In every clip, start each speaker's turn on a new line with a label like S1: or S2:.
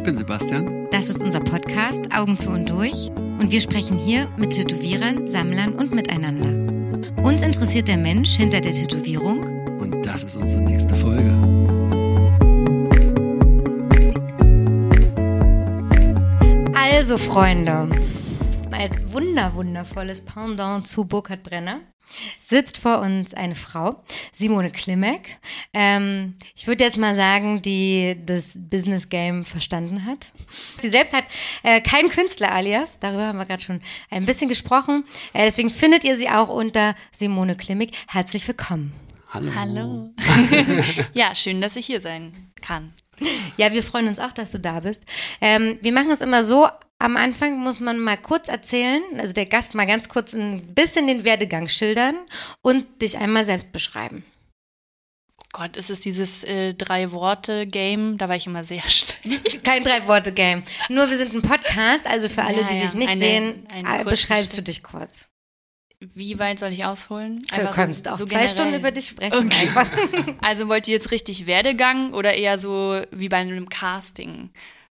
S1: Ich bin Sebastian.
S2: Das ist unser Podcast Augen zu und durch und wir sprechen hier mit Tätowierern, Sammlern und miteinander. Uns interessiert der Mensch hinter der Tätowierung
S1: Und das ist unsere nächste Folge.
S2: Also Freunde, als wunder wundervolles Pendant zu Burkhard Brenner sitzt vor uns eine Frau, Simone Klimek. Ähm, ich würde jetzt mal sagen, die das Business Game verstanden hat. Sie selbst hat äh, kein Künstler-Alias, darüber haben wir gerade schon ein bisschen gesprochen. Äh, deswegen findet ihr sie auch unter Simone Klimek. Herzlich willkommen.
S1: Hallo.
S3: Hallo. ja, schön, dass ich hier sein kann.
S2: Ja, wir freuen uns auch, dass du da bist. Ähm, wir machen es immer so. Am Anfang muss man mal kurz erzählen, also der Gast mal ganz kurz ein bisschen den Werdegang schildern und dich einmal selbst beschreiben.
S3: Gott, ist es dieses äh, Drei-Worte-Game? Da war ich immer sehr schlecht.
S2: Kein Drei-Worte-Game. Nur wir sind ein Podcast, also für alle,
S3: Ja,
S2: die
S3: ja,
S2: dich nicht
S3: eine-
S2: sehen,
S3: eine
S2: äh, beschreibst du dich kurz.
S3: Wie weit soll ich ausholen?
S2: Du
S3: Einfach so-
S2: kannst auch
S3: so
S2: zwei
S3: generell.
S2: Stunden über dich sprechen.
S3: Okay. Also wollt ihr jetzt richtig Werdegang oder eher so wie bei einem Casting?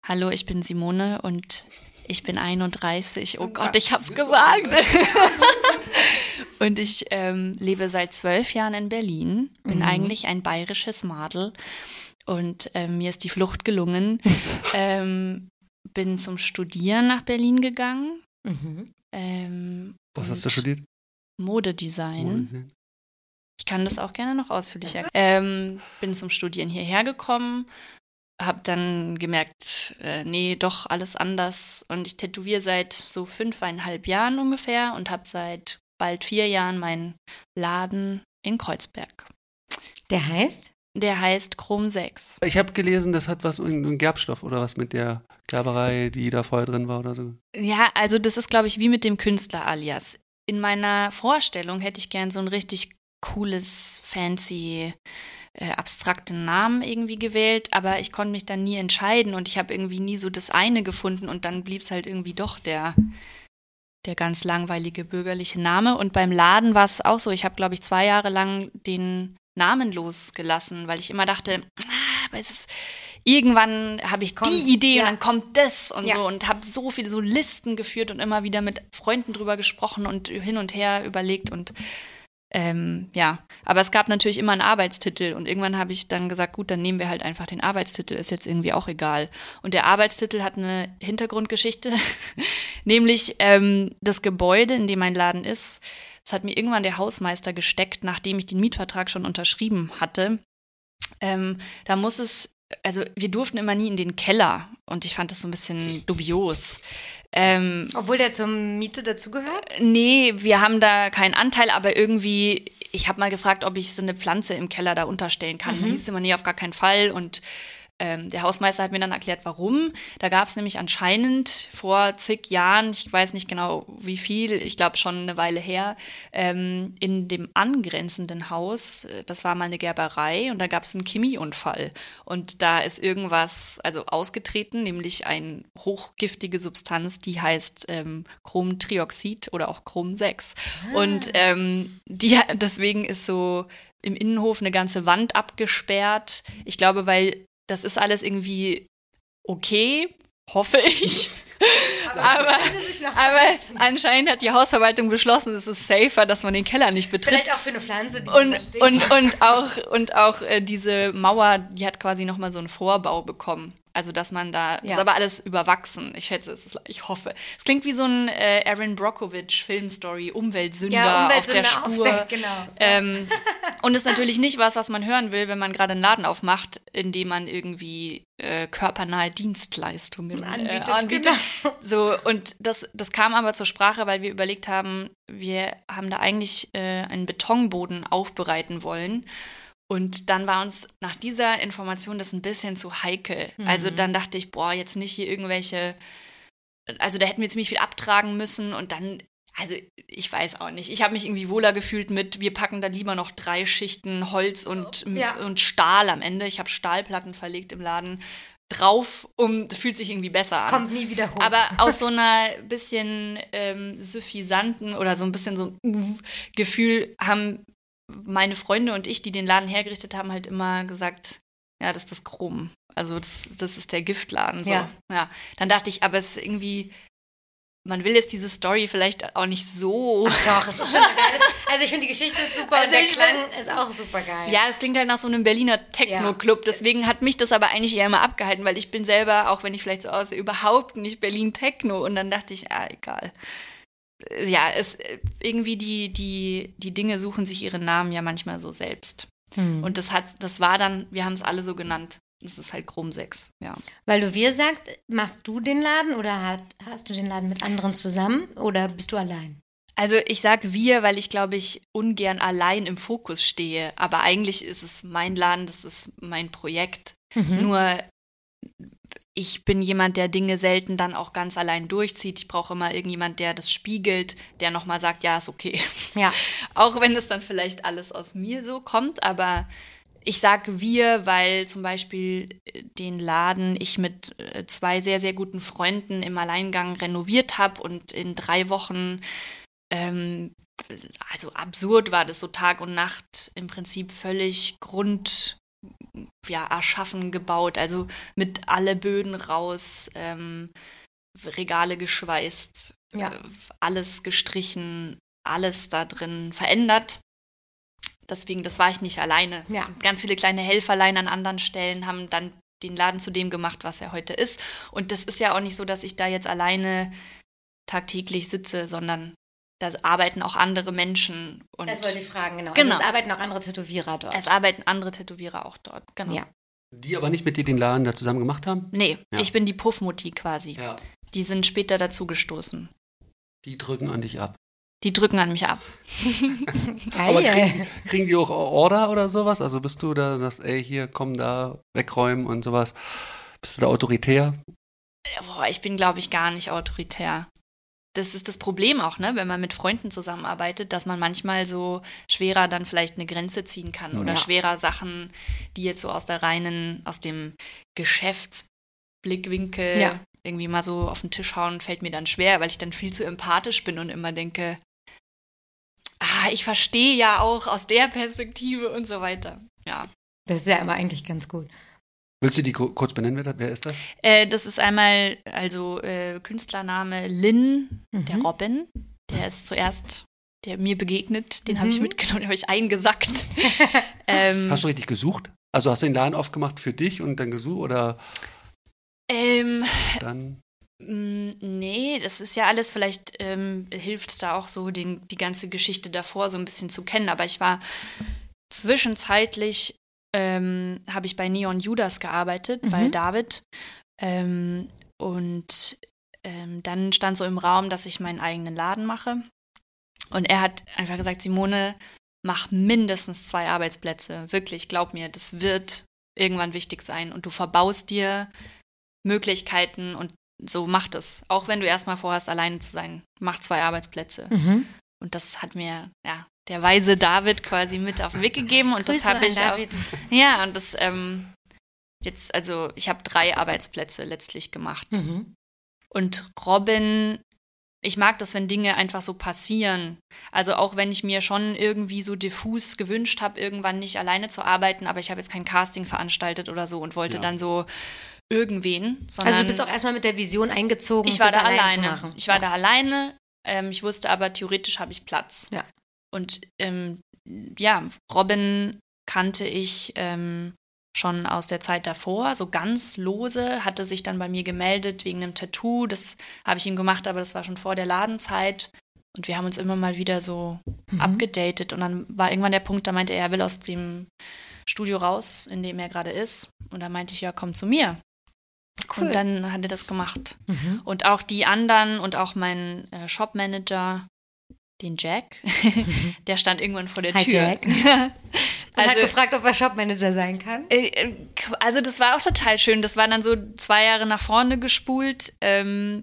S3: Hallo, ich bin Simone und ich bin 31. Oh
S2: Super.
S3: Gott, ich hab's gesagt. und ich ähm, lebe seit zwölf Jahren in Berlin. Bin eigentlich ein bayerisches Madel. Und ähm, mir ist die Flucht gelungen. ähm, bin zum Studieren nach Berlin gegangen.
S2: Mhm.
S3: Ähm,
S1: Was hast du studiert?
S3: Modedesign. Ich kann das auch gerne noch ausführlicher. Ähm, bin zum Studieren hierher gekommen, habe dann gemerkt, äh, nee, doch alles anders. Und ich tätowiere seit so fünfeinhalb Jahren ungefähr und habe seit bald vier Jahren meinen Laden in Kreuzberg.
S2: Der heißt?
S3: Der heißt Chrom 6.
S1: Ich habe gelesen, das hat was, irgendein Gerbstoff oder was mit der Gerberei, die da vorher drin war oder so.
S3: Ja, also das ist, glaube ich, wie mit dem Künstler-Alias. In meiner Vorstellung hätte ich gern so ein richtig cooles, fancy, äh, abstrakten Namen irgendwie gewählt, aber ich konnte mich dann nie entscheiden und ich habe irgendwie nie so das eine gefunden und dann blieb es halt irgendwie doch der, der ganz langweilige bürgerliche Name. Und beim Laden war es auch so. Ich habe, glaube ich, zwei Jahre lang den Namen losgelassen, weil ich immer dachte, ah, aber es ist, irgendwann habe ich
S2: Kommt,
S3: die Idee
S2: ja.
S3: und dann kommt das und
S2: Ja.
S3: so und habe so viele so Listen geführt und immer wieder mit Freunden drüber gesprochen und hin und her überlegt und ähm, ja, aber es gab natürlich immer einen Arbeitstitel und irgendwann habe ich dann gesagt, gut, dann nehmen wir halt einfach den Arbeitstitel, ist jetzt irgendwie auch egal. Und der Arbeitstitel hat eine Hintergrundgeschichte, nämlich ähm, das Gebäude, in dem mein Laden ist, das hat mir irgendwann der Hausmeister gesteckt, nachdem ich den Mietvertrag schon unterschrieben hatte. Ähm, da muss es, also wir durften immer nie in den Keller und ich fand das so ein bisschen dubios. Ähm,
S2: Obwohl der zur Miete dazugehört?
S3: Nee, wir haben da keinen Anteil, aber irgendwie, ich habe mal gefragt, ob ich so eine Pflanze im Keller da unterstellen kann.
S2: Mhm.
S3: Hieß immer, nee, auf gar keinen Fall. Und ähm, der Hausmeister hat mir dann erklärt, warum. Da gab es nämlich anscheinend vor zig Jahren, ich weiß nicht genau wie viel, ich glaube schon eine Weile her, ähm, in dem angrenzenden Haus, äh, das war mal eine Gerberei und da gab es einen Chemieunfall. Und da ist irgendwas, also ausgetreten, nämlich eine hochgiftige Substanz, die heißt ähm, Chromtrioxid oder auch Chrom 6. Und ähm, die, deswegen ist so im Innenhof eine ganze Wand abgesperrt. Ich glaube, weil das ist alles irgendwie okay, hoffe ich. Aber, aber anscheinend hat die Hausverwaltung beschlossen, es ist safer, dass man den Keller nicht betritt.
S2: Vielleicht auch für eine Pflanze, die
S3: Und, und, und auch, und auch äh, diese Mauer, die hat quasi nochmal so einen Vorbau bekommen. Also, dass man da, das
S2: Ja.
S3: ist aber alles überwachsen. Ich schätze, es ist, ich hoffe. Es klingt wie so ein äh, Aaron Brockovich Filmstory, Umweltsünder,
S2: Ja,
S3: auf der
S2: Umweltsünder auf
S3: Spur.
S2: der- genau.
S3: Ähm, und ist natürlich nicht was, was man hören will, wenn man gerade einen Laden aufmacht, in dem man irgendwie äh, körpernahe Dienstleistungen
S2: Anbietet,
S3: äh, anbietet.
S2: genau.
S3: So, und das, das kam aber zur Sprache, weil wir überlegt haben, wir haben da eigentlich äh, einen Betonboden aufbereiten wollen. Und dann war uns nach dieser Information das ein bisschen zu heikel. Also dann dachte ich, boah, jetzt nicht hier irgendwelche, also da hätten wir ziemlich viel abtragen müssen und dann, also ich weiß auch nicht. Ich habe mich irgendwie wohler gefühlt mit, wir packen da lieber noch drei Schichten Holz und,
S2: Ja.
S3: und Stahl am Ende. Ich habe Stahlplatten verlegt im Laden drauf, um, das fühlt sich irgendwie besser an.
S2: Kommt nie wieder hoch.
S3: Aber aus so einer bisschen ähm, suffisanten oder so ein bisschen so uh, Gefühl haben meine Freunde und ich, die den Laden hergerichtet haben, halt immer gesagt, Ja, das ist das Chrom. Also das, das ist der Giftladen. So.
S2: Ja.
S3: ja. Dann dachte ich, aber es ist irgendwie, man will jetzt diese Story vielleicht auch nicht so.
S2: Doch, es ist schon geiles. Also ich finde die Geschichte ist super
S3: Also
S2: und der Klang ist auch super geil.
S3: Ja, es klingt halt nach so einem Berliner Techno-Club. Deswegen hat mich das aber eigentlich eher immer abgehalten, weil ich bin selber, auch wenn ich vielleicht so aussehe, überhaupt nicht Berlin-Techno. Und dann dachte ich, ah, egal. Ja, es irgendwie die, die, die Dinge suchen sich ihren Namen ja manchmal so selbst.
S2: Hm.
S3: Und das hat, das war dann, wir haben es alle so genannt. Das ist halt Chrom 6, ja.
S2: Weil du wir sagst, machst du den Laden oder hat, hast du den Laden mit anderen zusammen oder bist du allein?
S3: Also ich sage wir, weil ich glaube ich ungern allein im Fokus stehe. Aber eigentlich ist es mein Laden, das ist mein Projekt.
S2: Mhm.
S3: Nur ich bin jemand, der Dinge selten dann auch ganz allein durchzieht. Ich brauche immer irgendjemand, der das spiegelt, der nochmal sagt, ja, ist okay.
S2: Ja.
S3: Auch wenn es dann vielleicht alles aus mir so kommt, aber ich sage wir, weil zum Beispiel äh, den Laden ich mit äh, zwei sehr, sehr guten Freunden im Alleingang renoviert habe und in drei Wochen, ähm, also absurd war das so Tag und Nacht im Prinzip völlig Grund, ja, erschaffen gebaut, also mit alle Böden raus, ähm, Regale geschweißt,
S2: Ja.
S3: äh, alles gestrichen, alles da drin verändert. Deswegen, das war ich nicht alleine.
S2: Ja.
S3: Ganz viele kleine Helferlein an anderen Stellen haben dann den Laden zu dem gemacht, was er heute ist. Und das ist ja auch nicht so, dass ich da jetzt alleine tagtäglich sitze, sondern da arbeiten auch andere Menschen. Und
S2: Das wollte ich fragen, genau.
S3: Genau.
S2: Also es arbeiten auch andere Tätowierer dort.
S3: es arbeiten andere Tätowierer auch dort. Genau.
S2: Ja.
S1: Die aber nicht mit dir den Laden da zusammen gemacht haben?
S3: Nee,
S1: Ja.
S3: ich bin die Puffmutti quasi.
S1: Ja.
S3: Die sind später dazugestoßen.
S1: Die drücken an dich ab.
S3: Die drücken an mich ab.
S1: Aber
S2: Geil.
S1: kriegen, kriegen die auch Order oder sowas? Also bist du da, sagst, ey, hier, komm da, wegräumen und sowas. Bist du da autoritär?
S3: Boah, ich bin, glaube ich, gar nicht autoritär. Das ist das Problem auch, ne, wenn man mit Freunden zusammenarbeitet, dass man manchmal so schwerer dann vielleicht eine Grenze ziehen kann oder
S2: Ja.
S3: schwerer Sachen, die jetzt so aus der reinen, aus dem Geschäftsblickwinkel
S2: Ja.
S3: irgendwie mal so auf den Tisch hauen, fällt mir dann schwer, weil ich dann viel zu empathisch bin und immer denke, ah, ich verstehe ja auch aus der Perspektive und so weiter. Ja.
S2: Das ist ja aber eigentlich ganz gut.
S1: Willst du die ku- kurz benennen? wer- ist das?
S3: Äh, das ist einmal, also äh, Künstlername Lin, der
S2: Mhm.
S3: Robin. Der ist zuerst, der mir begegnet, den habe ich
S2: Mhm.
S3: mitgenommen, den habe ich eingesackt. ähm,
S1: Hast du richtig gesucht? Also hast du den Laden aufgemacht für dich und dann gesucht oder
S3: ähm,
S1: dann?
S3: Mm, Nee, das ist ja alles, vielleicht ähm, hilft es da auch so, den, die ganze Geschichte davor so ein bisschen zu kennen. Aber ich war zwischenzeitlich, ähm, habe ich bei Neon Judas gearbeitet, bei
S2: Mhm.
S3: David. Ähm, und ähm, dann stand so im Raum, dass ich meinen eigenen Laden mache. Und er hat einfach gesagt, Simone, mach mindestens zwei Arbeitsplätze. Wirklich, glaub mir, das wird irgendwann wichtig sein. Und du verbaust dir Möglichkeiten und so mach das. Auch wenn du erstmal vorhast, alleine zu sein. Mach zwei Arbeitsplätze.
S2: Mhm.
S3: Und das hat mir, ja, der weise David quasi mit auf den Weg gegeben. Und das
S2: Grüße
S3: habe
S2: an
S3: ich auch.
S2: David.
S3: Ja, und das, ähm, jetzt, also ich habe drei Arbeitsplätze letztlich gemacht.
S2: Mhm.
S3: Und Robin, ich mag das, wenn Dinge einfach so passieren. Also auch wenn ich mir schon irgendwie so diffus gewünscht habe, irgendwann nicht alleine zu arbeiten, aber ich habe jetzt kein Casting veranstaltet oder so und wollte
S1: Ja.
S3: dann so irgendwen, sondern
S2: Also du bist auch erstmal mit der Vision eingezogen,
S3: ich war
S2: das
S3: da
S2: allein
S3: alleine.
S2: zu machen.
S3: Ich war
S2: ja.
S3: da alleine. Ähm, ich wusste aber, theoretisch habe ich Platz.
S2: Ja.
S3: Und ähm, ja, Robin kannte ich ähm, schon aus der Zeit davor, so ganz lose, hatte sich dann bei mir gemeldet wegen einem Tattoo. Das habe ich ihm gemacht, aber das war schon vor der Ladenzeit. Und wir haben uns immer mal wieder so
S2: Mhm.
S3: abgedatet. Und dann war irgendwann der Punkt, da meinte er, er will aus dem Studio raus, in dem er gerade ist. Und da meinte ich, ja, komm zu mir.
S2: Cool.
S3: Und dann hat er das gemacht.
S2: Mhm.
S3: Und auch die anderen und auch mein äh, Shopmanager, den Jack, der stand irgendwann vor der
S2: Hi,
S3: Tür.
S2: Jack. Und hat
S3: also,
S2: gefragt, ob er Shopmanager sein kann.
S3: äh, äh, also das war auch total schön. Das war dann so zwei Jahre nach vorne gespult. Ähm,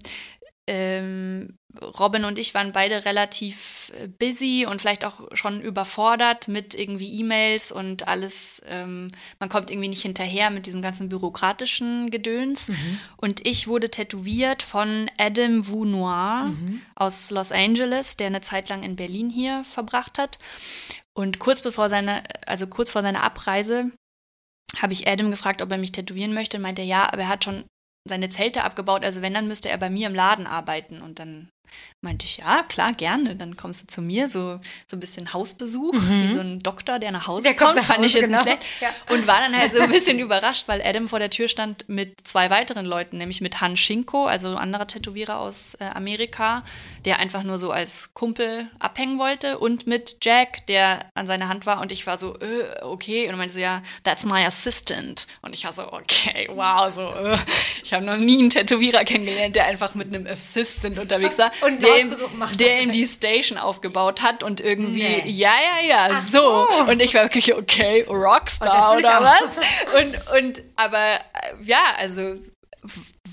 S3: ähm, Robin und ich waren beide relativ äh, busy und vielleicht auch schon überfordert mit irgendwie E-Mails und alles. Ähm, man kommt irgendwie nicht hinterher mit diesem ganzen bürokratischen Gedöns. Und ich wurde tätowiert von Adam Wu Noir aus Los Angeles, der eine Zeit lang in Berlin hier verbracht hat. Und kurz bevor seine, also kurz vor seiner Abreise habe ich Adam gefragt, ob er mich tätowieren möchte. Und meinte ja, aber er hat schon seine Zelte abgebaut. Also wenn, dann müsste er bei mir im Laden arbeiten. Und dann meinte ich, ja, klar, gerne. Dann kommst du zu mir, so, so ein bisschen Hausbesuch,
S2: Mhm.
S3: wie so ein Doktor, der nach Hause
S2: Der kommt
S3: kommt.
S2: nach
S3: Fand ich jetzt nicht
S2: genau.
S3: schlecht.
S2: Ja.
S3: Und war dann halt so ein bisschen überrascht, weil Adam vor der Tür stand mit zwei weiteren Leuten, nämlich mit Han Schinko, also ein anderer Tätowierer aus äh, Amerika, der einfach nur so als Kumpel abhängen wollte, und mit Jack, der an seiner Hand war. Und ich war so, äh, okay. Und meinte so, ja, that's my assistant. Und ich war so, okay, wow, so, äh. ich habe noch nie einen Tätowierer kennengelernt, der einfach mit einem Assistant unterwegs war,
S2: Und
S3: der, ihm, der ihm die Station aufgebaut hat und irgendwie,
S2: Nee.
S3: ja, ja, ja, so.
S2: so.
S3: Und ich war wirklich, okay, Rockstar
S2: ich
S3: oder was? Und, und, aber äh, ja, also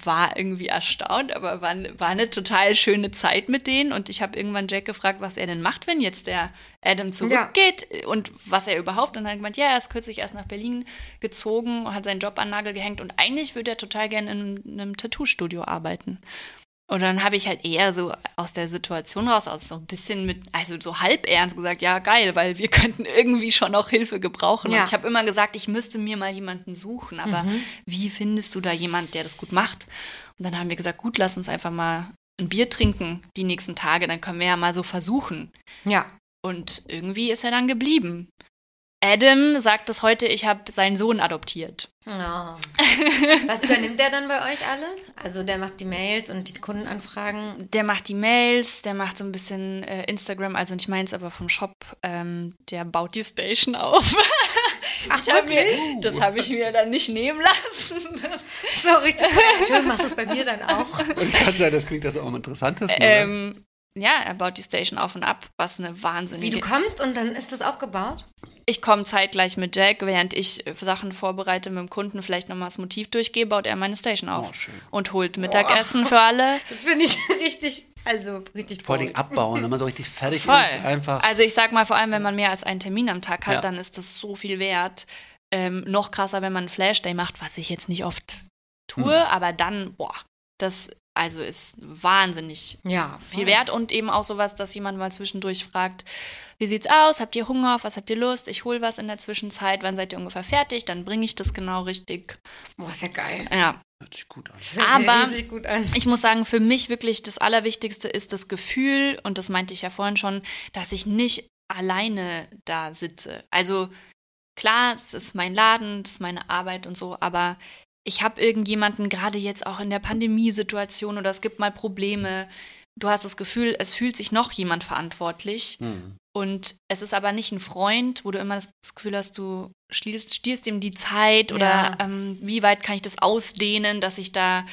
S3: war irgendwie erstaunt, aber war, war eine total schöne Zeit mit denen. Und ich habe irgendwann Jack gefragt, was er denn macht, wenn jetzt der Adam zurückgeht und was er überhaupt. Und dann hat er gemeint, ja, er ist kürzlich erst nach Berlin gezogen, hat seinen Job an Nagel gehängt und eigentlich würde er total gerne in einem Tattoo-Studio arbeiten. Und dann habe ich halt eher so aus der Situation raus, aus so ein bisschen mit, also so halb ernst gesagt, ja, geil, weil wir könnten irgendwie schon auch Hilfe gebrauchen.
S2: Ja.
S3: Und ich habe immer gesagt, ich müsste mir mal jemanden suchen, aber wie findest du da jemand, der das gut macht? Und dann haben wir gesagt, gut, lass uns einfach mal ein Bier trinken die nächsten Tage, dann können wir ja mal so versuchen.
S2: Ja.
S3: Und irgendwie ist er dann geblieben. Adam sagt bis heute, ich habe seinen Sohn adoptiert.
S2: Oh. Was übernimmt der dann bei euch alles? Also der macht die Mails und die Kundenanfragen.
S3: Der macht die Mails, der macht so ein bisschen äh, Instagram, also nicht meins, aber vom Shop. Ähm, der baut die Station auf.
S2: Ach,
S3: ich hab mir, das habe ich mir dann nicht nehmen lassen. Das,
S2: So richtig. Entschuldigung, machst du es bei mir dann auch?
S1: Und kann sein, das klingt das auch am interessantesten.
S3: ähm, ja, er baut die Station auf und ab, was eine
S2: Wie
S3: wahnsinnige.
S2: du kommst und dann ist das aufgebaut?
S3: Ich komme zeitgleich mit Jack, während ich äh, Sachen vorbereite mit dem Kunden, vielleicht nochmal das Motiv durchgehe, baut er meine Station auf
S1: Oh, schön.
S3: und holt Mittagessen für alle.
S2: Das finde ich richtig, also richtig
S1: Vor allem abbauen, wenn man so richtig fertig
S3: Voll.
S1: ist, einfach.
S3: Also ich sag mal, vor allem, wenn man mehr als einen Termin am Tag hat,
S1: Ja.
S3: dann ist das so viel wert. Ähm, noch krasser, wenn man einen Flashday macht, was ich jetzt nicht oft tue,
S1: Hm.
S3: aber dann, boah, das also ist wahnsinnig
S2: Ja,
S3: viel wert und eben auch sowas, dass jemand mal zwischendurch fragt, wie sieht's aus? Habt ihr Hunger? Auf was habt ihr Lust? Ich hol was in der Zwischenzeit. Wann seid ihr ungefähr fertig? Dann bringe ich das genau richtig.
S2: Boah, ist ja geil.
S3: Ja,
S1: Hört sich gut an.
S2: Hört sich
S3: Aber-
S2: gut an.
S3: ich muss sagen, für mich wirklich das Allerwichtigste ist das Gefühl, und das meinte ich ja vorhin schon, dass ich nicht alleine da sitze. Also klar, es ist mein Laden, es ist meine Arbeit und so, aber ich habe irgendjemanden, gerade jetzt auch in der Pandemiesituation oder es gibt mal Probleme, du hast das Gefühl, es fühlt sich noch jemand verantwortlich.
S1: Hm.
S3: Und es ist aber nicht ein Freund, wo du immer das Gefühl hast, du stiehlst, stiehlst ihm die Zeit oder
S2: Ja.
S3: ähm, wie weit kann ich das ausdehnen, dass ich da.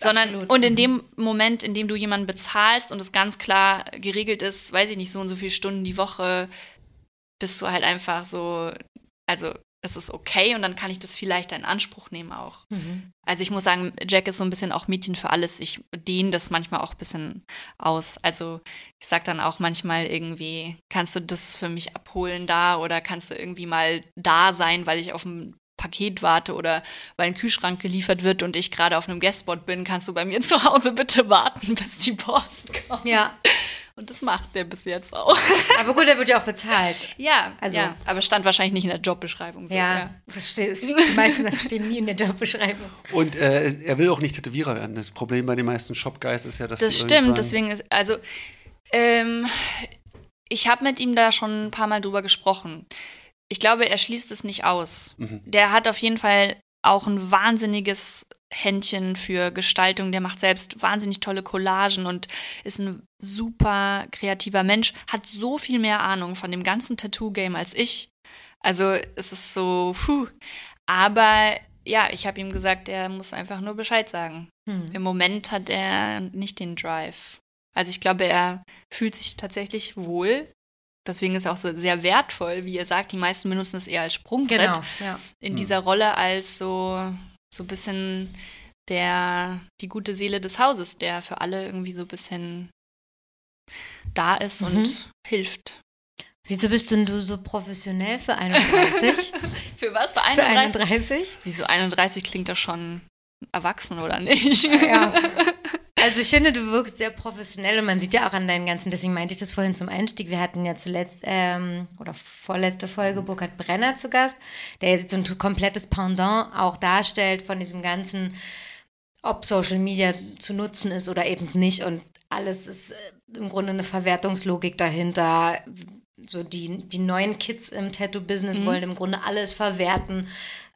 S3: Sondern,
S2: Absolut.
S3: und in dem Moment, in dem du jemanden bezahlst und es ganz klar geregelt ist, weiß ich nicht, so und so viele Stunden die Woche, bist du halt einfach so, also es ist okay und dann kann ich das vielleicht in Anspruch nehmen auch.
S2: Mhm.
S3: Also ich muss sagen, Jack ist so ein bisschen auch Mädchen für alles. Ich dehne das manchmal auch ein bisschen aus. Also ich sag dann auch manchmal irgendwie, kannst du das für mich abholen da oder kannst du irgendwie mal da sein, weil ich auf ein Paket warte oder weil ein Kühlschrank geliefert wird und ich gerade auf einem Guestspot bin, kannst du bei mir zu Hause bitte warten, bis die Post kommt.
S2: Ja,
S3: Und das macht der bis jetzt auch.
S2: aber gut, er wird ja auch bezahlt.
S3: ja,
S2: Also-
S3: ja, aber stand wahrscheinlich nicht in der Jobbeschreibung. So,
S2: Ja, das steht, die meisten Sachen stehen nie in der Jobbeschreibung.
S1: Und äh, er will auch nicht Tätowierer werden. Das Problem bei den meisten Shop-Guys ist ja, dass
S3: Das stimmt, deswegen ist, also, ähm, ich habe mit ihm da schon ein paar Mal drüber gesprochen. Ich glaube, er schließt es nicht aus.
S1: Mhm.
S3: Der hat auf jeden Fall auch ein wahnsinniges Händchen für Gestaltung. Der macht selbst wahnsinnig tolle Collagen und ist ein super kreativer Mensch. Hat so viel mehr Ahnung von dem ganzen Tattoo-Game als ich. Also es ist so, puh. Aber ja, ich habe ihm gesagt, er muss einfach nur Bescheid sagen.
S2: Hm.
S3: Im Moment hat er nicht den Drive. Also ich glaube, er fühlt sich tatsächlich wohl. Deswegen ist er auch so sehr wertvoll, wie ihr sagt. Die meisten benutzen es eher als Sprungbrett
S2: Genau, ja.
S3: in
S1: Hm.
S3: dieser Rolle als so so ein bisschen der die gute Seele des Hauses, der für alle irgendwie so ein bisschen da ist
S2: Mhm.
S3: und hilft.
S2: Wieso bist denn du so professionell für 31?
S3: Für was? Für
S2: für
S3: 31?
S2: 31?
S3: Wieso 31 klingt das schon erwachsen oder nicht?
S2: Ja. Also ich finde, du wirkst sehr professionell und man sieht ja auch an deinen ganzen, deswegen meinte ich das vorhin zum Einstieg, wir hatten ja zuletzt, ähm, oder vorletzte Folge Burkhard Brenner zu Gast, der jetzt so ein komplettes Pendant auch darstellt von diesem ganzen, ob Social Media zu nutzen ist oder eben nicht und alles ist äh, im Grunde eine Verwertungslogik dahinter. So die, die neuen Kids im Tattoo-Business mhm. wollen im Grunde alles verwerten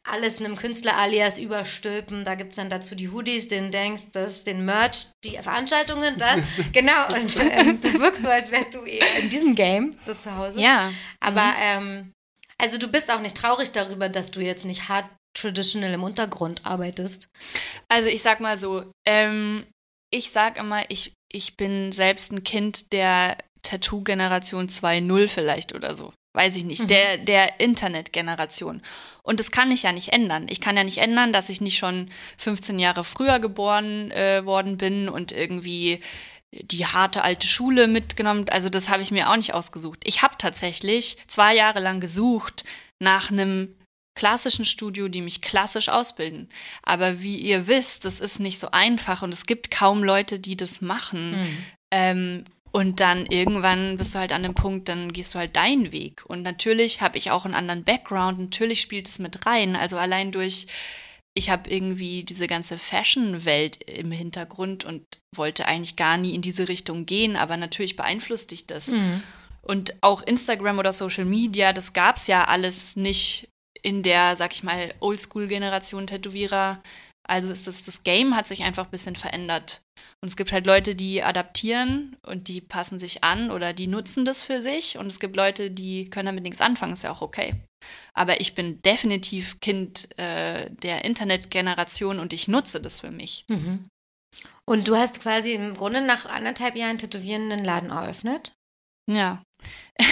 S2: alles einem Künstler-Alias überstülpen. Da gibt es dann dazu die Hoodies, den Denkst, das, den Merch, die Veranstaltungen, das. genau. Und ähm, du wirkst so, als wärst du eher in diesem Game so zu Hause.
S3: Ja.
S2: Aber mhm. ähm, also du bist auch nicht traurig darüber, dass du jetzt nicht hart traditional im Untergrund arbeitest.
S3: Also ich sag mal so, ähm, ich sag immer, ich, ich bin selbst ein Kind der Tattoo-Generation 2.0 vielleicht oder so weiß ich nicht, mhm. der, der Internetgeneration. Und das kann ich ja nicht ändern. Ich kann ja nicht ändern, dass ich nicht schon 15 Jahre früher geboren äh, worden bin und irgendwie die harte alte Schule mitgenommen. Also das habe ich mir auch nicht ausgesucht. Ich habe tatsächlich zwei Jahre lang gesucht nach einem klassischen Studio, die mich klassisch ausbilden. Aber wie ihr wisst, das ist nicht so einfach und es gibt kaum Leute, die das machen. Mhm. Ähm, und dann irgendwann bist du halt an dem Punkt, dann gehst du halt deinen Weg. Und natürlich habe ich auch einen anderen Background, natürlich spielt es mit rein. Also allein durch, ich habe irgendwie diese ganze Fashion-Welt im Hintergrund und wollte eigentlich gar nie in diese Richtung gehen, aber natürlich beeinflusst dich das. Mhm. Und auch Instagram oder Social Media, das gab es ja alles nicht in der, sag ich mal, Oldschool-Generation Tätowierer. Also ist das, das Game hat sich einfach ein bisschen verändert. Und es gibt halt Leute, die adaptieren und die passen sich an oder die nutzen das für sich. Und es gibt Leute, die können damit nichts anfangen, ist ja auch okay. Aber ich bin definitiv Kind äh, der Internetgeneration und ich nutze das für mich. Mhm.
S2: Und du hast quasi im Grunde nach anderthalb Jahren tätowierenden Laden eröffnet?
S3: Ja.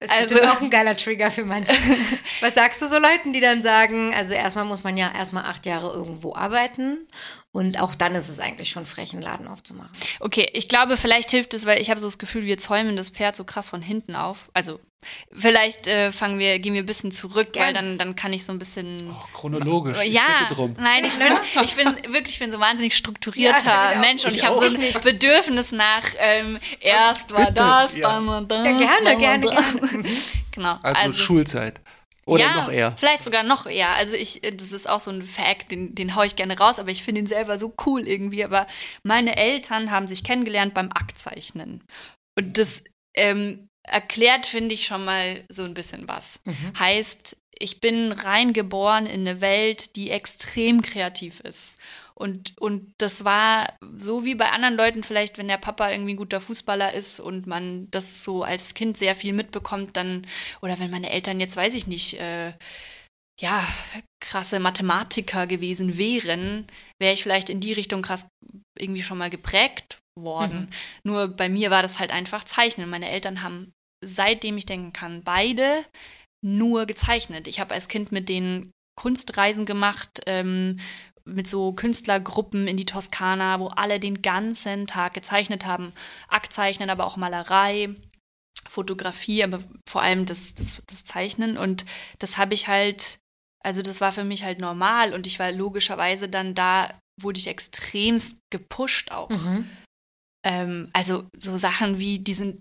S2: Das ist also, auch ein geiler Trigger für manche. Was sagst du so Leuten, die dann sagen, also erstmal muss man ja erstmal acht Jahre irgendwo arbeiten und auch dann ist es eigentlich schon frech, einen Laden aufzumachen.
S3: Okay, ich glaube, vielleicht hilft es, weil ich habe so das Gefühl, wir zäumen das Pferd so krass von hinten auf. Also Vielleicht äh, fangen wir, gehen wir ein bisschen zurück, Gern. weil dann, dann kann ich so ein bisschen.
S1: Oh, chronologisch.
S3: Ja, nein, ich bin, ich bin wirklich, ich bin so ein wahnsinnig strukturierter ja, Mensch und ich, ich habe so ein nicht. Bedürfnis nach ähm, erst war das, ja. dann war das.
S2: Ja, gerne, gerne, gerne.
S3: genau.
S1: Also, also, Schulzeit. Oder ja, noch eher.
S3: Vielleicht sogar noch eher. Also ich, das ist auch so ein Fact, den, den haue ich gerne raus, aber ich finde ihn selber so cool irgendwie. Aber meine Eltern haben sich kennengelernt beim Aktzeichnen. Und das ähm, erklärt, finde ich, schon mal so ein bisschen was. Mhm. Heißt, ich bin reingeboren in eine Welt, die extrem kreativ ist. Und, und das war so wie bei anderen Leuten vielleicht, wenn der Papa irgendwie ein guter Fußballer ist und man das so als Kind sehr viel mitbekommt, dann, oder wenn meine Eltern jetzt, weiß ich nicht, äh, ja, krasse Mathematiker gewesen wären, wäre ich vielleicht in die Richtung krass irgendwie schon mal geprägt worden. Mhm. Nur bei mir war das halt einfach Zeichnen. Meine Eltern haben seitdem ich denken kann, beide nur gezeichnet. Ich habe als Kind mit denen Kunstreisen gemacht, ähm, mit so Künstlergruppen in die Toskana, wo alle den ganzen Tag gezeichnet haben. Aktzeichnen, aber auch Malerei, Fotografie, aber vor allem das, das, das Zeichnen. Und das habe ich halt, also das war für mich halt normal und ich war logischerweise dann da, wurde ich extremst gepusht auch. Mhm. Ähm, also so Sachen wie diesen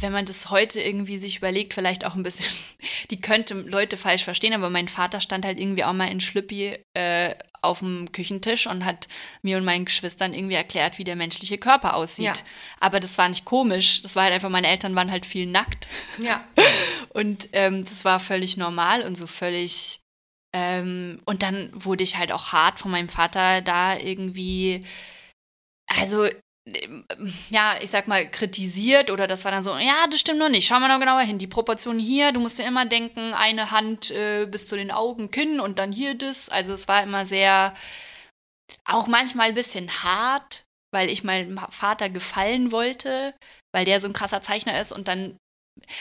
S3: wenn man das heute irgendwie sich überlegt, vielleicht auch ein bisschen, die könnte Leute falsch verstehen, aber mein Vater stand halt irgendwie auch mal in Schlüppi äh, auf dem Küchentisch und hat mir und meinen Geschwistern irgendwie erklärt, wie der menschliche Körper aussieht. Ja. Aber das war nicht komisch. Das war halt einfach, meine Eltern waren halt viel nackt.
S2: Ja.
S3: Und ähm, das war völlig normal und so völlig. Ähm, und dann wurde ich halt auch hart von meinem Vater da irgendwie. Also ja, ich sag mal, kritisiert oder das war dann so, ja, das stimmt noch nicht, schau mal noch genauer hin, die Proportion hier, du musst dir immer denken, eine Hand äh, bis zu den Augen, Kinn und dann hier das. Also es war immer sehr, auch manchmal ein bisschen hart, weil ich meinem Vater gefallen wollte, weil der so ein krasser Zeichner ist und dann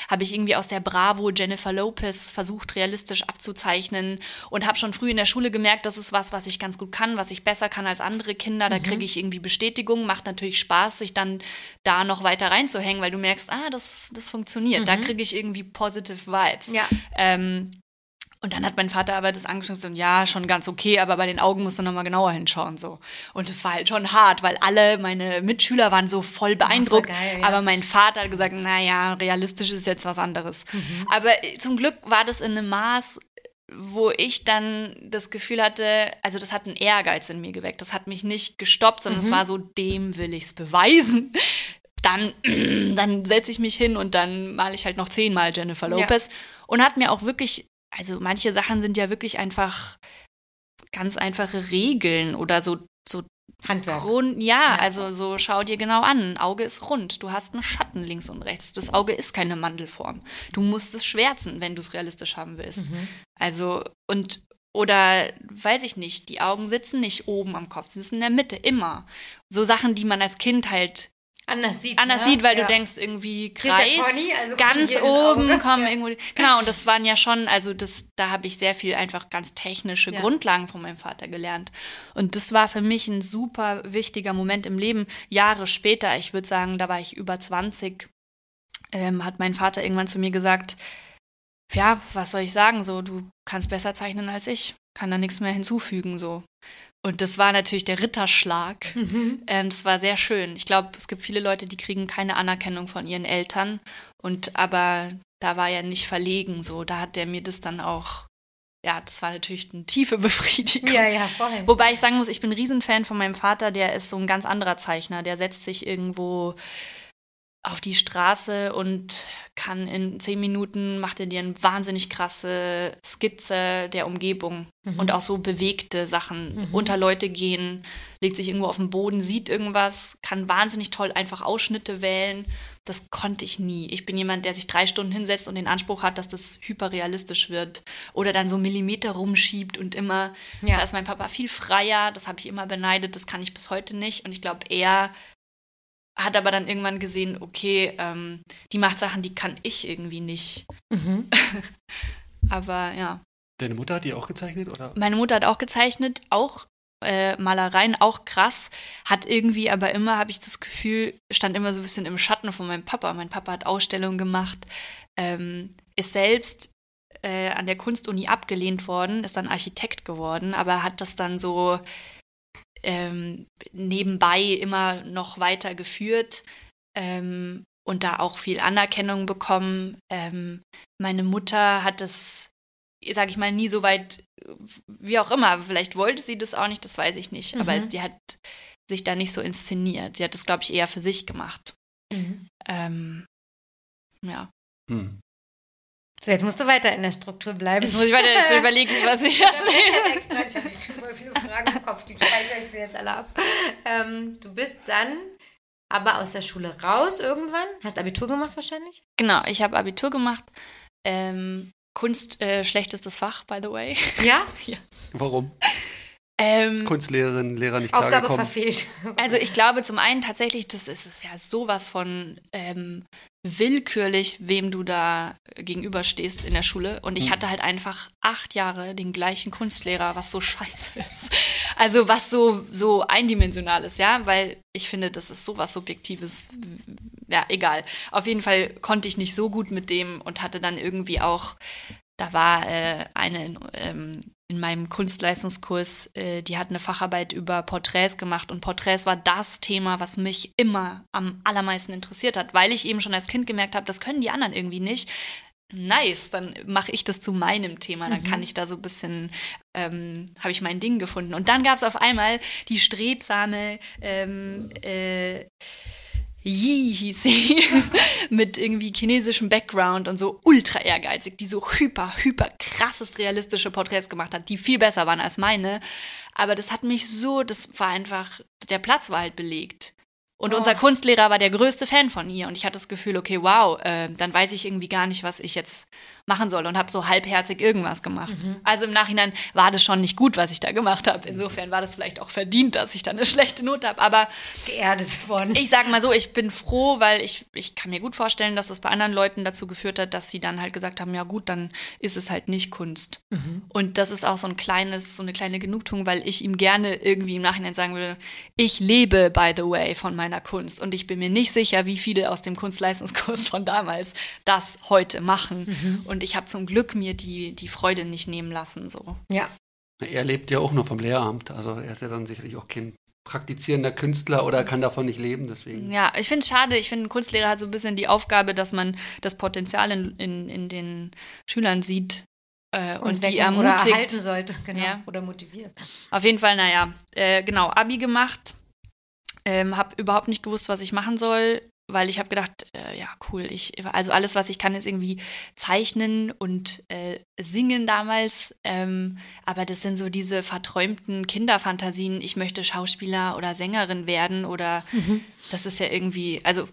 S3: habe ich irgendwie aus der Bravo Jennifer Lopez versucht, realistisch abzuzeichnen und habe schon früh in der Schule gemerkt, das ist was, was ich ganz gut kann, was ich besser kann als andere Kinder. Da mhm. kriege ich irgendwie Bestätigung, macht natürlich Spaß, sich dann da noch weiter reinzuhängen, weil du merkst, ah, das, das funktioniert. Mhm. Da kriege ich irgendwie positive Vibes.
S2: Ja.
S3: Ähm, Und dann hat mein Vater aber das angeschaut und ja, schon ganz okay, aber bei den Augen musst du nochmal genauer hinschauen. so. Und es war halt schon hart, weil alle meine Mitschüler waren so voll beeindruckt.
S2: geil, ja.
S3: Aber mein Vater hat gesagt, naja, realistisch ist jetzt was anderes. Aber äh, zum Glück war das in einem Maß, wo ich dann das Gefühl hatte, also das hat einen Ehrgeiz in mir geweckt. Das hat mich nicht gestoppt, sondern es war so, dem will ich's beweisen. Dann, dann setze ich mich hin und dann male ich halt noch zehnmal Jennifer Lopez. Und hat mir auch wirklich, also manche Sachen sind ja wirklich einfach ganz einfache Regeln oder so, so
S2: Handwerk.
S3: Grund, ja,
S2: Ja.
S3: also so schau dir genau an. Ein Auge ist rund. Du hast einen Schatten links und rechts. Das Auge ist keine Mandelform. Du musst es schwärzen, wenn du es realistisch haben willst.
S2: Mhm.
S3: Also, und, oder weiß ich nicht, die Augen sitzen nicht oben am Kopf, sie sitzen in der Mitte, immer. So Sachen, die man als Kind halt
S2: Anders sieht.
S3: anders
S2: ne?
S3: sieht, weil
S2: ja.
S3: du denkst irgendwie Kreis,
S2: Pony, also
S3: ganz oben kommen
S2: Ja.
S3: irgendwo. Genau, und das waren ja schon, also das, da habe ich sehr viel einfach ganz technische
S2: Ja.
S3: Grundlagen von meinem Vater gelernt. Und das war für mich ein super wichtiger Moment im Leben. Jahre später, ich würde sagen, da war ich über 20, ähm, hat mein Vater irgendwann zu mir gesagt, ja, was soll ich sagen, so, du kannst besser zeichnen als ich, kann da nichts mehr hinzufügen, so. Und das war natürlich der Ritterschlag.
S2: Mhm.
S3: Ähm, das war sehr schön. Ich glaube, es gibt viele Leute, die kriegen keine Anerkennung von ihren Eltern. Und aber da war er nicht verlegen, so. Da hat der mir das dann auch, ja, das war natürlich eine tiefe Befriedigung.
S2: Ja, ja, voll.
S3: Wobei ich sagen muss, ich bin ein Riesenfan von meinem Vater, der ist so ein ganz anderer Zeichner. Der setzt sich irgendwo auf die Straße und kann in zehn Minuten, macht er dir eine wahnsinnig krasse Skizze der Umgebung
S2: Mhm.
S3: und auch so bewegte Sachen. Unter Leute gehen, legt sich irgendwo auf den Boden, sieht irgendwas, kann wahnsinnig toll einfach Ausschnitte wählen. Das konnte ich nie. Ich bin jemand, der sich drei Stunden hinsetzt und den Anspruch hat, dass das hyperrealistisch wird. Oder dann so Millimeter rumschiebt und immer.
S2: Ja.
S3: Da ist mein Papa viel freier. Das habe ich immer beneidet. Das kann ich bis heute nicht. Und ich glaube, er hat aber dann irgendwann gesehen, okay, ähm, die macht Sachen, die kann ich irgendwie nicht.
S2: Mhm.
S3: Aber ja.
S1: Deine Mutter hat die auch gezeichnet, oder?
S3: Meine Mutter hat auch gezeichnet, auch äh, Malereien, auch krass. Hat irgendwie aber immer, habe ich das Gefühl, stand immer so ein bisschen im Schatten von meinem Papa. Mein Papa hat Ausstellungen gemacht, ähm, ist selbst äh, an der Kunstuni abgelehnt worden, ist dann Architekt geworden, aber hat das dann so ähm, nebenbei immer noch weiter geführt ähm, und da auch viel Anerkennung bekommen. Ähm, meine Mutter hat es, sage ich mal, nie so weit, wie auch immer. Vielleicht wollte sie das auch nicht, das weiß ich nicht. Aber
S2: Mhm.
S3: sie hat sich da nicht so inszeniert. Sie hat das, glaube ich, eher für sich gemacht.
S2: Mhm.
S3: Ähm, ja.
S1: Hm.
S2: So, jetzt musst du weiter in der Struktur bleiben.
S3: Jetzt muss ich weiter, jetzt überlege ich, was ich jetzt
S2: extra, ich habe schon voll viele Fragen im Kopf, die speichere ich mir jetzt alle ab. Ähm, du bist dann aber aus der Schule raus irgendwann, hast Abitur gemacht wahrscheinlich?
S3: Genau, ich habe Abitur gemacht. Ähm, Kunst, äh, schlechtestes Fach, by the way.
S2: Ja.
S1: Warum?
S3: Ähm,
S1: Kunstlehrerin, Lehrer nicht
S2: Aufgabe
S1: klargekommen.
S2: verfehlt.
S3: Also ich glaube zum einen tatsächlich, das ist es ja sowas von ähm, willkürlich, wem du da gegenüberstehst in der Schule. Und ich
S1: Mhm.
S3: hatte halt einfach acht Jahre den gleichen Kunstlehrer, was so scheiße ist. Also was so, so eindimensional ist, ja, weil ich finde, das ist sowas Subjektives. Ja, egal. Auf jeden Fall konnte ich nicht so gut mit dem und hatte dann irgendwie auch, da war äh, eine in, ähm, in meinem Kunstleistungskurs, äh, die hat eine Facharbeit über Porträts gemacht und Porträts war das Thema, was mich immer am allermeisten interessiert hat, weil ich eben schon als Kind gemerkt habe, das können die anderen irgendwie nicht. Nice, dann mache ich das zu meinem Thema, dann kann ich da so ein bisschen, ähm, habe ich mein Ding gefunden. Und dann gab es auf einmal die strebsame ähm, äh, Yi hieß sie, mit irgendwie chinesischem Background und so ultra ehrgeizig, die so hyper, hyper krassest realistische Porträts gemacht hat, die viel besser waren als meine. Aber das hat mich so, das war einfach, der Platz war halt belegt. Und unser
S2: Och.
S3: Kunstlehrer war der größte Fan von ihr und ich hatte das Gefühl, okay, wow, äh, dann weiß ich irgendwie gar nicht, was ich jetzt machen soll und habe so halbherzig irgendwas gemacht. Also im Nachhinein war das schon nicht gut, was ich da gemacht habe. Insofern war das vielleicht auch verdient, dass ich da eine schlechte Note habe. Aber
S2: Geerdet worden.
S3: ich sage mal so, ich bin froh, weil ich, ich kann mir gut vorstellen, dass das bei anderen Leuten dazu geführt hat, dass sie dann halt gesagt haben, ja gut, dann ist es halt nicht Kunst. Und das ist auch so ein kleines, so eine kleine Genugtuung, weil ich ihm gerne irgendwie im Nachhinein sagen würde, ich lebe, by the way, von meinem meiner Kunst. Und ich bin mir nicht sicher, wie viele aus dem Kunstleistungskurs von damals das heute machen.
S2: Mhm.
S3: Und ich habe zum Glück mir die, die Freude nicht nehmen lassen. So.
S2: Ja.
S1: Er lebt ja auch nur vom Lehramt. Also er ist ja dann sicherlich auch kein praktizierender Künstler oder kann davon nicht leben. Deswegen.
S3: Ja, ich finde es schade. Ich finde, ein Kunstlehrer hat so ein bisschen die Aufgabe, dass man das Potenzial in, in, in den Schülern sieht äh, und, die
S2: wecken oder
S3: ermutigt.
S2: erhalten sollte, genau.
S3: Ja.
S2: Oder motiviert.
S3: Auf jeden Fall, naja, äh, genau, Abi gemacht. Ähm, habe überhaupt nicht gewusst, was ich machen soll, weil ich habe gedacht, äh, ja, cool, ich, also alles, was ich kann, ist irgendwie zeichnen und äh, singen damals. Ähm, aber das sind so diese verträumten Kinderfantasien, ich möchte Schauspieler oder Sängerin werden oder das ist ja irgendwie, also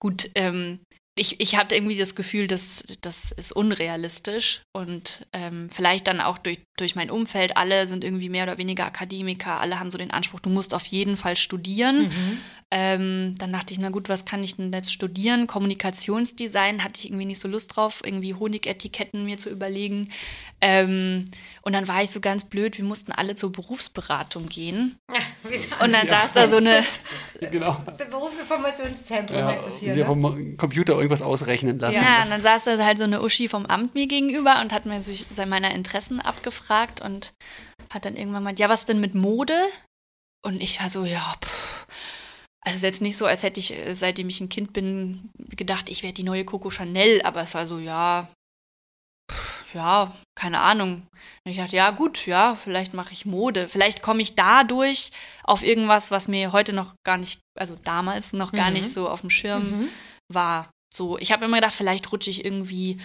S3: gut, ähm, ich, ich hatte irgendwie das Gefühl, dass das ist unrealistisch und ähm, vielleicht dann auch durch, durch mein Umfeld, alle sind irgendwie mehr oder weniger Akademiker, alle haben so den Anspruch, du musst auf jeden Fall studieren. Ähm, dann dachte ich, na gut, was kann ich denn jetzt studieren? Kommunikationsdesign hatte ich irgendwie nicht so Lust drauf, irgendwie Honigetiketten mir zu überlegen. Ähm, und dann war ich so ganz blöd, wir mussten alle zur Berufsberatung gehen. Und dann saß da so eine,
S1: Genau.
S2: Berufsinformationszentrum
S1: Ja,
S2: heißt es hier, ne?
S1: vom Computer irgendwas ausrechnen lassen.
S3: Ja, und dann saß da halt so eine Uschi vom Amt mir gegenüber und hat mir sich meiner Interessen abgefragt und hat dann irgendwann mal, ja, was denn mit Mode? Und ich war so, ja, pff. Also es ist jetzt nicht so, als hätte ich, äh, seitdem ich ein Kind bin, gedacht, ich werde die neue Coco Chanel, aber es war so, ja, pff, ja, keine Ahnung. Und ich dachte, ja, gut, ja, vielleicht mache ich Mode. Vielleicht komme ich dadurch auf irgendwas, was mir heute noch gar nicht, also damals noch gar
S2: Mhm.
S3: nicht so auf dem Schirm
S2: Mhm.
S3: war. So, ich habe immer gedacht, vielleicht rutsche ich irgendwie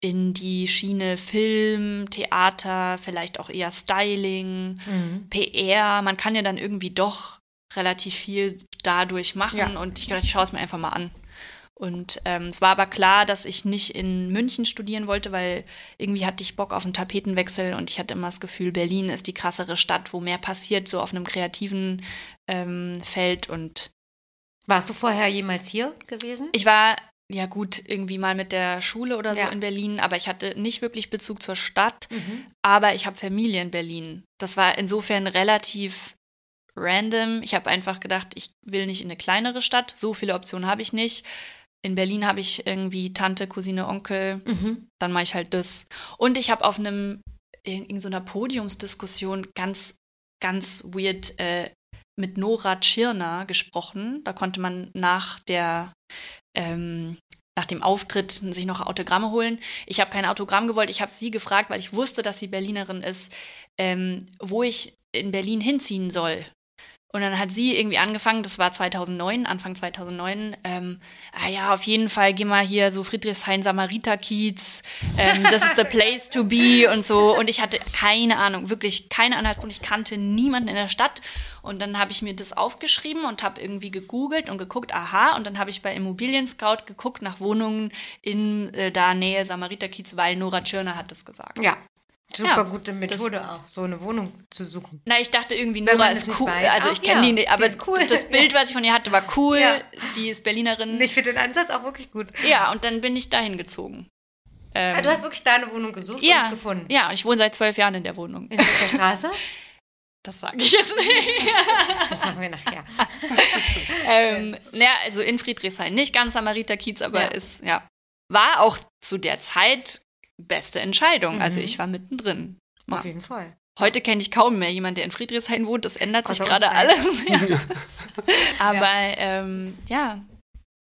S3: in die Schiene Film, Theater, vielleicht auch eher Styling,
S2: Mhm.
S3: PR. Man kann ja dann irgendwie doch relativ viel dadurch machen
S2: Ja.
S3: und ich dachte, ich schaue es mir einfach mal an. Und ähm, es war aber klar, dass ich nicht in München studieren wollte, weil irgendwie hatte ich Bock auf einen Tapetenwechsel und ich hatte immer das Gefühl, Berlin ist die krassere Stadt, wo mehr passiert, so auf einem kreativen ähm, Feld. Und
S2: Warst du vorher jemals hier gewesen?
S3: ich war ja gut irgendwie mal mit der Schule oder so
S2: Ja.
S3: in Berlin, aber ich hatte nicht wirklich Bezug zur Stadt.
S2: Mhm.
S3: Aber ich habe Familie in Berlin. Das war insofern relativ random. Ich habe einfach gedacht, ich will nicht in eine kleinere Stadt. So viele Optionen habe ich nicht. In Berlin habe ich irgendwie Tante, Cousine, Onkel.
S2: Mhm.
S3: Dann mache ich halt das. Und ich habe auf einem in, in so einer Podiumsdiskussion ganz, ganz weird äh, mit Nora Tschirner gesprochen. Da konnte man nach der ähm, nach dem Auftritt sich noch Autogramme holen. Ich habe kein Autogramm gewollt. Ich habe sie gefragt, weil ich wusste, dass sie Berlinerin ist, ähm, wo ich in Berlin hinziehen soll. Und dann hat sie irgendwie angefangen, das war 2009, Anfang 2009, ähm, ah ja, auf jeden Fall geh mal hier so Friedrichshain Samariterkiez, ähm, das ist the place to be und so. Und ich hatte keine Ahnung, wirklich keine Anhaltspunkt. Ich kannte niemanden in der Stadt. Und dann habe ich mir das aufgeschrieben und habe irgendwie gegoogelt und geguckt, aha. Und dann habe ich bei Immobilien Scout geguckt nach Wohnungen in äh, da Nähe Samariterkiez, weil Nora Tschirner hat das gesagt.
S2: Ja. Super
S3: Ja,
S2: gute Methode auch, so eine Wohnung zu suchen.
S3: Na, ich dachte irgendwie, Nora ist cool.
S2: weiß.
S3: Also ich kenne
S2: ja,
S3: die nicht, aber
S2: die cool.
S3: das Bild, was ich von ihr hatte, war cool.
S2: Ja.
S3: Die ist Berlinerin.
S2: Ich finde den Ansatz auch wirklich gut.
S3: Ja, und dann bin ich dahin gezogen. Ähm,
S2: Ah, du hast wirklich da eine Wohnung gesucht
S3: ja,
S2: und gefunden.
S3: Ja, und ich wohne seit zwölf Jahren in der Wohnung.
S2: In welcher Straße?
S3: Das sage ich jetzt nicht.
S2: Das machen wir nachher.
S3: ähm, ja, also in Friedrichshain. Nicht ganz Samariterkiez, aber
S2: Ja.
S3: ist, ja. War auch zu der Zeit beste Entscheidung. Also
S2: Mhm.
S3: ich war mittendrin.
S2: Auf jeden Fall.
S3: Heute kenne ich kaum mehr jemanden, der in Friedrichshain wohnt. Das ändert sich gerade alles. Ja. Aber ähm, ja,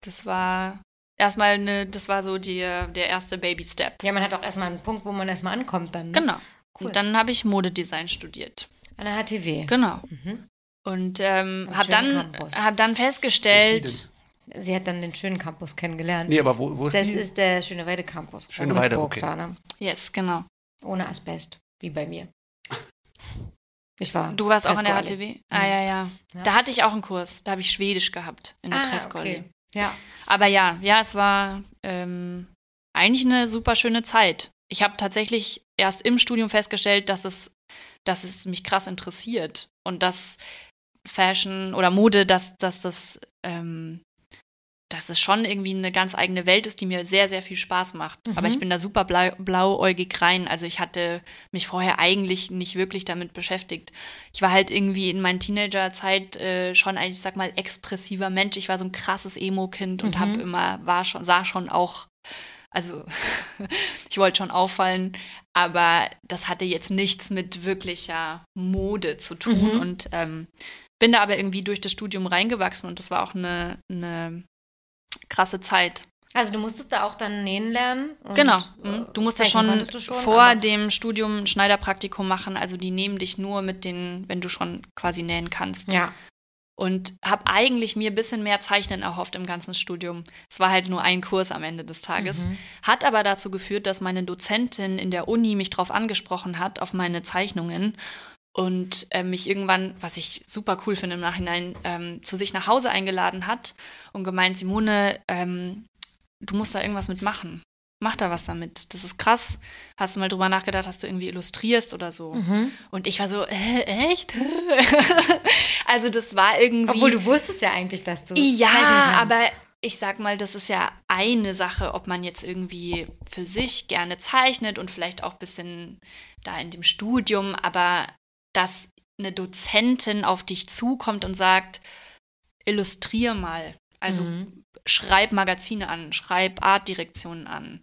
S3: das war erstmal eine, das war so die, der erste Baby-Step.
S2: Ja, man hat auch erstmal einen Punkt, wo man erstmal ankommt dann. Ne?
S3: Genau.
S2: Cool.
S3: Und dann habe ich Modedesign studiert.
S2: An der HTW.
S3: Genau.
S2: Mhm.
S3: Und ähm, habe dann, hab dann festgestellt,
S2: Sie hat dann den schönen Campus kennengelernt.
S1: Nee, aber wo, wo ist
S2: das
S1: die?
S2: ist der Schöneweide Campus.
S1: Schöneweide, okay.
S2: Da, ne?
S3: yes, genau.
S2: Ohne Asbest, wie bei mir. Ich war.
S3: Du warst auch an der. HTW? Ah, ja, ja,
S2: Ja.
S3: Da hatte ich auch einen Kurs. Da habe ich Schwedisch gehabt in der
S2: Ah,
S3: Trescolli.
S2: okay. Ja.
S3: Aber ja, ja, es war ähm, eigentlich eine super schöne Zeit. Ich habe tatsächlich erst im Studium festgestellt, dass es, dass es mich krass interessiert und dass Fashion oder Mode, dass, dass das, ähm, dass es schon irgendwie eine ganz eigene Welt ist, die mir sehr, sehr viel Spaß macht. Aber ich bin da super blau, blauäugig rein. Also ich hatte mich vorher eigentlich nicht wirklich damit beschäftigt. Ich war halt irgendwie in meiner Teenagerzeit äh, schon ein, ich sag mal, expressiver Mensch. Ich war so ein krasses Emo-Kind und habe immer, war schon, sah schon auch also ich wollte schon auffallen, aber das hatte jetzt nichts mit wirklicher Mode zu tun.
S2: Mhm.
S3: Und ähm, bin da aber irgendwie durch das Studium reingewachsen und das war auch eine, eine krasse Zeit.
S2: Also du musstest da auch dann nähen lernen.
S3: Genau.
S2: äh,
S3: Mhm. Du musstest
S2: zeichnen
S3: schon,
S2: du schon
S3: vor dem Studium ein Schneiderpraktikum machen. Also die nehmen dich nur mit den, wenn du schon quasi nähen kannst.
S2: Ja.
S3: Und habe eigentlich mir ein bisschen mehr Zeichnen erhofft im ganzen Studium. Es war halt nur ein Kurs am Ende des Tages.
S2: Mhm.
S3: Hat aber dazu geführt, dass meine Dozentin in der Uni mich drauf angesprochen hat, auf meine Zeichnungen. Und äh, mich irgendwann, was ich super cool finde im Nachhinein, ähm, zu sich nach Hause eingeladen hat und gemeint, Simone, ähm, du musst da irgendwas mitmachen. Mach da was damit. Das ist krass. Hast du mal drüber nachgedacht, dass du irgendwie illustrierst oder so?
S2: Mhm.
S3: Und ich war so, äh, echt? also das war irgendwie.
S2: Obwohl du wusstest ja eigentlich, dass du
S3: ja, aber ich sag mal, das ist ja eine Sache, ob man jetzt irgendwie für sich gerne zeichnet und vielleicht auch ein bisschen da in dem Studium, aber dass eine Dozentin auf dich zukommt und sagt, illustrier mal. Also
S2: Mhm.
S3: schreib Magazine an, schreib Artdirektionen an,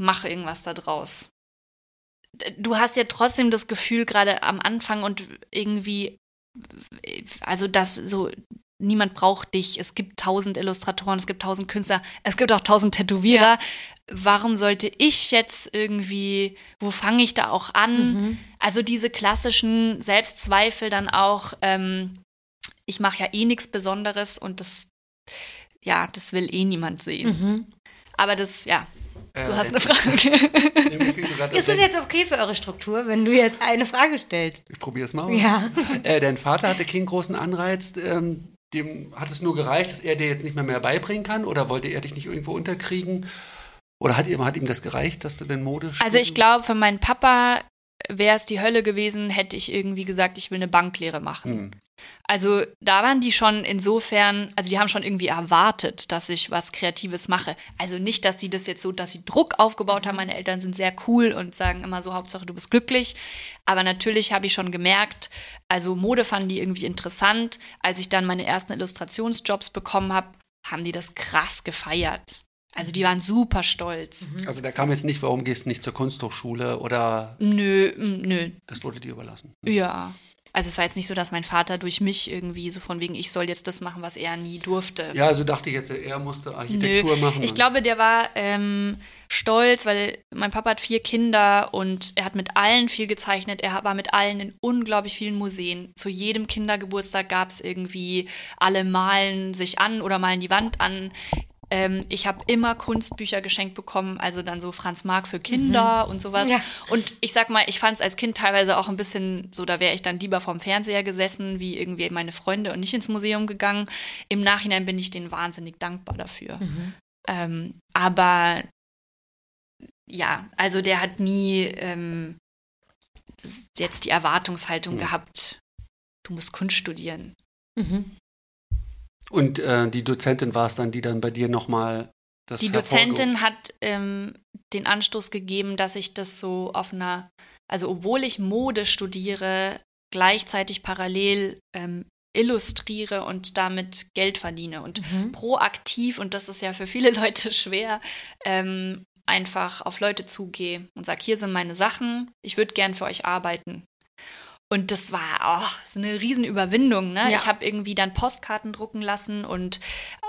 S3: mach irgendwas da draus. Du hast ja trotzdem das Gefühl, gerade am Anfang und irgendwie, also dass so, niemand braucht dich. Es gibt tausend Illustratoren, es gibt tausend Künstler, es gibt auch tausend Tätowierer. Warum sollte ich jetzt irgendwie, wo fange ich da auch an?
S2: Mhm.
S3: Also diese klassischen Selbstzweifel dann auch, ähm, ich mache ja eh nichts Besonderes und das, ja, das will eh niemand sehen.
S2: Mhm.
S3: Aber das, ja,
S1: Äh,
S3: du hast
S1: äh,
S3: eine Frage.
S2: Ist es jetzt okay für eure Struktur, wenn du jetzt eine Frage stellst?
S1: Ich probiere es mal. aus.
S2: Ja.
S1: Äh, dein Vater hatte keinen großen Anreiz. Ähm, dem hat es nur gereicht, dass er dir jetzt nicht mehr mehr beibringen kann? Oder wollte er dich nicht irgendwo unterkriegen? Oder hat ihm, hat ihm das gereicht, dass du den Mode
S3: Also ich glaube, für meinen Papa wäre es die Hölle gewesen, hätte ich irgendwie gesagt, ich will eine Banklehre machen.
S1: Hm.
S3: Also da waren die schon insofern, also die haben schon irgendwie erwartet, dass ich was Kreatives mache. Also nicht, dass sie das jetzt so, dass sie Druck aufgebaut haben. Meine Eltern sind sehr cool und sagen immer so, Hauptsache du bist glücklich. Aber natürlich habe ich schon gemerkt, also Mode fanden die irgendwie interessant. Als ich dann meine ersten Illustrationsjobs bekommen habe, haben die das krass gefeiert. Also die waren super stolz.
S1: Also da kam jetzt nicht, warum gehst du nicht zur Kunsthochschule oder
S3: Nö, nö,
S1: das wurde dir überlassen.
S3: ja. Also es war jetzt nicht so, dass mein Vater durch mich irgendwie so von wegen, ich soll jetzt das machen, was er nie durfte.
S1: Ja, also dachte ich jetzt, er musste
S3: Nö.
S1: Architektur machen.
S3: Ich glaube, der war ähm, stolz, weil mein Papa hat vier Kinder und er hat mit allen viel gezeichnet. Er war mit allen in unglaublich vielen Museen. Zu jedem Kindergeburtstag gab es irgendwie, alle malen sich an oder malen die Wand an. Ähm, ich habe immer Kunstbücher geschenkt bekommen, also dann so Franz Marc für Kinder und sowas.
S2: Ja.
S3: Und ich sag mal, ich fand es als Kind teilweise auch ein bisschen so, da wäre ich dann lieber vorm Fernseher gesessen, wie irgendwie meine Freunde und nicht ins Museum gegangen. Im Nachhinein bin ich denen wahnsinnig dankbar dafür. Ähm, aber ja, also der hat nie ähm, jetzt die Erwartungshaltung
S1: Mhm.
S3: gehabt, du musst Kunst studieren.
S2: Mhm.
S1: Und äh, die Dozentin war es dann, die dann bei dir nochmal das
S3: Die Dozentin hat ähm, den Anstoß gegeben, dass ich das so auf einer, also obwohl ich Mode studiere, gleichzeitig parallel ähm, illustriere und damit Geld verdiene und
S2: Mhm.
S3: proaktiv, und das ist ja für viele Leute schwer, ähm, einfach auf Leute zugehe und sage, hier sind meine Sachen, ich würde gern für euch arbeiten. Und das war oh, so eine Riesenüberwindung. Ne?
S2: Ja.
S3: Ich habe irgendwie dann Postkarten drucken lassen und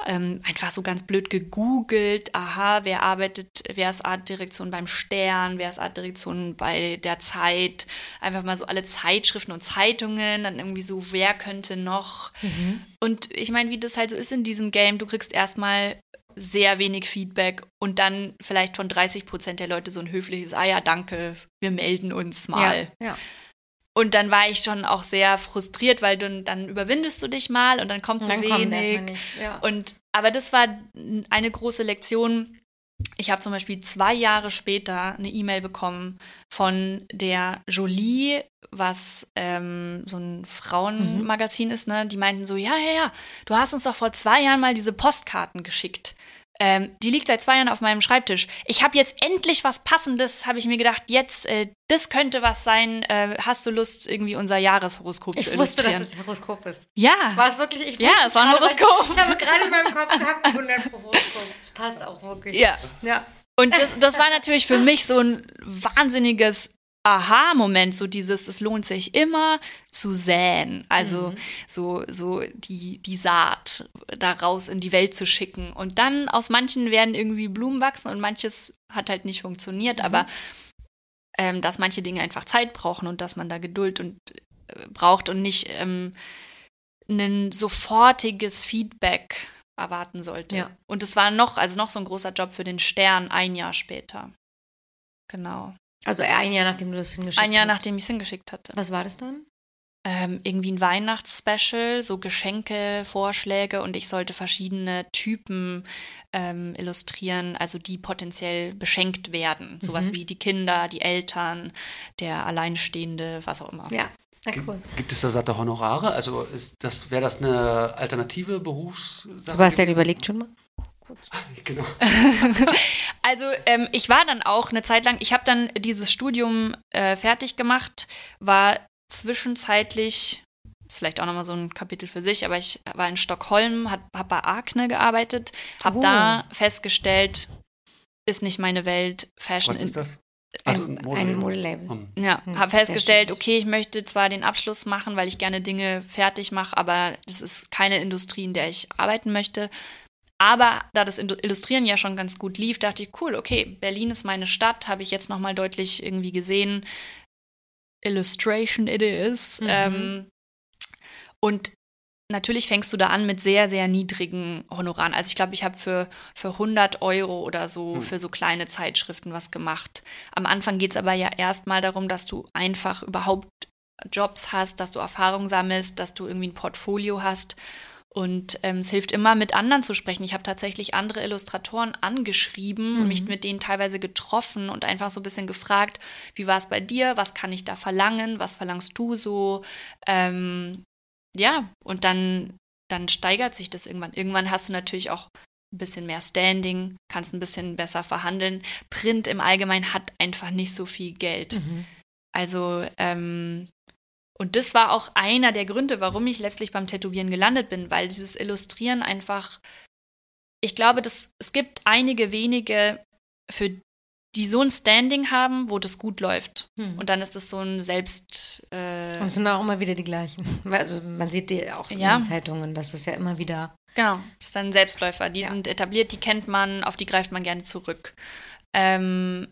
S3: ähm, einfach so ganz blöd gegoogelt. Aha, wer arbeitet, wer ist Artdirektion beim Stern, wer ist Artdirektion bei der Zeit. Einfach mal so alle Zeitschriften und Zeitungen, dann irgendwie so, wer könnte noch. Und ich meine, wie das halt so ist in diesem Game, du kriegst erstmal sehr wenig Feedback und dann vielleicht von 30 Prozent der Leute so ein höfliches, ah ja, danke, wir melden uns mal.
S2: Ja. ja.
S3: Und dann war ich schon auch sehr frustriert, weil du, dann überwindest du dich mal und dann kommt so wenig.
S2: Ja.
S3: Und aber das war eine große Lektion, ich habe zum Beispiel zwei Jahre später eine E-Mail bekommen von der Jolie, was ähm, so ein Frauenmagazin ist, ne? Die meinten so, ja, ja, ja, du hast uns doch vor zwei Jahren mal diese Postkarten geschickt. Ähm, die liegt seit zwei Jahren auf meinem Schreibtisch. Ich habe jetzt endlich was Passendes, habe ich mir gedacht, jetzt, äh, das könnte was sein. Äh, hast du Lust, irgendwie unser Jahreshoroskop
S2: Ich
S3: zu
S2: wusste, dass
S3: illustrieren?
S2: es Horoskop ist.
S3: ja.
S2: War es wirklich? Ich
S3: Ja, es war ein Horoskop.
S2: Ich habe gerade in meinem Kopf gehabt, 100 pro Horoskop. Das passt auch wirklich.
S3: Ja.
S2: Ja.
S3: Und das, das war natürlich für mich so ein wahnsinniges Aha-Moment, so dieses, es lohnt sich immer zu säen, also so, so die, die Saat daraus in die Welt zu schicken. Und dann aus manchen werden irgendwie Blumen wachsen und manches hat halt nicht funktioniert, aber ähm, dass manche Dinge einfach Zeit brauchen und dass man da Geduld und äh, braucht und nicht ähm, ein sofortiges Feedback erwarten sollte.
S2: Ja.
S3: Und es war noch, also noch so ein großer Job für den Stern ein Jahr später. Genau.
S2: Also ein Jahr, nachdem du das hingeschickt
S3: Ein Jahr,
S2: hast.
S3: nachdem ich es hingeschickt hatte.
S2: Was war das dann?
S3: Ähm, irgendwie ein Weihnachtsspecial, so Geschenke, Vorschläge und ich sollte verschiedene Typen ähm, illustrieren, also die potenziell beschenkt werden. Sowas
S2: Mhm.
S3: wie die Kinder, die Eltern, der Alleinstehende, was auch immer.
S2: Ja, na cool.
S1: Gibt es da satte Honorare? Also ist das, wäre das eine alternative Berufssache?
S2: Sebastian überlegt schon mal. Kurz.
S1: Genau.
S3: Also ähm, ich war dann auch eine Zeit lang, ich habe dann dieses Studium äh, fertig gemacht, war zwischenzeitlich, ist vielleicht auch nochmal so ein Kapitel für sich, aber ich war in Stockholm, habe hab bei Akne gearbeitet, habe
S2: Oh.
S3: da festgestellt, ist nicht meine Welt, Fashion.
S1: Was ist
S3: in-
S1: das? Also
S2: ein,
S1: Modelabel.
S2: ein Modelabel.
S1: Hm.
S3: Ja,
S2: Hm,
S3: habe festgestellt, okay, ich möchte zwar den Abschluss machen, weil ich gerne Dinge fertig mache, aber das ist keine Industrie, in der ich arbeiten möchte. Aber da das Illustrieren ja schon ganz gut lief, dachte ich, cool, okay, Berlin ist meine Stadt, habe ich jetzt nochmal deutlich irgendwie gesehen. Illustration it is.
S2: Mhm.
S3: Ähm, und natürlich fängst du da an mit sehr, sehr niedrigen Honoraren. Also ich glaube, ich habe für, für 100 Euro oder so
S1: Hm.
S3: für so kleine Zeitschriften was gemacht. Am Anfang geht es aber ja erstmal darum, dass du einfach überhaupt Jobs hast, dass du Erfahrung sammelst, dass du irgendwie ein Portfolio hast. Und ähm, es hilft immer, mit anderen zu sprechen. Ich habe tatsächlich andere Illustratoren angeschrieben und mich mit denen teilweise getroffen und einfach so ein bisschen gefragt, wie war es bei dir, was kann ich da verlangen, was verlangst du so? Ähm, ja, und dann, dann steigert sich das irgendwann. Irgendwann hast du natürlich auch ein bisschen mehr Standing, kannst ein bisschen besser verhandeln. Print im Allgemeinen hat einfach nicht so viel Geld.
S2: Mhm.
S3: Also, ähm, und das war auch einer der Gründe, warum ich letztlich beim Tätowieren gelandet bin, weil dieses Illustrieren einfach, ich glaube, dass, es gibt einige wenige, für die so ein Standing haben, wo das gut läuft.
S2: Hm.
S3: Und dann ist das so ein Selbst. Äh,
S2: Und es sind auch immer wieder die gleichen. Also man sieht die auch
S3: Ja.
S2: in den Zeitungen, dass es ja immer wieder.
S3: Genau, das ist dann ein Selbstläufer. Die
S2: Ja.
S3: sind etabliert, die kennt man, auf die greift man gerne zurück. Ähm,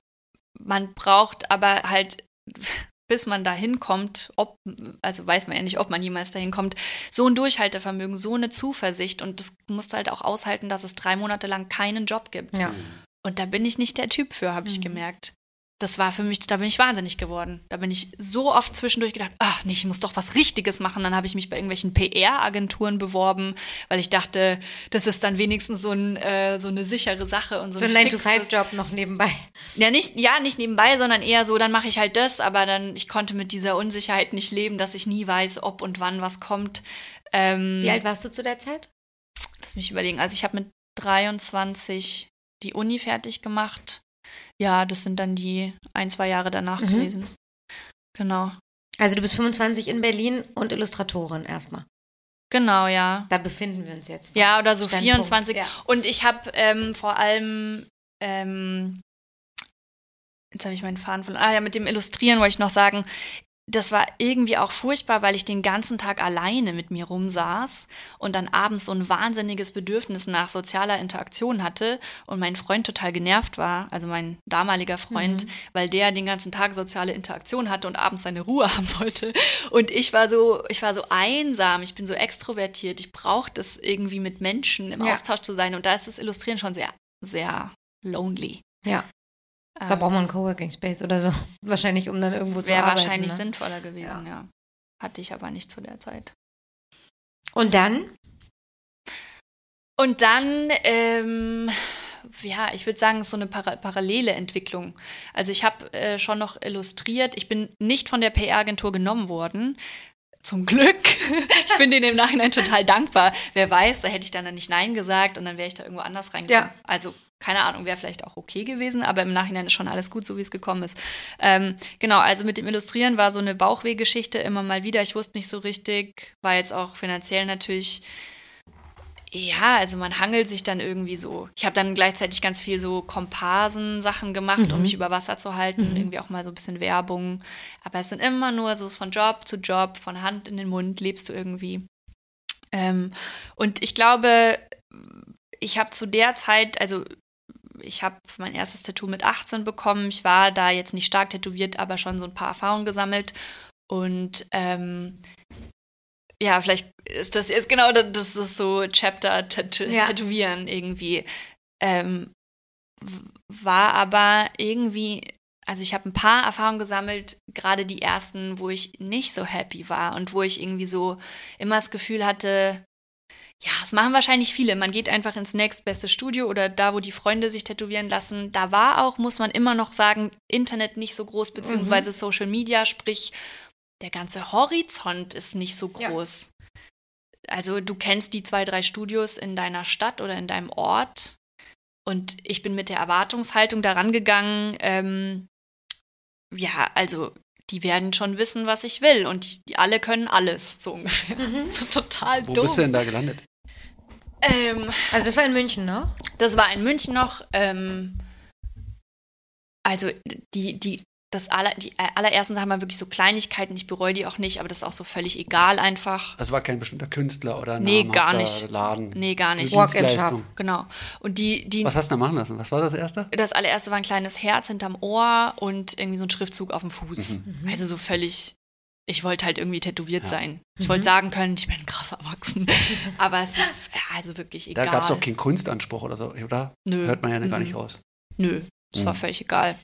S3: man braucht aber halt, bis man da hinkommt, ob, also weiß man ja nicht, ob man jemals dahin kommt, so ein Durchhaltevermögen, so eine Zuversicht und das musst du halt auch aushalten, dass es drei Monate lang keinen Job gibt.
S2: Ja.
S3: Und da bin ich nicht der Typ für, habe ich
S2: Mhm.
S3: gemerkt. Das war für mich, da bin ich wahnsinnig geworden. Da bin ich so oft zwischendurch gedacht, ach nee, ich muss doch was Richtiges machen. Dann habe ich mich bei irgendwelchen PR-Agenturen beworben, weil ich dachte, das ist dann wenigstens so, ein, äh, so eine sichere Sache und so,
S2: So ein
S3: fixes-
S2: 9-to-5-Job noch nebenbei.
S3: Ja, nicht, ja, nicht nebenbei, sondern eher so, dann mache ich halt das, aber dann, ich konnte mit dieser Unsicherheit nicht leben, dass ich nie weiß, ob und wann was kommt. Ähm,
S2: Wie alt warst du zu der Zeit?
S3: Lass mich überlegen. Also ich habe mit 23 die Uni fertig gemacht. Ja, das sind dann die ein, zwei Jahre danach
S2: Mhm.
S3: gewesen. Genau.
S2: Also du bist 25 in Berlin und Illustratorin erstmal.
S3: Genau, ja.
S2: Da befinden wir uns jetzt.
S3: Ja, oder so
S2: Standpunkt,
S3: 24.
S2: ja.
S3: Und ich habe ähm, vor allem, ähm, jetzt habe ich meinen Faden verloren. Ah ja, mit dem Illustrieren wollte ich noch sagen, das war irgendwie auch furchtbar, weil ich den ganzen Tag alleine mit mir rumsaß und dann abends so ein wahnsinniges Bedürfnis nach sozialer Interaktion hatte und mein Freund total genervt war, also mein damaliger Freund, weil der den ganzen Tag soziale Interaktion hatte und abends seine Ruhe haben wollte. Und ich war so, ich war so einsam, ich bin so extrovertiert, ich brauche das irgendwie mit Menschen im
S2: Ja.
S3: Austausch zu sein und da ist das Illustrieren schon sehr, sehr lonely.
S2: Ja. Da braucht man einen Coworking Space oder so. Wahrscheinlich, um dann irgendwo zu
S3: Wäre
S2: arbeiten.
S3: wahrscheinlich
S2: ne?
S3: sinnvoller gewesen, ja. Hatte ich aber nicht zu der Zeit.
S2: Und dann?
S3: Und dann ähm, ja, ich würde sagen, es ist so eine para parallele Entwicklung. Also ich habe äh, schon noch illustriert. Ich bin nicht von der PR-Agentur genommen worden. Zum Glück. ich bin denen im Nachhinein total dankbar. Wer weiß, da hätte ich dann nicht Nein gesagt und dann wäre ich da irgendwo anders reingekommen.
S2: Ja.
S3: Also keine Ahnung, wäre vielleicht auch okay gewesen, aber im Nachhinein ist schon alles gut, so wie es gekommen ist. Ähm, genau, also mit dem Illustrieren war so eine Bauchwehgeschichte immer mal wieder. Ich wusste nicht so richtig, war jetzt auch finanziell natürlich ja, also man hangelt sich dann irgendwie so. Ich habe dann gleichzeitig ganz viel so Komparsen-Sachen gemacht, um mich über Wasser zu halten, irgendwie auch mal so ein bisschen Werbung. Aber es sind immer nur so von Job zu Job, von Hand in den Mund lebst du irgendwie. Ähm, und ich glaube, ich habe zu der Zeit, also ich habe mein erstes Tattoo mit 18 bekommen. Ich war da jetzt nicht stark tätowiert, aber schon so ein paar Erfahrungen gesammelt. Und ähm, ja, vielleicht ist das jetzt genau das, das ist so Chapter Tatu
S2: Ja.
S3: Tätowieren irgendwie. Ähm, war aber irgendwie, also ich habe ein paar Erfahrungen gesammelt, gerade die ersten, wo ich nicht so happy war und wo ich irgendwie so immer das Gefühl hatte, ja, das machen wahrscheinlich viele. Man geht einfach ins nächstbeste Studio oder da, wo die Freunde sich tätowieren lassen. Da war auch, muss man immer noch sagen, Internet nicht so groß, beziehungsweise Social Media, sprich, der ganze Horizont ist nicht so
S2: Ja.
S3: groß. Also du kennst die zwei, drei Studios in deiner Stadt oder in deinem Ort. Und ich bin mit der Erwartungshaltung daran gegangen, ähm, ja, also die werden schon wissen, was ich will. Und die, die alle können alles, so ungefähr. So total
S1: Wo
S3: dumm.
S1: bist du denn da gelandet?
S3: Ähm,
S2: Also das war in München noch?
S3: das war in München noch. Ähm, also die, die, das aller, die allerersten Sachen waren wirklich so Kleinigkeiten. Ich bereue die auch nicht, aber das ist auch so völlig egal einfach.
S1: Das war kein bestimmter Künstler oder
S3: Nee, gar nicht.
S1: Laden.
S3: Nee, gar nicht.
S2: Walk-in
S1: Dienstleistung.
S2: Shop.
S3: Genau. Und die, die,
S1: Was hast du da machen lassen? Was war das erste?
S3: das allererste war ein kleines Herz hinterm Ohr und irgendwie so ein Schriftzug auf dem Fuß. Also so völlig. Ich wollte halt irgendwie tätowiert
S1: Ja.
S3: sein. Ich wollte sagen können, ich bin krass erwachsen. Aber es ist also wirklich
S1: Da
S3: egal.
S1: gab es auch keinen Kunstanspruch oder so, oder?
S3: Nö.
S1: Hört man ja gar
S3: Mhm.
S1: nicht raus.
S3: Nö, das war
S1: Mhm.
S3: völlig egal.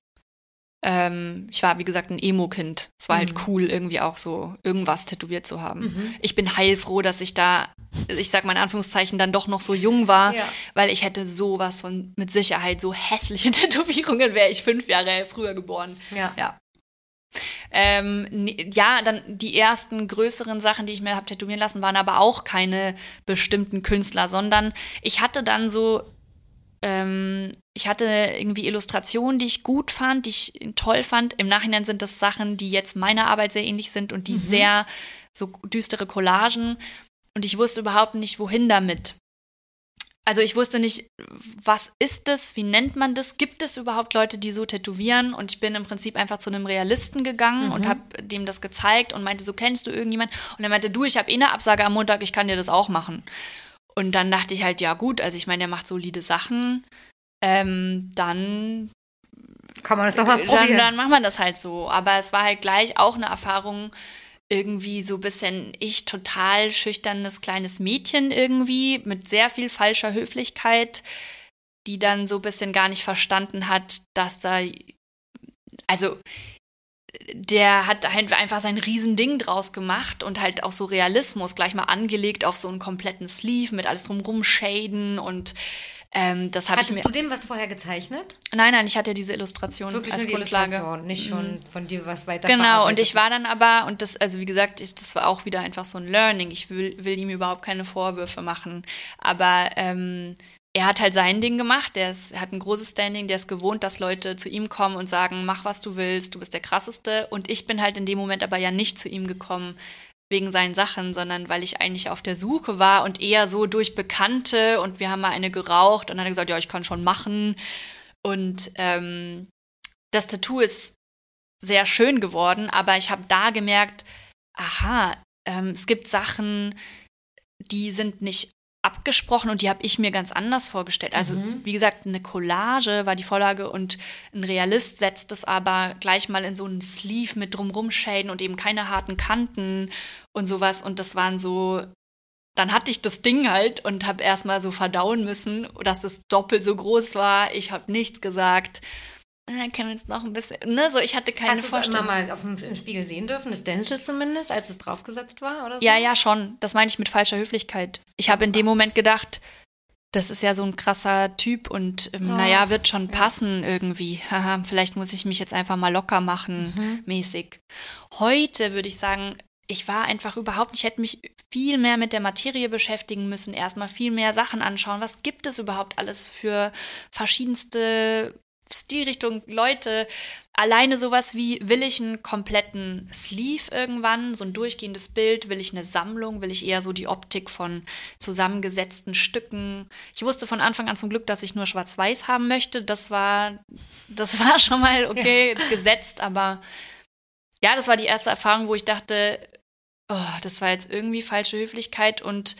S3: Ähm, ich war, wie gesagt, ein Emo-Kind. Es war halt
S2: Mhm.
S3: cool, irgendwie auch so irgendwas tätowiert zu haben.
S2: Mhm.
S3: Ich bin heilfroh, dass ich da, ich sag mal in Anführungszeichen, dann doch noch so jung war,
S2: Ja.
S3: weil ich hätte sowas von mit Sicherheit so hässliche Tätowierungen, wäre ich fünf Jahre früher geboren.
S2: Ja.
S3: Ja. Ähm, ne- ja, dann die ersten größeren Sachen, die ich mir habe tätowieren lassen, waren aber auch keine bestimmten Künstler, sondern ich hatte dann so, ähm, ich hatte irgendwie Illustrationen, die ich gut fand, die ich toll fand. Im Nachhinein sind das Sachen, die jetzt meiner Arbeit sehr ähnlich sind und die sehr so düstere Collagen. Und ich wusste überhaupt nicht, wohin damit. Also ich wusste nicht, was ist das, wie nennt man das, gibt es überhaupt Leute, die so tätowieren? Und ich bin im Prinzip einfach zu einem Realisten gegangen und habe dem das gezeigt und meinte, so kennst du irgendjemand? Und er meinte, du, ich habe eh eine Absage am Montag, ich kann dir das auch machen. Und dann dachte ich halt, ja gut, also ich meine, der macht solide Sachen, ähm, dann
S2: Kann man das doch mal
S3: dann,
S2: probieren.
S3: dann macht man das halt so. Aber es war halt gleich auch eine Erfahrung, irgendwie so ein bisschen ich total schüchternes kleines Mädchen irgendwie mit sehr viel falscher Höflichkeit, die dann so ein bisschen gar nicht verstanden hat, dass da, also der hat halt einfach sein Riesending draus gemacht und halt auch so Realismus gleich mal angelegt auf so einen kompletten Sleeve mit alles drumrum Shaden und ähm, das habe ich mir.
S2: Hattest du dem was vorher gezeichnet?
S3: Nein, nein, ich hatte diese Illustration
S2: Wirklich
S3: als
S2: nur die
S3: Grundlage.
S2: Illustration, nicht schon von dir was weiter
S3: Genau, und ich war dann aber, und das, also wie gesagt, ich, das war auch wieder einfach so ein Learning. Ich will, will ihm überhaupt keine Vorwürfe machen. Aber ähm, er hat halt sein Ding gemacht, der ist, er hat ein großes Standing, der ist gewohnt, dass Leute zu ihm kommen und sagen, mach was du willst, du bist der krasseste. Und ich bin halt in dem Moment aber ja nicht zu ihm gekommen wegen seinen Sachen, sondern weil ich eigentlich auf der Suche war und eher so durch Bekannte und wir haben mal eine geraucht und dann hat er gesagt, ja, ich kann schon machen. Und ähm, das Tattoo ist sehr schön geworden, aber ich habe da gemerkt, aha, ähm, es gibt Sachen, die sind nicht abgesprochen und die habe ich mir ganz anders vorgestellt. Also,
S2: Mhm.
S3: wie gesagt, eine Collage war die Vorlage und ein Realist setzt es aber gleich mal in so einen Sleeve mit drumrum Schäden und eben keine harten Kanten und sowas. Und das waren so. Dann hatte ich das Ding halt und habe erstmal so verdauen müssen, dass es doppelt so groß war. Ich habe nichts gesagt. Äh, Können wir jetzt noch ein bisschen. Ne, so, ich hatte keine
S2: Hast du es immer
S3: Vorstellung.
S2: mal auf dem im Spiegel sehen dürfen? Das Stencil zumindest, als es draufgesetzt war oder so?
S3: Ja, ja, schon. Das meine ich mit falscher Höflichkeit. Ich habe in dem Moment gedacht, das ist ja so ein krasser Typ und ähm, naja, wird schon passen irgendwie. Haha, Vielleicht muss ich mich jetzt einfach mal locker machen, mäßig. Heute würde ich sagen, ich war einfach überhaupt nicht, ich hätte mich viel mehr mit der Materie beschäftigen müssen, erstmal viel mehr Sachen anschauen. Was gibt es überhaupt alles für verschiedenste Stilrichtungen, Leute? Alleine sowas wie, will ich einen kompletten Sleeve irgendwann, so ein durchgehendes Bild, will ich eine Sammlung, will ich eher so die Optik von zusammengesetzten Stücken. Ich wusste von Anfang an zum Glück, dass ich nur schwarz-weiß haben möchte. Das war, das war schon mal okay gesetzt, aber ja, das war die erste Erfahrung, wo ich dachte, oh, das war jetzt irgendwie falsche Höflichkeit und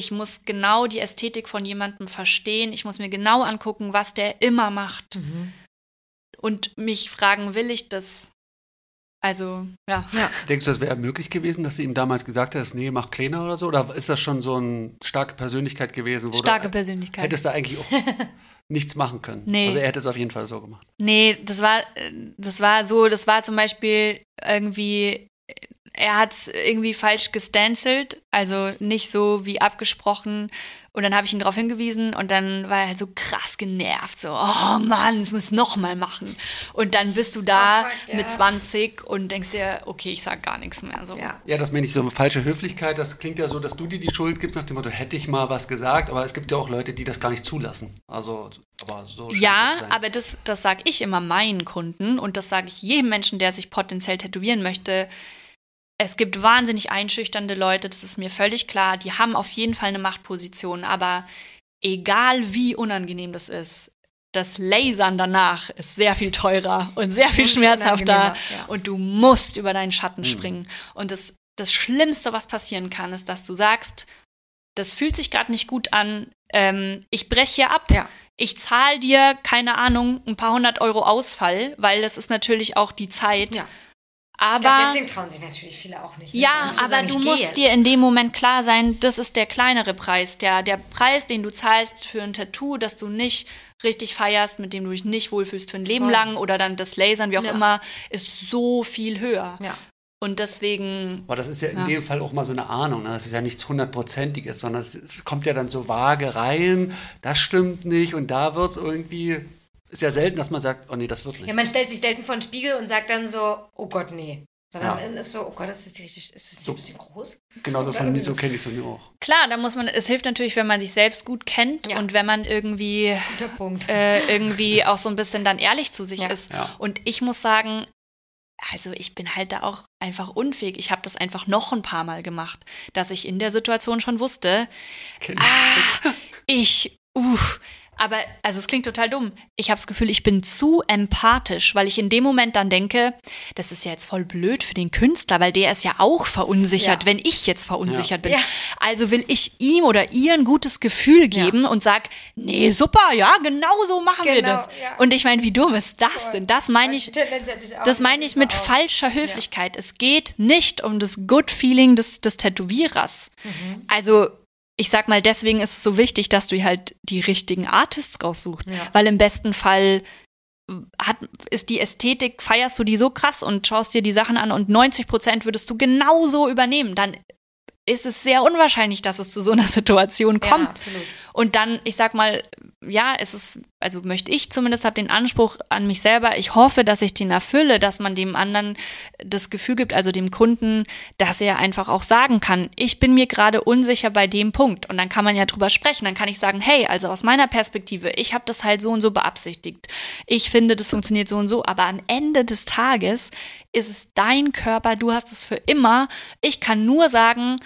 S3: ich muss genau die Ästhetik von jemandem verstehen. Ich muss mir genau angucken, was der immer macht. Und mich fragen, will ich das? Also, ja.
S1: Denkst du, das wäre möglich gewesen, dass du ihm damals gesagt hast, nee, mach kleiner oder so? Oder ist das schon so eine starke Persönlichkeit gewesen? Wo
S3: Starke
S1: du,
S3: Persönlichkeit.
S1: Hättest du eigentlich auch nichts machen können?
S3: Nee.
S1: Also er hätte es auf jeden Fall so gemacht.
S3: Nee, das war, äh, das war so, das war zum Beispiel irgendwie, er hat es irgendwie falsch gestanzelt, also nicht so wie abgesprochen. Und dann habe ich ihn darauf hingewiesen und dann war er halt so krass genervt, so, oh Mann, es muss noch mal machen. Und dann bist du da
S2: Oh, fuck, ja.
S3: mit 20 und denkst dir, okay, ich sag gar nichts mehr. So.
S2: Ja.
S1: Ja, das meine ich so eine falsche Höflichkeit. Das klingt ja so, dass du dir die Schuld gibst nach dem Motto, hätte ich mal was gesagt. Aber es gibt ja auch Leute, die das gar nicht zulassen. Also, aber so
S3: Ja, aber das, das sage ich immer meinen Kunden und das sage ich jedem Menschen, der sich potenziell tätowieren möchte. Es gibt wahnsinnig einschüchternde Leute, das ist mir völlig klar. Die haben auf jeden Fall eine Machtposition, aber egal wie unangenehm das ist, das Lasern danach ist sehr viel teurer und sehr viel
S2: Und
S3: schmerzhafter
S2: ja.
S3: und du musst über deinen Schatten springen. Und das, das Schlimmste, was passieren kann, ist, dass du sagst, das fühlt sich gerade nicht gut an, ähm, ich breche hier ab.
S2: Ja.
S3: Ich zahle dir, keine Ahnung, ein paar hundert Euro Ausfall, weil das ist natürlich auch die Zeit.
S2: Ja. Ich glaub,
S3: Aber
S2: deswegen trauen sich natürlich viele auch nicht.
S3: ja, aber
S2: sagen,
S3: du musst
S2: jetzt.
S3: dir in dem Moment klar sein, das ist der kleinere Preis. Der, der Preis, den du zahlst für ein Tattoo, das du nicht richtig feierst, mit dem du dich nicht wohlfühlst für ein Leben
S2: Voll.
S3: lang oder dann das Lasern, wie auch
S2: Ja.
S3: immer, ist so viel höher.
S2: Ja.
S3: Und deswegen,
S1: Aber das ist ja in
S3: Ja.
S1: dem Fall auch mal so eine Ahnung. Ne? Das ist ja nichts hundertprozentiges, sondern es, es kommt ja dann so vage rein. Das stimmt nicht und da wird es irgendwie. Ist ja selten, dass man sagt, oh nee, das wird nicht.
S2: Ja, man stellt sich selten vor den Spiegel und sagt dann so, oh Gott, nee. Sondern
S1: Ja.
S2: ist so, oh Gott, das ist, die richtig, ist das nicht
S1: So.
S2: ein bisschen groß?
S1: Von mir,
S2: irgendwie
S1: so kenne ich es von mir auch.
S3: klar, da muss man, es hilft natürlich, wenn man sich selbst gut kennt
S2: Ja.
S3: und wenn man irgendwie
S2: Guter Punkt.
S3: äh, irgendwie auch so ein bisschen dann ehrlich zu sich
S2: Ja.
S3: ist.
S1: Ja.
S3: Und ich muss sagen, also ich bin halt da auch einfach unfähig. Ich habe das einfach noch ein paar Mal gemacht, dass ich in der Situation schon wusste, ah, ich, uh, aber, also es klingt total dumm. Ich habe das Gefühl, ich bin zu empathisch, weil ich in dem Moment dann denke, das ist ja jetzt voll blöd für den Künstler, weil der ist ja auch verunsichert,
S2: Ja.
S3: wenn ich jetzt verunsichert bin.
S2: Ja.
S3: Also will ich ihm oder ihr ein gutes Gefühl geben und sag, nee, super, ja, genau so machen wir
S2: Genau,
S3: das.
S2: ja.
S3: Und ich meine, wie dumm ist das denn? Das meine ich, das meine ich mit
S2: auch.
S3: falscher Höflichkeit. Es geht nicht um das Good Feeling des, des Tätowierers.
S2: Mhm.
S3: Also, ich sag mal, deswegen ist es so wichtig, dass du halt die richtigen Artists raussuchst.
S2: Ja.
S3: Weil im besten Fall hat, ist die Ästhetik, feierst du die so krass und schaust dir die Sachen an und 90 Prozent würdest du genauso übernehmen. Dann ist es sehr unwahrscheinlich, dass es zu so einer Situation
S2: Ja,
S3: kommt.
S2: absolut.
S3: Und dann, ich sag mal, ja, es ist, also möchte ich zumindest, habe den Anspruch an mich selber, ich hoffe, dass ich den erfülle, dass man dem anderen das Gefühl gibt, also dem Kunden, dass er einfach auch sagen kann, ich bin mir gerade unsicher bei dem Punkt. Und dann kann man ja drüber sprechen. Dann kann ich sagen, hey, also aus meiner Perspektive, ich habe das halt so und so beabsichtigt. Ich finde, das funktioniert so und so. Aber am Ende des Tages ist es dein Körper, du hast es für immer. Ich kann nur sagen,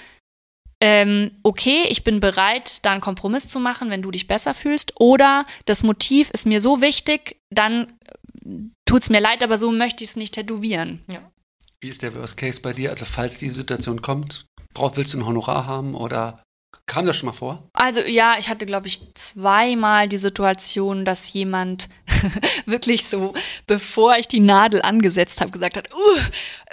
S3: ähm, okay, ich bin bereit, da einen Kompromiss zu machen, wenn du dich besser fühlst. Oder das Motiv ist mir so wichtig, dann tut es mir leid, aber so möchte ich es nicht tätowieren.
S1: Wie ist der Worst Case bei dir? Also, falls die Situation kommt, brauch, willst du ein Honorar haben oder kam das schon mal vor?
S3: Also ja, ich hatte, glaube ich, zweimal die Situation, dass jemand wirklich so, bevor ich die Nadel angesetzt habe, gesagt hat, uh,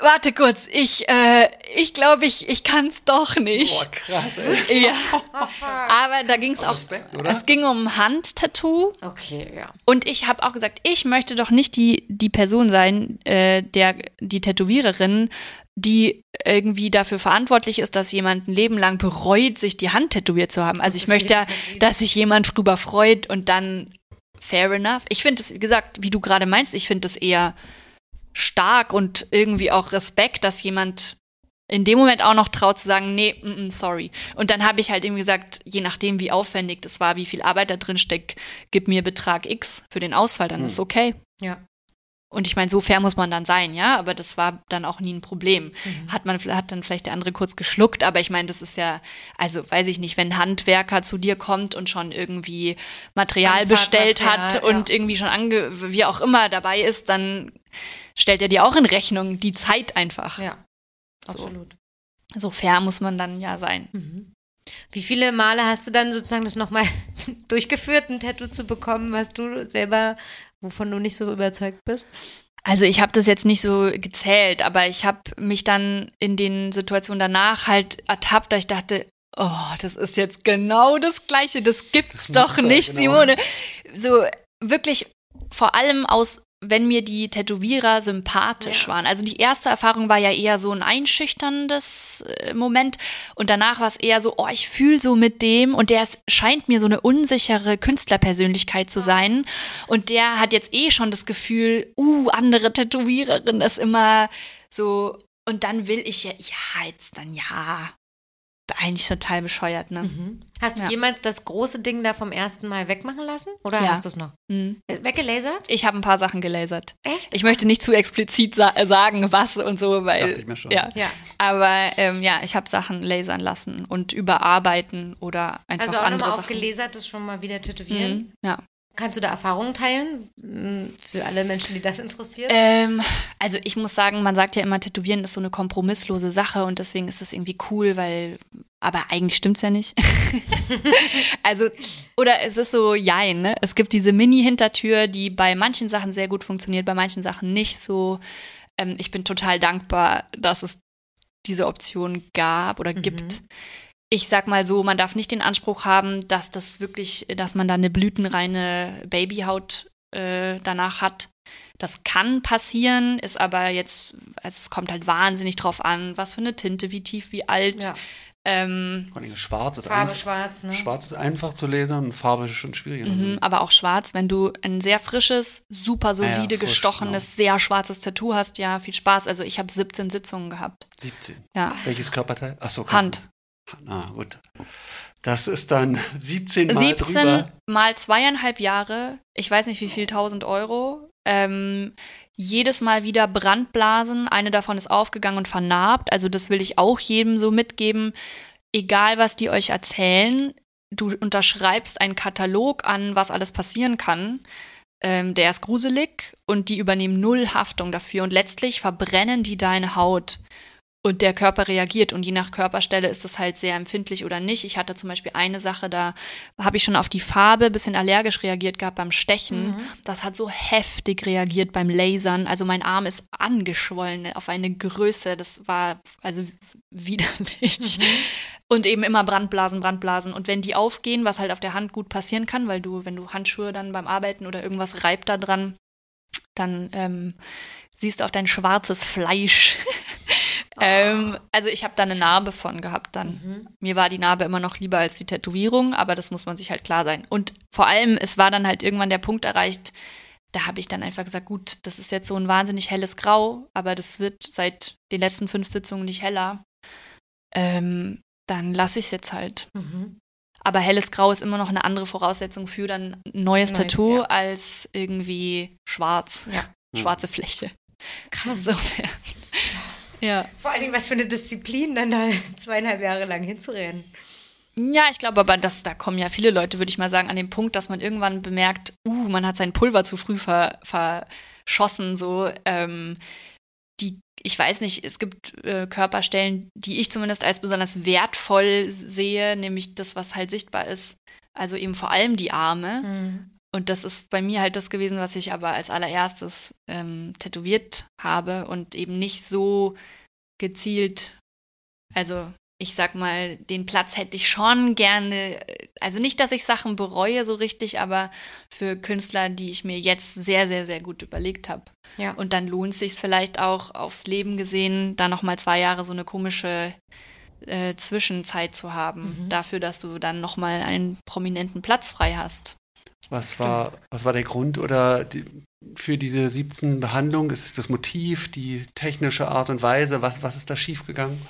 S3: warte kurz, ich, äh, ich glaube, ich, ich kann es doch nicht.
S1: krass, ey.
S3: Ja, aber da ging es auch,
S1: Respekt, oder?
S3: es ging um Handtattoo.
S2: Okay, ja.
S3: Und ich habe auch gesagt, ich möchte doch nicht die, die Person sein, äh, der die Tätowiererin die irgendwie dafür verantwortlich ist, dass jemand ein Leben lang bereut, sich die Hand tätowiert zu haben. Also ich
S2: Das
S3: möchte ja, dass sich jemand drüber freut und dann fair enough. Ich finde es, wie gesagt, wie du gerade meinst, ich finde es eher stark und irgendwie auch Respekt, dass jemand in dem Moment auch noch traut zu sagen, nee, mm, mm, sorry. Und dann habe ich halt irgendwie gesagt, je nachdem, wie aufwendig das war, wie viel Arbeit da drin steckt, gib mir Betrag X für den Ausfall, dann
S1: Hm.
S3: ist okay.
S2: Ja.
S3: Und ich meine, so fair muss man dann sein, ja, aber das war dann auch nie ein Problem.
S2: Mhm.
S3: Hat man, hat dann vielleicht der andere kurz geschluckt, aber ich meine, das ist ja, also weiß ich nicht, wenn ein Handwerker zu dir kommt und schon irgendwie Material bestellt hat und irgendwie schon ange, wie auch immer dabei ist, dann stellt er dir auch in Rechnung die Zeit einfach.
S2: Ja,
S3: So.
S2: absolut.
S3: So fair muss man dann ja sein.
S2: Mhm. Wie viele Male hast du dann sozusagen das nochmal durchgeführt, ein Tattoo zu bekommen, was du selber, wovon du nicht so überzeugt bist?
S3: Also ich habe das jetzt nicht so gezählt, aber ich habe mich dann in den Situationen danach halt ertappt, da ich dachte, oh, das ist jetzt genau das Gleiche, das gibt's
S1: Das
S3: doch nicht,
S1: genau.
S3: Simone. So wirklich vor allem aus, wenn mir die Tätowierer sympathisch
S2: Ja.
S3: waren. Also die erste Erfahrung war ja eher so ein einschüchterndes äh, Moment und danach war es eher so, oh, ich fühle so mit dem und der ist, scheint mir so eine unsichere Künstlerpersönlichkeit zu sein und der hat jetzt eh schon das Gefühl, uh, andere Tätowiererin ist immer so und dann will ich ja, ja, jetzt dann ja. Eigentlich total bescheuert, ne?
S2: Hast du
S3: Ja.
S2: jemals das große Ding da vom ersten Mal wegmachen lassen? Oder
S3: Ja.
S2: hast du es noch?
S3: Mhm.
S2: Ist Weggelasert?
S3: Ich habe ein paar Sachen gelasert.
S2: Echt?
S3: Ich möchte nicht zu explizit sa sagen, was und so, weil.
S1: Dachte ich mir schon.
S3: Ja.
S2: Ja.
S3: Aber ähm, ja, ich habe Sachen lasern lassen und überarbeiten oder einfach
S2: Also auch
S3: andere
S2: nochmal
S3: Sachen.
S2: aufgelasert, das schon mal wieder tätowieren.
S3: Mhm. Ja.
S2: Kannst du da Erfahrungen teilen? Mm, Für alle Menschen, die das interessiert?
S3: Ähm, also ich muss sagen, man sagt ja immer, Tätowieren ist so eine kompromisslose Sache und deswegen ist es irgendwie cool, weil, aber eigentlich stimmt's ja nicht. also, oder es ist so, jein, ne? Es gibt diese Mini-Hintertür, die bei manchen Sachen sehr gut funktioniert, bei manchen Sachen nicht so. Ähm, ich bin total dankbar, dass es diese Option gab oder gibt. Ich sag mal so, man darf nicht den Anspruch haben, dass das wirklich, dass man da eine blütenreine Babyhaut äh, danach hat. Das kann passieren, ist aber jetzt, also es kommt halt wahnsinnig drauf an, was für eine Tinte, wie tief, wie alt.
S2: Ja.
S3: Ähm,
S1: Vor allem schwarz ist
S2: Farbe
S1: einfach,
S2: schwarz, ne?
S1: schwarz ist einfach zu lesen und Farbe ist schon schwieriger.
S3: mhm, aber auch schwarz, wenn du ein sehr frisches, super solide,
S1: Ah ja, frisch,
S3: gestochenes, sehr schwarzes Tattoo hast, ja, viel Spaß. Also ich habe 17 Sitzungen gehabt.
S1: 17.
S3: Ja.
S1: Welches Körperteil? Achso,
S3: Hand.
S1: Ah, gut. Das ist dann 17 Mal
S3: 17
S1: drüber.
S3: mal zweieinhalb Jahre, ich weiß nicht wie viel, 1000 Euro. Ähm, jedes Mal wieder Brandblasen. Eine davon ist aufgegangen und vernarbt. Also das will ich auch jedem so mitgeben. Egal, was die euch erzählen, du unterschreibst einen Katalog an, was alles passieren kann. Ähm, der ist gruselig und die übernehmen null Haftung dafür. Und letztlich verbrennen die deine Haut und der Körper reagiert. Und je nach Körperstelle ist das halt sehr empfindlich oder nicht. Ich hatte zum Beispiel eine Sache, da habe ich schon auf die Farbe ein bisschen allergisch reagiert gehabt beim Stechen. Das hat so heftig reagiert beim Lasern. Also mein Arm ist angeschwollen auf eine Größe. Das war also widerlich. Und eben immer Brandblasen, Brandblasen. Und wenn die aufgehen, was halt auf der Hand gut passieren kann, weil du, wenn du Handschuhe dann beim Arbeiten oder irgendwas reibt da dran, dann ähm, siehst du auch dein schwarzes Fleisch. ähm, also ich habe da eine Narbe von gehabt dann. Mir war die Narbe immer noch lieber als die Tätowierung, aber das muss man sich halt klar sein. Und vor allem, es war dann halt irgendwann der Punkt erreicht, da habe ich dann einfach gesagt, gut, das ist jetzt so ein wahnsinnig helles Grau, aber das wird seit den letzten fünf Sitzungen nicht heller. Ähm, dann lasse ich es jetzt halt.
S2: Mhm.
S3: Aber helles Grau ist immer noch eine andere Voraussetzung für dann ein neues,
S2: Neues,
S3: Tattoo
S2: ja.
S3: als irgendwie schwarz.
S2: Ja.
S3: Schwarze Fläche.
S2: Krass.
S3: Insofern. Ja.
S2: Vor allen Dingen, was für eine Disziplin, dann da zweieinhalb Jahre lang hinzurennen.
S3: Ja, ich glaube aber, dass da kommen ja viele Leute, würde ich mal sagen, an den Punkt, dass man irgendwann bemerkt, uh, man hat sein Pulver zu früh ver verschossen, so. Ähm, die, ich weiß nicht, es gibt äh, Körperstellen, die ich zumindest als besonders wertvoll sehe, nämlich das, was halt sichtbar ist. Also eben vor allem die Arme.
S2: Mhm.
S3: Und das ist bei mir halt das gewesen, was ich aber als allererstes ähm, tätowiert habe und eben nicht so gezielt. Also ich sag mal, den Platz hätte ich schon gerne, also nicht, dass ich Sachen bereue so richtig, aber für Künstler, die ich mir jetzt sehr, sehr, sehr gut überlegt habe.
S2: Ja.
S3: Und dann lohnt es sich vielleicht auch aufs Leben gesehen, da nochmal zwei Jahre so eine komische äh, Zwischenzeit zu haben, dafür, dass du dann nochmal einen prominenten Platz frei hast.
S1: Was war, was war der Grund oder die, für diese 17 Behandlung? Ist es das Motiv, die technische Art und Weise? Was, was ist da schiefgegangen?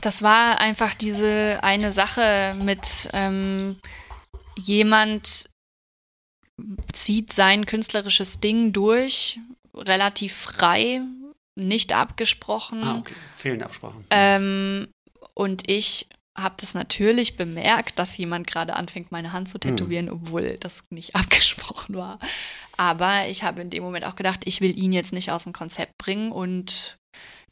S3: Das war einfach diese eine Sache mit ähm, jemand zieht sein künstlerisches Ding durch, relativ frei, nicht abgesprochen.
S1: Ah, okay. Fehlende Absprachen.
S3: Ähm, und ich habe das natürlich bemerkt, dass jemand gerade anfängt, meine Hand zu tätowieren, obwohl das nicht abgesprochen war. Aber ich habe in dem Moment auch gedacht, ich will ihn jetzt nicht aus dem Konzept bringen und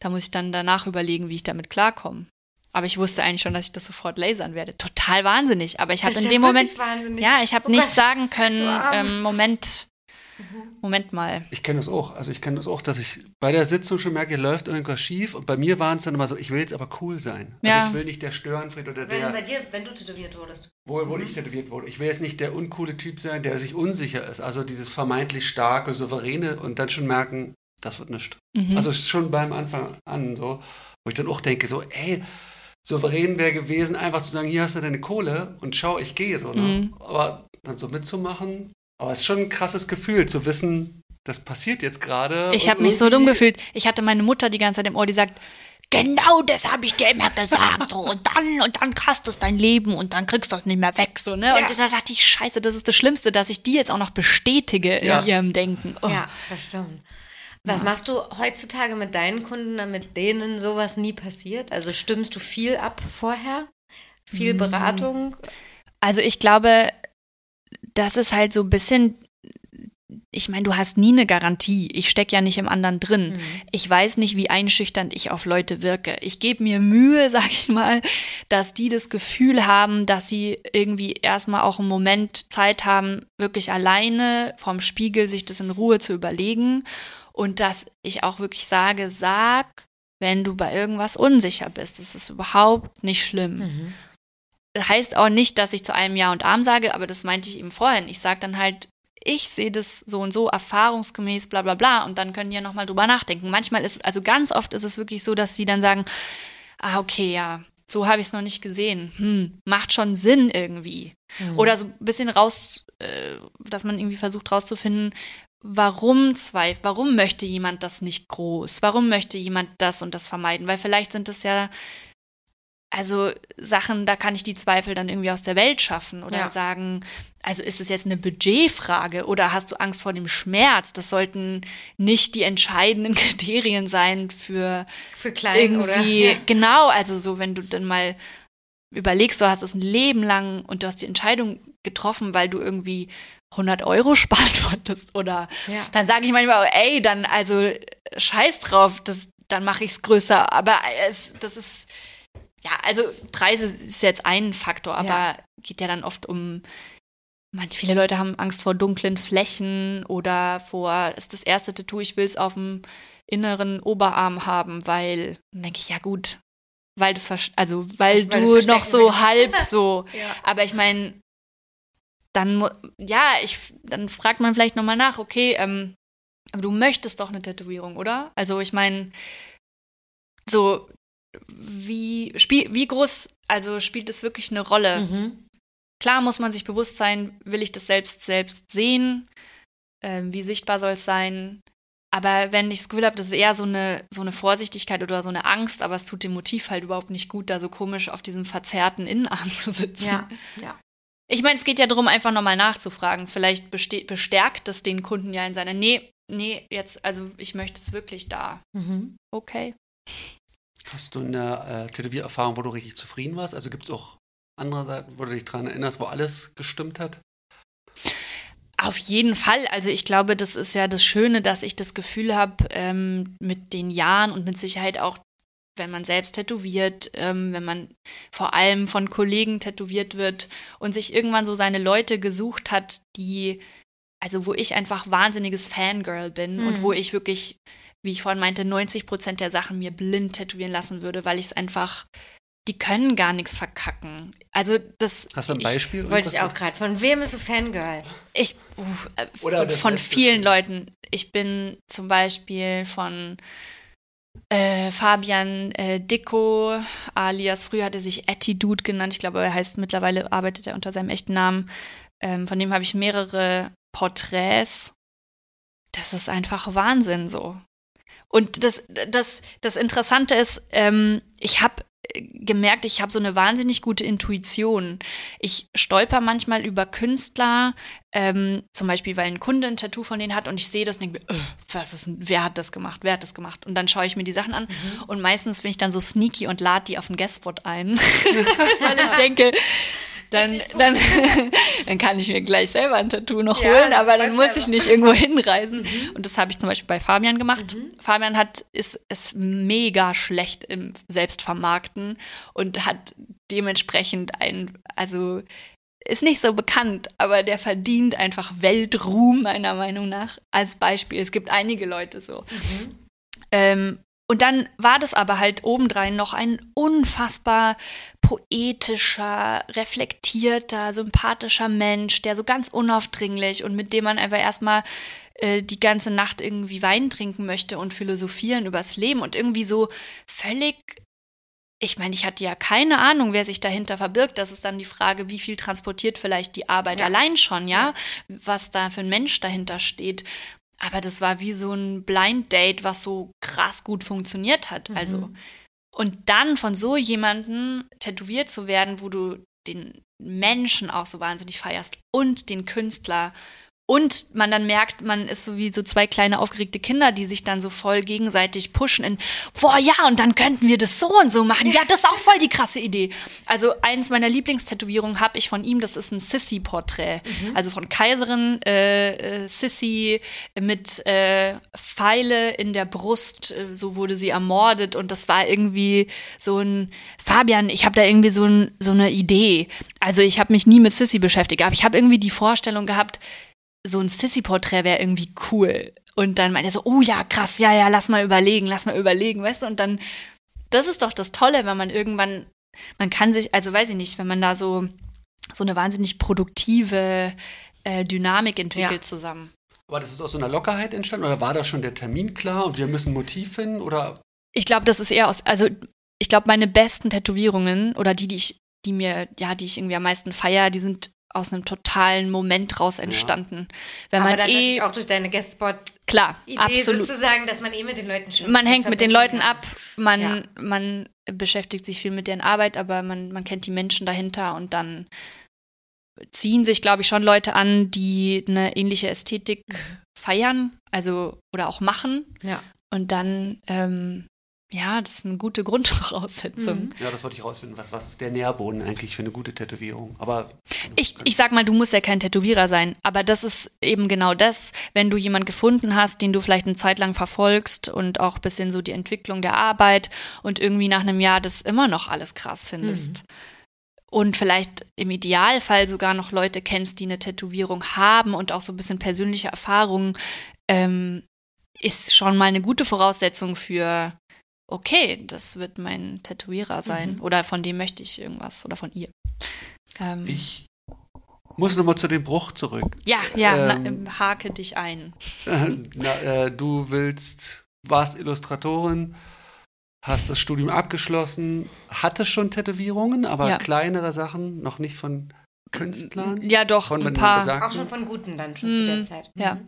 S3: da muss ich dann danach überlegen, wie ich damit klarkomme. Aber ich wusste eigentlich schon, dass ich das sofort lasern werde. Total wahnsinnig. Aber ich habe in
S2: ja
S3: dem Moment,
S2: wahnsinnig.
S3: ja, ich habe
S2: Oh
S3: nicht
S2: Gott,
S3: sagen können, ähm, Moment, Moment mal.
S1: Ich kenne das auch. Also ich kenne das auch, dass ich bei der Sitzung schon merke, hier läuft irgendwas schief. Und bei mir waren es dann immer so, ich will jetzt aber cool sein. Also
S3: Ja.
S1: ich will nicht der Störenfried oder
S2: Wenn
S1: der,
S2: bei dir, wenn du tätowiert wurdest.
S1: wo, wo ich tätowiert wurde. Ich will jetzt nicht der uncoole Typ sein, der sich unsicher ist. Also dieses vermeintlich starke, souveräne und dann schon merken, das wird nichts.
S3: Mhm.
S1: Also schon beim Anfang an so, wo ich dann auch denke, so, ey, souverän wäre gewesen, einfach zu sagen, hier hast du deine Kohle und schau, ich gehe so. Ne?
S3: Mhm.
S1: Aber dann so mitzumachen, aber es ist schon ein krasses Gefühl, zu wissen, das passiert jetzt gerade.
S3: Ich habe mich so dumm gefühlt. Ich hatte meine Mutter die ganze Zeit im Ohr, die sagt, genau das habe ich dir immer gesagt. So, und dann, und dann hast es dein Leben und dann kriegst du das nicht mehr weg. So, ne? Und da dachte ich, scheiße, das ist das Schlimmste, dass ich die jetzt auch noch bestätige
S1: Ja.
S3: in ihrem Denken. Oh.
S2: Ja, das stimmt. Was machst du heutzutage mit deinen Kunden, damit denen sowas nie passiert? Also stimmst du viel ab vorher? Viel
S3: Mm.
S2: Beratung?
S3: Also ich glaube, das ist halt so ein bisschen, ich meine, du hast nie eine Garantie. Ich stecke ja nicht im anderen drin.
S2: Mhm.
S3: Ich weiß nicht, wie einschüchternd ich auf Leute wirke. Ich gebe mir Mühe, sag ich mal, dass die das Gefühl haben, dass sie irgendwie erstmal auch einen Moment Zeit haben, wirklich alleine vorm Spiegel sich das in Ruhe zu überlegen. Und dass ich auch wirklich sage, sag, wenn du bei irgendwas unsicher bist. Das ist überhaupt nicht schlimm
S2: Mhm.
S3: Heißt auch nicht, dass ich zu einem Ja und Arm sage, aber das meinte ich eben vorhin. Ich sage dann halt, ich sehe das so und so erfahrungsgemäß, bla bla bla, und dann können die ja nochmal drüber nachdenken. Manchmal ist es, also ganz oft ist es wirklich so, dass sie dann sagen, ah, okay, ja, so habe ich es noch nicht gesehen. Hm, macht schon Sinn irgendwie. Oder so ein bisschen raus, äh, dass man irgendwie versucht rauszufinden, warum zweifelt, warum möchte jemand das nicht groß? Warum möchte jemand das und das vermeiden? Weil vielleicht sind es ja also Sachen, da kann ich die Zweifel dann irgendwie aus der Welt schaffen oder
S2: Ja.
S3: sagen, also ist es jetzt eine Budgetfrage oder hast du Angst vor dem Schmerz? Das sollten nicht die entscheidenden Kriterien sein für
S2: Für klein oder?
S3: irgendwie,
S2: Ja.
S3: genau, also so, wenn du dann mal überlegst, du hast es ein Leben lang und du hast die Entscheidung getroffen, weil du irgendwie 100 Euro sparen wolltest oder
S2: Ja.
S3: dann sage ich manchmal, ey, dann also scheiß drauf, das, dann mache ich es größer, aber es, das ist, ja, also Preise ist jetzt ein Faktor, aber
S2: Ja.
S3: geht ja dann oft um, manche, viele Leute haben Angst vor dunklen Flächen oder vor, ist das erste Tattoo, ich will es auf dem inneren Oberarm haben, weil, dann denke ich, ja gut, weil das, also weil,
S2: Weil
S3: du noch so
S2: willst.
S3: halb so,
S2: Ja.
S3: aber ich meine, dann, ja, ich, dann fragt man vielleicht nochmal nach, okay, ähm, aber du möchtest doch eine Tätowierung, oder? Also ich meine, so, wie, spiel, wie groß, also spielt es wirklich eine Rolle?
S2: Mhm.
S3: Klar muss man sich bewusst sein, will ich das selbst selbst sehen? Ähm, wie sichtbar soll es sein? Aber wenn ich das Gefühl habe, das ist eher so eine, so eine Vorsichtigkeit oder so eine Angst, aber es tut dem Motiv halt überhaupt nicht gut, da so komisch auf diesem verzerrten Innenarm zu sitzen.
S2: Ja, ja.
S3: Ich meine, es geht ja darum, einfach nochmal nachzufragen. Vielleicht bestärkt es den Kunden ja in seiner, nee, nee, jetzt, also ich möchte es wirklich da.
S2: Mhm.
S3: Okay.
S1: Hast du eine äh, Tätowiererfahrung, wo du richtig zufrieden warst? Also gibt es auch andere Seiten, wo du dich daran erinnerst, wo alles gestimmt hat?
S3: Auf jeden Fall. Also ich glaube, das ist ja das Schöne, dass ich das Gefühl habe, ähm, mit den Jahren und mit Sicherheit auch, wenn man selbst tätowiert, ähm, wenn man vor allem von Kollegen tätowiert wird und sich irgendwann so seine Leute gesucht hat, die, also wo ich einfach wahnsinniges Fangirl bin
S2: Mhm.
S3: und wo ich wirklich wie ich vorhin meinte, 90 Prozent der Sachen mir blind tätowieren lassen würde, weil ich es einfach, die können gar nichts verkacken. Also das.
S1: Hast du ein Beispiel?
S2: Wollte ich auch gerade. Von wem bist du Fangirl?
S3: Ich, uh,
S1: Oder
S3: von vielen Leuten. Ich bin zum Beispiel von äh, Fabian äh, Dicko, alias früher hat er sich Attitude genannt. Ich glaube, er heißt mittlerweile, arbeitet er unter seinem echten Namen. Ähm, von dem habe ich mehrere Porträts. Das ist einfach Wahnsinn so. Und das, das, das Interessante ist, ähm, ich habe gemerkt, ich habe so eine wahnsinnig gute Intuition. Ich stolper manchmal über Künstler, ähm, zum Beispiel, weil ein Kunde ein Tattoo von denen hat und ich sehe das und denke mir, äh, was ist, wer hat das gemacht, wer hat das gemacht? Und dann schaue ich mir die Sachen an und meistens bin ich dann so sneaky und lade die auf den Guestspot ein, weil ich denke, dann, dann, dann kann ich mir gleich selber ein Tattoo noch
S2: Ja,
S3: holen, aber dann muss ich nicht irgendwo hinreisen. Und das habe ich zum Beispiel bei Fabian gemacht. Fabian hat, ist, ist mega schlecht im Selbstvermarkten und hat dementsprechend ein, also ist nicht so bekannt, aber der verdient einfach Weltruhm, meiner Meinung nach. Als Beispiel. Es gibt einige Leute so. Ähm, und dann war das aber halt obendrein noch ein unfassbar poetischer, reflektierter, sympathischer Mensch, der so ganz unaufdringlich und mit dem man einfach erstmal äh, die ganze Nacht irgendwie Wein trinken möchte und philosophieren übers Leben und irgendwie so völlig ich meine, ich hatte ja keine Ahnung, wer sich dahinter verbirgt. Das ist dann die Frage, wie viel transportiert vielleicht die Arbeit
S2: Ja.
S3: allein schon, ja? Was da für ein Mensch dahinter steht. Aber das war wie so ein Blind Date, was so krass gut funktioniert hat. Also, und dann von so jemandem tätowiert zu werden, wo du den Menschen auch so wahnsinnig feierst und den Künstler und man dann merkt, man ist so wie so zwei kleine aufgeregte Kinder, die sich dann so voll gegenseitig pushen in, boah, ja, und dann könnten wir das so und so machen. Ja, das ist auch voll die krasse Idee. Also eins meiner Lieblingstätowierungen habe ich von ihm, das ist ein Sissy-Porträt. Also von Kaiserin äh, äh, Sissy mit äh, Pfeile in der Brust, äh, so wurde sie ermordet und das war irgendwie so ein, Fabian, ich habe da irgendwie so, ein, so eine Idee. Also ich habe mich nie mit Sissy beschäftigt, aber ich habe irgendwie die Vorstellung gehabt, so ein Sissy-Porträt wäre irgendwie cool. Und dann meinte er so, oh ja, krass, ja, ja, lass mal überlegen, lass mal überlegen, weißt du? Und dann, das ist doch das Tolle, wenn man irgendwann, man kann sich, also weiß ich nicht, wenn man da so, so eine wahnsinnig produktive äh, Dynamik entwickelt
S2: Ja.
S3: zusammen.
S1: Aber das ist aus so einer Lockerheit entstanden oder war da schon der Termin klar und wir müssen ein Motiv finden oder
S3: Ich glaube, das ist eher aus, also ich glaube, meine besten Tätowierungen oder die, die ich, die mir, ja, die ich irgendwie am meisten feier, die sind aus einem totalen Moment raus entstanden. Wenn
S2: Aber
S3: man
S2: dann
S3: eh,
S2: natürlich auch durch deine Guestspot-Idee
S3: klar, absolut.
S2: sozusagen, dass man eh mit den Leuten schon
S3: man hängt mit den Leuten
S2: kann.
S3: ab, man,
S2: Ja.
S3: man beschäftigt sich viel mit deren Arbeit, aber man, man kennt die Menschen dahinter und dann ziehen sich, glaube ich, schon Leute an, die eine ähnliche Ästhetik feiern, also oder auch machen.
S2: Ja.
S3: Und dann, ähm, ja, das ist eine gute Grundvoraussetzung.
S2: Mhm.
S1: ja, das wollte ich rausfinden. Was, was ist der Nährboden eigentlich für eine gute Tätowierung? Aber
S3: Ich, ich sag mal, du musst ja kein Tätowierer sein, aber das ist eben genau das, wenn du jemand gefunden hast, den du vielleicht eine Zeit lang verfolgst und auch ein bisschen so die Entwicklung der Arbeit und irgendwie nach einem Jahr das immer noch alles krass findest. Und vielleicht im Idealfall sogar noch Leute kennst, die eine Tätowierung haben und auch so ein bisschen persönliche Erfahrungen, ähm, ist schon mal eine gute Voraussetzung für, okay, das wird mein Tätowierer sein oder von dem möchte ich irgendwas oder von ihr. Ähm,
S1: ich muss nochmal zu dem Bruch zurück.
S3: ja, ja,
S1: Ähm,
S3: na, hake dich ein.
S1: Na, äh, du willst, warst Illustratorin, hast das Studium abgeschlossen, hattest schon Tätowierungen, aber
S3: Ja.
S1: kleinere Sachen, noch nicht von Künstlern.
S3: Ja, doch,
S1: Von
S3: ein paar.
S1: besagten-
S2: Auch schon von Guten dann schon zu der
S3: Mhm.
S2: Zeit.
S3: Ja.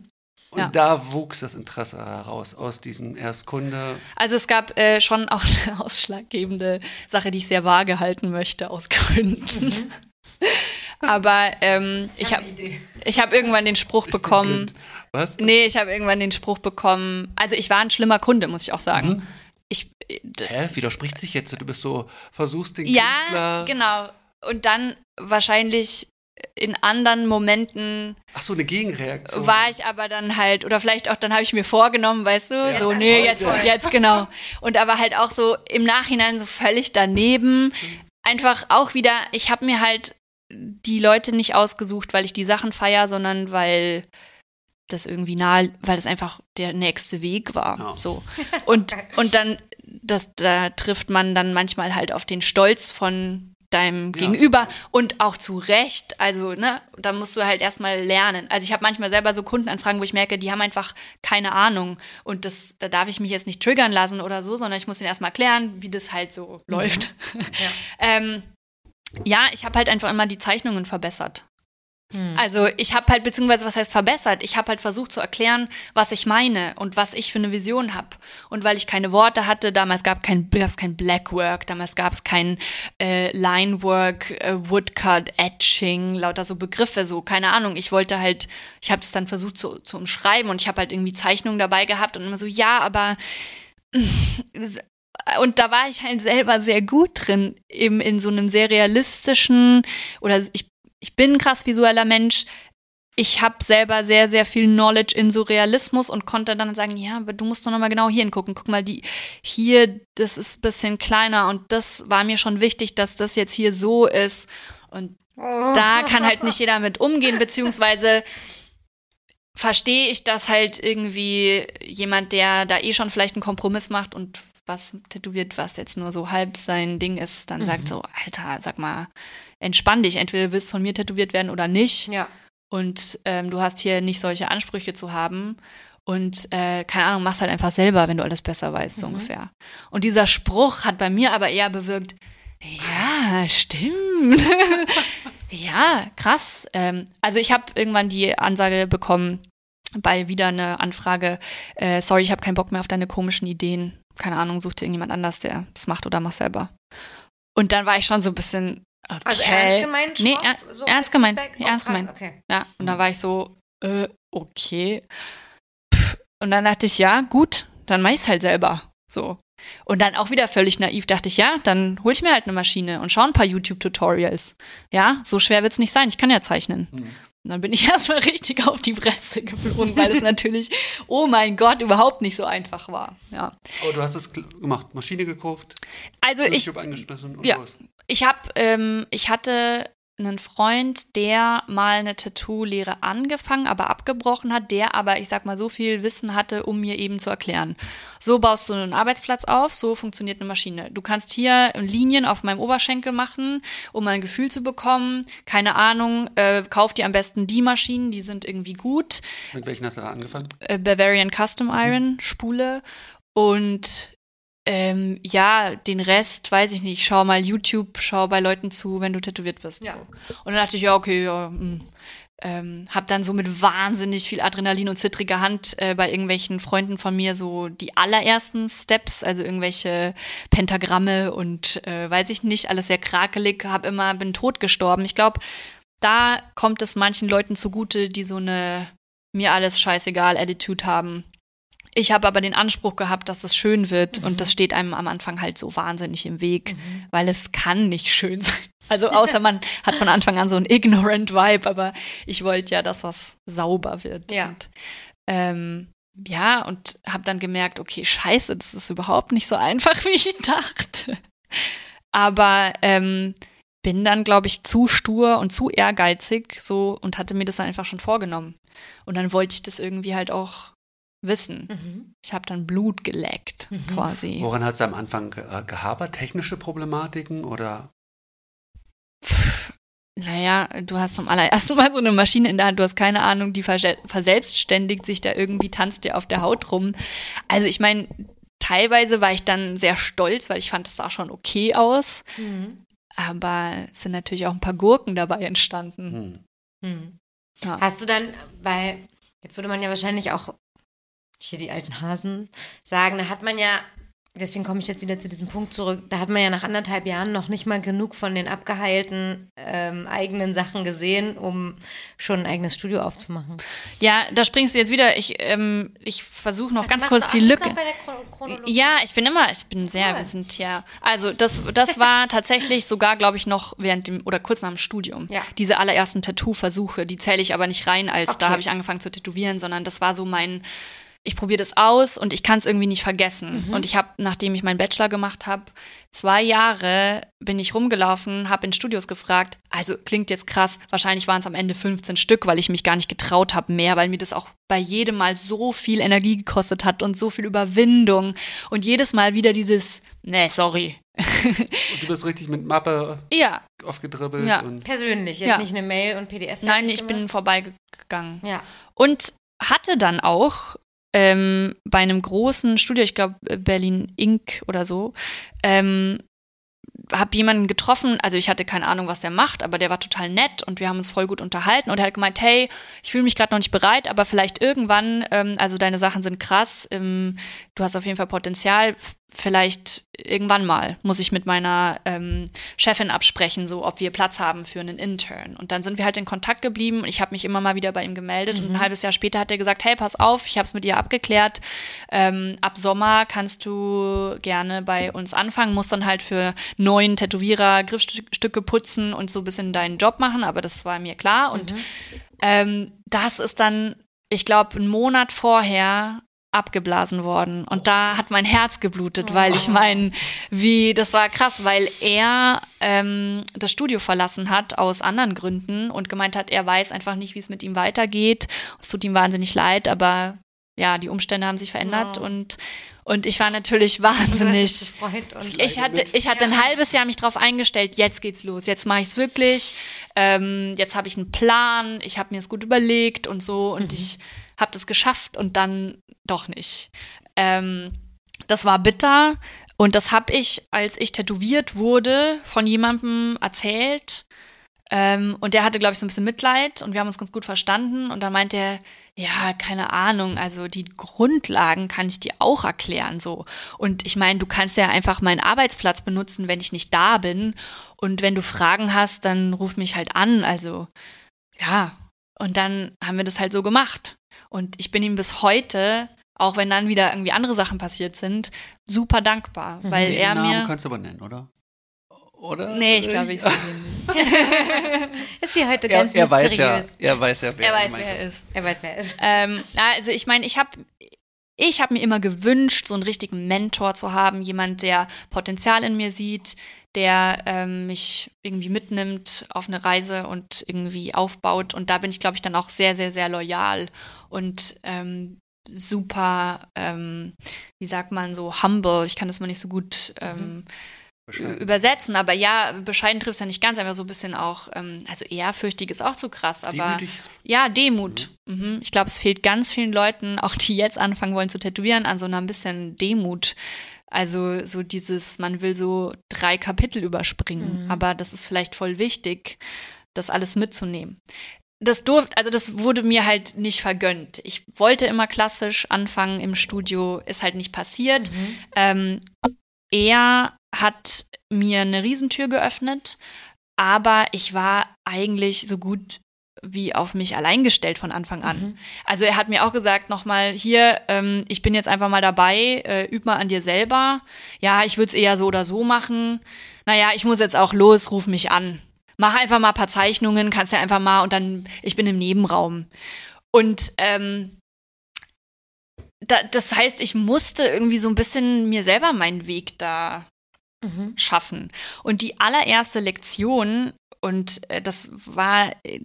S2: Mhm.
S1: Und
S3: ja.
S1: da wuchs das Interesse heraus aus diesem Erstkunde.
S3: Also es gab äh, schon auch eine ausschlaggebende Sache, die ich sehr vage halten möchte, aus Gründen. Aber ähm, ich habe ich hab irgendwann den Spruch bekommen,
S1: Was?
S3: nee, ich habe irgendwann den Spruch bekommen, also ich war ein schlimmer Kunde, muss ich auch sagen.
S1: Mhm.
S3: Ich, äh,
S1: Hä, widerspricht sich jetzt. Du bist so, versuchst den
S3: ja,
S1: Künstler.
S3: genau. Und dann wahrscheinlich in anderen Momenten
S1: Ach so, eine Gegenreaktion.
S3: war ich aber dann halt, oder vielleicht auch, dann habe ich mir vorgenommen, weißt du, so,
S2: Jetzt
S3: nee, jetzt,
S2: sein.
S3: jetzt genau. Und aber halt auch so im Nachhinein so völlig daneben. Einfach auch wieder, ich habe mir halt die Leute nicht ausgesucht, weil ich die Sachen feier, sondern weil das irgendwie nahe, weil das einfach der nächste Weg war.
S1: Ja.
S3: So. Und, und dann, das, da trifft man dann manchmal halt auf den Stolz von deinem
S1: Ja.
S3: Gegenüber und auch zu Recht. Also, ne, da musst du halt erstmal lernen. Also ich habe manchmal selber so Kundenanfragen, wo ich merke, die haben einfach keine Ahnung. Und das, da darf ich mich jetzt nicht triggern lassen oder so, sondern ich muss ihnen erstmal erklären, wie das halt so läuft. ähm, ja, ich habe halt einfach immer die Zeichnungen verbessert. Also ich habe halt, beziehungsweise was heißt verbessert? Ich habe halt versucht zu erklären, was ich meine und was ich für eine Vision habe. Und weil ich keine Worte hatte, damals gab kein, gab's kein Blackwork, damals gab es kein äh, Linework, äh, Woodcut, Etching, lauter so Begriffe, so keine Ahnung. Ich wollte halt, ich habe das dann versucht zu, zu umschreiben und ich habe halt irgendwie Zeichnungen dabei gehabt und immer so, ja, aber und da war ich halt selber sehr gut drin, eben in so einem sehr realistischen oder ich, ich bin ein krass visueller Mensch. Ich habe selber sehr, sehr viel Knowledge in so Realismus und konnte dann sagen, ja, aber du musst doch nochmal genau hier hingucken. Guck mal, die hier, das ist ein bisschen kleiner und das war mir schon wichtig, dass das jetzt hier so ist. Und da kann halt nicht jeder mit umgehen, beziehungsweise verstehe ich, dass halt irgendwie jemand, der da eh schon vielleicht einen Kompromiss macht und was tätowiert, was jetzt nur so halb sein Ding ist, dann sagt so, Alter, sag mal, entspann dich, entweder du willst von mir tätowiert werden oder nicht.
S2: Ja.
S3: Und ähm, du hast hier nicht solche Ansprüche zu haben. Und äh, keine Ahnung, mach's halt einfach selber, wenn du alles besser weißt, so ungefähr. Und dieser Spruch hat bei mir aber eher bewirkt, ja, stimmt. ja, krass. Ähm, also ich habe irgendwann die Ansage bekommen, bei wieder eine Anfrage, äh, sorry, ich habe keinen Bock mehr auf deine komischen Ideen. Keine Ahnung, such dir irgendjemand anders, der das macht oder mach selber. Und dann war ich schon so ein bisschen, okay.
S2: Also ernst gemeint?
S3: Nee, er,
S2: so
S3: ernst gemeint.
S2: Oh,
S3: ernst gemeint.
S2: Okay.
S3: Ja, und da war ich so, äh, okay. Pff. Und dann dachte ich, ja, gut, dann mach ich's halt selber. So. Und dann auch wieder völlig naiv dachte ich, ja, dann hol ich mir halt eine Maschine und schau ein paar YouTube-Tutorials. Ja, so schwer wird's nicht sein, ich kann ja zeichnen. Und dann bin ich erstmal richtig auf die Fresse geflogen, weil es natürlich, oh mein Gott, überhaupt nicht so einfach war. Ja.
S1: Aber du hast es gemacht, Maschine gekauft,
S3: Also ich,
S1: YouTube angeschmissen und
S3: ja.
S1: los.
S3: ich habe, ähm, ich hatte einen Freund, der mal eine Tattoo-Lehre angefangen, aber abgebrochen hat, der aber, ich sag mal, so viel Wissen hatte, um mir eben zu erklären. So baust du einen Arbeitsplatz auf, so funktioniert eine Maschine. Du kannst hier Linien auf meinem Oberschenkel machen, um ein Gefühl zu bekommen. Keine Ahnung, äh, kauf dir am besten die Maschinen, die sind irgendwie gut.
S1: Mit welchen hast du da angefangen?
S3: äh, Bavarian Custom Iron Spule und ähm, ja, den Rest weiß ich nicht. Schau mal YouTube, schau bei Leuten zu, wenn du tätowiert wirst.
S2: Ja.
S3: So. Und dann dachte ich, ja, okay, ja, hm. ähm, hab dann so mit wahnsinnig viel Adrenalin und zittriger Hand äh, bei irgendwelchen Freunden von mir so die allerersten Steps, also irgendwelche Pentagramme und äh, weiß ich nicht, alles sehr krakelig, hab immer, bin tot gestorben. Ich glaube, da kommt es manchen Leuten zugute, die so eine mir alles scheißegal Attitude haben. Ich habe aber den Anspruch gehabt, dass es schön wird und das steht einem am Anfang halt so wahnsinnig im Weg, weil es kann nicht schön sein. Also außer man hat von Anfang an so einen ignorant Vibe, aber ich wollte ja, dass was sauber wird.
S2: Ja.
S3: Und, ähm, ja, und habe dann gemerkt, okay, scheiße, das ist überhaupt nicht so einfach, wie ich dachte. Aber ähm, bin dann, glaube ich, zu stur und zu ehrgeizig so und hatte mir das dann einfach schon vorgenommen. Und dann wollte ich das irgendwie halt auch wissen.
S2: Mhm.
S3: Ich habe dann Blut geleckt, quasi.
S1: Woran hat es am Anfang ge äh, gehabert? Technische Problematiken oder?
S3: Naja, du hast zum allerersten Mal so eine Maschine in der Hand, du hast keine Ahnung, die verse- verselbstständigt sich da irgendwie, tanzt dir auf der Haut rum. Also ich meine, teilweise war ich dann sehr stolz, weil ich fand, es sah schon okay aus.
S2: Mhm.
S3: Aber es sind natürlich auch ein paar Gurken dabei entstanden.
S1: Hm.
S2: Mhm.
S3: Ja.
S2: Hast du dann, weil jetzt würde man ja wahrscheinlich auch hier die alten Hasen sagen, da hat man ja, deswegen komme ich jetzt wieder zu diesem Punkt zurück, da hat man ja nach anderthalb Jahren noch nicht mal genug von den abgeheilten ähm, eigenen Sachen gesehen, um schon ein eigenes Studio aufzumachen.
S3: Ja, da springst du jetzt wieder. Ich, ähm, ich versuche noch ganz
S2: Machst
S3: kurz die Lücke.
S2: bei der Chron- Chronologie?
S3: Ja, ich bin immer, ich bin sehr,
S2: Cool.
S3: wir sind ja. Also das, das war tatsächlich sogar, glaube ich, noch während dem oder kurz nach dem Studium.
S2: Ja.
S3: Diese allerersten Tattoo-Versuche, die zähle ich aber nicht rein, als da
S2: Okay.
S3: habe ich angefangen zu tätowieren, sondern das war so mein ich probiere das aus und ich kann es irgendwie nicht vergessen.
S2: Mhm.
S3: Und ich habe, nachdem ich meinen Bachelor gemacht habe, zwei Jahre bin ich rumgelaufen, habe in Studios gefragt. Also klingt jetzt krass, wahrscheinlich waren es am Ende 15 Stück, weil ich mich gar nicht getraut habe mehr, weil mir das auch bei jedem Mal so viel Energie gekostet hat und so viel Überwindung. Und jedes Mal wieder dieses, nee, sorry.
S1: Und du bist richtig mit Mappe
S3: Ja,
S1: aufgedribbelt
S3: Ja.
S1: und
S2: Persönlich, jetzt
S3: Ja.
S2: nicht eine Mail und PDF.
S3: nein, ich bin
S2: gemacht?
S3: vorbeigegangen.
S2: Ja.
S3: Und hatte dann auch ähm, bei einem großen Studio, ich glaube Berlin Inc. oder so, ähm, habe jemanden getroffen, also ich hatte keine Ahnung, was der macht, aber der war total nett und wir haben uns voll gut unterhalten. Und er hat gemeint, hey, ich fühle mich gerade noch nicht bereit, aber vielleicht irgendwann, ähm, also deine Sachen sind krass, ähm, du hast auf jeden Fall Potenzial, vielleicht irgendwann mal muss ich mit meiner ähm, Chefin absprechen, so ob wir Platz haben für einen Intern. Und dann sind wir halt in Kontakt geblieben und ich habe mich immer mal wieder bei ihm gemeldet und ein halbes Jahr später hat er gesagt, hey, pass auf, ich habe es mit ihr abgeklärt, ähm, ab Sommer kannst du gerne bei uns anfangen, musst dann halt für neuen Tätowierer Griffstücke putzen und so ein bisschen deinen Job machen, aber das war mir klar. Und ähm, das ist dann, ich glaube, einen Monat vorher abgeblasen worden. Und da hat mein Herz geblutet, weil ich meine, wie, das war krass, weil er ähm, das Studio verlassen hat aus anderen Gründen und gemeint hat, er weiß einfach nicht, wie es mit ihm weitergeht. Es tut ihm wahnsinnig leid, aber ja, die Umstände haben sich verändert
S2: Wow.
S3: und, und ich war natürlich wahnsinnig. Ich hatte, ich hatte ein halbes Jahr mich drauf eingestellt, jetzt geht's los, jetzt mache ich es wirklich, ähm, jetzt habe ich einen Plan, ich habe mir es gut überlegt und so und ich habe das geschafft und dann doch nicht. Ähm, das war bitter und das habe ich, als ich tätowiert wurde, von jemandem erzählt. Ähm, und der hatte, glaube ich, so ein bisschen Mitleid und wir haben uns ganz gut verstanden. Und dann meinte er, ja, keine Ahnung, also die Grundlagen kann ich dir auch erklären so. Und ich meine, du kannst ja einfach meinen Arbeitsplatz benutzen, wenn ich nicht da bin. Und wenn du Fragen hast, dann ruf mich halt an. Also ja, und dann haben wir das halt so gemacht. Und ich bin ihm bis heute, auch wenn dann wieder irgendwie andere Sachen passiert sind, super dankbar, weil
S1: den
S3: er
S1: Namen
S3: mir.
S1: kannst du aber nennen, oder? Oder?
S3: Nee, ich glaube, ich sehe ihn nicht.
S2: ist sie heute
S1: Er,
S2: ganz
S1: er weiß ja,
S2: mysteriös.
S1: er weiß ja, wer
S3: Er weiß, wer er ist.
S2: Er weiß, wer er ist.
S3: Ähm, also ich meine, ich habe ich hab mir immer gewünscht, so einen richtigen Mentor zu haben, jemand, der Potenzial in mir sieht, der ähm, mich irgendwie mitnimmt auf eine Reise und irgendwie aufbaut. Und da bin ich, glaube ich, dann auch sehr, sehr, sehr loyal und ähm, super, ähm, wie sagt man so, humble. Ich kann das mal nicht so gut ähm,
S1: Bescheiden.
S3: übersetzen, aber ja, bescheiden trifft es ja nicht ganz, aber so ein bisschen auch, ähm, also ehrfürchtig ist auch zu krass, aber
S1: Demütig?
S3: ja, Demut. Mhm. Ich glaube, es fehlt ganz vielen Leuten, auch die jetzt anfangen wollen zu tätowieren, an so einer ein bisschen Demut. Also so dieses, man will so drei Kapitel überspringen, aber das ist vielleicht voll wichtig, das alles mitzunehmen. Das durfte, also das wurde mir halt nicht vergönnt. Ich wollte immer klassisch anfangen im Studio, ist halt nicht passiert. Ähm, er hat mir eine Riesentür geöffnet, aber ich war eigentlich so gut wie auf mich allein gestellt von Anfang an. Also er hat mir auch gesagt, nochmal, hier, ähm, ich bin jetzt einfach mal dabei, äh, üb mal an dir selber. Ja, ich würde es eher so oder so machen. Naja, ich muss jetzt auch los, ruf mich an. Mach einfach mal ein paar Zeichnungen, kannst ja einfach mal und dann, ich bin im Nebenraum. Und ähm, da, das heißt, ich musste irgendwie so ein bisschen mir selber meinen Weg da
S2: Mhm.
S3: schaffen. Und die allererste Lektion, und äh, das war äh,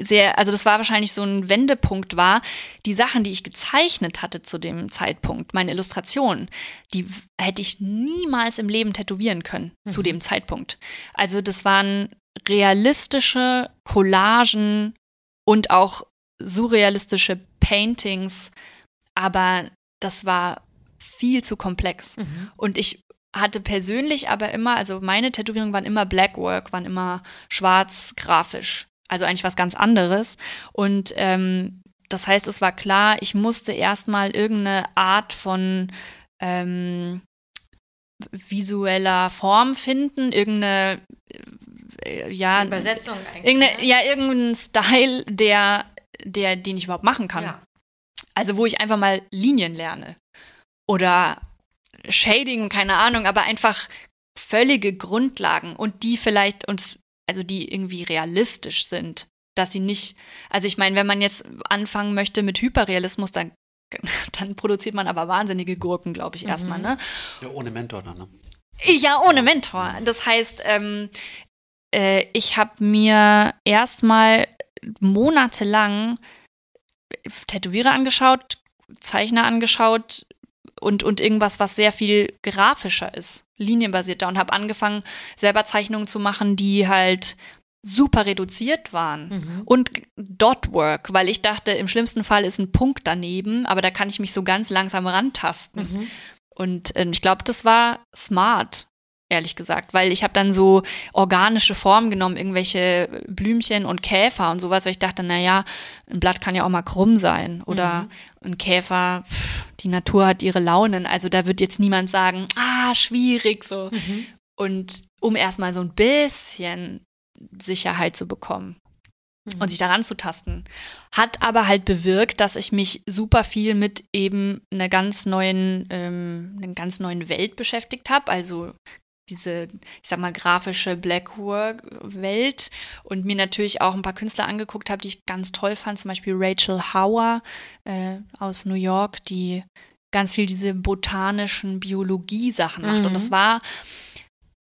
S3: sehr, also das war wahrscheinlich so ein Wendepunkt, war die Sachen, die ich gezeichnet hatte zu dem Zeitpunkt, meine Illustrationen, die hätte ich niemals im Leben tätowieren können zu dem Zeitpunkt. Also das waren realistische Collagen und auch surrealistische Paintings, aber das war viel zu komplex. Und ich hatte persönlich aber immer, also meine Tätowierungen waren immer Blackwork, waren immer schwarz grafisch. Also eigentlich was ganz anderes. Und ähm, das heißt, es war klar, ich musste erstmal irgendeine Art von ähm, visueller Form finden, irgendeine äh, ja,
S2: Übersetzung eigentlich.
S3: irgendeine,
S2: ne?
S3: ja, irgendeinen Style, der, der, den ich überhaupt machen kann.
S2: Ja.
S3: Also wo ich einfach mal Linien lerne. Oder Shading, keine Ahnung, aber einfach völlige Grundlagen und die vielleicht uns, also die irgendwie realistisch sind. Dass sie nicht, also ich meine, wenn man jetzt anfangen möchte mit Hyperrealismus, dann dann produziert man aber wahnsinnige Gurken, glaube ich, erstmal, ne?
S1: Ja, ohne Mentor dann, ne?
S3: Ja, ohne Mentor. Das heißt, ähm, äh, ich habe mir erstmal monatelang Tätowierer angeschaut, Zeichner angeschaut und, und irgendwas, was sehr viel grafischer ist, linienbasierter und habe angefangen, selber Zeichnungen zu machen, die halt super reduziert waren
S2: Mhm.
S3: und Dotwork, weil ich dachte, im schlimmsten Fall ist ein Punkt daneben, aber da kann ich mich so ganz langsam rantasten.
S2: Mhm.
S3: Und ähm, ich glaube, das war smart, ehrlich gesagt, weil ich habe dann so organische Formen genommen, irgendwelche Blümchen und Käfer und sowas, weil ich dachte, naja, ein Blatt kann ja auch mal krumm sein oder ein Käfer, die Natur hat ihre Launen, also da wird jetzt niemand sagen, ah, schwierig so.
S2: Mhm.
S3: Und um erstmal so ein bisschen Sicherheit zu bekommen
S2: Mhm.
S3: und sich daran zu tasten. Hat aber halt bewirkt, dass ich mich super viel mit eben einer ganz neuen, ähm, einer ganz neuen Welt beschäftigt habe. Also diese, ich sag mal, grafische Blackwork-Welt und mir natürlich auch ein paar Künstler angeguckt habe, die ich ganz toll fand. Zum Beispiel Rachel Hauer äh, aus New York, die ganz viel diese botanischen Biologie-Sachen macht.
S2: Mhm.
S3: Und das war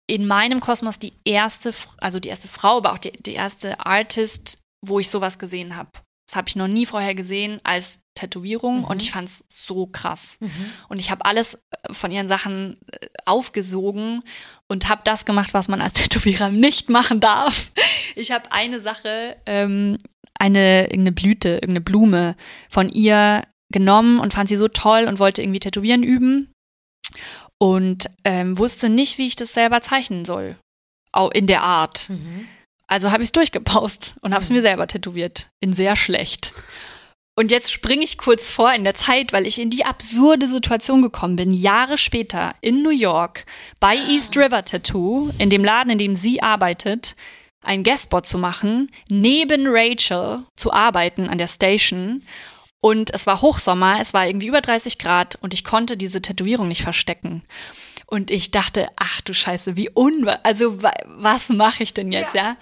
S3: in meinem Kosmos die erste, also die erste Frau, aber auch die, die erste Artist, wo ich sowas gesehen habe. Das habe ich noch nie vorher gesehen als Tätowierung
S2: Mhm.
S3: und ich fand es so krass.
S2: Mhm.
S3: Und ich habe alles äh, von ihren Sachen äh, aufgesogen und habe das gemacht, was man als Tätowierer nicht machen darf. Ich habe eine Sache, ähm, eine irgendeine Blüte, irgendeine Blume von ihr genommen und fand sie so toll und wollte irgendwie Tätowieren üben und ähm, wusste nicht, wie ich das selber zeichnen soll. Au- In der Art.
S2: Mhm.
S3: Also habe ich es durchgepaust und habe es mir selber tätowiert. In sehr schlecht. Und jetzt springe ich kurz vor in der Zeit, weil ich in die absurde Situation gekommen bin, Jahre später in New York bei East River Tattoo, in dem Laden, in dem sie arbeitet, einen Guestspot zu machen, neben Rachel zu arbeiten an der Station. Und es war Hochsommer, es war irgendwie über 30 Grad und ich konnte diese Tätowierung nicht verstecken. Und ich dachte, ach du Scheiße, wie unwahr, also wa was mache ich denn jetzt, ja?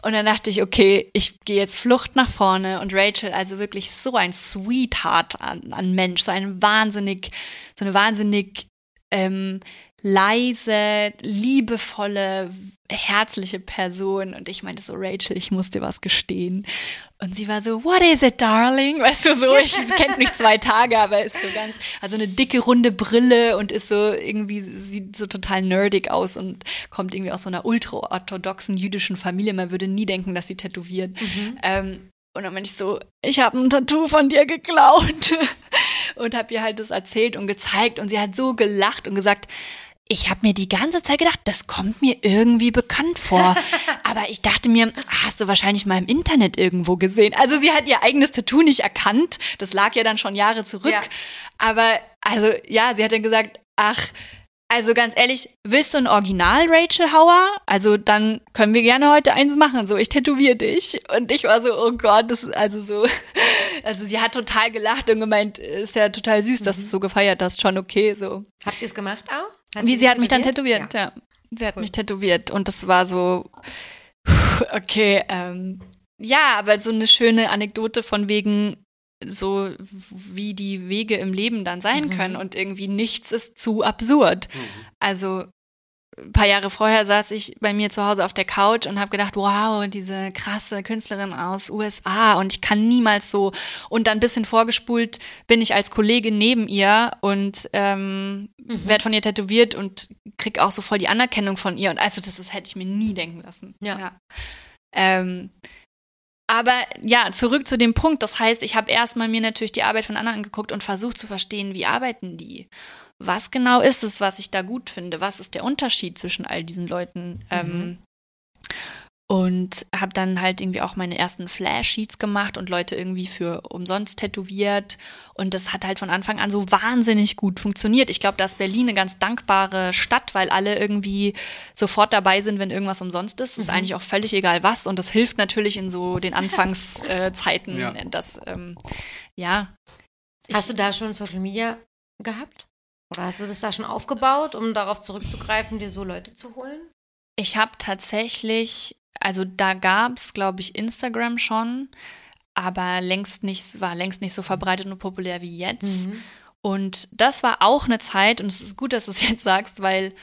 S3: Und dann dachte ich, okay, ich gehe jetzt Flucht nach vorne und Rachel, also wirklich so ein Sweetheart an, an Mensch, so ein wahnsinnig, so eine wahnsinnig ähm, leise, liebevolle, herzliche Person. Und ich meinte so, Rachel, ich muss dir was gestehen. Und sie war so, what is it, darling? Weißt du, so, ich kennt mich zwei Tage, aber ist so ganz, hat so eine dicke, runde Brille und ist so irgendwie, sieht so total nerdig aus und kommt irgendwie aus so einer ultraorthodoxen jüdischen Familie. Man würde nie denken, dass sie tätowiert. Ähm, und dann meinte ich so, ich habe ein Tattoo von dir geklaut. und habe ihr halt das erzählt und gezeigt. Und sie hat so gelacht und gesagt, ich habe mir die ganze Zeit gedacht, das kommt mir irgendwie bekannt vor. Aber ich dachte mir, hast du wahrscheinlich mal im Internet irgendwo gesehen. Also sie hat ihr eigenes Tattoo nicht erkannt. Das lag ja dann schon Jahre zurück.
S2: Ja.
S3: Aber also ja, sie hat dann gesagt, ach, also ganz ehrlich, willst du ein Original Rachel Hauer? Also dann können wir gerne heute eins machen. So, ich tätowiere dich. Und ich war so, oh Gott, das ist also so. Also sie hat total gelacht und gemeint, ist ja total süß, dass du es so gefeiert hast, schon okay, so.
S2: Habt ihr es gemacht auch?
S3: Wie sie hat mich dann
S2: tätowiert?
S3: tätowiert, ja. Sie hat mich tätowiert und das war so, okay, ähm, ja, aber so eine schöne Anekdote von wegen so, wie die Wege im Leben dann sein
S2: Mhm.
S3: können und irgendwie nichts ist zu absurd. Also ein paar Jahre vorher saß ich bei mir zu Hause auf der Couch und habe gedacht, wow, diese krasse Künstlerin aus USA und ich kann niemals so. Und dann ein bisschen vorgespult bin ich als Kollegin neben ihr und ähm,
S2: Mhm.
S3: werde von ihr tätowiert und krieg auch so voll die Anerkennung von ihr. Und also das, das hätte ich mir nie denken lassen.
S2: Ja.
S3: Ähm, aber ja, zurück zu dem Punkt. Das heißt, ich habe erstmal mir natürlich die Arbeit von anderen angeguckt und versucht zu verstehen, wie arbeiten die? Was genau ist es, was ich da gut finde? Was ist der Unterschied zwischen all diesen Leuten? Ähm, und habe dann halt irgendwie auch meine ersten Flash-Sheets gemacht und Leute irgendwie für umsonst tätowiert. Und das hat halt von Anfang an so wahnsinnig gut funktioniert. Ich glaube, da ist Berlin eine ganz dankbare Stadt, weil alle irgendwie sofort dabei sind, wenn irgendwas umsonst ist. Ist eigentlich auch völlig egal was. Und das hilft natürlich in so den Anfangszeiten, äh,
S1: Ja.
S3: dass, ähm, ja.
S2: Hast du da schon Social Media gehabt? Oder hast du das da schon aufgebaut, um darauf zurückzugreifen, dir so Leute zu holen?
S3: Ich habe tatsächlich, also da gab es, glaube ich, Instagram schon, aber längst nicht, war längst nicht so verbreitet und populär wie jetzt. Und das war auch eine Zeit, und es ist gut, dass du es jetzt sagst, weil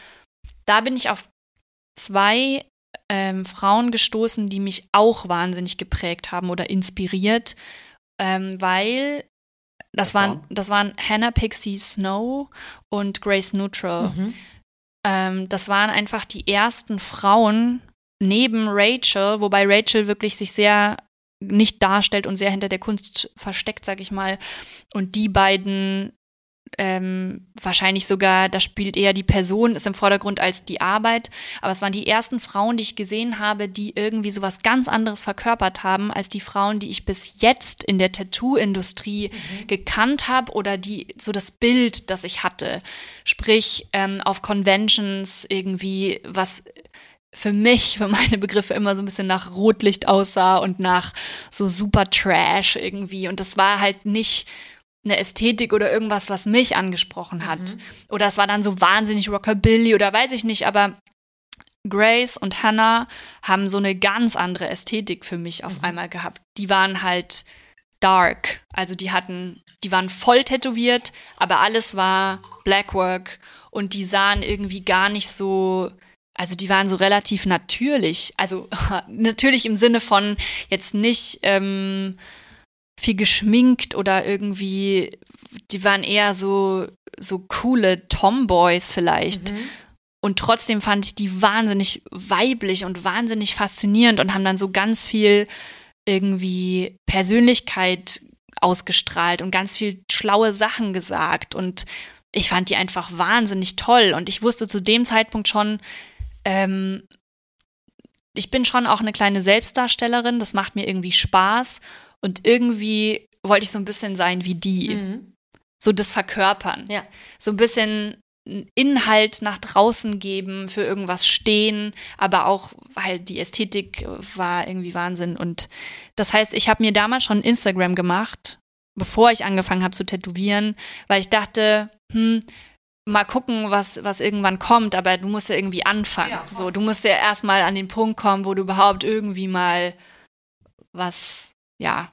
S3: da bin ich auf zwei ähm, Frauen gestoßen, die mich auch wahnsinnig geprägt haben oder inspiriert, ähm, weil das
S1: Was
S3: waren,
S1: waren?
S3: das waren Hannah Pixie Snow und Grace Neutral.
S2: Mhm.
S3: Ähm, das waren einfach die ersten Frauen neben Rachel, wobei Rachel wirklich sich sehr nicht darstellt und sehr hinter der Kunst versteckt, sag ich mal. Und die beiden ähm, wahrscheinlich sogar, da spielt eher die Person, ist im Vordergrund als die Arbeit. Aber es waren die ersten Frauen, die ich gesehen habe, die irgendwie sowas ganz anderes verkörpert haben, als die Frauen, die ich bis jetzt in der Tattoo-Industrie gekannt habe oder die so das Bild, das ich hatte. Sprich, ähm, auf Conventions irgendwie was für mich, für meine Begriffe immer so ein bisschen nach Rotlicht aussah und nach so super Trash irgendwie. Und das war halt nicht eine Ästhetik oder irgendwas, was mich angesprochen hat. Oder es war dann so wahnsinnig Rockabilly oder weiß ich nicht, aber Grace und Hannah haben so eine ganz andere Ästhetik für mich auf einmal gehabt. Die waren halt dark. Also die hatten, die waren voll tätowiert, aber alles war Blackwork und die sahen irgendwie gar nicht so, also die waren so relativ natürlich. Also natürlich im Sinne von jetzt nicht ähm, viel geschminkt oder irgendwie, die waren eher so, so coole Tomboys vielleicht. Und trotzdem fand ich die wahnsinnig weiblich und wahnsinnig faszinierend und haben dann so ganz viel irgendwie Persönlichkeit ausgestrahlt und ganz viel schlaue Sachen gesagt. Und ich fand die einfach wahnsinnig toll. Und ich wusste zu dem Zeitpunkt schon, ähm, ich bin schon auch eine kleine Selbstdarstellerin. Das macht mir irgendwie Spaß. Und irgendwie wollte ich so ein bisschen sein wie die.
S2: Mhm.
S3: So das Verkörpern
S2: Ja.
S3: so ein bisschen Inhalt nach draußen geben, für irgendwas stehen, aber auch halt die Ästhetik war irgendwie Wahnsinn. Und das heißt, ich habe mir damals schon Instagram gemacht, bevor ich angefangen habe zu tätowieren, weil ich dachte, hm, mal gucken, was, was irgendwann kommt, aber du musst ja irgendwie anfangen.
S2: Ja,
S3: so, du musst ja erstmal an den Punkt kommen, wo du überhaupt irgendwie mal was, ja,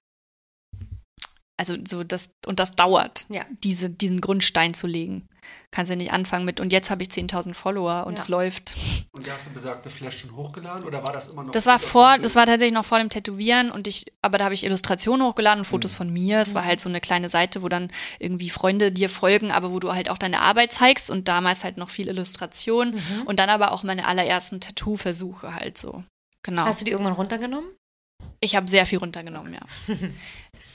S3: also so das, und das dauert,
S2: Ja.
S3: diese, diesen Grundstein zu legen. Kannst ja nicht anfangen mit, und jetzt habe ich 10.000 Follower und
S2: Ja.
S3: es läuft.
S1: Und da hast du besagte Flash schon hochgeladen oder war das immer noch?
S3: Das war vor, das war tatsächlich noch vor dem Tätowieren und ich, aber da habe ich Illustrationen hochgeladen und Fotos von mir. Es war halt so eine kleine Seite, wo dann irgendwie Freunde dir folgen, aber wo du halt auch deine Arbeit zeigst und damals halt noch viel Illustration und dann aber auch meine allerersten Tattoo-Versuche halt so. Genau.
S2: Hast du die irgendwann runtergenommen?
S3: Ich habe sehr viel runtergenommen, ja.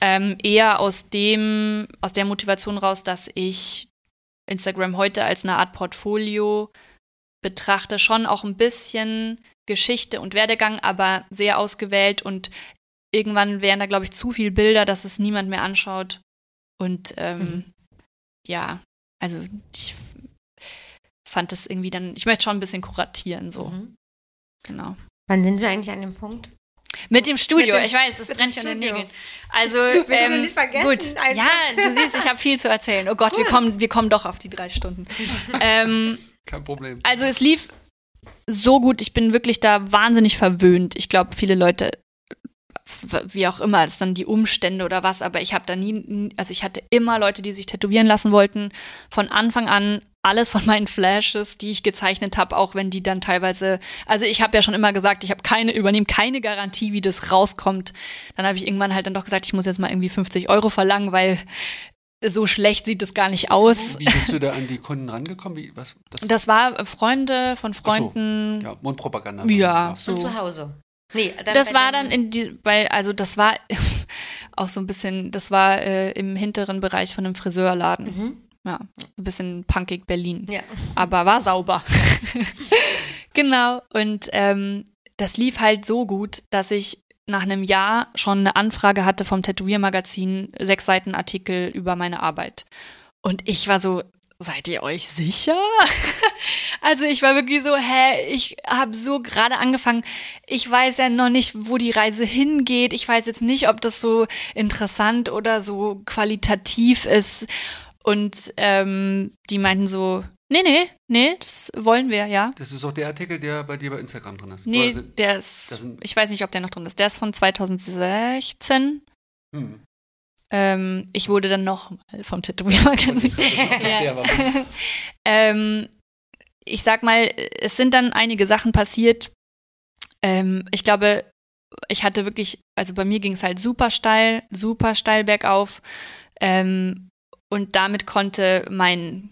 S3: ähm, eher aus dem, aus der Motivation raus, dass ich Instagram heute als eine Art Portfolio betrachte, schon auch ein bisschen Geschichte und Werdegang, aber sehr ausgewählt und irgendwann wären da, glaube ich, zu viele Bilder, dass es niemand mehr anschaut. Und ähm,
S2: Mhm.
S3: ja, also ich fand das irgendwie dann, ich möchte schon ein bisschen kuratieren, so,
S2: Mhm.
S3: genau.
S2: Wann sind wir eigentlich an dem Punkt?
S3: Mit dem Studio,
S2: Mit dem-
S3: ich weiß, das brennt schon in den. Nägeln. Also,
S2: Ich will
S3: ähm,
S2: nicht vergessen,
S3: gut.
S2: einfach.
S3: Ja, du siehst, ich habe viel zu erzählen. Oh Gott, wir kommen, wir kommen doch auf die drei Stunden. ähm,
S1: Kein Problem.
S3: also es lief so gut, ich bin wirklich da wahnsinnig verwöhnt. Ich glaube, viele Leute, wie auch immer, das dann die Umstände oder was, aber ich habe da nie, also ich hatte immer Leute, die sich tätowieren lassen wollten. Von Anfang an alles von meinen Flashes, die ich gezeichnet habe, auch wenn die dann teilweise, also ich habe ja schon immer gesagt, ich habe keine, übernehme keine Garantie, wie das rauskommt. Dann habe ich irgendwann halt dann doch gesagt, ich muss jetzt mal irgendwie 50 Euro verlangen, weil so schlecht sieht es gar nicht aus.
S1: Wie bist du da an die Kunden rangekommen? Wie, was, das,
S3: Das war Freunde von Freunden.
S1: ja, Mundpropaganda.
S3: Ja,
S2: Und
S3: so.
S2: zu Hause? Nee, dann
S3: Das war dann in die, bei, also das war auch so ein bisschen, das war äh, im hinteren Bereich von einem Friseurladen.
S2: Mhm.
S3: Ja, ein bisschen punkig Berlin.
S2: Ja.
S3: Aber war sauber. genau. Und ähm, das lief halt so gut, dass ich nach einem Jahr schon eine Anfrage hatte vom Tätowiermagazin, sechs Seiten Artikel über meine Arbeit. Und ich war so, seid ihr euch sicher? also ich war wirklich so, hä, ich habe so gerade angefangen. Ich weiß ja noch nicht, wo die Reise hingeht. Ich weiß jetzt nicht, ob das so interessant oder so qualitativ ist. Und ähm, die meinten so, nee, nee, nee, das wollen wir, ja.
S1: Das ist auch der Artikel, der bei dir bei Instagram drin ist.
S3: Nee,
S1: sind-
S3: der ist, ich weiß nicht, ob der noch drin ist. Der ist von 2016.
S1: Hm.
S3: Ähm, ich wurde dann nochmal vom Tätowierer
S1: war.
S3: ähm, ich sag mal, es sind dann einige Sachen passiert. Ähm, ich glaube, ich hatte wirklich, also bei mir ging es halt super steil, super steil bergauf. Ähm, und damit konnte mein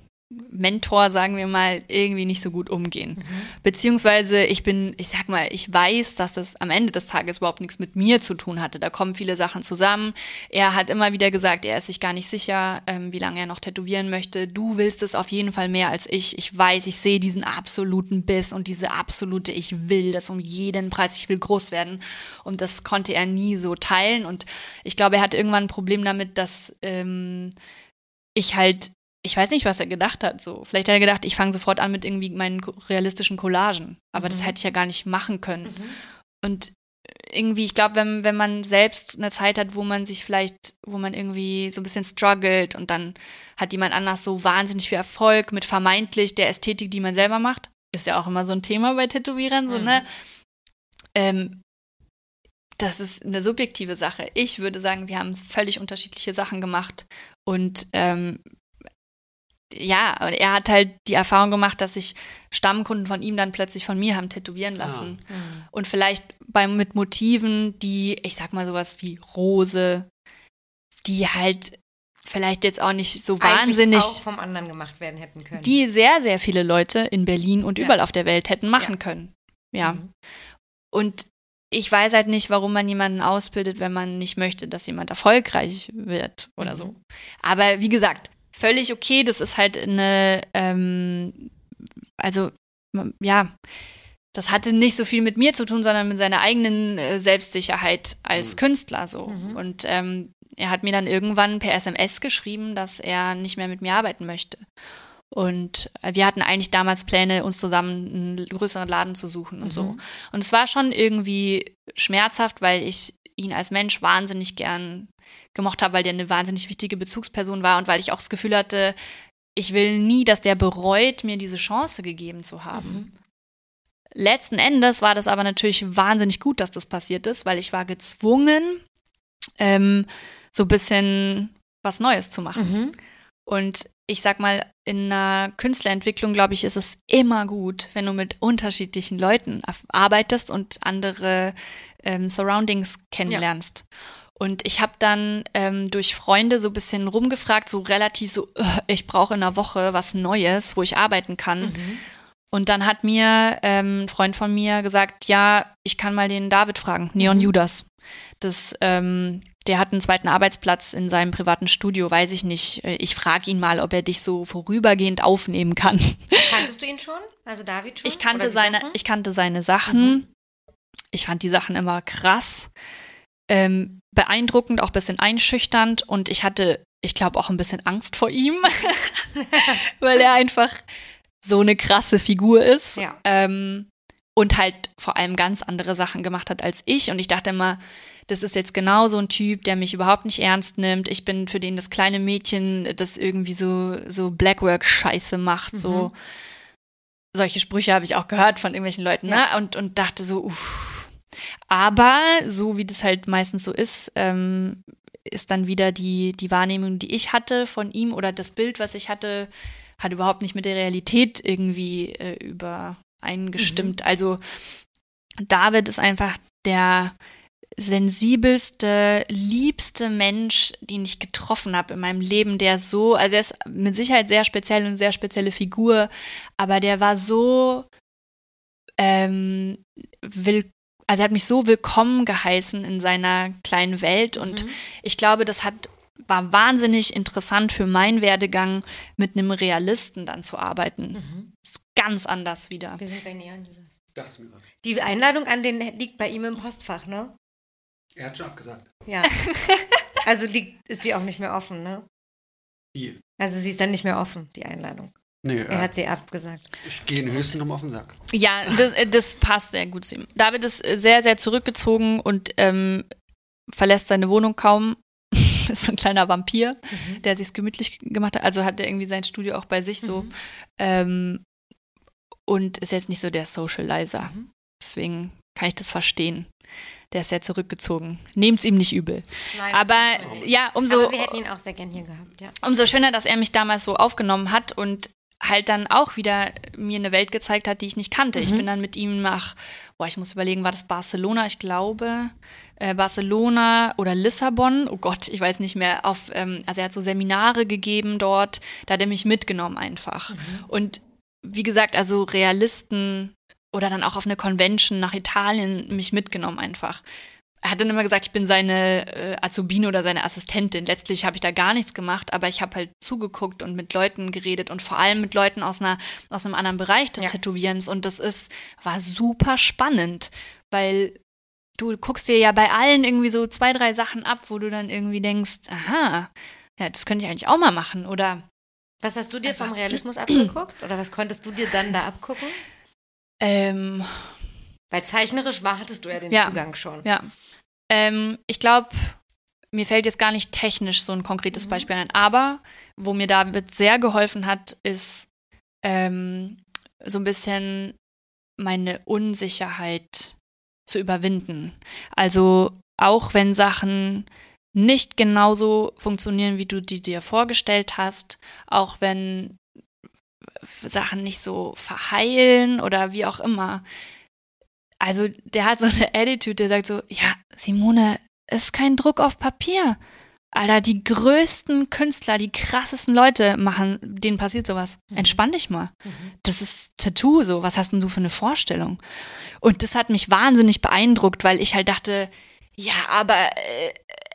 S3: Mentor, sagen wir mal, irgendwie nicht so gut umgehen. Beziehungsweise ich bin, ich sag mal, ich weiß, dass das am Ende des Tages überhaupt nichts mit mir zu tun hatte. Da kommen viele Sachen zusammen. Er hat immer wieder gesagt, er ist sich gar nicht sicher, ähm, wie lange er noch tätowieren möchte. Du willst es auf jeden Fall mehr als ich. Ich weiß, ich sehe diesen absoluten Biss und diese absolute, ich will das um jeden Preis, ich will groß werden. Und das konnte er nie so teilen. Und ich glaube, er hatte irgendwann ein Problem damit, dass ähm, ich halt ich weiß nicht, was er gedacht hat. So, vielleicht hat er gedacht, ich fange sofort an mit irgendwie meinen realistischen Collagen. Aber das
S2: Mhm.
S3: hätte ich ja gar nicht machen können. Und irgendwie, ich glaube, wenn, wenn man selbst eine Zeit hat, wo man sich vielleicht, wo man irgendwie so ein bisschen struggelt und dann hat jemand anders so wahnsinnig viel Erfolg mit vermeintlich der Ästhetik, die man selber macht, ist ja auch immer so ein Thema bei Tätowierern, so,
S2: Mhm.
S3: ne? Ähm, das ist eine subjektive Sache. Ich würde sagen, wir haben völlig unterschiedliche Sachen gemacht. Und ähm, ja, und er hat halt die Erfahrung gemacht, dass sich Stammkunden von ihm dann plötzlich von mir haben tätowieren lassen.
S2: Mhm.
S3: Und vielleicht beim, mit Motiven, die, ich sag mal sowas wie Rose, die halt vielleicht jetzt auch nicht so wahnsinnig,
S2: auch vom anderen gemacht werden hätten können.
S3: die sehr, sehr viele Leute in Berlin und
S2: Ja.
S3: überall auf der Welt hätten machen
S2: Ja.
S3: können. Ja.
S2: Mhm.
S3: Und ich weiß halt nicht, warum man jemanden ausbildet, wenn man nicht möchte, dass jemand erfolgreich wird oder
S2: Mhm.
S3: so. Aber wie gesagt, völlig okay. Das ist halt eine, ähm, also ja, das hatte nicht so viel mit mir zu tun, sondern mit seiner eigenen äh, Selbstsicherheit als
S1: Mhm.
S3: Künstler so.
S2: Mhm.
S3: Und ähm, er hat mir dann irgendwann per SMS geschrieben, dass er nicht mehr mit mir arbeiten möchte. Und äh, wir hatten eigentlich damals Pläne, uns zusammen einen größeren Laden zu suchen und so.
S2: Mhm.
S3: Und es war schon irgendwie schmerzhaft, weil ich ihn als Mensch wahnsinnig gern gemocht habe, weil der eine wahnsinnig wichtige Bezugsperson war und weil ich auch das Gefühl hatte, ich will nie, dass der bereut, mir diese Chance gegeben zu haben.
S2: Mhm.
S3: Letzten Endes war das aber natürlich wahnsinnig gut, dass das passiert ist, weil ich war gezwungen, ähm, so ein bisschen was Neues zu machen.
S2: Mhm.
S3: Und ich sag mal, in einer Künstlerentwicklung, glaube ich, ist es immer gut, wenn du mit unterschiedlichen Leuten arbeitest und andere ähm, Surroundings kennenlernst. Und ich habe dann ähm, durch Freunde so ein bisschen rumgefragt, so relativ so, "Ugh, ich brauche in einer Woche was Neues, wo ich arbeiten kann.
S2: Mhm.
S3: Und dann hat mir ähm, ein Freund von mir gesagt, ja, ich kann mal den David fragen, Neon
S2: Mhm.
S3: Judas. Das, ähm, der hat einen zweiten Arbeitsplatz in seinem privaten Studio, weiß ich nicht. Äh, Ich frage ihn mal, ob er dich so vorübergehend aufnehmen kann.
S2: Kanntest du ihn schon? Also David schon?
S3: Ich kannte seine,
S2: Sachen?
S3: ich kannte seine Sachen. Ich fand die Sachen immer krass, ähm, beeindruckend, auch ein bisschen einschüchternd und ich hatte, ich glaube, auch ein bisschen Angst vor ihm, weil er einfach so eine krasse Figur ist.
S2: Ja.
S3: Ähm, und halt vor allem ganz andere Sachen gemacht hat als ich. Und ich dachte immer, das ist jetzt genau so ein Typ, der mich überhaupt nicht ernst nimmt. Ich bin für den das kleine Mädchen, das irgendwie so, so Blackwork-Scheiße macht, so. Solche Sprüche habe ich auch gehört von irgendwelchen Leuten, ne?
S2: Ja.
S3: Und, und dachte so, uff. Aber so wie das halt meistens so ist, ähm, ist dann wieder die, die Wahrnehmung, die ich hatte von ihm oder das Bild, was ich hatte, hat überhaupt nicht mit der Realität irgendwie äh, übereingestimmt. Also David ist einfach der sensibelste, liebste Mensch, den ich getroffen habe in meinem Leben, der so, also er ist mit Sicherheit sehr speziell und eine sehr spezielle Figur, aber der war so ähm, will, also er hat mich so willkommen geheißen in seiner kleinen Welt und
S2: Mhm.
S3: ich glaube, das hat war wahnsinnig interessant für meinen Werdegang, mit einem Realisten dann zu arbeiten.
S2: Mhm.
S3: Ist ganz anders wieder.
S2: Wir sind bei Neon Judas. Die Einladung an den liegt bei ihm im Postfach, ne?
S1: Er hat schon abgesagt.
S2: Ja. also liegt, ist sie auch nicht mehr offen, ne?
S1: Wie?
S2: Also sie ist dann nicht mehr offen, die Einladung.
S1: Nee,
S2: Er
S1: äh,
S2: hat sie abgesagt.
S1: ich gehe in höchsten Nummer auf den Sack.
S3: Ja, das, äh, das passt sehr gut zu ihm. David ist äh, sehr, sehr zurückgezogen und ähm, verlässt seine Wohnung kaum. ist so ein kleiner Vampir,
S2: Mhm.
S3: der sich's gemütlich gemacht hat. Also hat er irgendwie sein Studio auch bei sich so.
S2: Mhm.
S3: Ähm, und ist jetzt nicht so der Socializer.
S2: Mhm.
S3: Deswegen kann ich das verstehen. Der ist sehr zurückgezogen. Nehmt's ihm nicht übel.
S2: Nein,
S3: Aber ja, umso,
S2: Aber wir hätten ihn auch sehr gern hier gehabt, ja.
S3: umso schöner, dass er mich damals so aufgenommen hat und halt dann auch wieder mir eine Welt gezeigt hat, die ich nicht kannte. Ich bin dann mit ihm nach, boah, ich muss überlegen, war das Barcelona, ich glaube, äh, Barcelona oder Lissabon, oh Gott, ich weiß nicht mehr, auf, ähm, also er hat so Seminare gegeben dort, da hat er mich mitgenommen einfach. Und wie gesagt, also Realisten oder dann auch auf eine Convention nach Italien mich mitgenommen einfach. Er hat dann immer gesagt, ich bin seine äh, Azubine oder seine Assistentin. Letztlich habe ich da gar nichts gemacht, aber ich habe halt zugeguckt und mit Leuten geredet und vor allem mit Leuten aus einer aus einem anderen Bereich des
S2: Ja.
S3: Tätowierens und das ist war super spannend, weil du guckst dir ja bei allen irgendwie so zwei drei Sachen ab, wo du dann irgendwie denkst, aha, ja, das könnte ich eigentlich auch mal machen oder
S2: Was hast du dir vom Realismus abgeguckt? Oder was konntest du dir dann da abgucken?
S3: Ähm,
S2: Weil zeichnerisch war, hattest du ja den
S3: Ja.
S2: Zugang schon.
S3: Ja. Ähm, ich glaube, mir fällt jetzt gar nicht technisch so ein konkretes Beispiel ein, aber wo mir David sehr geholfen hat, ist ähm, so ein bisschen meine Unsicherheit zu überwinden. Also auch wenn Sachen nicht genauso funktionieren, wie du die dir vorgestellt hast, auch wenn Sachen nicht so verheilen oder wie auch immer. Also der hat so eine Attitude, der sagt so, ja, Simone, es ist kein Druck auf Papier. Alter, die größten Künstler, die krassesten Leute machen, denen passiert sowas. Entspann dich mal. Das ist Tattoo, so. Was hast denn du für eine Vorstellung? Und das hat mich wahnsinnig beeindruckt, weil ich halt dachte, ja, aber, äh,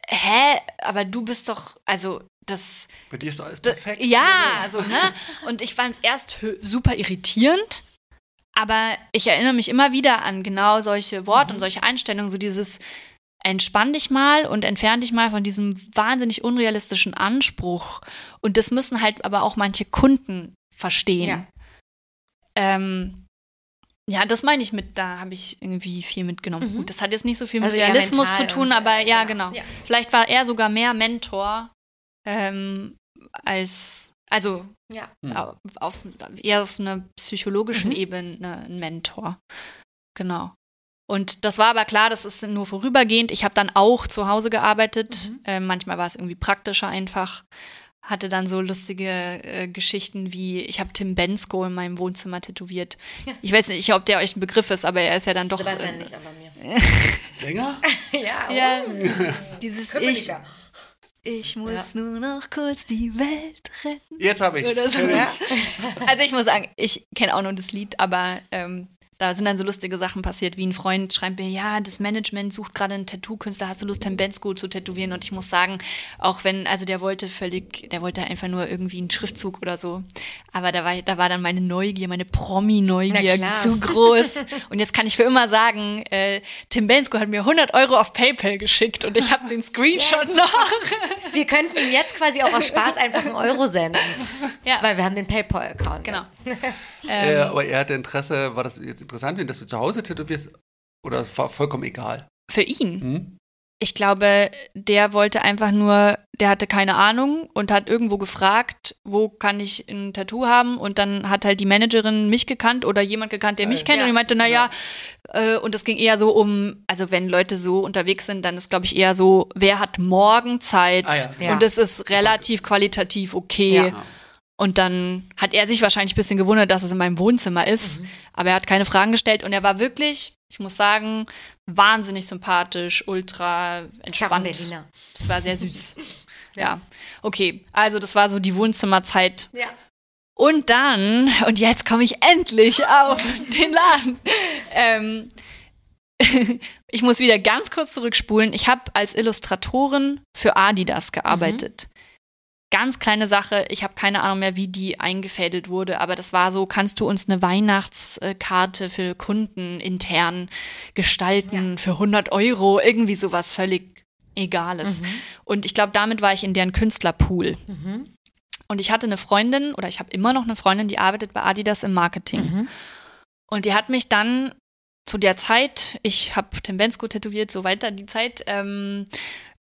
S3: hä? Aber du bist doch, also, das,
S1: Bei dir ist alles perfekt.
S3: Ja, so, ne? Und ich fand es erst super irritierend, aber ich erinnere mich immer wieder an genau solche Worte und solche Einstellungen, so dieses entspann dich mal und entfern dich mal von diesem wahnsinnig unrealistischen Anspruch. Und das müssen halt aber auch manche Kunden verstehen.
S2: Ja.
S3: Ähm, ja, das meine ich mit, da habe ich irgendwie viel mitgenommen. Gut, das hat jetzt nicht so viel mit
S2: Also
S3: Realismus zu tun, aber
S2: äh,
S3: ja,
S2: genau.
S3: genau.
S2: Ja.
S3: Vielleicht war er sogar mehr Mentor ähm, als, also
S2: Ja.
S1: Hm.
S3: au- auf, eher auf so einer psychologischen
S2: Mhm.
S3: Ebene ein Mentor. Genau. Und das war aber klar, das ist nur vorübergehend. Ich habe dann auch zu Hause gearbeitet.
S2: Mhm.
S3: Äh, manchmal war es irgendwie praktischer einfach. Hatte dann so lustige äh, Geschichten wie, ich habe Tim Bensko in meinem Wohnzimmer tätowiert. Ich weiß nicht, ob der euch ein Begriff ist, aber er ist ja dann doch.
S2: Sebastian
S3: äh,
S2: nicht, aber mir.
S1: Sänger?
S2: ja,
S3: Ja, dieses Ich,
S2: Köpenicker.
S3: ich muss nur noch kurz die Welt retten.
S1: Jetzt habe ich
S3: Oder so.
S2: Ja.
S3: Also ich muss sagen, ich kenne auch nur das Lied, aber ähm, da sind dann so lustige Sachen passiert, wie ein Freund schreibt mir, ja, das Management sucht gerade einen Tattoo-Künstler, hast du Lust, Tim Bensko zu tätowieren? Und ich muss sagen, auch wenn, also der wollte völlig, der wollte einfach nur irgendwie einen Schriftzug oder so. Aber da war, da war dann meine Neugier, meine Promi-Neugier zu groß. Und jetzt kann ich für immer sagen, äh, Tim Bensko hat mir 100 Euro auf PayPal geschickt und ich habe den Screenshot
S2: Yes.
S3: noch.
S2: Wir könnten ihm jetzt quasi auch aus Spaß einfach einen Euro senden.
S3: Ja.
S2: Weil wir haben den PayPal-Account.
S3: Genau.
S1: Äh, aber er hatte Interesse, war das jetzt interessant, wenn dass du zu Hause tätowierst? Oder es war vollkommen egal?
S3: Für ihn.
S1: Hm?
S3: Ich glaube, der wollte einfach nur, der hatte keine Ahnung und hat irgendwo gefragt, wo kann ich ein Tattoo haben? Und dann hat halt die Managerin mich gekannt oder jemand gekannt, der mich kennt.
S2: Ja,
S3: und ich meinte, naja, äh, und es ging eher so um, also wenn Leute so unterwegs sind, dann ist, glaube ich, eher so, wer hat morgen Zeit?
S1: Ah, ja.
S2: Ja.
S3: Und es ist relativ qualitativ okay.
S2: Ja.
S3: Und dann hat er sich wahrscheinlich ein bisschen gewundert, dass es in meinem Wohnzimmer ist.
S2: Mhm.
S3: Aber er hat keine Fragen gestellt und er war wirklich, ich muss sagen, wahnsinnig sympathisch, ultra entspannt. Das war sehr süß. ja. Okay, also das war so die Wohnzimmerzeit.
S2: Ja.
S3: Und dann, und jetzt komme ich endlich auf den Laden. Ähm, ich muss wieder ganz kurz zurückspulen. Ich habe als Illustratorin für Adidas gearbeitet. Ganz kleine Sache, ich habe keine Ahnung mehr, wie die eingefädelt wurde, aber das war so, kannst du uns eine Weihnachtskarte für Kunden intern gestalten für 100 Euro, irgendwie sowas völlig Egales. Und ich glaube, damit war ich in deren Künstlerpool. Und ich hatte eine Freundin, oder ich habe immer noch eine Freundin, die arbeitet bei Adidas im Marketing. Und die hat mich dann zu der Zeit, ich habe Tim Bensko tätowiert, so weiter die Zeit, ähm,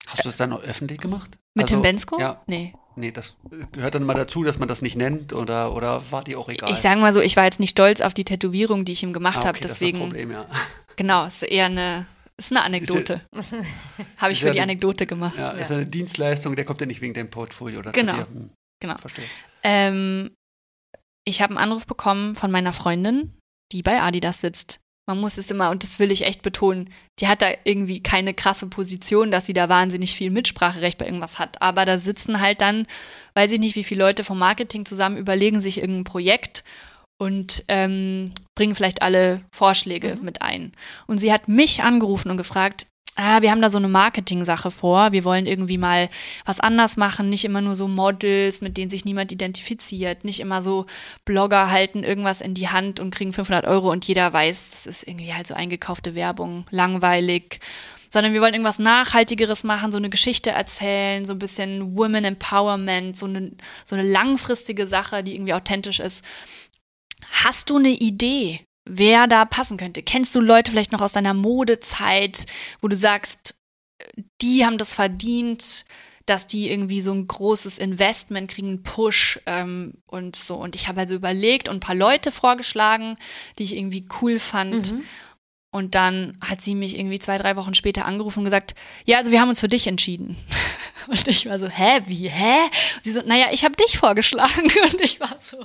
S1: Hast du es dann auch öffentlich gemacht?
S3: mit
S1: Also,
S3: Tim Bensko?
S1: Ja.
S3: Nee.
S1: Nee, das gehört dann mal dazu, dass man das nicht nennt oder, oder war dir auch egal?
S3: Ich sage mal so, ich war jetzt nicht stolz auf die Tätowierung, die ich ihm gemacht
S1: ah, okay,
S3: habe,
S1: das ist
S3: deswegen.
S1: das Problem, ja.
S3: Genau, es ist eher eine ist eine Anekdote. Habe ich für
S1: ja
S3: die
S1: die-
S3: Anekdote gemacht.
S1: Ja, ist eine Dienstleistung, der kommt ja nicht wegen deinem Portfolio oder
S3: Genau.
S1: zu dir. Hm,
S3: Genau.
S1: Verstehe.
S3: Ähm, ich habe einen Anruf bekommen von meiner Freundin, die bei Adidas sitzt. Man muss es immer, und das will ich echt betonen, die hat da irgendwie keine krasse Position, dass sie da wahnsinnig viel Mitspracherecht bei irgendwas hat. Aber da sitzen halt dann, weiß ich nicht, wie viele Leute vom Marketing zusammen überlegen sich irgendein Projekt und ähm, bringen vielleicht alle Vorschläge mit ein. Und sie hat mich angerufen und gefragt, ah, wir haben da so eine Marketing-Sache vor. Wir wollen irgendwie mal was anders machen, nicht immer nur so Models, mit denen sich niemand identifiziert, nicht immer so Blogger halten irgendwas in die Hand und kriegen 500 Euro und jeder weiß, das ist irgendwie halt so eingekaufte Werbung, langweilig. Sondern wir wollen irgendwas Nachhaltigeres machen, so eine Geschichte erzählen, so ein bisschen Women Empowerment, so eine, so eine langfristige Sache, die irgendwie authentisch ist. Hast du eine Idee, wer da passen könnte? Kennst du Leute vielleicht noch aus deiner Modezeit, wo du sagst, die haben das verdient, dass die irgendwie so ein großes Investment kriegen, einen Push ähm, und so. Und ich habe also überlegt und ein paar Leute vorgeschlagen, die ich irgendwie cool fand. Und dann hat sie mich irgendwie zwei, drei Wochen später angerufen und gesagt, ja, also wir haben uns für dich entschieden. Und ich war so, hä, wie, hä? Und sie so, naja, ich habe dich vorgeschlagen. Und ich war so,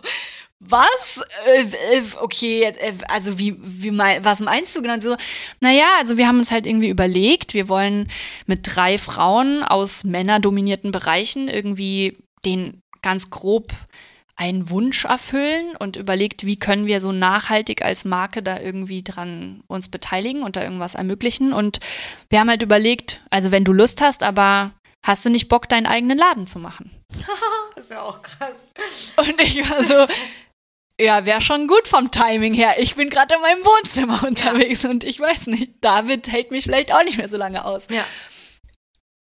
S3: was? Äh, äh, okay, äh, also wie, wie mein, was meinst du genau? Und so, naja, also wir haben uns halt irgendwie überlegt, wir wollen mit drei Frauen aus männerdominierten Bereichen irgendwie den ganz grob einen Wunsch erfüllen und überlegt, wie können wir so nachhaltig als Marke da irgendwie dran uns beteiligen und da irgendwas ermöglichen. Und wir haben halt überlegt, also wenn du Lust hast, aber hast du nicht Bock, deinen eigenen Laden zu machen?
S2: Das ist ja auch krass.
S3: Und ich war so, ja, wäre schon gut vom Timing her. Ich bin gerade in meinem Wohnzimmer unterwegs und ich weiß nicht, David hält mich vielleicht auch nicht mehr so lange aus.
S2: Ja.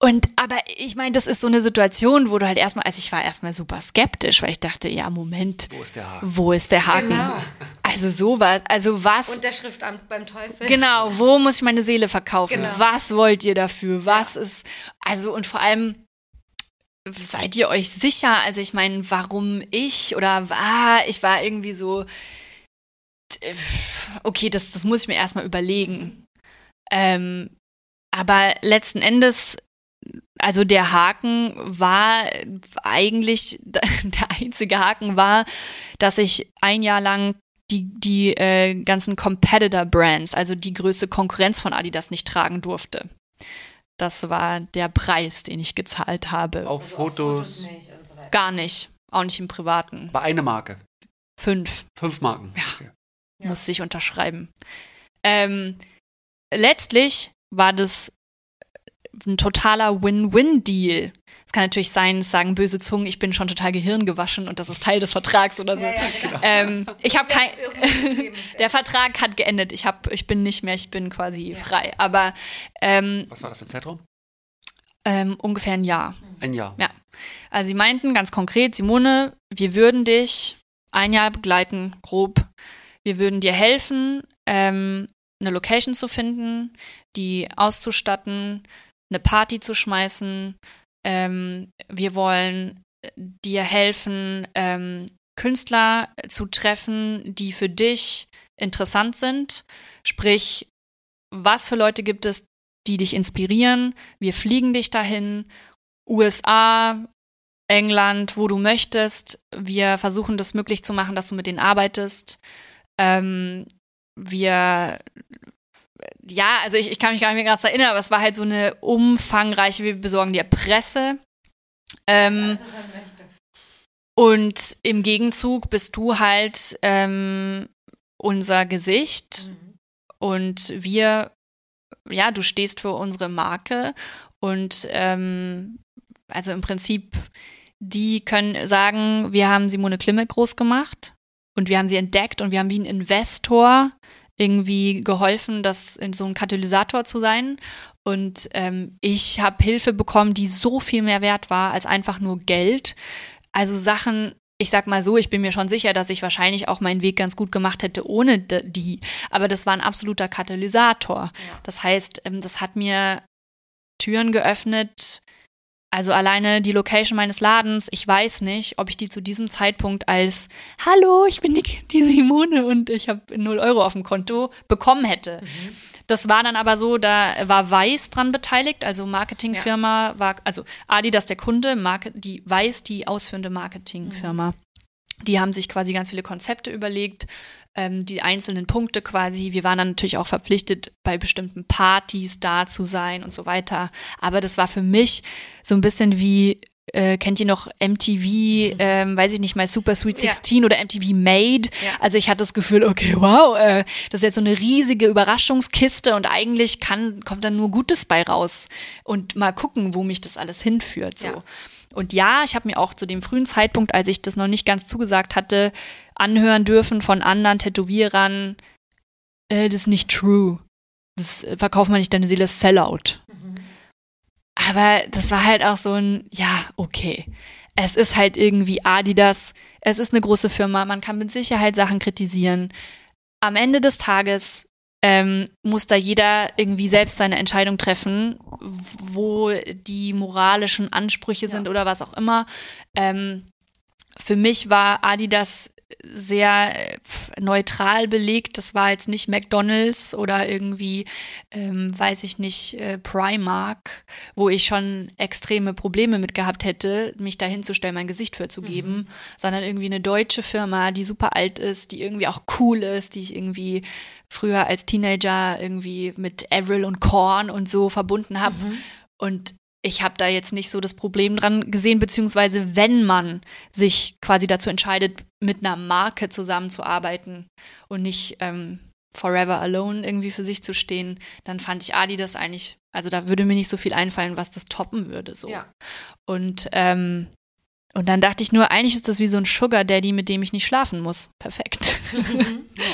S3: Und aber ich meine, das ist so eine Situation, wo du halt erstmal, also ich war erstmal super skeptisch, weil ich dachte, ja, Moment,
S1: Wo ist der Haken?
S3: wo ist der Haken?
S2: Genau.
S3: Also sowas, also was
S2: Unterschriftamt beim Teufel.
S3: Genau, wo muss ich meine Seele verkaufen?
S2: Genau.
S3: Was wollt ihr dafür? Was ist, also und vor allem, seid ihr euch sicher? Also ich meine, warum ich oder ah, ich war irgendwie so, okay, das, das muss ich mir erstmal überlegen. Ähm, aber letzten Endes, also der Haken war eigentlich, der einzige Haken war, dass ich ein Jahr lang die, die äh, ganzen Competitor-Brands, also die größte Konkurrenz von Adidas, nicht tragen durfte. Das war der Preis, den ich gezahlt habe.
S1: Auf Fotos.
S2: nicht und so weiter.
S3: Gar nicht. Auch nicht im Privaten.
S1: Bei einer Marke.
S3: Fünf.
S1: Fünf Marken.
S3: Ja.
S1: Okay.
S2: Ja.
S3: musste ich unterschreiben. Ähm, letztlich war das ein totaler Win-Win-Deal. Es kann natürlich sein, es sagen böse Zungen, ich bin schon total gehirngewaschen und das ist Teil des Vertrags oder so.
S2: Ja, ja, genau.
S3: ähm, ich habe kein. Der Vertrag hat geendet. Ich hab, ich bin nicht mehr, ich bin quasi frei. Aber ähm,
S1: Was war das für ein Zeitraum?
S3: ähm, ungefähr ein Jahr.
S1: Ein Jahr.
S3: Ja. Also sie meinten ganz konkret, Simone, wir würden dich ein Jahr begleiten, grob. Wir würden dir helfen, ähm, eine Location zu finden, die auszustatten, eine Party zu schmeißen. Ähm, wir wollen dir helfen, ähm, Künstler zu treffen, die für dich interessant sind. Sprich, was für Leute gibt es, die dich inspirieren? Wir fliegen dich dahin. USA, England, wo du möchtest. Wir versuchen das möglich zu machen, dass du mit denen arbeitest. Ähm, wir, ja, also ich, ich kann mich gar nicht mehr ganz erinnern, aber es war halt so eine umfangreiche, wir besorgen dir Presse. Ähm, und im Gegenzug bist du halt ähm, unser Gesicht. Und wir, ja, du stehst für unsere Marke. Und ähm, also im Prinzip, die können sagen, wir haben Simone Klimek groß gemacht. Und wir haben sie entdeckt und wir haben wie ein Investor irgendwie geholfen, das in so ein Katalysator zu sein. Und ähm, ich habe Hilfe bekommen, die so viel mehr wert war als einfach nur Geld. Also Sachen, ich sag mal so, ich bin mir schon sicher, dass ich wahrscheinlich auch meinen Weg ganz gut gemacht hätte ohne die. Aber das war ein absoluter Katalysator. Das heißt, ähm, das hat mir Türen geöffnet, Also alleine die Location meines Ladens, ich weiß nicht, ob ich die zu diesem Zeitpunkt als Hallo, ich bin die, die Simone und ich habe 0 Euro auf dem Konto bekommen hätte. Mhm. Das war dann aber so, da war Weiß dran beteiligt, also Marketingfirma ja. war, also Adidas der Kunde, Market, die Weiß die ausführende Marketingfirma. Mhm. Die haben sich quasi ganz viele Konzepte überlegt, ähm, die einzelnen Punkte quasi. Wir waren dann natürlich auch verpflichtet, bei bestimmten Partys da zu sein und so weiter. Aber das war für mich so ein bisschen wie äh, kennt ihr noch MTV, mhm. ähm, weiß ich nicht mal, Super Sweet 16 ja. oder MTV Made? Ja. Also ich hatte das Gefühl, okay, wow, äh, das ist jetzt so eine riesige Überraschungskiste und eigentlich kann, kommt dann nur Gutes bei raus und mal gucken, wo mich das alles hinführt. So. Ja. Und ja, ich habe mir auch zu dem frühen Zeitpunkt, als ich das noch nicht ganz zugesagt hatte, anhören dürfen von anderen Tätowierern, äh, das ist nicht true. Das äh, verkauft man nicht, deine Seele ist Sellout. Mhm. Aber das war halt auch so ein, ja, okay. Es ist halt irgendwie Adidas, es ist eine große Firma, man kann mit Sicherheit Sachen kritisieren. Am Ende des Tages ähm, muss da jeder irgendwie selbst seine Entscheidung treffen, wo die moralischen Ansprüche sind ja. oder was auch immer. Ähm, für mich war Adidas sehr äh, neutral belegt. Das war jetzt nicht McDonald's oder irgendwie, ähm, weiß ich nicht, äh, Primark, wo ich schon extreme Probleme mit gehabt hätte, mich da hinzustellen, mein Gesicht für zu geben, mhm. sondern irgendwie eine deutsche Firma, die super alt ist, die irgendwie auch cool ist, die ich irgendwie früher als Teenager irgendwie mit Avril und Korn und so verbunden habe. Mhm. Und ich habe da jetzt nicht so das Problem dran gesehen, beziehungsweise wenn man sich quasi dazu entscheidet, mit einer Marke zusammenzuarbeiten und nicht ähm, forever alone irgendwie für sich zu stehen, dann fand ich Adi das eigentlich, also da würde mir nicht so viel einfallen, was das toppen würde so. Ja. Und ähm, und dann dachte ich nur, eigentlich ist das wie so ein Sugar Daddy, mit dem ich nicht schlafen muss. Perfekt.
S1: ja.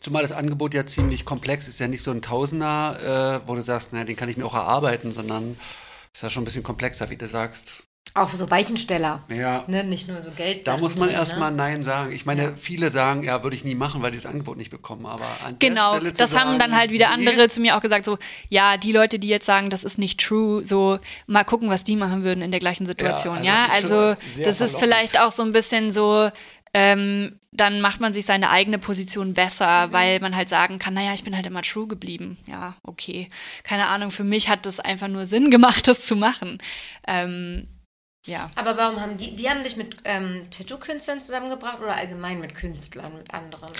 S1: Zumal das Angebot ja ziemlich komplex ist, ja nicht so ein Tausender, äh, wo du sagst, naja, den kann ich mir auch erarbeiten, sondern ist ja schon ein bisschen komplexer, wie du sagst.
S2: Auch so Weichensteller.
S1: Ja.
S2: Ne? Nicht nur so Geld.
S1: Da muss man erstmal ne? Nein sagen. Ich meine, ja. viele sagen, ja, würde ich nie machen, weil die das Angebot nicht bekommen. Aber an
S3: Genau, das
S1: sagen,
S3: haben dann halt wieder andere nee. zu mir auch gesagt, so, ja, die Leute, die jetzt sagen, das ist nicht true, so, mal gucken, was die machen würden in der gleichen Situation. Ja, also, ja? also das ist vielleicht auch so ein bisschen so, ähm, dann macht man sich seine eigene Position besser, mhm. weil man halt sagen kann, naja, ich bin halt immer true geblieben. Ja, okay. Keine Ahnung, für mich hat das einfach nur Sinn gemacht, das zu machen. Ähm, ja.
S2: Aber warum haben die, die haben dich mit ähm, Tattoo-Künstlern zusammengebracht oder allgemein mit Künstlern, mit anderen?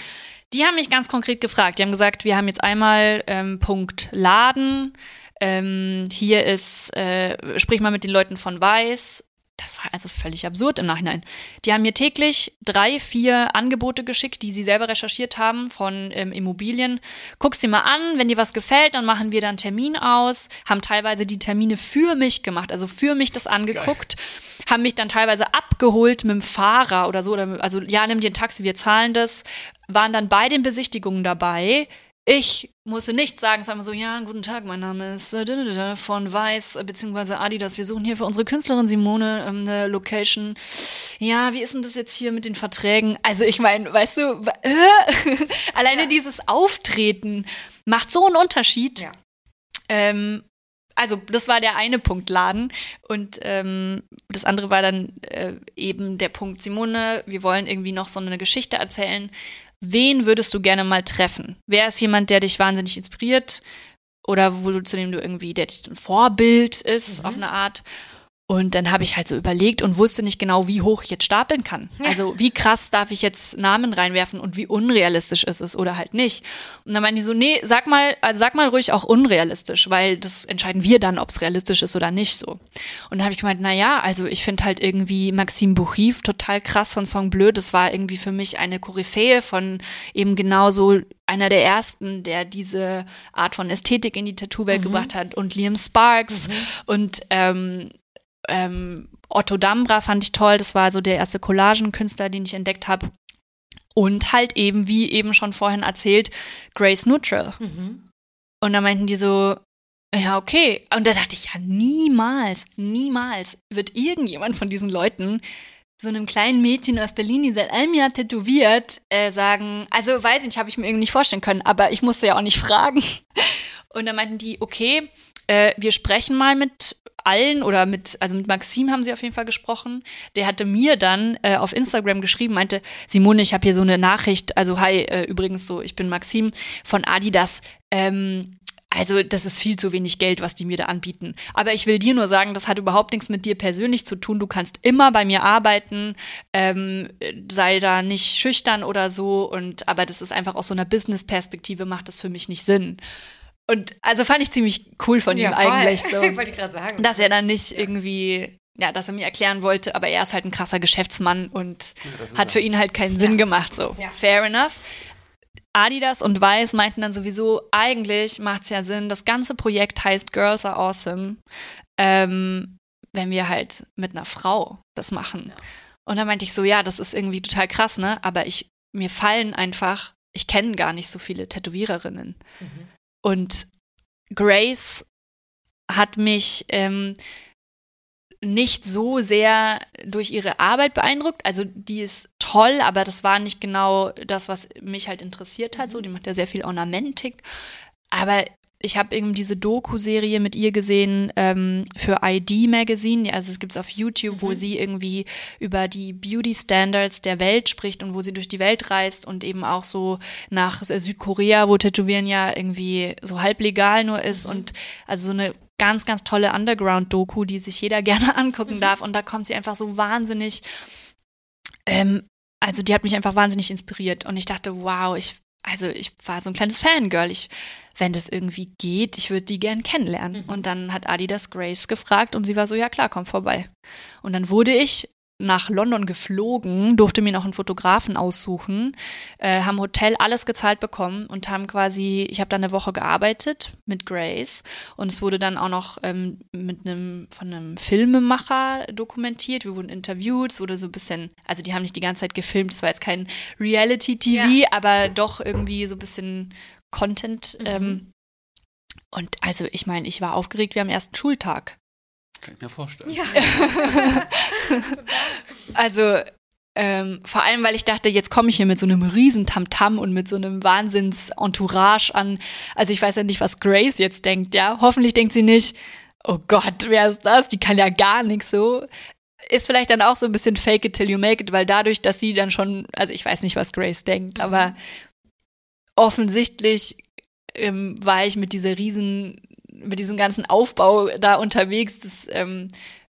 S3: Die haben mich ganz konkret gefragt. Die haben gesagt, wir haben jetzt einmal ähm, Punkt Laden. Ähm, hier ist, äh, sprich mal mit den Leuten von Weiß das war also völlig absurd im Nachhinein. Die haben mir täglich drei, vier Angebote geschickt, die sie selber recherchiert haben von ähm, Immobilien. Guck's dir mal an, wenn dir was gefällt, dann machen wir dann Termin aus. Haben teilweise die Termine für mich gemacht, also für mich das angeguckt. Geil. Haben mich dann teilweise abgeholt mit dem Fahrer oder so. Oder, also ja, nimm dir ein Taxi, wir zahlen das. Waren dann bei den Besichtigungen dabei, ich musste nicht sagen, es war immer so, ja, guten Tag, mein Name ist äh, von Weiß, äh, beziehungsweise Adidas. Wir suchen hier für unsere Künstlerin Simone ähm, eine Location. Ja, wie ist denn das jetzt hier mit den Verträgen? Also ich meine, weißt du, äh, alleine ja. dieses Auftreten macht so einen Unterschied. Ja. Ähm, also das war der eine Punkt Laden und ähm, das andere war dann äh, eben der Punkt Simone, wir wollen irgendwie noch so eine Geschichte erzählen, wen würdest du gerne mal treffen? Wer ist jemand, der dich wahnsinnig inspiriert oder wo du zu dem du irgendwie, der dich ein Vorbild ist mhm. auf eine Art? Und dann habe ich halt so überlegt und wusste nicht genau, wie hoch ich jetzt stapeln kann. Also wie krass darf ich jetzt Namen reinwerfen und wie unrealistisch ist es oder halt nicht. Und dann meinen die so, nee, sag mal, also sag mal ruhig auch unrealistisch, weil das entscheiden wir dann, ob es realistisch ist oder nicht so. Und dann habe ich gemeint, na ja, also ich finde halt irgendwie Maxime Bouchiv total krass von Song Bleu. Das war irgendwie für mich eine Koryphäe von eben genauso einer der ersten, der diese Art von Ästhetik in die Tattoo-Welt mhm. gebracht hat und Liam Sparks mhm. und ähm, ähm, Otto Dambra fand ich toll, das war so der erste Collagenkünstler, den ich entdeckt habe. Und halt eben, wie eben schon vorhin erzählt, Grace Neutral. Mhm. Und da meinten die so, ja, okay. Und da dachte ich, ja, niemals, niemals wird irgendjemand von diesen Leuten so einem kleinen Mädchen aus Berlin, die seit einem Jahr tätowiert, äh, sagen, also weiß ich nicht, habe ich mir irgendwie nicht vorstellen können, aber ich musste ja auch nicht fragen. Und dann meinten die, okay, äh, wir sprechen mal mit allen oder mit, also mit Maxim haben sie auf jeden Fall gesprochen. Der hatte mir dann äh, auf Instagram geschrieben, meinte, Simone, ich habe hier so eine Nachricht, also hi, äh, übrigens so, ich bin Maxim von Adidas. Ähm, also das ist viel zu wenig Geld, was die mir da anbieten. Aber ich will dir nur sagen, das hat überhaupt nichts mit dir persönlich zu tun. Du kannst immer bei mir arbeiten, ähm, sei da nicht schüchtern oder so. Und aber das ist einfach aus so einer Business-Perspektive macht das für mich nicht Sinn. Und also fand ich ziemlich cool von
S2: Ja,
S3: ihm
S2: voll.
S3: eigentlich so.
S2: Wollte ich gerade sagen.
S3: dass er dann nicht irgendwie, ja, dass er mir erklären wollte, aber er ist halt ein krasser Geschäftsmann und
S1: ist
S3: hat für ihn halt keinen Sinn gemacht. So,
S2: Ja.
S3: fair enough. Adidas und Weiß meinten dann sowieso, eigentlich macht es ja Sinn, das ganze Projekt heißt Girls Are Awesome, ähm, wenn wir halt mit einer Frau das machen. Und dann meinte ich so, ja, das ist irgendwie total krass, ne? Aber ich, mir fallen einfach, ich kenne gar nicht so viele Tätowiererinnen.
S2: Mhm.
S3: Und Grace hat mich ähm, nicht so sehr durch ihre Arbeit beeindruckt. Also die ist toll, aber das war nicht genau das, was mich halt interessiert hat. So, die macht ja sehr viel Ornamentik. Aber ich habe irgendwie diese Doku-Serie mit ihr gesehen ähm, für ID Magazine. Also es gibt's auf YouTube, wo sie irgendwie über die Beauty-Standards der Welt spricht und wo sie durch die Welt reist und eben auch so nach Südkorea, wo Tätowieren ja irgendwie so halblegal nur ist und also so eine ganz, ganz tolle Underground-Doku, die sich jeder gerne angucken darf. Und da kommt sie einfach so wahnsinnig, ähm, also die hat mich einfach wahnsinnig inspiriert. Und ich dachte, wow, ich, also ich war so ein kleines Fangirl. Ich, wenn das irgendwie geht, ich würde die gern kennenlernen. Und dann hat Adidas Grace gefragt und sie war so, ja klar, komm vorbei. Und dann wurde ich nach London geflogen, durfte mir noch einen Fotografen aussuchen, äh, haben Hotel alles gezahlt bekommen und haben quasi, ich habe da eine Woche gearbeitet mit Grace und es wurde dann auch noch ähm, mit einem von einem Filmemacher dokumentiert. Wir wurden interviewt, es wurde so ein bisschen, also die haben nicht die ganze Zeit gefilmt, es war jetzt kein Reality-TV, aber doch irgendwie so ein bisschen Content. Ähm, und also ich meine, ich war aufgeregt wie am ersten Schultag.
S1: Kann ich mir vorstellen.
S2: Ja.
S3: Also ähm, vor allem, weil ich dachte, jetzt komme ich hier mit so einem riesen Tamtam und mit so einem Wahnsinns-Entourage an. Also ich weiß ja nicht, was Grace jetzt denkt, ja. Hoffentlich denkt sie nicht, oh Gott, wer ist das? Die kann ja gar nichts so. Ist vielleicht dann auch so ein bisschen fake it till you make it, weil dadurch, dass sie dann schon, also ich weiß nicht, was Grace denkt, aber offensichtlich ähm, war ich mit dieser riesen, mit diesem ganzen Aufbau da unterwegs. Das, ähm,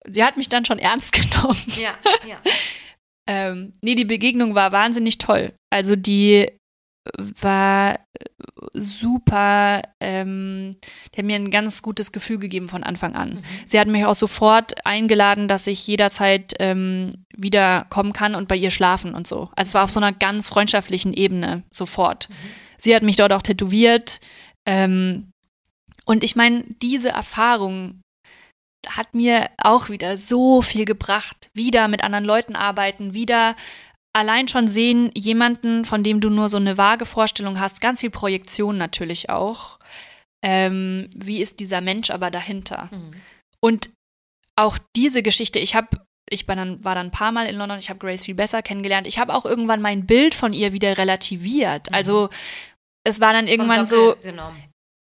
S3: sie hat mich dann schon ernst genommen.
S2: Ja, ja.
S3: Ähm, nee, die Begegnung war wahnsinnig toll. Also die war super, ähm, die hat mir ein ganz gutes Gefühl gegeben von Anfang an. Sie hat mich auch sofort eingeladen, dass ich jederzeit ähm, wieder kommen kann und bei ihr schlafen und so. Also es war auf so einer ganz freundschaftlichen Ebene sofort. Sie hat mich dort auch tätowiert. Ähm, und ich meine, diese Erfahrung hat mir auch wieder so viel gebracht. Wieder mit anderen Leuten arbeiten, wieder allein schon sehen, jemanden, von dem du nur so eine vage Vorstellung hast, ganz viel Projektion natürlich auch. Ähm, wie ist dieser Mensch aber dahinter? Und auch diese Geschichte, ich habe, ich war dann, war dann ein paar Mal in London, ich habe Grace viel besser kennengelernt. Ich habe auch irgendwann mein Bild von ihr wieder relativiert. Also es war dann irgendwann so,
S2: Genommen.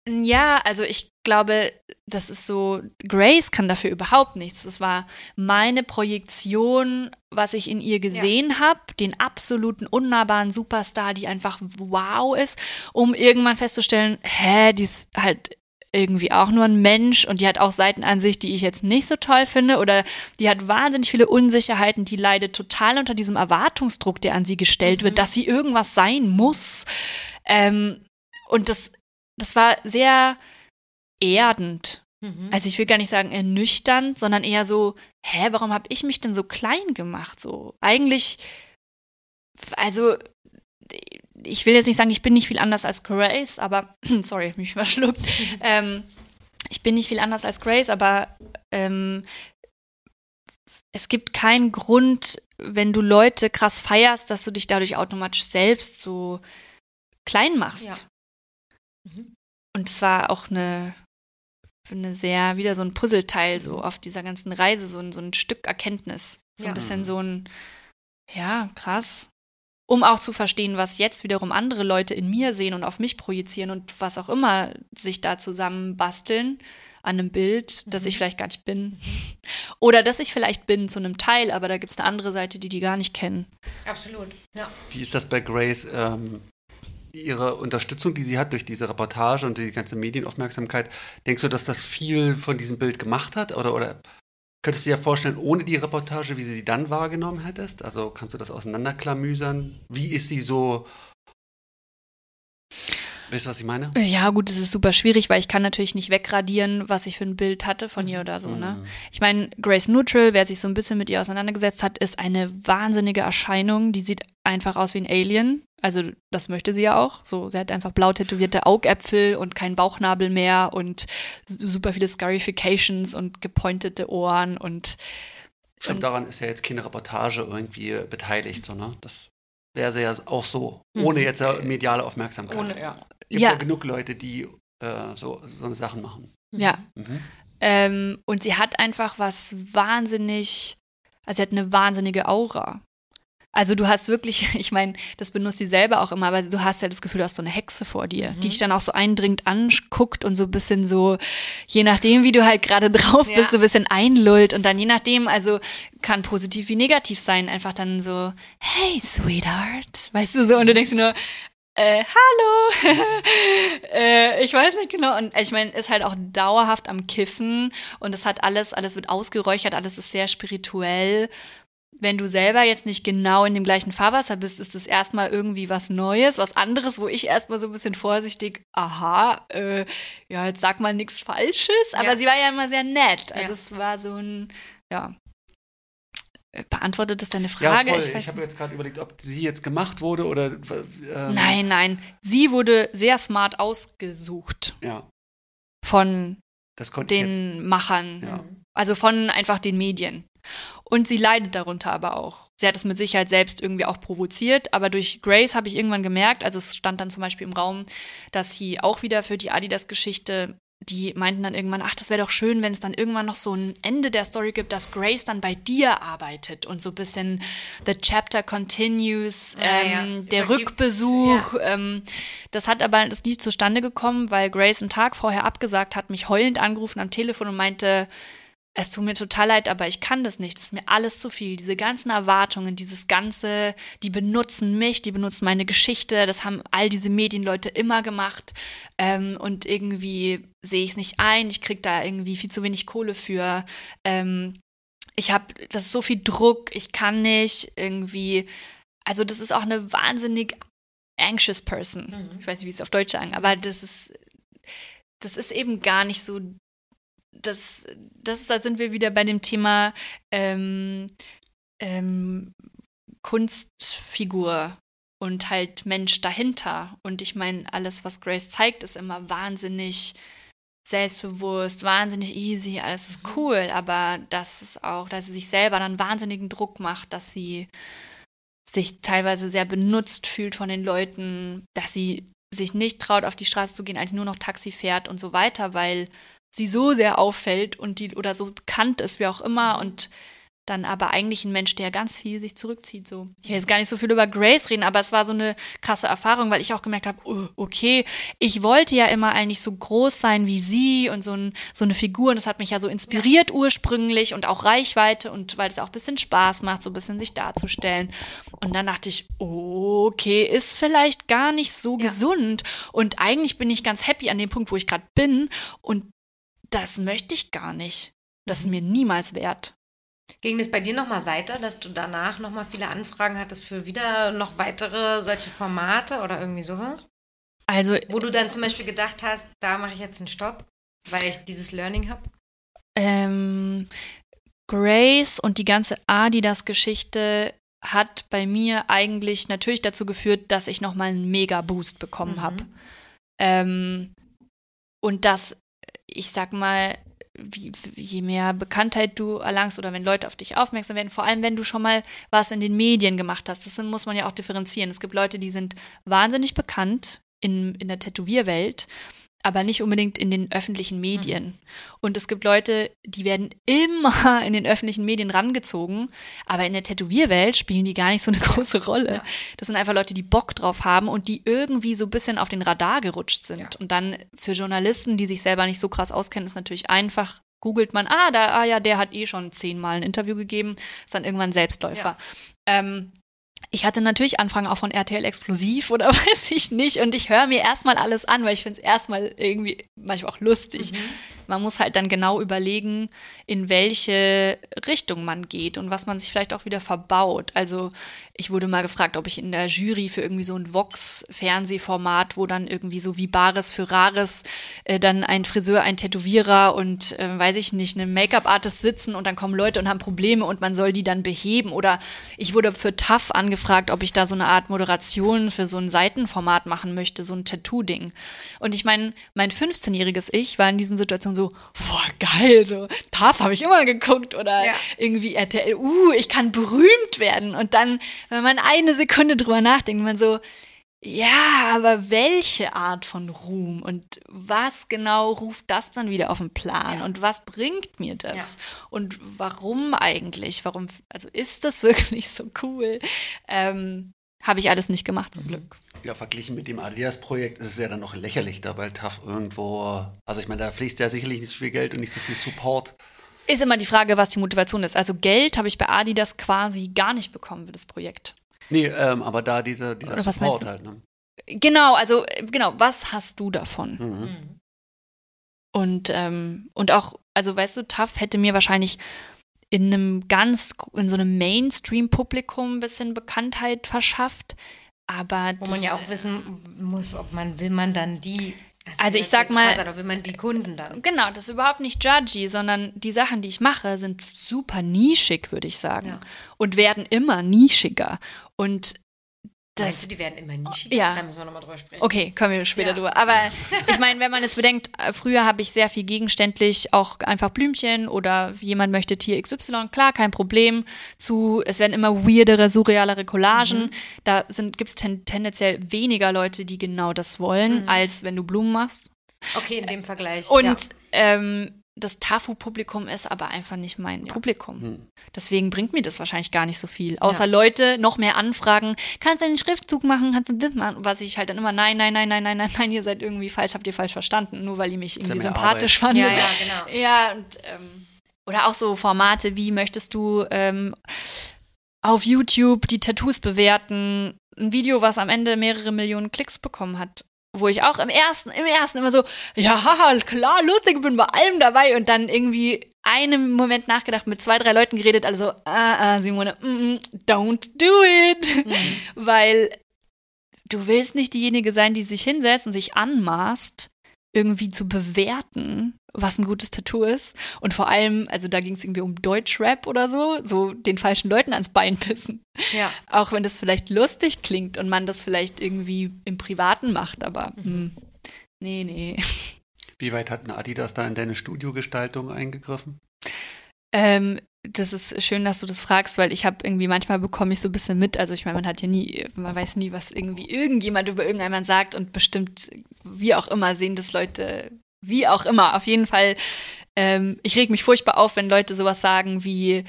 S3: Ja, also ich glaube, das ist so, Grace kann dafür überhaupt nichts. Das war meine Projektion, was ich in ihr gesehen habe, den absoluten unnahbaren Superstar, die einfach wow ist, um irgendwann festzustellen, hä, die ist halt irgendwie auch nur ein Mensch und die hat auch Seiten an sich, die ich jetzt nicht so toll finde oder die hat wahnsinnig viele Unsicherheiten, die leidet total unter diesem Erwartungsdruck, der an sie gestellt wird, dass sie irgendwas sein muss. Ähm, und das, das war sehr erdend.
S2: Mhm.
S3: Also ich will gar nicht sagen ernüchternd, sondern eher so, hä, warum habe ich mich denn so klein gemacht? So eigentlich, also ich will jetzt nicht sagen, ich bin nicht viel anders als Grace, aber sorry, mich verschluckt. ähm, ich bin nicht viel anders als Grace, aber ähm, es gibt keinen Grund, wenn du Leute krass feierst, dass du dich dadurch automatisch selbst so klein machst.
S2: Ja. Mhm.
S3: Und es war auch eine, eine sehr, wieder so ein Puzzleteil so auf dieser ganzen Reise, so ein, so ein Stück Erkenntnis. So
S2: Ja.
S3: ein bisschen so ein, ja, krass. Um auch zu verstehen, was jetzt wiederum andere Leute in mir sehen und auf mich projizieren und was auch immer sich da zusammen basteln an einem Bild, das ich vielleicht gar nicht bin. Oder dass ich vielleicht bin zu einem Teil, aber da gibt es eine andere Seite, die die gar nicht kennen.
S2: Absolut, ja.
S1: Wie ist das bei Grace? Ähm, ihre Unterstützung, die sie hat durch diese Reportage und die ganze Medienaufmerksamkeit, denkst du, dass das viel von diesem Bild gemacht hat? Oder, oder könntest du dir vorstellen, ohne die Reportage, wie sie die dann wahrgenommen hättest? Also kannst du das auseinanderklamüsern? Wie ist sie so Weißt du, was ich meine?
S3: Ja, gut, es ist super schwierig, weil ich kann natürlich nicht wegradieren, was ich für ein Bild hatte von ihr oder so, ne?
S1: Mhm.
S3: Ich meine, Grace Neutral, wer sich so ein bisschen mit ihr auseinandergesetzt hat, ist eine wahnsinnige Erscheinung. Die sieht einfach aus wie ein Alien. Also, das möchte sie ja auch. So, sie hat einfach blau tätowierte Augäpfel und keinen Bauchnabel mehr und super viele Scarifications und gepointete Ohren und
S1: Stimmt, daran ist ja jetzt keine Reportage irgendwie beteiligt, so, ne? Das wäre sie ja auch so, ohne jetzt ja mediale Aufmerksamkeit.
S2: Ohne, ja.
S1: Gibt ja.
S3: Ja.
S1: genug Leute, die äh, so, so eine Sachen machen.
S3: ja.
S1: Mhm.
S3: Ähm, und sie hat einfach was wahnsinnig, also sie hat eine wahnsinnige Aura. Also du hast wirklich, ich meine, das benutzt sie selber auch immer, aber du hast ja das Gefühl, du hast so eine Hexe vor dir, die dich dann auch so eindringend anguckt und so ein bisschen so, je nachdem, wie du halt gerade drauf
S2: Ja.
S3: bist, so ein bisschen einlullt und dann je nachdem, also kann positiv wie negativ sein, einfach dann so, hey, Sweetheart, weißt du so, und du denkst nur, äh, hallo, äh, ich weiß nicht genau. Und ich meine, ist halt auch dauerhaft am Kiffen und es hat alles, alles wird ausgeräuchert, alles ist sehr spirituell. Wenn du selber jetzt nicht genau in dem gleichen Fahrwasser bist, ist es erstmal irgendwie was Neues, was anderes, wo ich erstmal so ein bisschen vorsichtig, aha, äh, ja, jetzt sag mal nichts Falsches, aber
S2: Ja.
S3: sie war ja immer sehr nett. Also
S2: Ja.
S3: es war so ein, ja. Äh, Beantwortet das deine
S1: Ja,
S3: Frage?
S1: voll.
S3: Ich
S1: Ich, habe jetzt gerade überlegt, ob sie jetzt gemacht wurde oder. Ähm,
S3: Nein, nein. Sie wurde sehr smart ausgesucht
S1: Ja,
S3: von
S1: das konnte ich jetzt.
S3: den Machern.
S1: Ja.
S3: Also von einfach den Medien. Und sie leidet darunter aber auch. Sie hat es mit Sicherheit selbst irgendwie auch provoziert, aber durch Grace habe ich irgendwann gemerkt, also es stand dann zum Beispiel im Raum, dass sie auch wieder für die Adidas-Geschichte, die meinten dann irgendwann, ach, das wäre doch schön, wenn es dann irgendwann noch so ein Ende der Story gibt, dass Grace dann bei dir arbeitet und so ein bisschen the chapter continues,
S2: Ja, ja.
S3: ähm, der
S2: Übergibt,
S3: Rückbesuch. Ähm, das hat aber das nie zustande gekommen, weil Grace einen Tag vorher abgesagt hat, mich heulend angerufen am Telefon und meinte, es tut mir total leid, aber ich kann das nicht. Das ist mir alles zu viel. Diese ganzen Erwartungen, dieses ganze, die benutzen mich, die benutzen meine Geschichte. Das haben all diese Medienleute immer gemacht. Ähm, und irgendwie sehe ich es nicht ein. Ich kriege da irgendwie viel zu wenig Kohle für. Ähm, ich habe, das ist so viel Druck. Ich kann nicht irgendwie. Also das ist auch eine wahnsinnig anxious person. Ich weiß nicht, wie es auf Deutsch sagen, aber das ist, das ist eben gar nicht so das, das, da sind wir wieder bei dem Thema ähm, ähm, Kunstfigur und halt Mensch dahinter. Und ich meine, alles, was Grace zeigt, ist immer wahnsinnig selbstbewusst, wahnsinnig easy, alles ist cool, aber das ist auch, dass sie sich selber dann wahnsinnigen Druck macht, dass sie sich teilweise sehr benutzt fühlt von den Leuten, dass sie sich nicht traut, auf die Straße zu gehen, eigentlich nur noch Taxi fährt und so weiter, weil sie so sehr auffällt und die oder so bekannt ist, wie auch immer, und dann aber eigentlich ein Mensch, der ganz viel sich zurückzieht. So. Ich will jetzt gar nicht so viel über Grace reden, aber es war so eine krasse Erfahrung, weil ich auch gemerkt habe, oh, okay, ich wollte ja immer eigentlich so groß sein wie sie und so, ein, so eine Figur. Und das hat mich ja so inspiriert ursprünglich und auch Reichweite und weil es auch ein bisschen Spaß macht, so ein bisschen sich darzustellen. Und dann dachte ich, okay, ist vielleicht gar nicht so
S2: Ja.
S3: gesund. Und eigentlich bin ich ganz happy an dem Punkt, wo ich gerade bin. Und das möchte ich gar nicht. Das ist mir niemals wert.
S2: Ging das bei dir nochmal weiter, dass du danach nochmal viele Anfragen hattest für wieder noch weitere solche Formate oder irgendwie sowas?
S3: Also,
S2: Wo du dann zum Beispiel gedacht hast, da mache ich jetzt einen Stopp, weil ich dieses Learning habe?
S3: ähm, Grace und die ganze Adidas-Geschichte hat bei mir eigentlich natürlich dazu geführt, dass ich nochmal einen Mega-Boost bekommen
S2: Mhm.
S3: habe. Ähm, und dass, ich sag mal, wie, je mehr Bekanntheit du erlangst oder wenn Leute auf dich aufmerksam werden, vor allem wenn du schon mal was in den Medien gemacht hast, das muss man ja auch differenzieren. Es gibt Leute, die sind wahnsinnig bekannt in, in der Tätowierwelt, aber nicht unbedingt in den öffentlichen Medien. Mhm. Und es gibt Leute, die werden immer in den öffentlichen Medien rangezogen, aber in der Tätowierwelt spielen die gar nicht so eine große Rolle. Ja. Das sind einfach Leute, die Bock drauf haben und die irgendwie so ein bisschen auf den Radar gerutscht sind. Ja. Und dann für Journalisten, die sich selber nicht so krass auskennen, ist natürlich einfach, googelt man, ah, da, ah ja, der hat eh schon zehnmal ein Interview gegeben, ist dann irgendwann Selbstläufer. Ja. Ähm, ich hatte natürlich Anfragen auch von RTL Explosiv oder weiß ich nicht. Und ich höre mir erstmal alles an, weil ich finde es erstmal irgendwie manchmal auch lustig. Mhm. Man muss halt dann genau überlegen, in welche Richtung man geht und was man sich vielleicht auch wieder verbaut. Also ich wurde mal gefragt, ob ich in der Jury für irgendwie so ein Vox-Fernsehformat, wo dann irgendwie so wie Bares für Rares äh, dann ein Friseur, ein Tätowierer und äh, weiß ich nicht, eine Make-up-Artist sitzen und dann kommen Leute und haben Probleme und man soll die dann beheben. Oder ich wurde für TAF angefragt, ob ich da so eine Art Moderation für so ein Seitenformat machen möchte, so ein Tattoo-Ding. Und ich meine, mein 15-jähriges Ich war in diesen Situationen so, boah, geil, so TAF habe ich immer geguckt oder ja. irgendwie RTL, uh, ich kann berühmt werden. Und dann, wenn man eine Sekunde drüber nachdenkt, man so, ja, aber welche Art von Ruhm und was genau ruft das dann wieder auf den Plan ja. und was bringt mir das ja. und warum eigentlich? Warum, also ist das wirklich so cool? Ähm, Habe ich alles nicht gemacht zum mhm. Glück.
S1: Ja, verglichen mit dem Adidas-Projekt ist es ja dann noch lächerlich, da weil TAF irgendwo, also ich meine, da fließt ja sicherlich nicht so viel Geld und nicht so viel Support.
S3: Ist immer die Frage, was die Motivation ist. Also Geld habe ich bei Adidas quasi gar nicht bekommen für das Projekt.
S1: Nee, ähm, aber da diese, dieser
S3: Oder Support halt, ne? Genau, also genau, was hast du davon? Mhm. mhm. Und, ähm, und auch, also weißt du, TAF hätte mir wahrscheinlich in einem ganz, in so einem Mainstream-Publikum ein bisschen Bekanntheit verschafft. Aber
S2: Wo man ja auch wissen muss, ob man, will man dann die
S3: also, also ich sag mal,
S2: oder will man die Kunden dann?
S3: Genau, das ist überhaupt nicht judgy, sondern die Sachen, die ich mache, sind super nischig, würde ich sagen. Ja. Und werden immer nischiger. Und
S2: das, Meinst du, die werden immer nischiger?
S3: Ja.
S2: Da müssen wir nochmal drüber sprechen.
S3: Okay, können wir später ja. drüber. Aber ich meine, wenn man es bedenkt, äh, früher habe ich sehr viel gegenständlich auch einfach Blümchen oder jemand möchte Tier XY, klar, kein Problem. Zu, es werden immer weirdere, surrealere Collagen. Mhm. Da gibt es ten, tendenziell weniger Leute, die genau das wollen, mhm. als wenn du Blumen machst.
S2: Okay, in dem Vergleich.
S3: Und ja. ähm, das TAFU-Publikum ist aber einfach nicht mein ja. Publikum. Hm. Deswegen bringt mir das wahrscheinlich gar nicht so viel. Außer ja. Leute noch mehr anfragen, kannst du einen Schriftzug machen, kannst du das machen? Was ich halt dann immer, nein, nein, nein, nein, nein, nein, nein, ihr seid irgendwie falsch, habt ihr falsch verstanden, nur weil ihr mich irgendwie sympathisch fandet.
S2: Ja, ja, genau.
S3: Ja, und, ähm, oder auch so Formate wie, möchtest du ähm, auf YouTube die Tattoos bewerten? Ein Video, was am Ende mehrere Millionen Klicks bekommen hat wo ich auch im ersten, im ersten immer so, ja, haha, klar, lustig, bin bei allem dabei. Und dann irgendwie einen Moment nachgedacht, mit zwei, drei Leuten geredet, also, ah, ah, Simone, mm, mm, don't do it, mhm. weil du willst nicht diejenige sein, die sich hinsetzt und sich anmaßt, irgendwie zu bewerten, was ein gutes Tattoo ist. Und vor allem, also da ging es irgendwie um Deutschrap oder so, so den falschen Leuten ans Bein pissen.
S2: Ja.
S3: Auch wenn das vielleicht lustig klingt und man das vielleicht irgendwie im Privaten macht, aber mhm. mh, hm, nee, nee.
S1: Wie weit hat ein Adidas da in deine Studiogestaltung eingegriffen?
S3: Ähm, das ist schön, dass du das fragst, weil ich habe irgendwie manchmal bekomme ich so ein bisschen mit. Also ich meine, man hat ja nie, man weiß nie, was irgendwie irgendjemand über irgendjemand sagt und bestimmt, wie auch immer, sehen das Leute, wie auch immer. Auf jeden Fall, ähm, ich reg mich furchtbar auf, wenn Leute sowas sagen wie,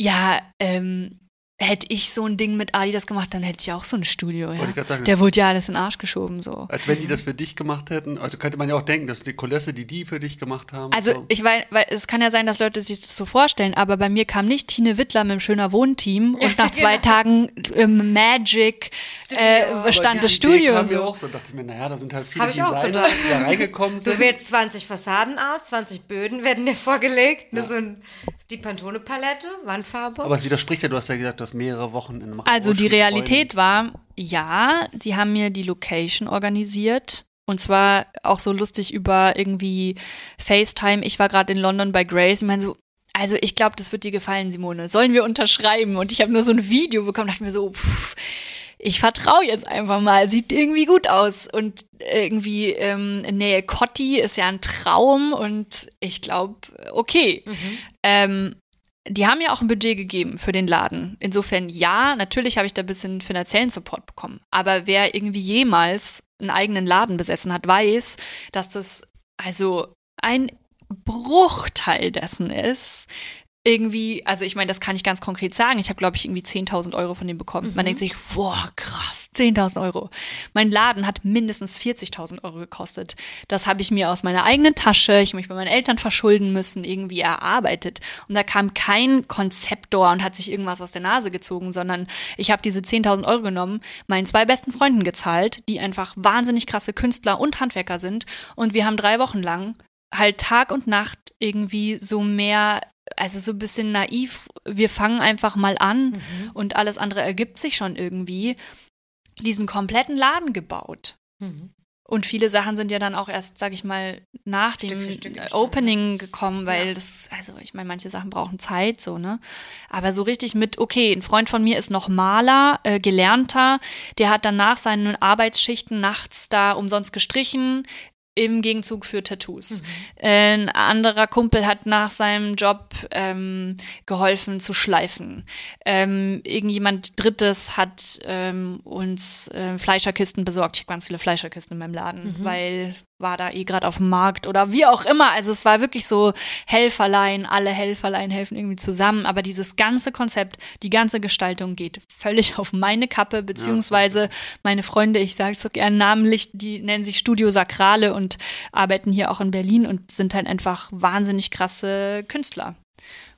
S3: ja, ähm, hätte ich so ein Ding mit Adidas gemacht, dann hätte ich auch so ein Studio. Ja. Sagen, Der wurde ja alles in den Arsch geschoben. so.
S1: Als wenn die das für dich gemacht hätten. Also könnte man ja auch denken, dass die Kulisse, die die für dich gemacht haben.
S3: Also so. ich weiß, weil es kann ja sein, dass Leute sich das so vorstellen, aber bei mir kam nicht Tine Wittler mit dem schöner Wohnteam und nach zwei genau. Tagen ähm, Magic äh, stand das Studio.
S1: Das so. auch so. dachte ich mir, naja, da sind halt viele Designer, die da reingekommen sind.
S2: Du wählst 20 Fassaden aus, 20 Böden werden dir vorgelegt. Ja. So ein, die Pantone-Palette, Wandfarbe.
S1: Aber es widerspricht ja, du hast ja gesagt, du hast mehrere Wochen in
S3: einem Also die Realität war, ja, die haben mir die Location organisiert. Und zwar auch so lustig über irgendwie FaceTime. Ich war gerade in London bei Grace. Ich meine so, also ich glaube, das wird dir gefallen, Simone. Sollen wir unterschreiben? Und ich habe nur so ein Video bekommen, dachte mir so, pff, ich vertraue jetzt einfach mal, sieht irgendwie gut aus. Und irgendwie ähm, Nähe Cotti ist ja ein Traum und ich glaube, okay. Mhm. Ähm, die haben ja auch ein Budget gegeben für den Laden. Insofern ja, natürlich habe ich da ein bisschen finanziellen Support bekommen. Aber wer irgendwie jemals einen eigenen Laden besessen hat, weiß, dass das also ein Bruchteil dessen ist, irgendwie, also ich meine, das kann ich ganz konkret sagen. Ich habe, glaube ich, irgendwie 10.000 Euro von dem bekommen. Man denkt sich, boah, krass, 10.000 Euro. Mein Laden hat mindestens 40.000 Euro gekostet. Das habe ich mir aus meiner eigenen Tasche, ich habe mich bei meinen Eltern verschulden müssen, irgendwie erarbeitet. Und da kam kein Konzeptor und hat sich irgendwas aus der Nase gezogen, sondern ich habe diese 10.000 Euro genommen, meinen zwei besten Freunden gezahlt, die einfach wahnsinnig krasse Künstler und Handwerker sind. Und wir haben drei Wochen lang halt Tag und Nacht irgendwie so mehr also so ein bisschen naiv, wir fangen einfach mal an mhm. und alles andere ergibt sich schon irgendwie, diesen kompletten Laden gebaut. Mhm. Und viele Sachen sind ja dann auch erst, sag ich mal, nach Stück dem Stück Opening gekommen, weil ja. das, also ich meine, manche Sachen brauchen Zeit, so, ne? Aber so richtig mit, okay, ein Freund von mir ist noch Maler, äh, gelernter, der hat dann nach seinen Arbeitsschichten nachts da umsonst gestrichen, im Gegenzug für Tattoos. Mhm. Ein anderer Kumpel hat nach seinem Job ähm, geholfen zu schleifen. Ähm, irgendjemand Drittes hat ähm, uns äh, Fleischerkisten besorgt. Ich habe ganz viele Fleischerkisten in meinem Laden, mhm. weil war da eh gerade auf dem Markt oder wie auch immer. Also es war wirklich so Helferlein, alle Helferlein helfen irgendwie zusammen. Aber dieses ganze Konzept, die ganze Gestaltung geht völlig auf meine Kappe, beziehungsweise meine Freunde, ich sage es so gerne namentlich, die nennen sich Studio Sakrale und arbeiten hier auch in Berlin und sind halt einfach wahnsinnig krasse Künstler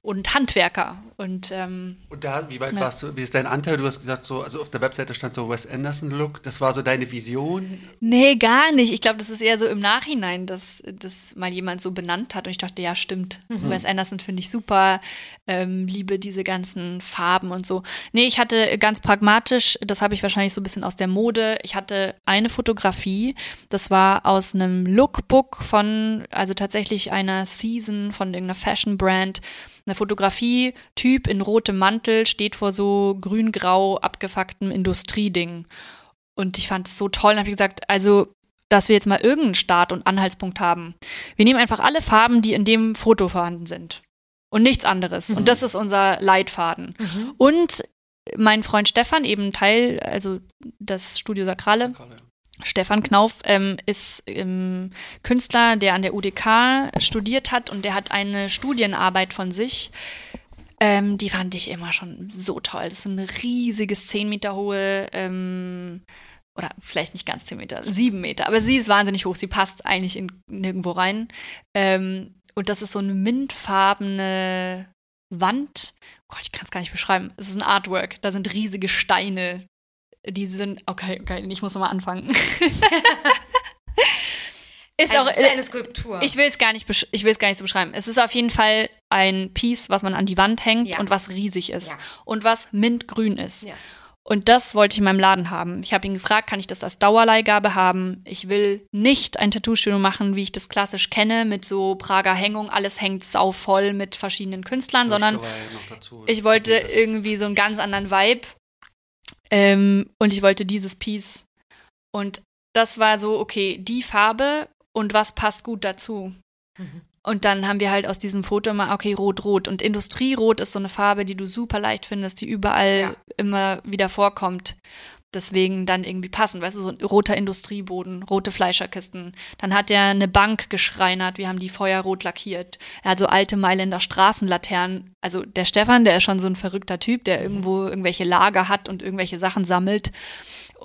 S3: und Handwerker. Und, ähm,
S1: und da, wie weit ja. warst du, wie ist dein Anteil? Du hast gesagt, so, also auf der Webseite stand so Wes Anderson-Look, das war so deine Vision?
S3: Nee, gar nicht. Ich glaube, das ist eher so im Nachhinein, dass das mal jemand so benannt hat und ich dachte, ja, stimmt. Mhm. Wes Anderson finde ich super, ähm, liebe diese ganzen Farben und so. Nee, ich hatte ganz pragmatisch, das habe ich wahrscheinlich so ein bisschen aus der Mode, ich hatte eine Fotografie, das war aus einem Lookbook von, also tatsächlich einer Season von irgendeiner Fashion-Brand, eine Fotografie, Typ in rotem Mantel, steht vor so grün-grau abgefucktem Industrieding. Und ich fand es so toll und habe gesagt, also, dass wir jetzt mal irgendeinen Start und Anhaltspunkt haben. Wir nehmen einfach alle Farben, die in dem Foto vorhanden sind. Und nichts anderes. Mhm. Und das ist unser Leitfaden. Mhm. Und mein Freund Stefan, eben Teil, also das Studio Sakrale, Sakrale Stefan Knauf ähm, ist ähm, Künstler, der an der UDK studiert hat und der hat eine Studienarbeit von sich. Ähm, die fand ich immer schon so toll. Das ist ein riesiges, zehn Meter hohe, ähm, oder vielleicht nicht ganz zehn Meter, sieben Meter, aber sie ist wahnsinnig hoch. Sie passt eigentlich in, nirgendwo rein. Ähm, und das ist so eine mintfarbene Wand. Oh Gott, ich kann es gar nicht beschreiben. Es ist ein Artwork. Da sind riesige Steine die sind, okay, okay, ich muss nochmal anfangen.
S2: ist also auch ist eine Skulptur.
S3: Ich will es gar nicht, ich will es gar nicht so beschreiben. Es ist auf jeden Fall ein Piece, was man an die Wand hängt ja. und was riesig ist ja. und was mintgrün ist. Ja. Und das wollte ich in meinem Laden haben. Ich habe ihn gefragt, kann ich das als Dauerleihgabe haben? Ich will nicht ein Tattoo-Studio machen, wie ich das klassisch kenne, mit so Prager Hängung, alles hängt sau voll mit verschiedenen Künstlern, sondern ich wollte irgendwie so einen ganz anderen Vibe. Ähm, und ich wollte dieses Piece. Und das war so, okay, die Farbe und was passt gut dazu. Mhm. Und dann haben wir halt aus diesem Foto immer, okay, rot-rot. Und Industrierot ist so eine Farbe, die du super leicht findest, die überall ja. immer wieder vorkommt deswegen dann irgendwie passen. Weißt du, so ein roter Industrieboden, rote Fleischerkisten. Dann hat er eine Bank geschreinert, wir haben die feuerrot lackiert. Er hat so alte Mailänder Straßenlaternen. Also der Stefan, der ist schon so ein verrückter Typ, der irgendwo irgendwelche Lager hat und irgendwelche Sachen sammelt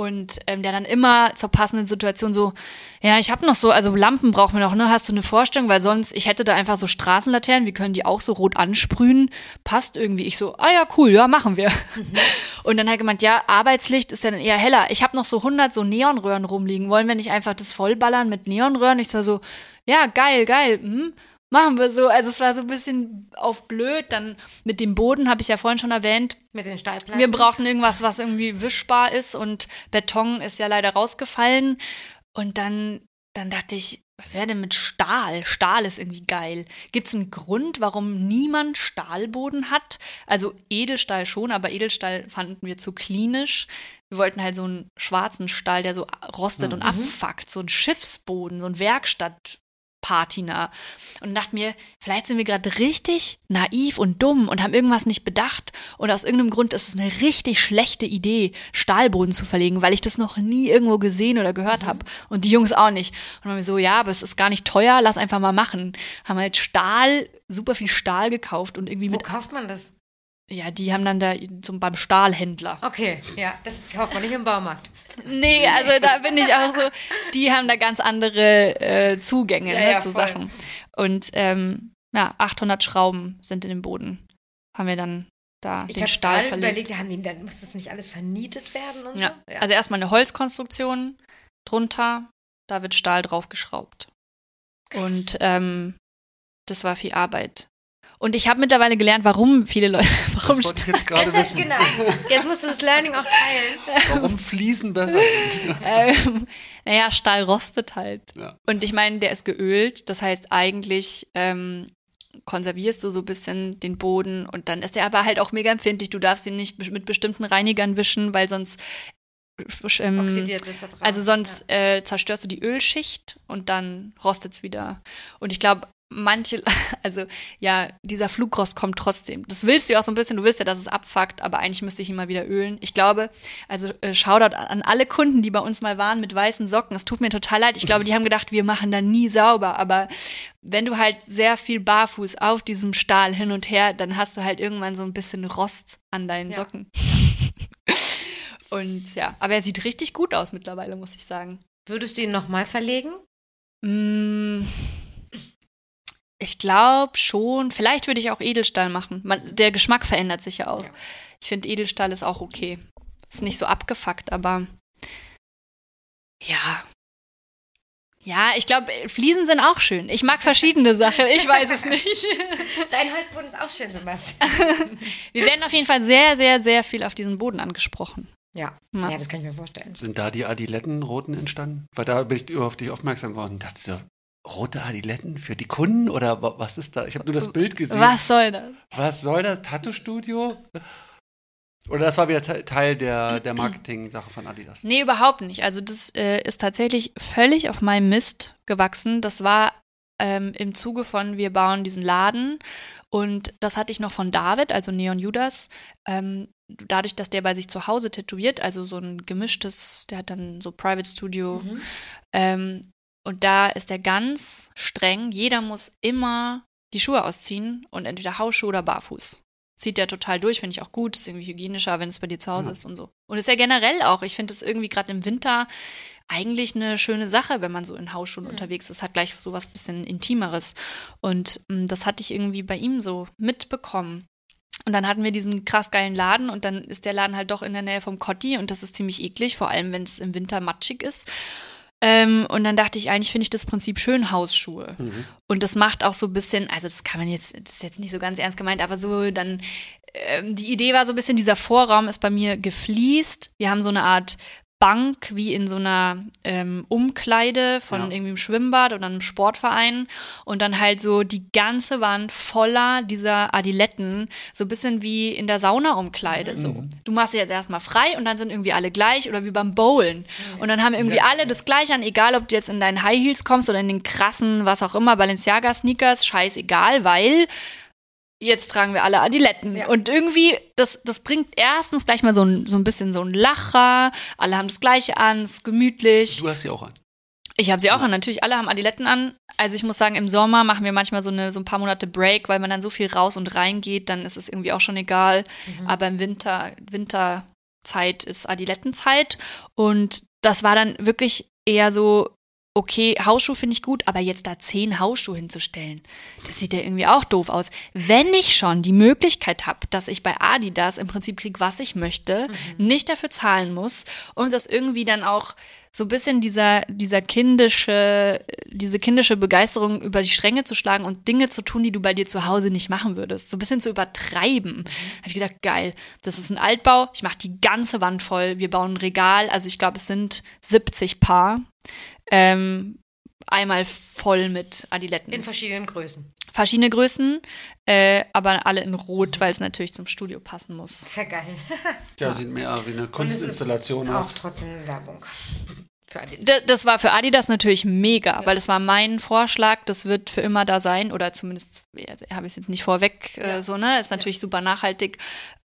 S3: und ähm, der dann immer zur passenden Situation so, ja, ich habe noch so, also Lampen brauchen wir noch, ne? Hast du eine Vorstellung? Weil sonst, ich hätte da einfach so Straßenlaternen, wir können die auch so rot ansprühen, passt irgendwie. Ich so, ah ja, cool, ja, machen wir. Mhm. Und dann hat er gemeint, ja, Arbeitslicht ist ja dann eher heller. Ich habe noch so 100 so Neonröhren rumliegen. Wollen wir nicht einfach das vollballern mit Neonröhren? Ich sag so, ja, geil, geil. Hm machen wir so. Also es war so ein bisschen auf blöd. Dann mit dem Boden habe ich ja vorhin schon erwähnt.
S2: Mit den Steilplatten.
S3: Wir brauchten irgendwas, was irgendwie wischbar ist und Beton ist ja leider rausgefallen. Und dann, dann dachte ich, was wäre denn mit Stahl? Stahl ist irgendwie geil. Gibt es einen Grund, warum niemand Stahlboden hat? Also Edelstahl schon, aber Edelstahl fanden wir zu klinisch. Wir wollten halt so einen schwarzen Stahl, der so rostet mhm. und abfuckt. So ein Schiffsboden, so ein Werkstatt Patina. Und dachte mir, vielleicht sind wir gerade richtig naiv und dumm und haben irgendwas nicht bedacht. Und aus irgendeinem Grund ist es eine richtig schlechte Idee, Stahlboden zu verlegen, weil ich das noch nie irgendwo gesehen oder gehört mhm. habe. Und die Jungs auch nicht. Und dann haben wir so, ja, aber es ist gar nicht teuer, lass einfach mal machen. Haben halt Stahl, super viel Stahl gekauft und irgendwie
S2: Wo
S3: mit.
S2: kauft man das?
S3: Ja, die haben dann da zum, beim Stahlhändler.
S2: Okay, ja, das kauft man nicht im Baumarkt.
S3: Nee, also da bin ich auch so, die haben da ganz andere äh, Zugänge
S2: Ja,
S3: ne,
S2: ja,
S3: zu
S2: voll.
S3: Sachen. Und ähm, ja, 800 Schrauben sind in dem Boden. Haben wir dann da
S2: Ich
S3: den Stahl verlegt.
S2: überlegt, haben die, dann muss das nicht alles vernietet werden und
S3: Ja.
S2: so?
S3: Also erstmal eine Holzkonstruktion drunter, da wird Stahl drauf geschraubt. Und ähm, das war viel Arbeit. Und ich habe mittlerweile gelernt, warum viele Leute, warum
S1: Das wollte ich
S3: Stahl,
S1: jetzt gerade
S2: Das ist
S1: wissen.
S2: genau. Jetzt musst du das Learning auch teilen.
S1: Warum Fliesen besser
S3: ähm, naja, Stahl rostet halt.
S1: Ja.
S3: Und ich meine, der ist geölt, das heißt eigentlich ähm, konservierst du so ein bisschen den Boden und dann ist der aber halt auch mega empfindlich. Du darfst ihn nicht mit bestimmten Reinigern wischen, weil sonst ähm,
S2: Oxidiert ist da drauf.
S3: Also sonst äh, zerstörst du die Ölschicht und dann rostet es wieder. Und ich glaube, manche, also ja, dieser Flugrost kommt trotzdem. Das willst du ja auch so ein bisschen, du willst ja, dass es abfuckt, aber eigentlich müsste ich ihn mal wieder ölen. Ich glaube, also äh, Shoutout an, alle Kunden, die bei uns mal waren mit weißen Socken. Es tut mir total leid. Ich glaube, die haben gedacht, wir machen da nie sauber. Aber wenn du halt sehr viel barfuß auf diesem Stahl hin und her, dann hast du halt irgendwann so ein bisschen Rost an deinen
S2: Ja.
S3: Socken. Und ja, aber er sieht richtig gut aus mittlerweile, muss ich sagen.
S2: Würdest du ihn nochmal verlegen?
S3: Mm, Ich glaube schon. Vielleicht würde ich auch Edelstahl machen. Man, der Geschmack verändert sich ja auch.
S2: Ja.
S3: Ich finde, Edelstahl ist auch okay. Ist nicht so abgefuckt, aber ja. Ja, ich glaube, Fliesen sind auch schön. Ich mag verschiedene Sachen. Ich weiß es nicht.
S2: Dein Holzboden ist auch schön, Sebastian.
S3: Wir werden auf jeden Fall sehr, sehr, sehr viel auf diesen Boden angesprochen.
S2: Ja.
S3: Ja.
S2: ja, das kann ich mir vorstellen.
S1: Sind da die Adilettenroten entstanden? Weil da bin ich auf dich aufmerksam geworden und dachte so, rote Adiletten für die Kunden oder wa- was ist da? Ich habe nur das Bild gesehen.
S3: Was soll das?
S1: Was soll das? Tattoo-Studio? Oder das war wieder Te- Teil der, der Marketing-Sache von Adidas?
S3: Nee, überhaupt nicht. Also das äh, ist tatsächlich völlig auf meinem Mist gewachsen. Das war ähm, im Zuge von, wir bauen diesen Laden. Und das hatte ich noch von David, also Neon Judas. Ähm, dadurch, dass der bei sich zu Hause tätowiert, also so ein gemischtes, der hat dann so Private Studio.
S2: Mhm.
S3: Ähm, und da ist er ganz streng. Jeder muss immer die Schuhe ausziehen und entweder Hausschuhe oder barfuß. Zieht der total durch, finde ich auch gut. Ist irgendwie hygienischer, wenn es bei dir zu Hause
S1: Ja.
S3: ist und so. Und ist ja generell auch. Ich finde es irgendwie gerade im Winter eigentlich eine schöne Sache, wenn man so in Hausschuhen unterwegs ist. Hat gleich so was bisschen Intimeres. Und mh, das hatte ich irgendwie bei ihm so mitbekommen. Und dann hatten wir diesen krass geilen Laden und dann ist der Laden halt doch in der Nähe vom Kotti und das ist ziemlich eklig, vor allem wenn es im Winter matschig ist. Ähm, und dann dachte ich, eigentlich finde ich das Prinzip schön Hausschuhe.
S1: Mhm.
S3: Und das macht auch so ein bisschen, also das kann man jetzt, das ist jetzt nicht so ganz ernst gemeint, aber so dann, ähm, die Idee war so ein bisschen, dieser Vorraum ist bei mir gefliest. Wir haben so eine Art Bank wie in so einer ähm, Umkleide von
S1: Ja.
S3: irgendwie einem Schwimmbad oder einem Sportverein und dann halt so die ganze Wand voller dieser Adiletten, so ein bisschen wie in der Saunaumkleide. So. Du machst sie jetzt erstmal frei und dann sind irgendwie alle gleich oder wie beim Bowlen. Und dann haben irgendwie alle das gleiche an, egal ob du jetzt in deinen High Heels kommst oder in den krassen, was auch immer, Balenciaga Sneakers, scheißegal, weil jetzt tragen wir alle Adiletten.
S2: Ja.
S3: Und irgendwie, das, das bringt erstens gleich mal so ein, so ein bisschen so ein Lacher. Alle haben das Gleiche an, es ist gemütlich.
S1: Du hast sie auch an.
S3: Ich habe sie auch an, natürlich, alle haben Adiletten an. Also ich muss sagen, im Sommer machen wir manchmal so, eine, so ein paar Monate Break, weil man dann so viel raus und rein geht, dann ist es irgendwie auch schon egal. Aber im Winter, Winterzeit ist Adilettenzeit. Und das war dann wirklich eher so, okay, Hausschuh finde ich gut, aber jetzt da zehn Hausschuhe hinzustellen, das sieht ja irgendwie auch doof aus. Wenn ich schon die Möglichkeit habe, dass ich bei Adidas im Prinzip kriege, was ich möchte, nicht dafür zahlen muss und das irgendwie dann auch so ein bisschen dieser, dieser kindische, diese kindische Begeisterung über die Stränge zu schlagen und Dinge zu tun, die du bei dir zu Hause nicht machen würdest. So ein bisschen zu übertreiben. Habe ich gedacht, geil, das ist ein Altbau, ich mache die ganze Wand voll, wir bauen ein Regal, also ich glaube, es sind 70 Paar. Ähm, einmal voll mit Adiletten.
S2: In verschiedenen Größen.
S3: Verschiedene Größen, äh, aber alle in Rot, weil es natürlich zum Studio passen muss.
S2: Sehr geil.
S1: Ja, sieht mehr wie eine
S2: Und es ist
S1: Kunstinstallation
S2: auch
S1: aus.
S2: trotzdem Werbung. Für Adidas.
S3: D das war für Adidas natürlich mega, weil es war mein Vorschlag, das wird für immer da sein oder zumindest also, habe ich es jetzt nicht vorweg äh,
S2: Ja.
S3: so, ne? Ist natürlich super nachhaltig.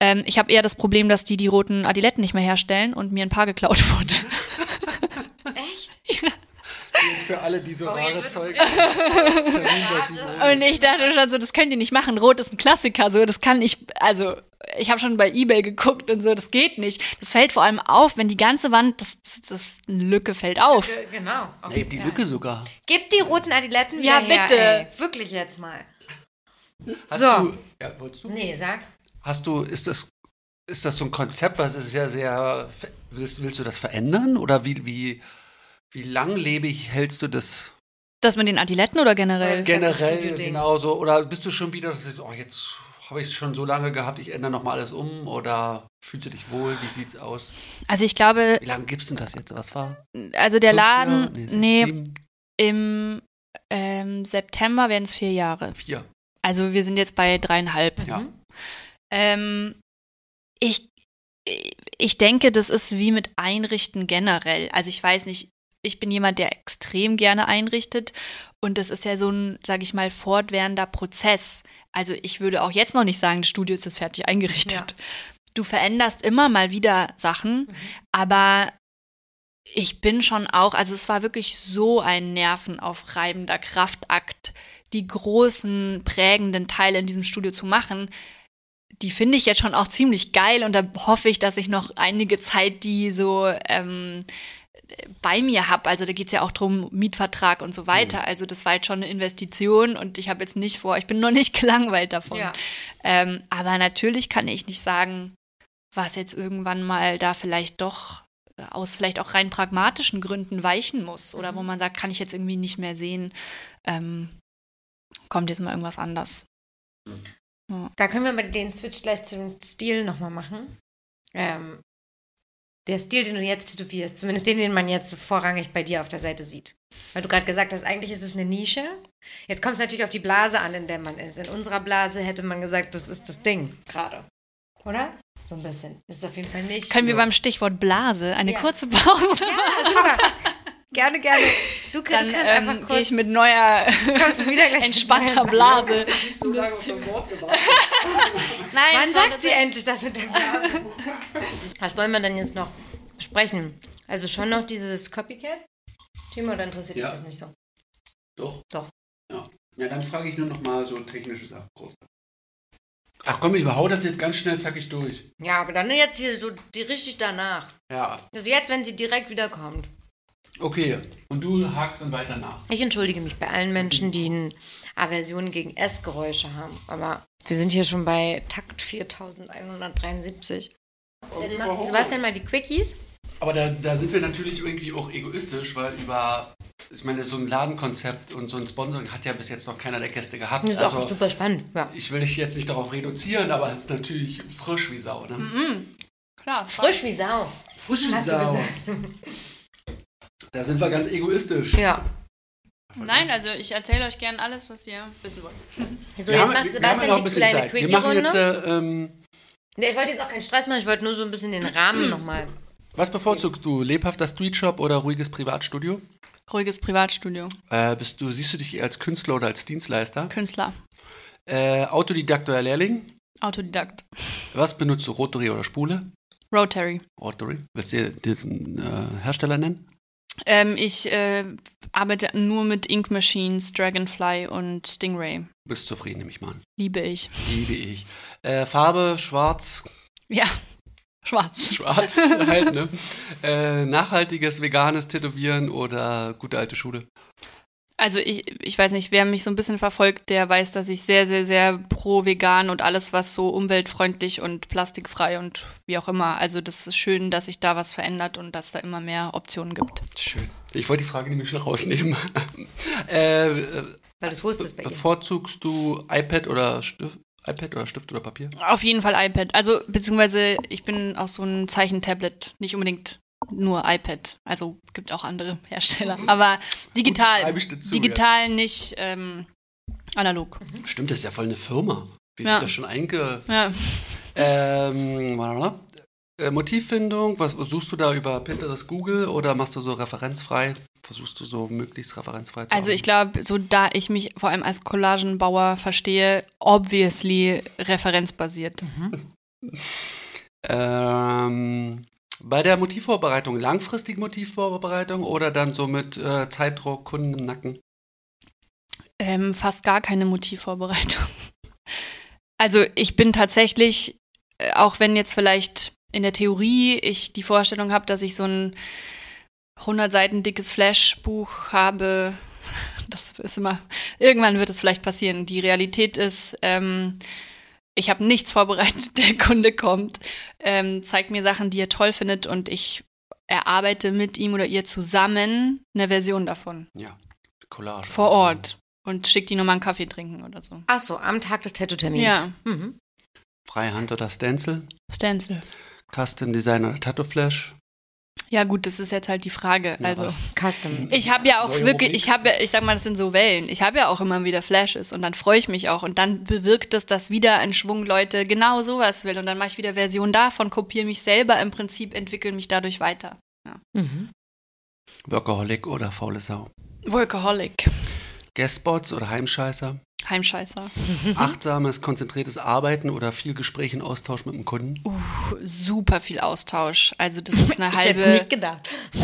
S3: Ähm, ich habe eher das Problem, dass die die roten Adiletten nicht mehr herstellen und mir ein paar geklaut wurde.
S2: Echt?
S1: Für alle, die so
S2: Oh,
S1: rares Zeug
S3: Und ich dachte schon so, das könnt ihr nicht machen. Rot ist ein Klassiker, so das kann ich, also ich habe schon bei eBay geguckt und so, das geht nicht. Das fällt vor allem auf, wenn die ganze Wand, das, das, das eine Lücke fällt auf.
S2: Äh, Genau. auf jeden
S1: die. Lücke sogar.
S2: Gib die roten Adiletten
S3: Ja,
S2: wieder her,
S3: bitte.
S2: Ey. Wirklich jetzt mal.
S1: Hast
S2: So.
S1: du, ja, wolltest du?
S2: Nee, sag.
S1: Hast du, ist das, ist das so ein Konzept, was ist ja sehr, willst, willst du das verändern oder wie, wie, wie langlebig hältst du das
S3: Das mit den Adiletten oder generell?
S1: Generell genauso? Oder bist du schon wieder, dass du sagst, oh, jetzt habe ich es schon so lange gehabt, ich ändere nochmal alles um oder fühlst du dich wohl, wie sieht's aus?
S3: Also ich glaube,
S1: Wie lange gibt's denn das jetzt? Was war?
S3: also der Laden,
S1: Jahre?
S3: nee,
S1: sieben?
S3: im ähm, September werden es vier Jahre.
S1: Vier.
S3: Also wir sind jetzt bei dreieinhalb.
S1: Ja.
S2: Mhm.
S3: Ähm, ich, ich denke, das ist wie mit Einrichten generell. Also ich weiß nicht, ich bin jemand, der extrem gerne einrichtet und das ist ja so ein, sage ich mal, fortwährender Prozess. Also ich würde auch jetzt noch nicht sagen, das Studio ist jetzt fertig eingerichtet.
S2: Ja.
S3: Du veränderst immer mal wieder Sachen, aber ich bin schon auch, also es war wirklich so ein nervenaufreibender Kraftakt, die großen prägenden Teile in diesem Studio zu machen. Die finde ich jetzt schon auch ziemlich geil und da hoffe ich, dass ich noch einige Zeit die so ähm, bei mir habe. Also da geht es ja auch drum Mietvertrag und so weiter. Also das war jetzt schon eine Investition und ich habe jetzt nicht vor, ich bin noch nicht gelangweilt davon.
S2: Ja.
S3: Ähm, aber natürlich kann ich nicht sagen, was jetzt irgendwann mal da vielleicht doch äh, aus vielleicht auch rein pragmatischen Gründen weichen muss oder wo man sagt, kann ich jetzt irgendwie nicht mehr sehen, ähm, kommt jetzt mal irgendwas anders.
S2: Da können wir mal den Switch gleich zum Stil nochmal machen. Ähm, der Stil, den du jetzt tätowierst, zumindest den, den man jetzt vorrangig bei dir auf der Seite sieht. Weil du gerade gesagt hast, eigentlich ist es eine Nische. Jetzt kommt es natürlich auf die Blase an, in der man ist. In unserer Blase hätte man gesagt, das ist das Ding gerade. Oder? So ein bisschen. Das ist auf jeden Fall nicht.
S3: Können wir beim Stichwort Blase eine
S2: Ja.
S3: kurze Pause
S2: Ja, super. gerne, gerne. Du, kann,
S3: Dann
S2: du kannst
S3: ähm,
S2: einfach
S3: gehe
S2: kurz.
S3: ich mit neuer,
S2: kommst du wieder gleich
S3: entspannter
S2: mit
S3: Blase.
S1: Nicht so lange auf das Wort gewartet.
S3: Nein,
S2: Wann sagt sie endlich das mit der Blase? Was wollen wir denn jetzt noch besprechen? Also schon noch dieses Copycat? Timo, oder interessiert
S1: Ja.
S2: dich das nicht so?
S1: Doch.
S2: Doch.
S1: Ja. ja, dann frage ich nur noch mal so technische Sachen. groß. Ach komm, ich hau das jetzt ganz schnell zackig durch.
S2: Ja, aber dann jetzt hier so die richtig danach.
S1: Ja,
S2: Also jetzt, wenn sie direkt wiederkommt.
S1: Okay. Und du hakst dann weiter nach.
S2: Ich entschuldige mich bei allen Menschen, die eine Aversion gegen Essgeräusche haben. Aber wir sind hier schon bei Takt 4173. Jetzt macht Sebastian mal die Quickies.
S1: Aber da, da sind wir natürlich irgendwie auch egoistisch, weil über, ich meine, so ein Ladenkonzept und so ein Sponsoring hat ja bis jetzt noch keiner der Gäste gehabt.
S2: Das ist auch
S1: Also,
S2: super spannend. Ja.
S1: ich will dich jetzt nicht darauf reduzieren, aber es ist natürlich frisch wie Sau. Ne?
S3: Klar,
S2: Frisch wie Sau.
S1: Frisch wie
S2: Hast du
S1: Sau. Da sind wir ganz egoistisch.
S2: Ja.
S3: Nein, also ich erzähle euch gern alles, was ihr wissen wollt.
S2: So,
S1: wir
S2: jetzt
S1: haben,
S2: macht
S1: haben ja
S2: Sebastian
S1: noch ein
S2: die
S1: bisschen
S2: kleine
S1: Zeit. Wir machen jetzt,
S2: Quickie-Runde.
S1: äh, ähm,
S2: Nee, ich wollte jetzt auch keinen Stress machen, ich wollte nur so ein bisschen den Rahmen nochmal.
S1: was bevorzugst du? Lebhafter Streetshop oder ruhiges Privatstudio?
S3: Ruhiges Privatstudio.
S1: Äh, bist du, siehst du dich eher als Künstler oder als Dienstleister?
S3: Künstler.
S1: Äh, Autodidakt oder Lehrling?
S3: Autodidakt.
S1: Was benutzt du, Rotary oder Spule?
S3: Rotary.
S1: Rotary. Willst du diesen äh, Hersteller nennen?
S3: Ähm, ich äh, arbeite nur mit Ink Machines, Dragonfly und Stingray.
S1: Bist zufrieden, nehme ich mal an.
S3: Liebe ich.
S1: Liebe ich. Äh, Farbe, schwarz,
S3: Ja, schwarz.
S1: schwarz halt, ne? Äh, nachhaltiges, veganes Tätowieren oder gute alte Schule?
S3: Also ich, ich weiß nicht, wer mich so ein bisschen verfolgt, der weiß, dass ich sehr, sehr, sehr pro vegan und alles, was so umweltfreundlich und plastikfrei und wie auch immer. Also das ist schön, dass sich da was verändert und dass da immer mehr Optionen gibt.
S1: Schön. Ich wollte die Frage nämlich schon rausnehmen. äh,
S2: Weil du es wusstest bei
S1: bevorzugst du iPad oder Stift, iPad oder Stift oder Papier?
S3: Auf jeden Fall iPad. Also beziehungsweise ich bin auch so ein Zeichentablet, nicht unbedingt nur iPad. Also gibt auch andere Hersteller. Aber digital.
S1: schreibe ich dir zu,
S3: digital, nicht ähm, analog.
S1: Stimmt, das ist ja voll eine Firma. Wie
S3: Ja.
S1: sich das schon einge...
S3: Ja.
S1: Ähm. Äh, Motivfindung, was suchst du da über Pinterest, Google oder machst du so referenzfrei? Versuchst du so möglichst referenzfrei zu
S3: Also ich glaube, so da ich mich vor allem als Collagenbauer verstehe, obviously referenzbasiert.
S1: Ähm, bei der Motivvorbereitung, langfristig Motivvorbereitung oder dann so mit äh, Zeitdruck, Kunden im Nacken?
S3: Ähm, fast gar keine Motivvorbereitung. Also ich bin tatsächlich, äh, auch wenn jetzt vielleicht in der Theorie ich die Vorstellung habe, dass ich so ein 100 Seiten dickes Flashbuch habe, das ist immer, irgendwann wird es vielleicht passieren. Die Realität ist, ähm, ich habe nichts vorbereitet, der Kunde kommt, ähm, zeigt mir Sachen, die er toll findet und ich erarbeite mit ihm oder ihr zusammen eine Version davon.
S1: Ja, Collage.
S3: Vor Ort. Und schickt die nochmal einen Kaffee trinken oder so.
S2: Ach so, am Tag des Tattoo-Termins.
S3: Ja.
S2: Mhm.
S1: Freihand oder Stencil,
S3: Stencil.
S1: Custom Design oder Tattoo Flash.
S3: Ja, gut, das ist jetzt halt die Frage.
S1: Ja,
S3: also.
S2: Custom.
S3: Ich habe ja auch
S1: Neue
S3: wirklich,
S1: Rubrik.
S3: ich habe ja, ich sag mal, das sind so Wellen. Ich habe ja auch immer wieder Flashes und dann freue ich mich auch und dann bewirkt es, dass wieder ein Schwung Leute genau sowas will und dann mache ich wieder Version davon, kopiere mich selber im Prinzip, entwickle mich dadurch weiter.
S2: Mhm.
S1: Workaholic oder faule Sau.
S3: Workaholic.
S1: Guestspots oder Heimscheißer.
S3: Heimscheißer.
S1: Achtsames, konzentriertes Arbeiten oder viel Gespräch und Austausch mit dem Kunden.
S3: Uh, super viel Austausch. Also das ist eine
S2: Ich hätte
S3: halbe.
S2: nicht gedacht.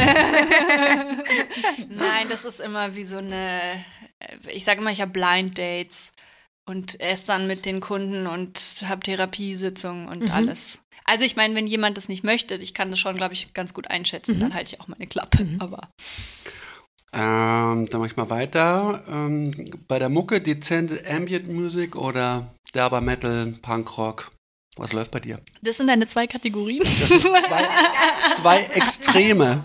S3: Nein, das ist immer wie so eine, ich sage immer, ich habe Blind Dates und esse dann mit den Kunden und habe Therapiesitzungen und
S2: Mhm.
S3: alles. Also ich meine, wenn jemand das nicht möchte, ich kann das schon, glaube ich, ganz gut einschätzen,
S2: Mhm.
S3: dann halte ich auch meine Klappe. Aber
S1: Ähm, dann mach ich mal weiter. Ähm, bei der Mucke dezente Ambient Music oder derber Metal, Punkrock. Was läuft bei dir?
S3: das sind deine zwei Kategorien.
S1: Das sind zwei, zwei Extreme.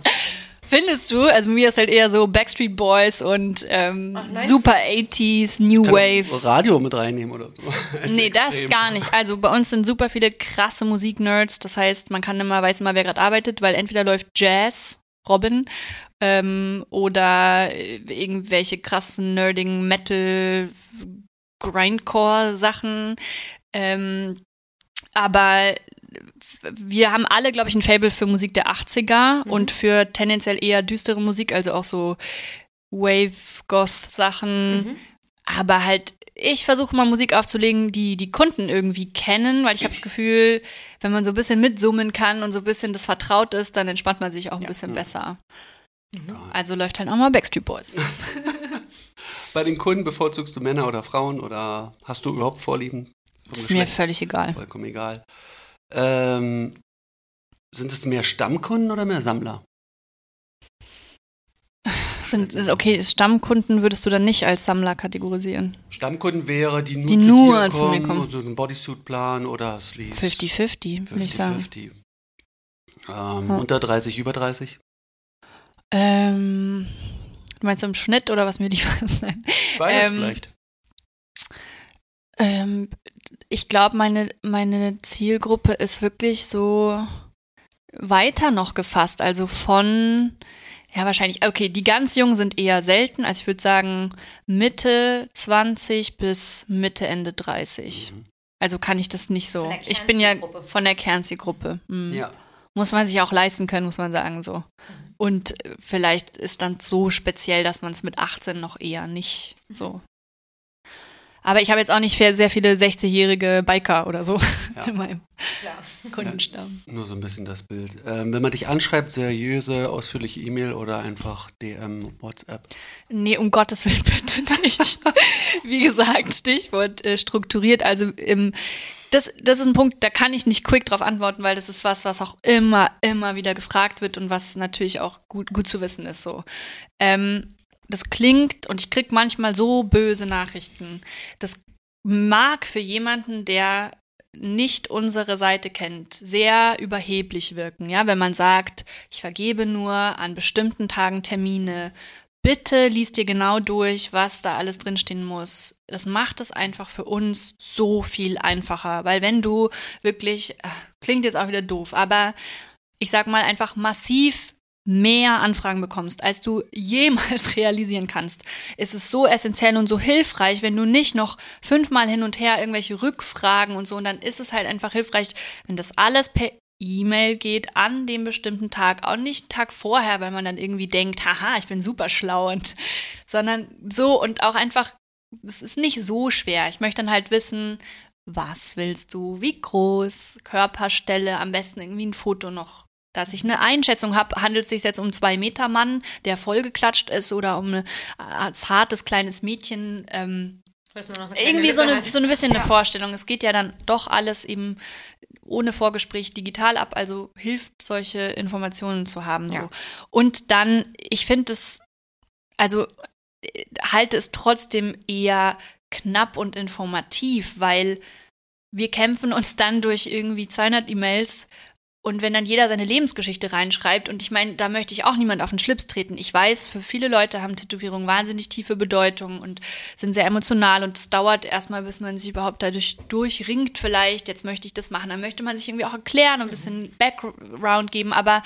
S3: Findest du? Also mir ist halt eher so Backstreet Boys und ähm,
S2: nice.
S3: super 80s, New
S1: Kann
S3: Wave.
S1: Radio mit reinnehmen oder so.
S3: Nee, das
S1: Extrem.
S3: gar nicht. Also bei uns sind super viele krasse Musiknerds. Das heißt, man kann immer, weiß immer, wer gerade arbeitet, weil entweder läuft Jazz, Robin, ähm, oder äh, irgendwelche krassen, nerdigen Metal, Grindcore-Sachen. Ähm, aber wir haben alle, glaube ich, ein Fable für Musik der 80er und für tendenziell eher düstere Musik, also auch so Wave-Goth-Sachen.
S2: Mhm.
S3: Aber halt, ich versuche mal Musik aufzulegen, die die Kunden irgendwie kennen, weil ich habe das Gefühl, wenn man so ein bisschen mitsummen kann und so ein bisschen das vertraut ist, dann entspannt man sich auch ein bisschen besser. Also läuft halt auch mal Backstreet Boys.
S1: Bei den Kunden bevorzugst du Männer oder Frauen oder hast du überhaupt Vorlieben?
S3: Ist mir völlig egal.
S1: Vollkommen egal. Ähm, sind es mehr Stammkunden oder mehr Sammler?
S3: Sind, okay, Stammkunden würdest du dann nicht als Sammler kategorisieren.
S1: Stammkunden wäre, die nur,
S3: Die
S1: zu,
S3: nur zu mir
S1: kommen
S3: kommen.
S1: und so einen Bodysuit-Plan oder Sleeves.
S3: 50-50, würde ich sagen.
S1: 50-50. Ähm,
S3: Ja.
S1: Unter 30, über 30?
S3: Ähm, du meinst im Schnitt oder was mir lieber ist? Nein.
S1: Beides
S3: Ähm,
S1: vielleicht.
S3: Ähm, ich glaube, meine, meine Zielgruppe ist wirklich so weiter noch gefasst. Also von, ja, wahrscheinlich, okay, die ganz Jungen sind eher selten. Also ich würde sagen Mitte 20 bis Mitte, Ende 30.
S1: Mhm.
S3: Also kann ich das nicht so. Ich bin ja von der Kernzielgruppe. Mhm.
S1: Ja.
S3: Muss man sich auch leisten können, muss man sagen, so. Und äh, vielleicht ist dann so speziell, dass man es mit 18 noch eher nicht so. Aber ich habe jetzt auch nicht sehr viele 60-jährige Biker oder so
S1: Ja.
S3: in meinem Kundenstamm.
S1: Nur so ein bisschen das Bild. Ähm, wenn man dich anschreibt, seriöse, ausführliche E-Mail oder einfach DM, WhatsApp.
S3: Nee, um Gottes Willen bitte nicht. Wie gesagt, Stichwort äh, strukturiert. Also im, das, das ist ein Punkt, da kann ich nicht quick drauf antworten, weil das ist was, was auch immer, immer wieder gefragt wird und was natürlich auch gut, gut zu wissen ist. So. Ähm, das klingt und ich krieg manchmal so böse Nachrichten. Das mag für jemanden, der nicht unsere Seite kennt, sehr überheblich wirken, ja, wenn man sagt, ich vergebe nur an bestimmten Tagen Termine. Bitte liest dir genau durch, was da alles drinstehen muss. Das macht es einfach für uns so viel einfacher, weil wenn du wirklich, äh, klingt jetzt auch wieder doof, aber ich sag mal einfach massiv mehr Anfragen bekommst, als du jemals realisieren kannst, ist es so essentiell und so hilfreich, wenn du nicht noch fünfmal hin und her irgendwelche Rückfragen und so, und dann ist es halt einfach hilfreich, wenn das alles per E-Mail geht an dem bestimmten Tag, auch nicht einen Tag vorher, weil man dann irgendwie denkt, haha, ich bin super schlau und, sondern so und auch einfach, es ist nicht so schwer. Ich möchte dann halt wissen, was willst du, wie groß, Körperstelle, am besten irgendwie ein Foto noch dass ich eine Einschätzung habe, handelt es sich jetzt um zwei Meter Mann, der vollgeklatscht ist, oder um ein äh, zartes kleines Mädchen. Ähm, irgendwie so eine, so ein bisschen ja. eine Vorstellung. Es geht ja dann doch alles eben ohne Vorgespräch digital ab, also hilft solche Informationen zu haben. So. Ja. Und dann, ich finde es, also äh, halte es trotzdem eher knapp und informativ, weil wir kämpfen uns dann durch irgendwie 200 E-Mails und wenn dann jeder seine Lebensgeschichte reinschreibt, und ich meine, da möchte ich auch niemand auf den Schlips treten. Ich weiß, für viele Leute haben Tätowierungen wahnsinnig tiefe Bedeutung und sind sehr emotional und es dauert erstmal, bis man sich überhaupt dadurch durchringt vielleicht. Jetzt möchte ich das machen. Dann möchte man sich irgendwie auch erklären und ein bisschen Background geben. Aber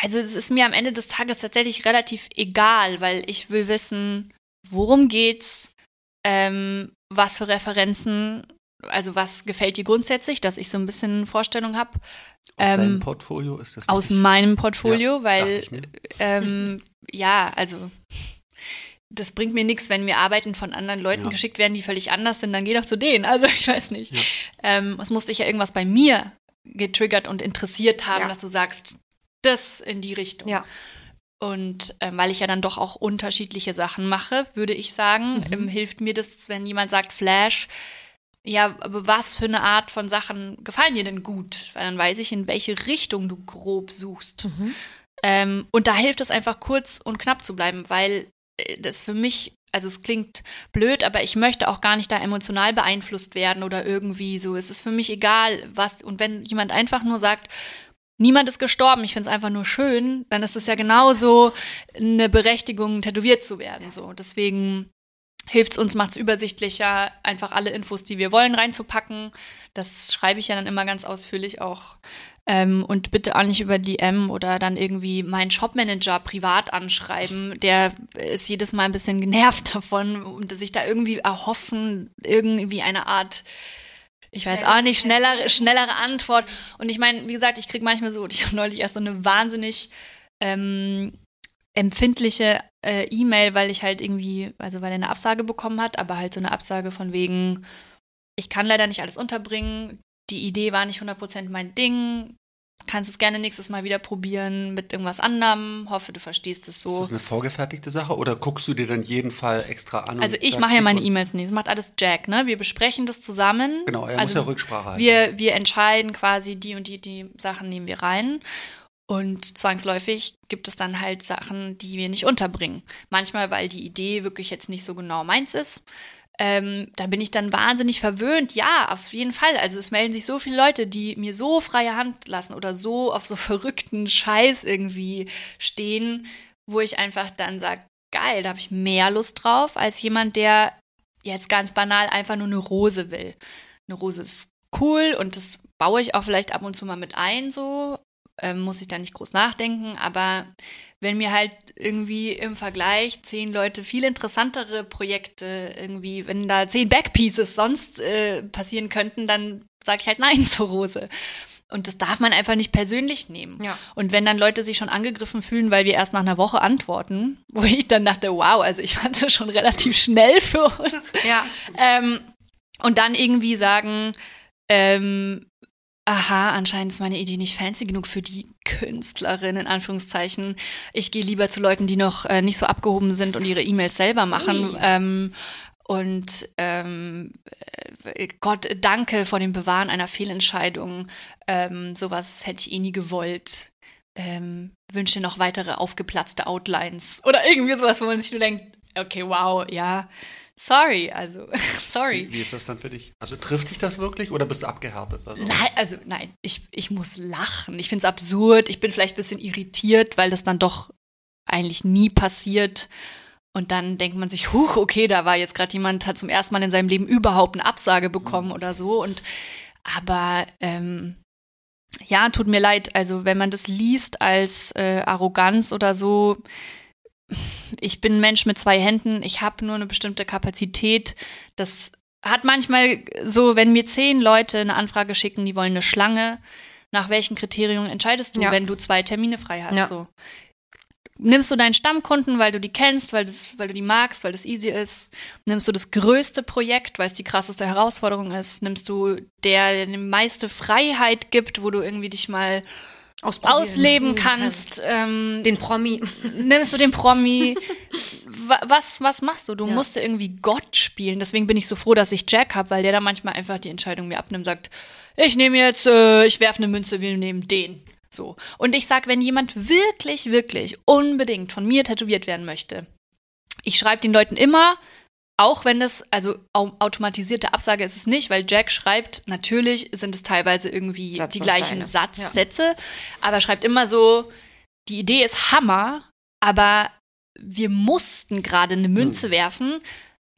S3: also es ist mir am Ende des Tages tatsächlich relativ egal, weil ich will wissen, worum geht's, ähm, was für Referenzen also was gefällt dir grundsätzlich, dass ich so ein bisschen Vorstellung habe.
S1: Aus ähm, deinem Portfolio ist das?
S3: Aus meinem Portfolio, ja, weil ähm, ja, also das bringt mir nichts, wenn mir Arbeiten von anderen Leuten ja. geschickt werden, die völlig anders sind, dann geh doch zu denen. Also ich weiß nicht. Ja. Ähm, es musste ich ja irgendwas bei mir getriggert und interessiert haben, dass du sagst, das in die Richtung. Ja. Und ähm, weil ich ja dann doch auch unterschiedliche Sachen mache, würde ich sagen, mhm. ähm, hilft mir das, wenn jemand sagt Flash, ja, aber was für eine Art von Sachen gefallen dir denn gut? Weil dann weiß ich, in welche Richtung du grob suchst. Mhm. Ähm, und da hilft es einfach kurz und knapp zu bleiben, weil äh, das für mich, also es klingt blöd, aber ich möchte auch gar nicht da emotional beeinflusst werden oder irgendwie so. Es ist für mich egal, was. Und wenn jemand einfach nur sagt, niemand ist gestorben, ich finde es einfach nur schön, dann ist es ja genauso eine Berechtigung, tätowiert zu werden. So. Deswegen hilft es uns, macht es übersichtlicher, einfach alle Infos, die wir wollen, reinzupacken. Das schreibe ich ja dann immer ganz ausführlich auch. Ähm, und bitte auch nicht über DM oder dann irgendwie meinen Shopmanager privat anschreiben. Der ist jedes Mal ein bisschen genervt davon und sich da irgendwie erhoffen, irgendwie eine Art ich weiß auch nicht, schnellere, schnellere Antwort. Und ich meine, wie gesagt, ich kriege manchmal so, ich habe neulich erst so eine wahnsinnig ähm, empfindliche äh, E-Mail, weil ich halt irgendwie, also weil er eine Absage bekommen hat, aber halt so eine Absage von wegen, ich kann leider nicht alles unterbringen, die Idee war nicht 100% mein Ding, kannst es gerne nächstes Mal wieder probieren mit irgendwas anderem, hoffe, du verstehst es so.
S1: Ist das eine vorgefertigte Sache oder guckst du dir dann jeden Fall extra an?
S3: Also ich mache ja meine E-Mails nicht, das macht alles Jack, ne? Wir besprechen das zusammen.
S1: Genau, er
S3: also
S1: muss ja Rücksprache halten.
S3: Wir, wir entscheiden quasi, die und die, die Sachen nehmen wir rein und zwangsläufig gibt es dann halt Sachen, die wir nicht unterbringen. Manchmal, weil die Idee wirklich jetzt nicht so genau meins ist. Ähm, da bin ich dann wahnsinnig verwöhnt. Ja, auf jeden Fall. Also es melden sich so viele Leute, die mir so freie Hand lassen oder so auf so verrückten Scheiß irgendwie stehen, wo ich einfach dann sage, geil, da habe ich mehr Lust drauf, als jemand, der jetzt ganz banal einfach nur eine Rose will. Eine Rose ist cool und das baue ich auch vielleicht ab und zu mal mit ein, so ähm, muss ich da nicht groß nachdenken. Aber wenn mir halt irgendwie im Vergleich zehn Leute viel interessantere Projekte irgendwie, wenn da zehn Backpieces sonst äh, passieren könnten, dann sage ich halt Nein zur Rose. Und das darf man einfach nicht persönlich nehmen. Ja. Und wenn dann Leute sich schon angegriffen fühlen, weil wir erst nach einer Woche antworten, wo ich dann dachte, wow, also ich fand das schon relativ schnell für uns. Ja. Ähm, und dann irgendwie sagen, ähm, aha, anscheinend ist meine Idee nicht fancy genug für die Künstlerin, in Anführungszeichen. Ich gehe lieber zu Leuten, die noch äh, nicht so abgehoben sind und ihre E-Mails selber machen. Ähm, und ähm, äh, Gott, danke vor dem Bewahren einer Fehlentscheidung. Ähm, sowas hätte ich eh nie gewollt. Ähm, wünsche noch weitere aufgeplatzte Outlines. Oder irgendwie sowas, wo man sich nur denkt, okay, wow, ja. Sorry, also, sorry.
S1: Wie, wie, ist das dann für dich? Also trifft dich das wirklich oder bist du abgehärtet?
S3: Also, nein, also nein, ich, ich muss lachen. Ich finde es absurd. Ich bin vielleicht ein bisschen irritiert, weil das dann doch eigentlich nie passiert. Und dann denkt man sich, huch, okay, da war jetzt gerade jemand, hat zum ersten Mal in seinem Leben überhaupt eine Absage bekommen mhm. oder so. Und aber ähm, ja, tut mir leid. Also wenn man das liest als äh, Arroganz oder so, ich bin ein Mensch mit zwei Händen, ich habe nur eine bestimmte Kapazität. Das hat manchmal so, wenn mir zehn Leute eine Anfrage schicken, die wollen eine Schlange, nach welchen Kriterien entscheidest du,
S2: Ja.
S3: wenn du zwei Termine frei hast?
S2: Ja.
S3: So. Nimmst du deinen Stammkunden, weil du die kennst, weil, das, weil du die magst, weil das easy ist? Nimmst du das größte Projekt, weil es die krasseste Herausforderung ist? Nimmst du der, der die meiste Freiheit gibt, wo du irgendwie dich mal. Ausleben kannst? Ähm,
S2: Den Promi.
S3: nimmst du den Promi? Wa- was, was machst du? Du
S2: Ja.
S3: musst irgendwie Gott spielen. Deswegen bin ich so froh, dass ich Jack habe, weil der da manchmal einfach die Entscheidung mir abnimmt, sagt, ich nehme jetzt, äh, ich werfe eine Münze, wir nehmen den. So. Und ich sag, wenn jemand wirklich, wirklich unbedingt von mir tätowiert werden möchte, ich schreibe den Leuten immer, auch wenn das, also au- automatisierte Absage ist es nicht, weil Jack schreibt, natürlich sind es teilweise irgendwie die
S2: Satzbausteine.
S3: gleichen Satzsätze, aber schreibt immer so, die Idee ist Hammer, aber wir mussten gerade eine Münze werfen.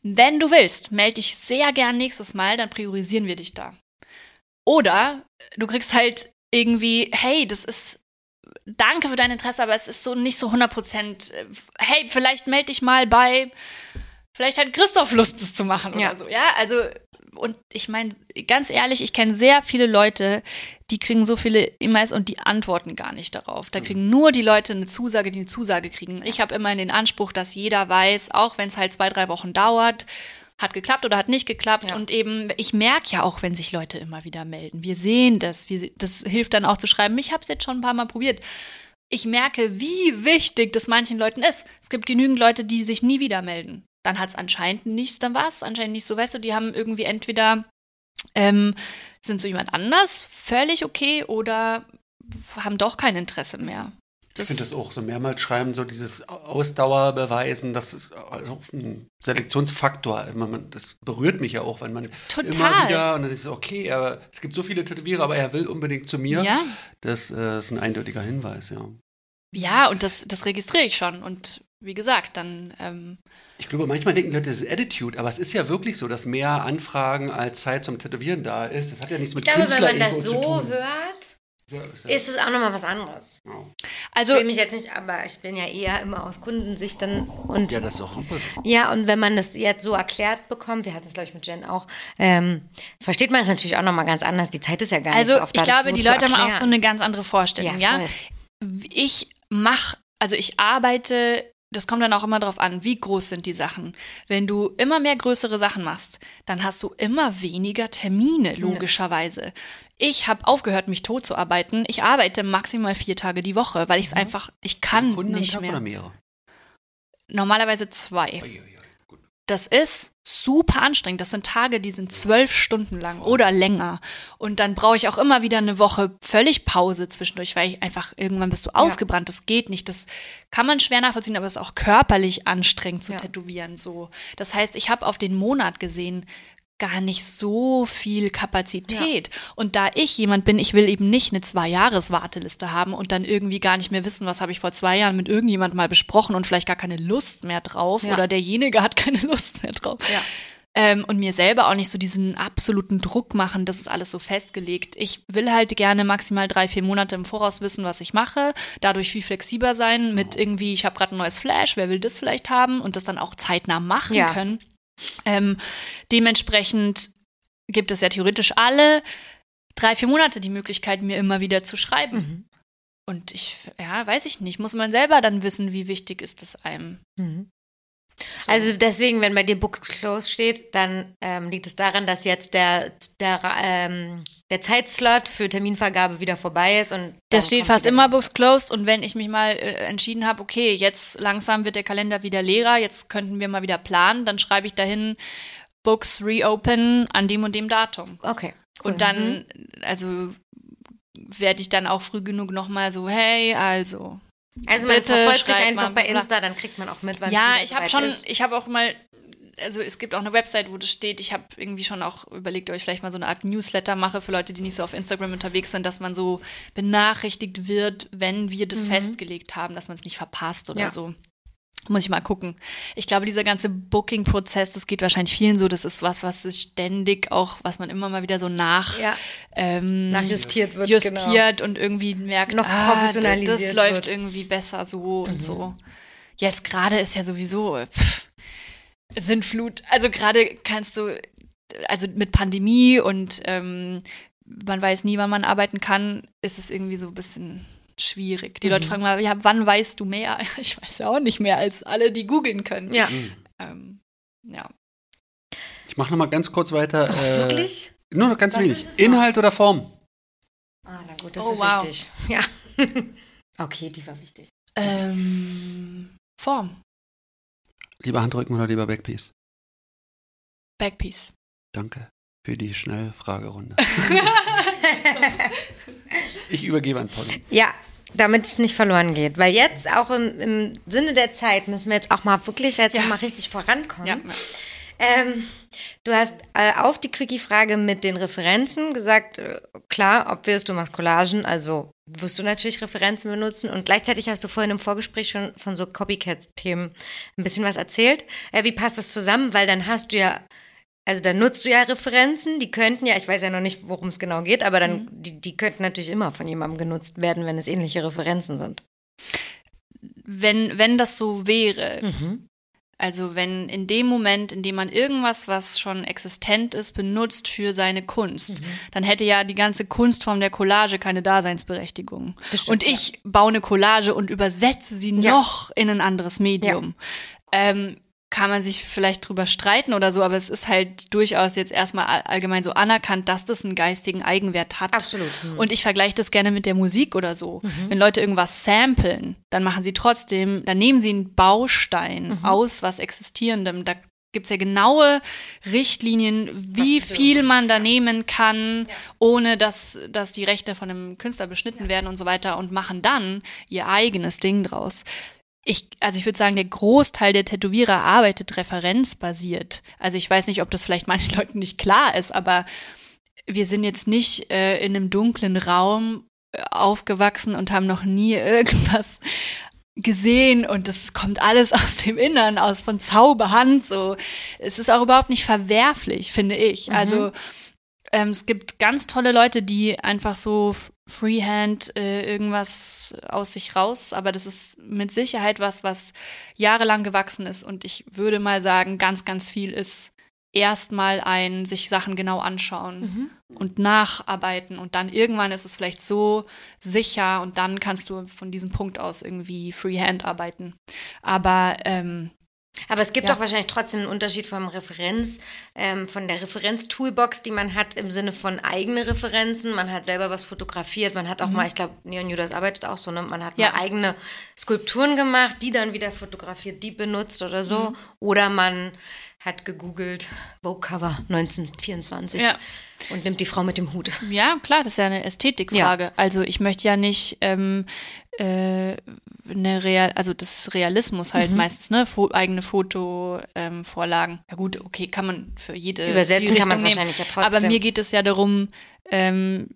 S3: Wenn du willst, melde dich sehr gern nächstes Mal, dann priorisieren wir dich da. Oder du kriegst halt irgendwie, hey, das ist, danke für dein Interesse, aber es ist so nicht so 100 Prozent, äh, hey, vielleicht melde dich mal bei, vielleicht hat Christoph Lust, das zu machen
S2: Ja.
S3: oder so. Ja, also, und ich meine, ganz ehrlich, ich kenne sehr viele Leute, die kriegen so viele E-Mails und die antworten gar nicht darauf. Da kriegen nur die Leute eine Zusage, die eine Zusage kriegen. Ich habe immer den Anspruch, dass jeder weiß, auch wenn es halt zwei, drei Wochen dauert, hat geklappt oder hat nicht geklappt.
S2: Ja.
S3: Und eben, ich merke ja auch, wenn sich Leute immer wieder melden. Wir sehen das. Wir, das hilft dann auch zu schreiben, ich habe es jetzt schon ein paar Mal probiert. Ich merke, wie wichtig das manchen Leuten ist. Es gibt genügend Leute, die sich nie wieder melden. Dann hat es anscheinend nichts, dann war es anscheinend nicht so. Weißt du, die haben irgendwie entweder ähm, sind so jemand anders, völlig okay, oder haben doch kein Interesse mehr.
S1: Ich finde das auch so mehrmals schreiben, so dieses Ausdauer beweisen, das ist auch ein Selektionsfaktor. Immer Das berührt mich ja auch, wenn man immer
S3: Total.
S1: wieder, und dann ist es okay, aber es gibt so viele Tätowierer, aber er will unbedingt zu mir.
S3: Ja,
S1: Das äh, ist ein eindeutiger Hinweis, ja.
S3: ja und das, das registriere ich schon. Und wie gesagt, dann ähm,
S1: Ich glaube, manchmal denken Leute, das ist Attitude, aber es ist ja wirklich so, dass mehr Anfragen als Zeit zum Tätowieren da ist. Das hat ja nichts mit
S2: Ich glaube, wenn man das so hört,
S1: ist
S2: es auch nochmal was anderes.
S3: also
S2: Ich will mich jetzt nicht, aber ich bin ja eher immer aus Kundensicht dann und
S1: ja, das ist auch super.
S2: Ja, und wenn man das jetzt so erklärt bekommt, wir hatten es, glaube ich, mit Jen auch, ähm, versteht man es natürlich auch nochmal ganz anders. Die Zeit ist ja gar
S3: Also
S2: nicht so oft
S3: ich glaube,
S2: so
S3: die Leute haben auch so eine ganz andere Vorstellung,
S2: Ja,
S3: ja.
S2: voll.
S3: Ich mache, also ich arbeite, das kommt dann auch immer darauf an, wie groß sind die Sachen. Wenn du immer mehr größere Sachen machst, dann hast du immer weniger Termine, logischerweise. Ich habe aufgehört, mich tot zu arbeiten. Ich arbeite maximal vier Tage die Woche, weil ich es einfach, ich kann nicht
S1: Tag oder
S3: mehr.
S1: mehrere?
S3: Normalerweise zwei.
S1: Ui, ui, ui. Gut.
S3: Das ist super anstrengend. Das sind Tage, die sind zwölf Stunden lang oder länger. Und dann brauche ich auch immer wieder eine Woche völlig Pause zwischendurch, weil ich einfach irgendwann bist du ausgebrannt. Das geht nicht. Das kann man schwer nachvollziehen, aber es ist auch körperlich anstrengend zu
S2: Ja.
S3: tätowieren. So. Das heißt, ich habe auf den Monat gesehen gar nicht so viel Kapazität. Und da ich jemand bin, ich will eben nicht eine Zwei-Jahres-Warteliste haben und dann irgendwie gar nicht mehr wissen, was habe ich vor zwei Jahren mit irgendjemandem mal besprochen und vielleicht gar keine Lust mehr drauf
S2: Ja.
S3: oder derjenige hat keine Lust mehr drauf.
S2: Ja.
S3: Ähm, und mir selber auch nicht so diesen absoluten Druck machen, das ist alles so festgelegt. Ich will halt gerne maximal drei, vier Monate im Voraus wissen, was ich mache, dadurch viel flexibler sein mit irgendwie, ich habe gerade ein neues Flash, wer will das vielleicht haben und das dann auch zeitnah machen
S2: Ja.
S3: können. Ähm, dementsprechend gibt es ja theoretisch alle drei, vier Monate die Möglichkeit, mir immer wieder zu schreiben.
S2: Mhm.
S3: Und ich, ja, weiß ich nicht, muss man selber dann wissen, wie wichtig ist es einem.
S2: Mhm.
S3: So.
S2: Also deswegen, wenn bei dir Book Close steht, dann ähm, liegt es daran, dass jetzt der, der, ähm, der Zeitslot für Terminvergabe wieder vorbei ist. und
S3: Das steht fast immer Books closed und wenn ich mich mal äh, entschieden habe, okay, jetzt langsam wird der Kalender wieder leerer, jetzt könnten wir mal wieder planen, dann schreibe ich dahin Books reopen an dem und dem Datum.
S2: Okay. cool.
S3: Und dann, also werde ich dann auch früh genug nochmal so, hey, also.
S2: Also man
S3: bitte
S2: verfolgt dich einfach
S3: mal,
S2: bei. Insta, dann kriegt man auch mit, wann
S3: Ja,
S2: es
S3: ich habe schon,
S2: ist.
S3: ich habe auch mal, also es gibt auch eine Website, wo das steht. Ich habe irgendwie schon auch überlegt, ob ich vielleicht mal so eine Art Newsletter mache für Leute, die nicht so auf Instagram unterwegs sind, dass man so benachrichtigt wird, wenn wir das festgelegt haben, dass man es nicht verpasst oder
S2: Ja.
S3: so. Muss ich mal gucken. Ich glaube, dieser ganze Booking-Prozess, das geht wahrscheinlich vielen so. Das ist was, was sich ständig auch, was man immer mal wieder so nach,
S2: Ja.
S3: ähm,
S2: Nachjustiert wird, genau.
S3: justiert und irgendwie merkt,
S2: Noch
S3: ah,
S2: professionalisiert
S3: das läuft
S2: wird.
S3: irgendwie besser so und so. Jetzt gerade ist ja sowieso pff, Sintflut. Also gerade kannst du, also mit Pandemie und ähm, man weiß nie, wann man arbeiten kann, ist es irgendwie so ein bisschen schwierig. Die Leute fragen mal, ja, wann weißt du mehr? Ich weiß ja auch nicht mehr als alle, die googeln können.
S2: Ja.
S3: Ähm, ja.
S1: Ich mache nochmal ganz kurz weiter.
S2: Oh,
S1: äh,
S2: wirklich?
S1: Nur noch ganz
S2: Was
S1: wenig. Inhalt oder Form?
S2: Ah, na gut, das
S3: Oh,
S2: ist
S3: wow.
S2: wichtig. Ja. okay, die war wichtig.
S3: Ähm, Form.
S1: Lieber Handrücken oder lieber Backpiece?
S3: Backpiece.
S1: Danke für die Schnellfragerunde. ich übergebe an Polly.
S2: Ja, damit es nicht verloren geht. Weil jetzt auch im, im Sinne der Zeit müssen wir jetzt auch mal wirklich jetzt
S3: Ja.
S2: mal richtig vorankommen.
S3: Ja.
S2: Ähm, du hast äh, auf die Quickie-Frage mit den Referenzen gesagt, äh, klar, obvious, du machst Collagen, also wirst du natürlich Referenzen benutzen und gleichzeitig hast du vorhin im Vorgespräch schon von so Copycat-Themen ein bisschen was erzählt. Äh, wie passt das zusammen? Weil dann hast du ja, also dann nutzt du ja Referenzen, die könnten ja, ich weiß ja noch nicht, worum es genau geht, aber dann, die, die könnten natürlich immer von jemandem genutzt werden, wenn es ähnliche Referenzen sind.
S3: Wenn, wenn das so wäre, Also wenn in dem Moment, in dem man irgendwas, was schon existent ist, benutzt für seine Kunst,
S2: Mhm.
S3: dann hätte ja die ganze Kunstform der Collage keine Daseinsberechtigung.
S2: Das stimmt,
S3: und ich baue eine Collage und übersetze sie
S2: Ja.
S3: noch in ein anderes Medium. Ähm, kann man sich vielleicht drüber streiten oder so, aber es ist halt durchaus jetzt erstmal all- allgemein so anerkannt, dass das einen geistigen Eigenwert hat.
S2: Absolut. Mhm.
S3: Und ich vergleiche das gerne mit der Musik oder so. Wenn Leute irgendwas samplen, dann machen sie trotzdem, dann nehmen sie einen Baustein aus was Existierendem. Da gibt es ja genaue Richtlinien, wie viel man da nehmen kann, ohne dass, dass die Rechte von einem Künstler beschnitten werden und so weiter und machen dann ihr eigenes Ding draus. Ich, also ich würde sagen, der Großteil der Tätowierer arbeitet referenzbasiert. Also ich weiß nicht, ob das vielleicht manchen Leuten nicht klar ist, aber wir sind jetzt nicht äh, in einem dunklen Raum äh, aufgewachsen und haben noch nie irgendwas gesehen und das kommt alles aus dem Innern, aus von Zauberhand, so. Es ist auch überhaupt nicht verwerflich, finde ich. Also, ähm, es gibt ganz tolle Leute, die einfach so Freehand äh, irgendwas aus sich raus, aber das ist mit Sicherheit was, was jahrelang gewachsen ist. Und ich würde mal sagen, ganz, ganz viel ist erstmal ein sich Sachen genau anschauen und nacharbeiten. Und dann irgendwann ist es vielleicht so sicher und dann kannst du von diesem Punkt aus irgendwie Freehand arbeiten. Aber ähm,
S2: Aber es gibt
S3: Ja.
S2: doch wahrscheinlich trotzdem einen Unterschied vom Referenz, ähm, von der Referenz-Toolbox, die man hat im Sinne von eigene Referenzen. Man hat selber was fotografiert, man hat auch mal, ich glaube, Neon Judas arbeitet auch so, ne? Man hat
S3: Mhm. Ja.
S2: mal eigene Skulpturen gemacht, die dann wieder fotografiert, die benutzt oder so.
S3: Mhm.
S2: Oder man hat gegoogelt, Vogue Cover 1924
S3: Ja.
S2: und nimmt die Frau mit dem Hut.
S3: ja, klar, das ist ja eine Ästhetikfrage. Also ich möchte ja nicht ähm, äh, eine Real, also das ist Realismus halt meistens, ne? Fo eigene Fotovorlagen. Ähm, ja gut, okay, kann man für jede
S2: Übersetzen kann man's
S3: nehmen.
S2: wahrscheinlich ja trotzdem.
S3: Aber mir geht es ja darum, ähm,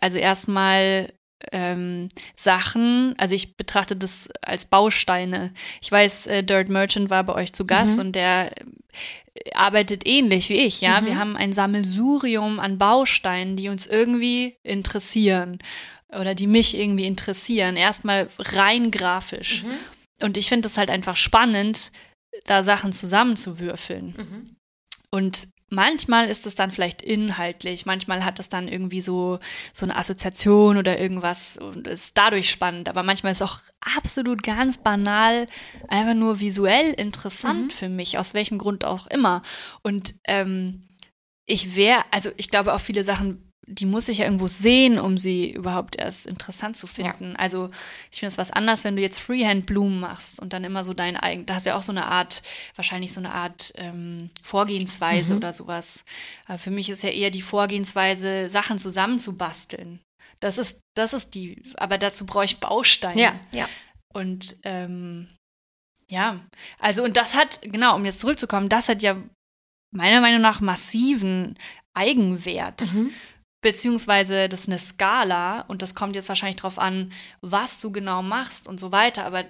S3: also erstmal ähm, Sachen, also ich betrachte das als Bausteine. Ich weiß, äh, Dirt Merchant war bei euch zu Gast und der äh, arbeitet ähnlich wie ich, ja. Wir haben ein Sammelsurium an Bausteinen, die uns irgendwie interessieren oder die mich irgendwie interessieren. Erstmal rein grafisch. Und ich finde es halt einfach spannend, da Sachen zusammenzuwürfeln. Und manchmal ist es dann vielleicht inhaltlich, manchmal hat es dann irgendwie so, so eine Assoziation oder irgendwas und ist dadurch spannend. Aber manchmal ist es auch absolut ganz banal, einfach nur visuell interessant für mich, aus welchem Grund auch immer. Und ähm, ich wäre, also ich glaube auch viele Sachen, die muss ich ja irgendwo sehen, um sie überhaupt erst interessant zu finden. Also ich finde es was anderes, wenn du jetzt Freehand-Blumen machst und dann immer so dein eigen, da hast du ja auch so eine Art, wahrscheinlich so eine Art ähm, Vorgehensweise oder sowas. Aber für mich ist ja eher die Vorgehensweise, Sachen zusammenzubasteln. Das ist, das ist die, aber dazu brauche ich Bausteine.
S2: Ja, ja.
S3: Und ähm, ja, also und das hat, genau, um jetzt zurückzukommen, das hat ja meiner Meinung nach massiven Eigenwert. Beziehungsweise das ist eine Skala und das kommt jetzt wahrscheinlich drauf an, was du genau machst und so weiter. Aber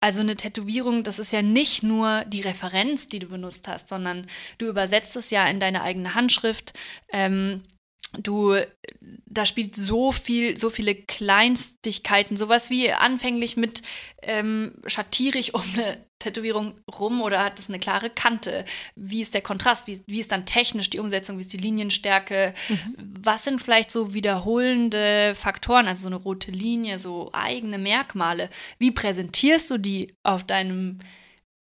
S3: also eine Tätowierung, das ist ja nicht nur die Referenz, die du benutzt hast, sondern du übersetzt es ja in deine eigene Handschrift. Ähm, du, da spielt so viel, so viele Kleinstigkeiten, sowas wie anfänglich mit ähm, schattiere ich um eine Tätowierung rum oder hat es eine klare Kante? Wie ist der Kontrast? Wie, wie ist dann technisch die Umsetzung? Wie ist die Linienstärke? Mhm. Was sind vielleicht so wiederholende Faktoren, also so eine rote Linie, so eigene Merkmale? Wie präsentierst du die auf deinem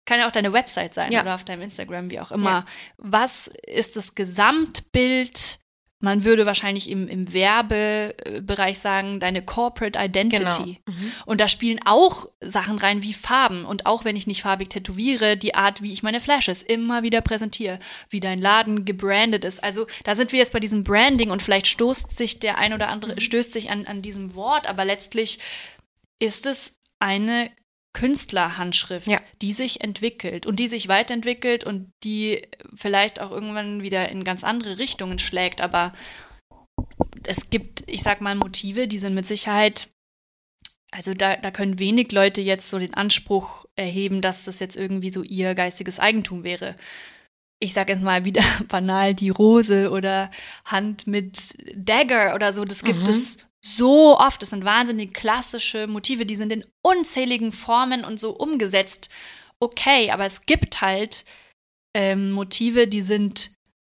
S3: kann ja auch deine Website sein ja. oder auf deinem Instagram, wie auch immer. Ja. Was ist das Gesamtbild? Man würde wahrscheinlich im, im Werbebereich sagen, deine Corporate Identity. Genau. Mhm. Und da spielen auch Sachen rein wie Farben. Und auch wenn ich nicht farbig tätowiere, die Art, wie ich meine Flashes immer wieder präsentiere, wie dein Laden gebrandet ist. Also da sind wir jetzt bei diesem Branding und vielleicht stoßt sich der ein oder andere, mhm. stößt sich an, an diesem Wort, aber letztlich ist es eine Künstlerhandschrift, ja. die sich entwickelt und die sich weiterentwickelt und die vielleicht auch irgendwann wieder in ganz andere Richtungen schlägt. Aber es gibt, ich sag mal, Motive, die sind mit Sicherheit, also da, da können wenig Leute jetzt so den Anspruch erheben, dass das jetzt irgendwie so ihr geistiges Eigentum wäre. Ich sag jetzt mal wieder banal die Rose oder Hand mit Dagger oder so, das gibt mhm. es so oft. Das sind wahnsinnig klassische Motive, die sind in unzähligen Formen und so umgesetzt. Okay, aber es gibt halt ähm, Motive, die sind,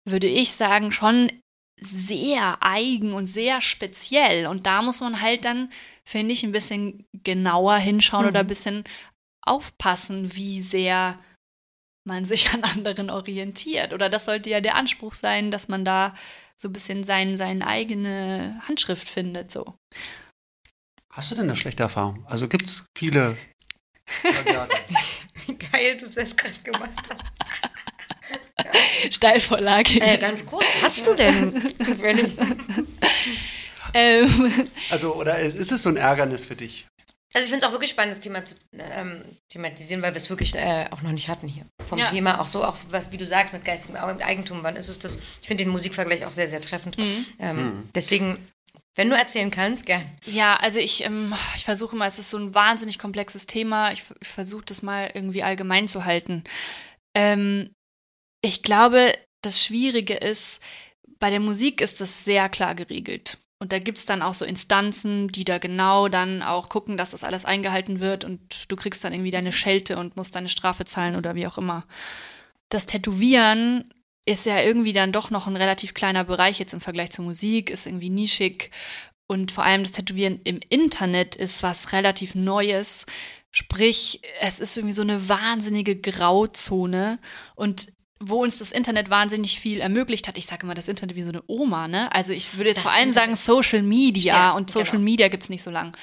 S3: würde ich sagen, schon sehr eigen und sehr speziell. Und da muss man halt dann, finde ich, ein bisschen genauer hinschauen mhm. oder ein bisschen aufpassen, wie sehr man sich an anderen orientiert. Oder das sollte ja der Anspruch sein, dass man da so ein bisschen sein, seine eigene Handschrift findet. So.
S1: Hast du denn eine schlechte Erfahrung? Also gibt es viele.
S2: Geil, du das gerade gemacht hast.
S3: Steilvorlage.
S2: Äh, ganz kurz, hast du denn zufällig?
S1: ähm. Also, oder ist es so ein Ärgernis für dich?
S2: Also ich finde es auch wirklich spannend, das Thema zu ähm, thematisieren, weil wir es wirklich äh, auch noch nicht hatten hier. Vom ja. Thema auch so, auch was, wie du sagst, mit geistigem Eigentum, wann ist es das? Ich finde den Musikvergleich auch sehr, sehr treffend. Mhm. Ähm, mhm. Deswegen, wenn du erzählen kannst, gern.
S3: Ja, also ich, ähm, ich versuche mal, es ist so ein wahnsinnig komplexes Thema. Ich, ich versuche das mal irgendwie allgemein zu halten. Ähm, ich glaube, das Schwierige ist, bei der Musik ist das sehr klar geregelt. Und da gibt es dann auch so Instanzen, die da genau dann auch gucken, dass das alles eingehalten wird und du kriegst dann irgendwie deine Schelte und musst deine Strafe zahlen oder wie auch immer. Das Tätowieren ist ja irgendwie dann doch noch ein relativ kleiner Bereich jetzt im Vergleich zur Musik, ist irgendwie nischig und vor allem das Tätowieren im Internet ist was relativ Neues. Sprich, es ist irgendwie so eine wahnsinnige Grauzone und wo uns das Internet wahnsinnig viel ermöglicht hat. Ich sage immer das Internet wie so eine Oma, ne? Also ich würde jetzt das vor allem sagen Social Media ja, und Social genau. Media gibt es nicht so lang.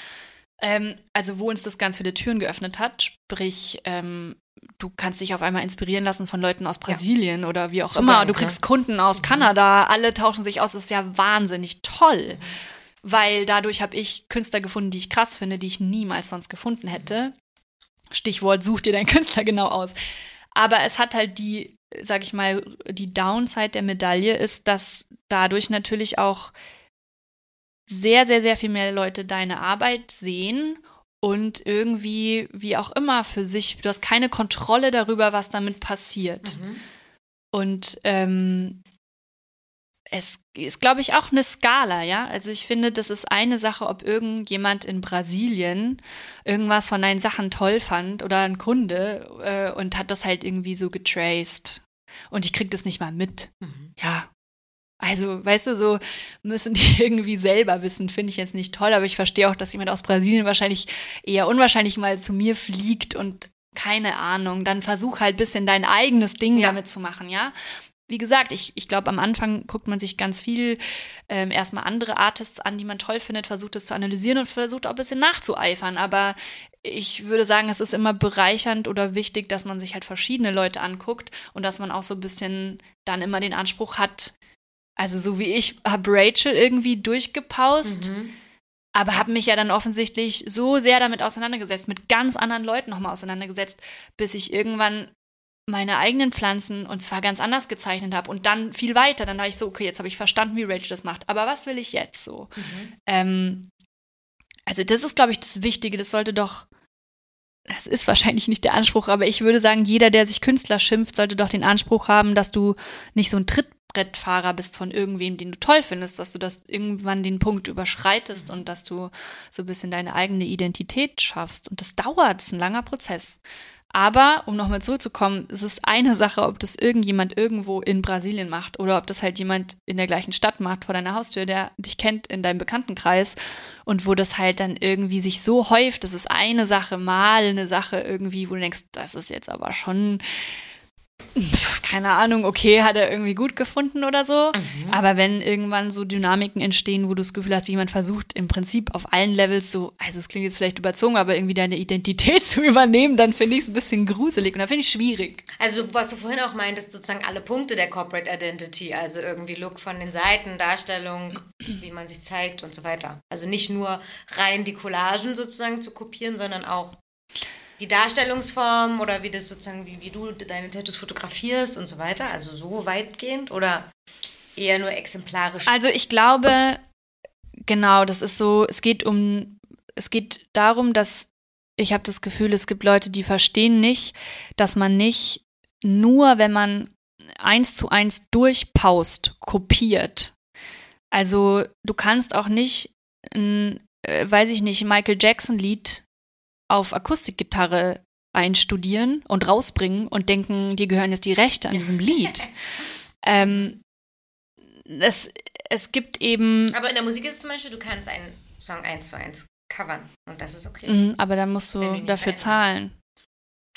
S3: Ähm, also wo uns das ganz viele Türen geöffnet hat, sprich, ähm, du kannst dich auf einmal inspirieren lassen von Leuten aus Brasilien ja. oder wie auch Super, immer. Du kriegst Kunden aus mhm. Kanada, alle tauschen sich aus. Das ist ja wahnsinnig toll. Weil dadurch habe ich Künstler gefunden, die ich krass finde, die ich niemals sonst gefunden hätte. Stichwort, such dir deinen Künstler genau aus. Aber es hat halt die sag ich mal, die Downside der Medaille ist, dass dadurch natürlich auch sehr, sehr, sehr viel mehr Leute deine Arbeit sehen und irgendwie, wie auch immer, für sich, du hast keine Kontrolle darüber, was damit passiert. Mhm. Und ähm, es ist, glaube ich, auch eine Skala, ja. Also ich finde, das ist eine Sache, ob irgendjemand in Brasilien irgendwas von deinen Sachen toll fand oder ein Kunde äh, und hat das halt irgendwie so getraced. Und ich krieg das nicht mal mit. Mhm. Ja. Also, weißt du, so müssen die irgendwie selber wissen, finde ich jetzt nicht toll, aber ich verstehe auch, dass jemand aus Brasilien wahrscheinlich eher unwahrscheinlich mal zu mir fliegt und keine Ahnung, dann versuch halt ein bisschen dein eigenes Ding ja. damit zu machen, ja wie gesagt, ich, ich glaube, am Anfang guckt man sich ganz viel ähm, erstmal andere Artists an, die man toll findet, versucht es zu analysieren und versucht auch ein bisschen nachzueifern. Aber ich würde sagen, es ist immer bereichernd oder wichtig, dass man sich halt verschiedene Leute anguckt und dass man auch so ein bisschen dann immer den Anspruch hat, also so wie ich habe Rachel irgendwie durchgepaust. Mhm aber habe mich ja dann offensichtlich so sehr damit auseinandergesetzt, mit ganz anderen Leuten nochmal auseinandergesetzt, bis ich irgendwann meine eigenen Pflanzen und zwar ganz anders gezeichnet habe und dann viel weiter. Dann war ich so, okay, jetzt habe ich verstanden, wie Rachel das macht. Aber was will ich jetzt so? Mhm. Ähm, also das ist, glaube ich, das Wichtige. Das sollte doch, das ist wahrscheinlich nicht der Anspruch, aber ich würde sagen, jeder, der sich Künstler schimpft, sollte doch den Anspruch haben, dass du nicht so ein Tritt Trittbrettfahrer bist von irgendwem, den du toll findest, dass du das irgendwann den Punkt überschreitest und dass du so ein bisschen deine eigene Identität schaffst. Und das dauert, das ist ein langer Prozess. Aber, um nochmal zurückzukommen, es ist eine Sache, ob das irgendjemand irgendwo in Brasilien macht oder ob das halt jemand in der gleichen Stadt macht, vor deiner Haustür, der dich kennt in deinem Bekanntenkreis und wo das halt dann irgendwie sich so häuft, das ist eine Sache, mal eine Sache irgendwie, wo du denkst, das ist jetzt aber schon keine Ahnung, okay, hat er irgendwie gut gefunden oder so. Mhm. Aber wenn irgendwann so Dynamiken entstehen, wo du das Gefühl hast, jemand versucht im Prinzip auf allen Levels so, also es klingt jetzt vielleicht überzogen, aber irgendwie deine Identität zu übernehmen, dann finde ich es ein bisschen gruselig und dann finde ich es schwierig.
S2: Also was du vorhin auch meintest, sozusagen alle Punkte der Corporate Identity, also irgendwie Look von den Seiten, Darstellung, wie man sich zeigt und so weiter. Also nicht nur rein die Collagen sozusagen zu kopieren, sondern auch die Darstellungsform oder wie das sozusagen, wie, wie du deine Tattoos fotografierst und so weiter? Also so weitgehend oder eher nur exemplarisch?
S3: Also ich glaube, genau, das ist so, es geht um, es geht darum, dass ich habe das Gefühl, es gibt Leute, die verstehen nicht, dass man nicht nur, wenn man eins zu eins durchpaust, kopiert. Also du kannst auch nicht äh, weiß ich nicht, Michael Jackson Lied auf Akustikgitarre einstudieren und rausbringen und denken, dir gehören jetzt die Rechte an diesem Lied. ähm, es, es gibt eben.
S2: Aber in der Musik ist es zum Beispiel, du kannst einen Song eins zu eins covern und das ist okay.
S3: Mhm, aber dann musst du dafür zahlen.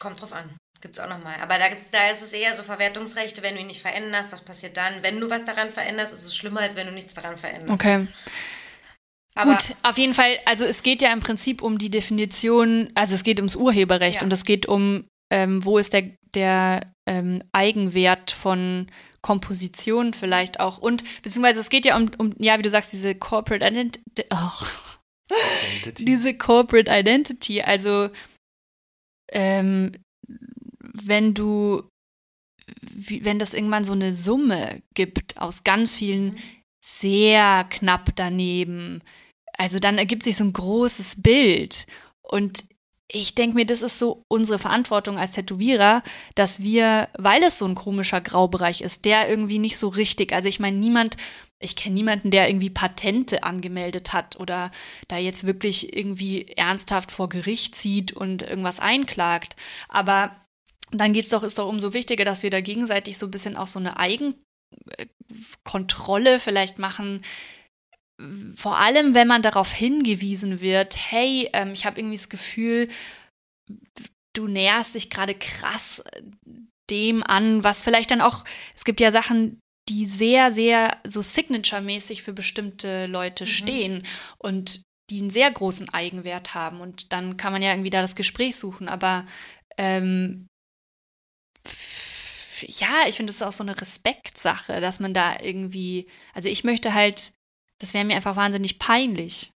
S2: Kommt drauf an. Gibt es auch nochmal. Aber da, gibt's, da ist es eher so Verwertungsrechte, wenn du ihn nicht veränderst, was passiert dann? Wenn du was daran veränderst, ist es schlimmer, als wenn du nichts daran veränderst.
S3: Okay. Aber Gut, auf jeden Fall, also es geht ja im Prinzip um die Definition, also es geht ums Urheberrecht ja. und es geht um, ähm, wo ist der, der ähm, Eigenwert von Komposition vielleicht auch und beziehungsweise es geht ja um, um ja, wie du sagst, diese Corporate Identity, oh. Identity. diese Corporate Identity, also ähm, wenn du wie, wenn das irgendwann so eine Summe gibt aus ganz vielen mhm. sehr knapp daneben, also dann ergibt sich so ein großes Bild. Und ich denke mir, das ist so unsere Verantwortung als Tätowierer, dass wir, weil es so ein komischer Graubereich ist, der irgendwie nicht so richtig, also ich meine, niemand, ich kenne niemanden, der irgendwie Patente angemeldet hat oder da jetzt wirklich irgendwie ernsthaft vor Gericht zieht und irgendwas einklagt. Aber dann geht's doch, ist doch umso wichtiger, dass wir da gegenseitig so ein bisschen auch so eine Eigenkontrolle vielleicht machen, vor allem, wenn man darauf hingewiesen wird, hey, ähm, ich habe irgendwie das Gefühl, du näherst dich gerade krass äh, dem an, was vielleicht dann auch, es gibt ja Sachen, die sehr, sehr so signature-mäßig für bestimmte Leute mhm. stehen und die einen sehr großen Eigenwert haben. Und dann kann man ja irgendwie da das Gespräch suchen. Aber ähm, ja, ich finde, es ist auch so eine Respektsache, dass man da irgendwie, also ich möchte halt das wäre mir einfach wahnsinnig peinlich.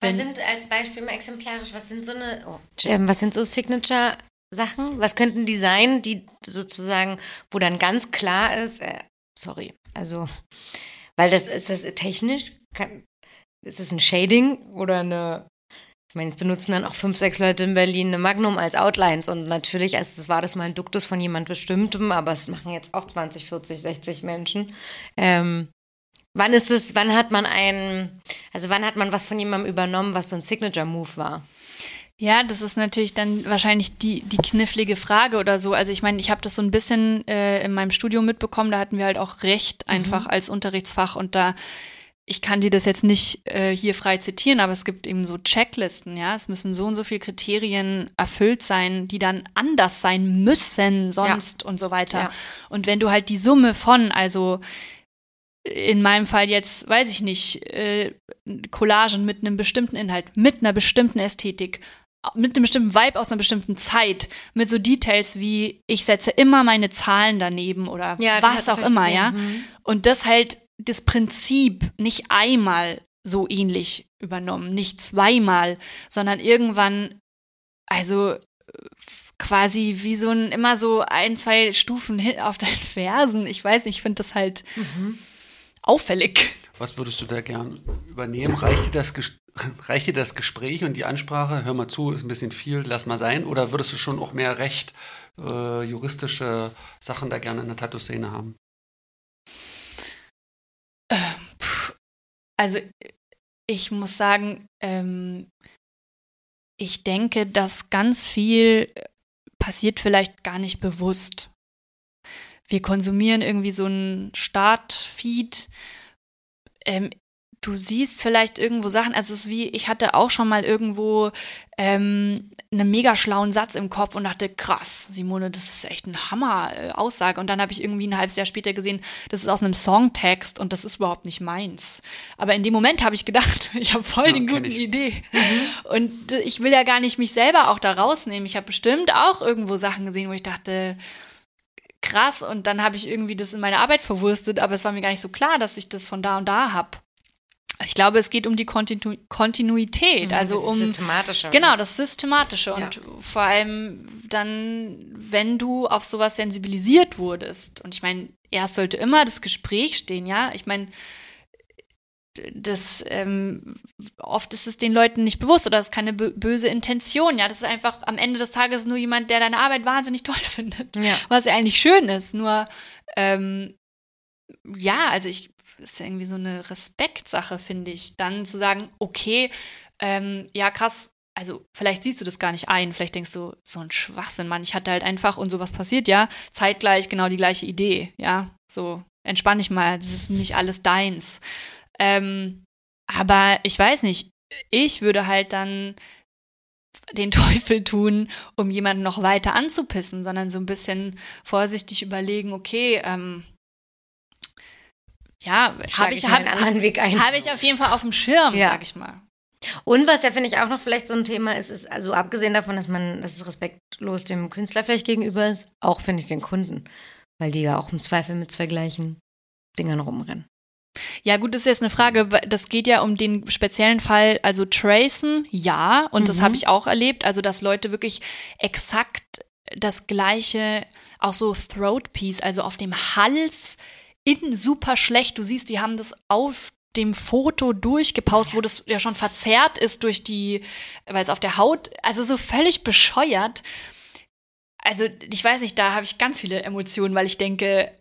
S2: Was sind als Beispiel mal exemplarisch, was sind so eine, oh, ähm, was sind so Signature-Sachen? Was könnten die sein, die sozusagen, wo dann ganz klar ist, äh, sorry, also, weil das ist das technisch, kann, ist das ein Shading oder eine, ich meine, jetzt benutzen dann auch fünf, sechs Leute in Berlin eine Magnum als Outlines und natürlich also, war das mal ein Duktus von jemand Bestimmtem, aber es machen jetzt auch 20, 40, 60 Menschen. Ähm, Wann ist es, wann hat man ein, also wann hat man was von jemandem übernommen, was so ein Signature-Move war?
S3: Ja, das ist natürlich dann wahrscheinlich die, die knifflige Frage oder so. Also ich meine, ich habe das so ein bisschen äh, in meinem Studium mitbekommen, da hatten wir halt auch Recht einfach mhm. als Unterrichtsfach und da, ich kann dir das jetzt nicht äh, hier frei zitieren, aber es gibt eben so Checklisten, ja. Es müssen so und so viele Kriterien erfüllt sein, die dann anders sein müssen sonst ja. und so weiter. Ja. Und wenn du halt die Summe von, also in meinem Fall jetzt, weiß ich nicht, äh, Collagen mit einem bestimmten Inhalt, mit einer bestimmten Ästhetik, mit einem bestimmten Vibe aus einer bestimmten Zeit, mit so Details wie ich setze immer meine Zahlen daneben oder ja, was auch immer, gesehen. ja. Mhm. Und das halt das Prinzip nicht einmal so ähnlich übernommen, nicht zweimal, sondern irgendwann, also quasi wie so ein, immer so ein, zwei Stufen hin auf deinen Fersen. Ich weiß nicht, ich finde das halt. Mhm auffällig.
S1: Was würdest du da gern übernehmen? Reicht dir, das, reicht dir das Gespräch und die Ansprache? Hör mal zu, ist ein bisschen viel, lass mal sein. Oder würdest du schon auch mehr recht äh, juristische Sachen da gerne in der Tattoo-Szene haben?
S3: Also ich muss sagen, ähm, ich denke, dass ganz viel passiert vielleicht gar nicht bewusst. Wir konsumieren irgendwie so einen Startfeed. Ähm, du siehst vielleicht irgendwo Sachen, also es ist wie, ich hatte auch schon mal irgendwo ähm, einen mega schlauen Satz im Kopf und dachte, krass, Simone, das ist echt eine Hammer-Aussage. Und dann habe ich irgendwie ein halbes Jahr später gesehen, das ist aus einem Songtext und das ist überhaupt nicht meins. Aber in dem Moment habe ich gedacht, ich habe voll ja, die gute Idee. Mhm. Und ich will ja gar nicht mich selber auch da rausnehmen. Ich habe bestimmt auch irgendwo Sachen gesehen, wo ich dachte, krass und dann habe ich irgendwie das in meine Arbeit verwurstet, aber es war mir gar nicht so klar, dass ich das von da und da habe. Ich glaube, es geht um die Kontinu Kontinuität, mhm, also um
S2: systematische.
S3: Genau, das systematische ja. und vor allem dann, wenn du auf sowas sensibilisiert wurdest. Und ich meine, erst sollte immer das Gespräch stehen, ja. Ich meine, das ähm, oft ist es den Leuten nicht bewusst oder es ist keine böse Intention. Ja, das ist einfach am Ende des Tages nur jemand, der deine Arbeit wahnsinnig toll findet, ja. was ja eigentlich schön ist. Nur ähm, ja, also ich ist ja irgendwie so eine Respektsache, finde ich, dann zu sagen, okay, ähm, ja, krass, also vielleicht siehst du das gar nicht ein, vielleicht denkst du, so ein Schwachsinn, Mann, ich hatte halt einfach und sowas passiert, ja, zeitgleich genau die gleiche Idee, ja, so entspann dich mal, das ist nicht alles deins. Ähm, aber ich weiß nicht, ich würde halt dann den Teufel tun, um jemanden noch weiter anzupissen, sondern so ein bisschen vorsichtig überlegen, okay, ähm, ja, habe ich, hab, anderen Weg ein. Habe ich auf jeden Fall auf dem Schirm, ja. sag ich mal.
S2: Und was ja, finde ich, auch noch vielleicht so ein Thema ist, ist, also abgesehen davon, dass man, dass es respektlos dem Künstler vielleicht gegenüber ist, auch, finde ich, den Kunden. Weil die ja auch im Zweifel mit zwei gleichen Dingern rumrennen.
S3: Ja, gut, das ist jetzt eine Frage. Das geht ja um den speziellen Fall, also Tracen, ja, und mhm. das habe ich auch erlebt. Also, dass Leute wirklich exakt das gleiche, auch so Throat Piece, also auf dem Hals in super schlecht. Du siehst, die haben das auf dem Foto durchgepaust, wo das ja schon verzerrt ist durch die, weil es auf der Haut, also so völlig bescheuert. Also ich weiß nicht, da habe ich ganz viele Emotionen, weil ich denke,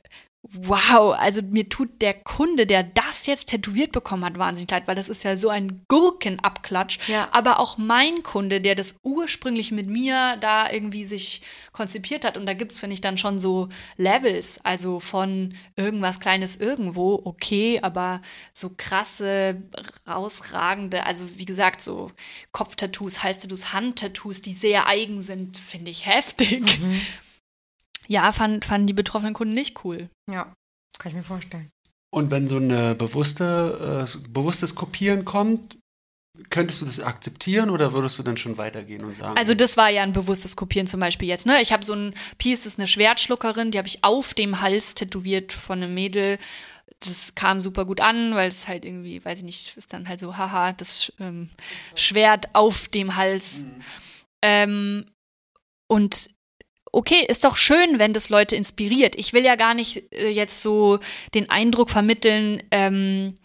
S3: wow, also mir tut der Kunde, der das jetzt tätowiert bekommen hat, wahnsinnig leid, weil das ist ja so ein Gurkenabklatsch. Ja. Aber auch mein Kunde, der das ursprünglich mit mir da irgendwie sich konzipiert hat. Und da gibt es, finde ich, dann schon so Levels, also von irgendwas Kleines irgendwo, okay, aber so krasse, rausragende, also wie gesagt, so Kopftattoos, Halstattoos, Handtattoos, die sehr eigen sind, finde ich heftig. Mhm ja, fand, fanden die betroffenen Kunden nicht cool.
S2: Ja, kann ich mir vorstellen.
S1: Und wenn so ein bewusste, äh, bewusstes Kopieren kommt, könntest du das akzeptieren oder würdest du dann schon weitergehen und sagen?
S3: Also das war ja ein bewusstes Kopieren zum Beispiel jetzt. Ne? Ich habe so ein Piece, das ist eine Schwertschluckerin, die habe ich auf dem Hals tätowiert von einem Mädel. Das kam super gut an, weil es halt irgendwie, weiß ich nicht, ist dann halt so, haha, das ähm, Schwert auf dem Hals. Mhm. Ähm, und okay, ist doch schön, wenn das Leute inspiriert. Ich will ja gar nicht äh, jetzt so den Eindruck vermitteln, ähm,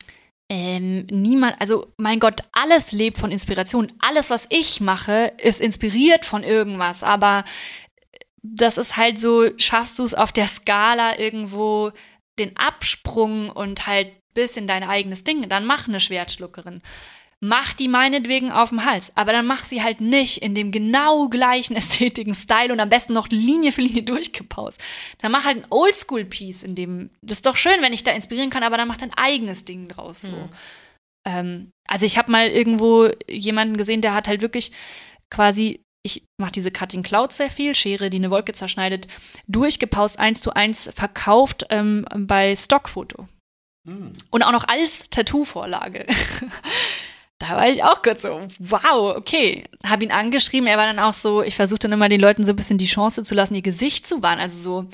S3: ähm, niemand, also mein Gott, alles lebt von Inspiration. Alles, was ich mache, ist inspiriert von irgendwas. Aber das ist halt so, schaffst du es auf der Skala irgendwo den Absprung und halt bisschen dein eigenes Ding, dann mach eine Schwertschluckerin mach die meinetwegen auf dem Hals. Aber dann mach sie halt nicht in dem genau gleichen ästhetischen Style und am besten noch Linie für Linie durchgepaust. Dann mach halt ein Oldschool-Piece, in dem, das ist doch schön, wenn ich da inspirieren kann, aber dann mach dein eigenes Ding draus, so. Hm. Ähm, also ich habe mal irgendwo jemanden gesehen, der hat halt wirklich quasi ich mache diese Cutting Cloud sehr viel, Schere, die eine Wolke zerschneidet, durchgepaust eins zu eins verkauft ähm, bei Stockfoto. Hm. Und auch noch als Tattoo-Vorlage. da war ich auch kurz so, wow, okay. Hab ihn angeschrieben, er war dann auch so, ich versuchte dann immer den Leuten so ein bisschen die Chance zu lassen, ihr Gesicht zu wahren. Also so,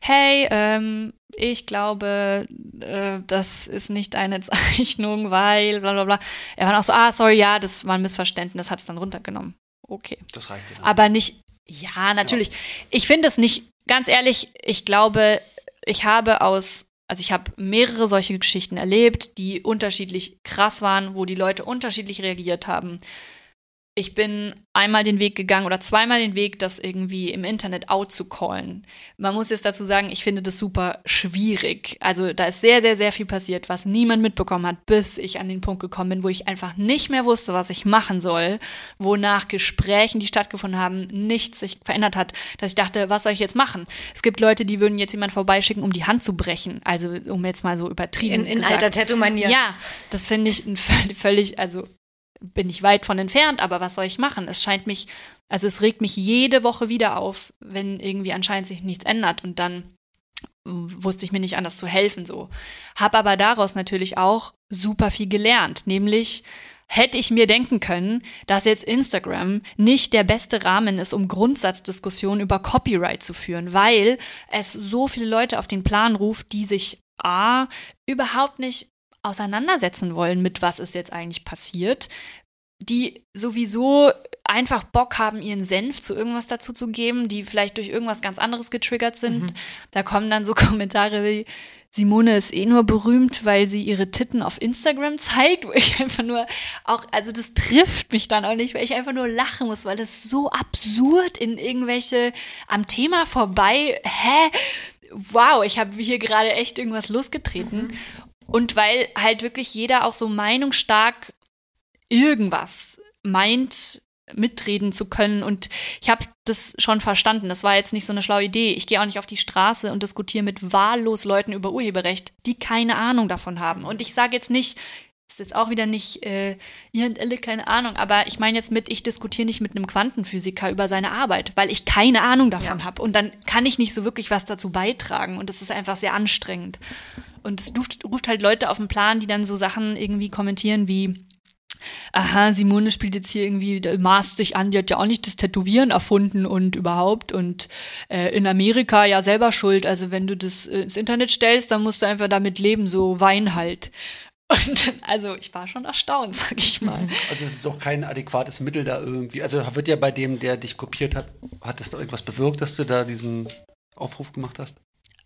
S3: hey, ähm, ich glaube, äh, das ist nicht eine Zeichnung, weil, bla bla bla. Er war dann auch so, ah, sorry, ja, das war ein Missverständnis, hat es dann runtergenommen. Okay.
S1: Das reicht
S3: ja. Aber nicht, ja, natürlich. Ja. Ich finde es nicht, ganz ehrlich, ich glaube, ich habe aus also ich habe mehrere solche Geschichten erlebt, die unterschiedlich krass waren, wo die Leute unterschiedlich reagiert haben. Ich bin einmal den Weg gegangen oder zweimal den Weg, das irgendwie im Internet out zu callen. Man muss jetzt dazu sagen, ich finde das super schwierig. Also da ist sehr, sehr, sehr viel passiert, was niemand mitbekommen hat, bis ich an den Punkt gekommen bin, wo ich einfach nicht mehr wusste, was ich machen soll, wo nach Gesprächen, die stattgefunden haben, nichts sich verändert hat, dass ich dachte, was soll ich jetzt machen? Es gibt Leute, die würden jetzt jemand vorbeischicken, um die Hand zu brechen. Also um jetzt mal so übertrieben.
S2: In, in alter Tattoo-Manier.
S3: Ja, das finde ich ein völlig, also bin ich weit von entfernt, aber was soll ich machen? Es scheint mich, also es regt mich jede Woche wieder auf, wenn irgendwie anscheinend sich nichts ändert und dann wusste ich mir nicht anders zu helfen so. Hab aber daraus natürlich auch super viel gelernt, nämlich hätte ich mir denken können, dass jetzt Instagram nicht der beste Rahmen ist, um Grundsatzdiskussionen über Copyright zu führen, weil es so viele Leute auf den Plan ruft, die sich A, überhaupt nicht auseinandersetzen wollen, mit was ist jetzt eigentlich passiert, die sowieso einfach Bock haben, ihren Senf zu irgendwas dazu zu geben, die vielleicht durch irgendwas ganz anderes getriggert sind. Mhm. Da kommen dann so Kommentare wie, Simone ist eh nur berühmt, weil sie ihre Titten auf Instagram zeigt, wo ich einfach nur auch, also das trifft mich dann auch nicht, weil ich einfach nur lachen muss, weil das so absurd in irgendwelche am Thema vorbei, hä? Wow, ich habe hier gerade echt irgendwas losgetreten. Mhm. Und weil halt wirklich jeder auch so meinungsstark irgendwas meint, mitreden zu können. Und ich habe das schon verstanden. Das war jetzt nicht so eine schlaue Idee. Ich gehe auch nicht auf die Straße und diskutiere mit wahllos Leuten über Urheberrecht, die keine Ahnung davon haben. Und ich sage jetzt nicht, ist jetzt auch wieder nicht, äh, ihr und alle keine Ahnung, aber ich meine jetzt mit, ich diskutiere nicht mit einem Quantenphysiker über seine Arbeit, weil ich keine Ahnung davon ja. habe. Und dann kann ich nicht so wirklich was dazu beitragen. Und das ist einfach sehr anstrengend. Und es ruft, ruft halt Leute auf den Plan, die dann so Sachen irgendwie kommentieren wie, aha, Simone spielt jetzt hier irgendwie, maßt sich an, die hat ja auch nicht das Tätowieren erfunden und überhaupt und äh, in Amerika ja selber schuld. Also wenn du das ins Internet stellst, dann musst du einfach damit leben, so Wein halt. Und also ich war schon erstaunt, sag ich mal.
S1: Also es ist auch kein adäquates Mittel da irgendwie. Also wird ja bei dem, der dich kopiert hat, hat das da irgendwas bewirkt, dass du da diesen Aufruf gemacht hast?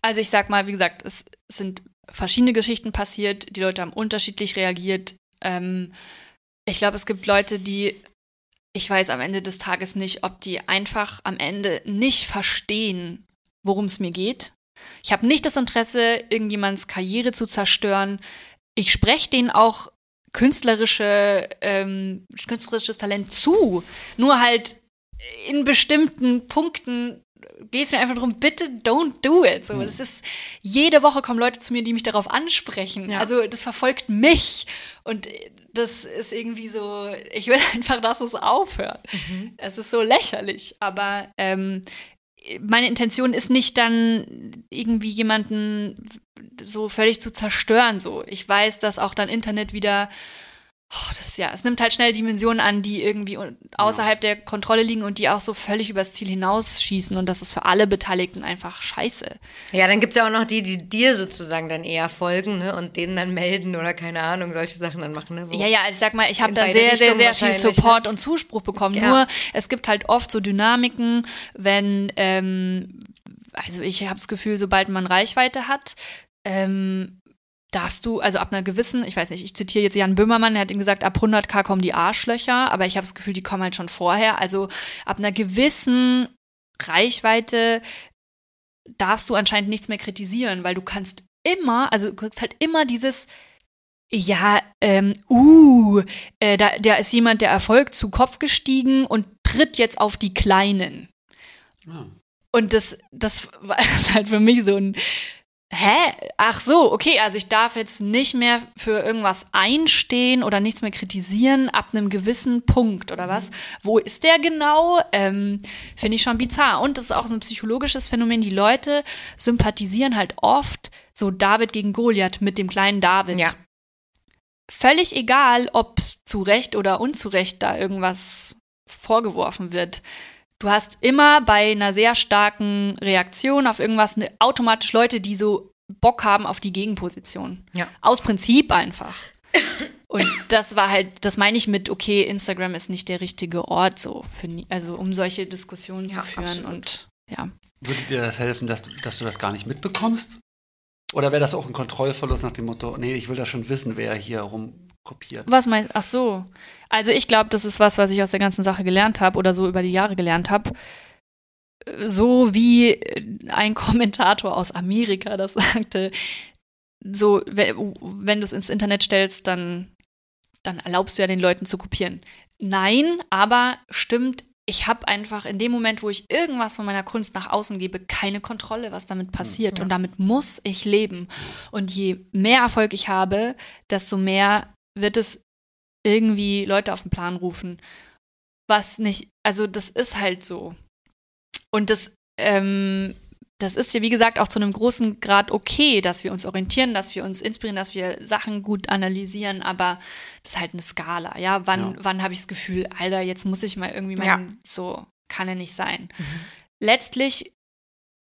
S3: Also ich sag mal, wie gesagt, es sind verschiedene Geschichten passiert, die Leute haben unterschiedlich reagiert. Ähm, ich glaube, es gibt Leute, die, ich weiß am Ende des Tages nicht, ob die einfach am Ende nicht verstehen, worum es mir geht. Ich habe nicht das Interesse, irgendjemands Karriere zu zerstören. Ich spreche denen auch künstlerische, ähm, künstlerisches Talent zu. Nur halt in bestimmten Punkten geht es mir einfach darum, bitte don't do it. So, mhm. das ist, jede Woche kommen Leute zu mir, die mich darauf ansprechen. Ja. Also das verfolgt mich. Und das ist irgendwie so, ich will einfach, dass es aufhört. Mhm. Es ist so lächerlich. Aber ähm, meine Intention ist nicht dann irgendwie jemanden so völlig zu zerstören. So, ich weiß, dass auch dann Internet wieder Oh, das ja, es nimmt halt schnell Dimensionen an, die irgendwie außerhalb ja. der Kontrolle liegen und die auch so völlig übers Ziel hinausschießen und das ist für alle Beteiligten einfach scheiße.
S2: Ja, dann gibt es ja auch noch die, die dir sozusagen dann eher folgen ne, und denen dann melden oder keine Ahnung, solche Sachen dann machen. Ne,
S3: ja, ja, also ich sag mal, ich habe da sehr, sehr, sehr viel Support ne? und Zuspruch bekommen. Ja. Nur es gibt halt oft so Dynamiken, wenn, ähm, also ich habe das Gefühl, sobald man Reichweite hat, ähm, darfst du, also ab einer gewissen, ich weiß nicht, ich zitiere jetzt Jan Böhmermann, der hat ihm gesagt, ab 100k kommen die Arschlöcher, aber ich habe das Gefühl, die kommen halt schon vorher. Also ab einer gewissen Reichweite darfst du anscheinend nichts mehr kritisieren, weil du kannst immer, also du kriegst halt immer dieses, ja, ähm, uh, äh, da, da ist jemand der Erfolg zu Kopf gestiegen und tritt jetzt auf die Kleinen. Ja. Und das, das war halt für mich so ein Hä? Ach so, okay, also ich darf jetzt nicht mehr für irgendwas einstehen oder nichts mehr kritisieren ab einem gewissen Punkt oder was? Wo ist der genau? Ähm, Finde ich schon bizarr. Und das ist auch so ein psychologisches Phänomen. Die Leute sympathisieren halt oft so David gegen Goliath mit dem kleinen David. Ja. Völlig egal, ob zu Recht oder unzurecht da irgendwas vorgeworfen wird. Du hast immer bei einer sehr starken Reaktion auf irgendwas ne, automatisch Leute, die so Bock haben auf die Gegenposition. Ja. Aus Prinzip einfach. Und das war halt, das meine ich mit, okay, Instagram ist nicht der richtige Ort, so, für, also um solche Diskussionen ja, zu führen. Absolut. Und ja.
S1: Würde dir das helfen, dass du, dass du das gar nicht mitbekommst? Oder wäre das auch ein Kontrollverlust nach dem Motto, nee, ich will da schon wissen, wer hier rumkopiert?
S3: Was meinst Ach so. Also ich glaube, das ist was, was ich aus der ganzen Sache gelernt habe oder so über die Jahre gelernt habe. So wie ein Kommentator aus Amerika das sagte, so, wenn du es ins Internet stellst, dann, dann erlaubst du ja den Leuten zu kopieren. Nein, aber stimmt ich habe einfach in dem Moment, wo ich irgendwas von meiner Kunst nach außen gebe, keine Kontrolle, was damit passiert. Ja. Und damit muss ich leben. Und je mehr Erfolg ich habe, desto mehr wird es irgendwie Leute auf den Plan rufen. Was nicht, also das ist halt so. Und das ähm, das ist ja, wie gesagt, auch zu einem großen Grad okay, dass wir uns orientieren, dass wir uns inspirieren, dass wir Sachen gut analysieren, aber das ist halt eine Skala, ja. Wann, ja. wann habe ich das Gefühl, Alter, jetzt muss ich mal irgendwie mal, ja. so kann er nicht sein. Mhm. Letztlich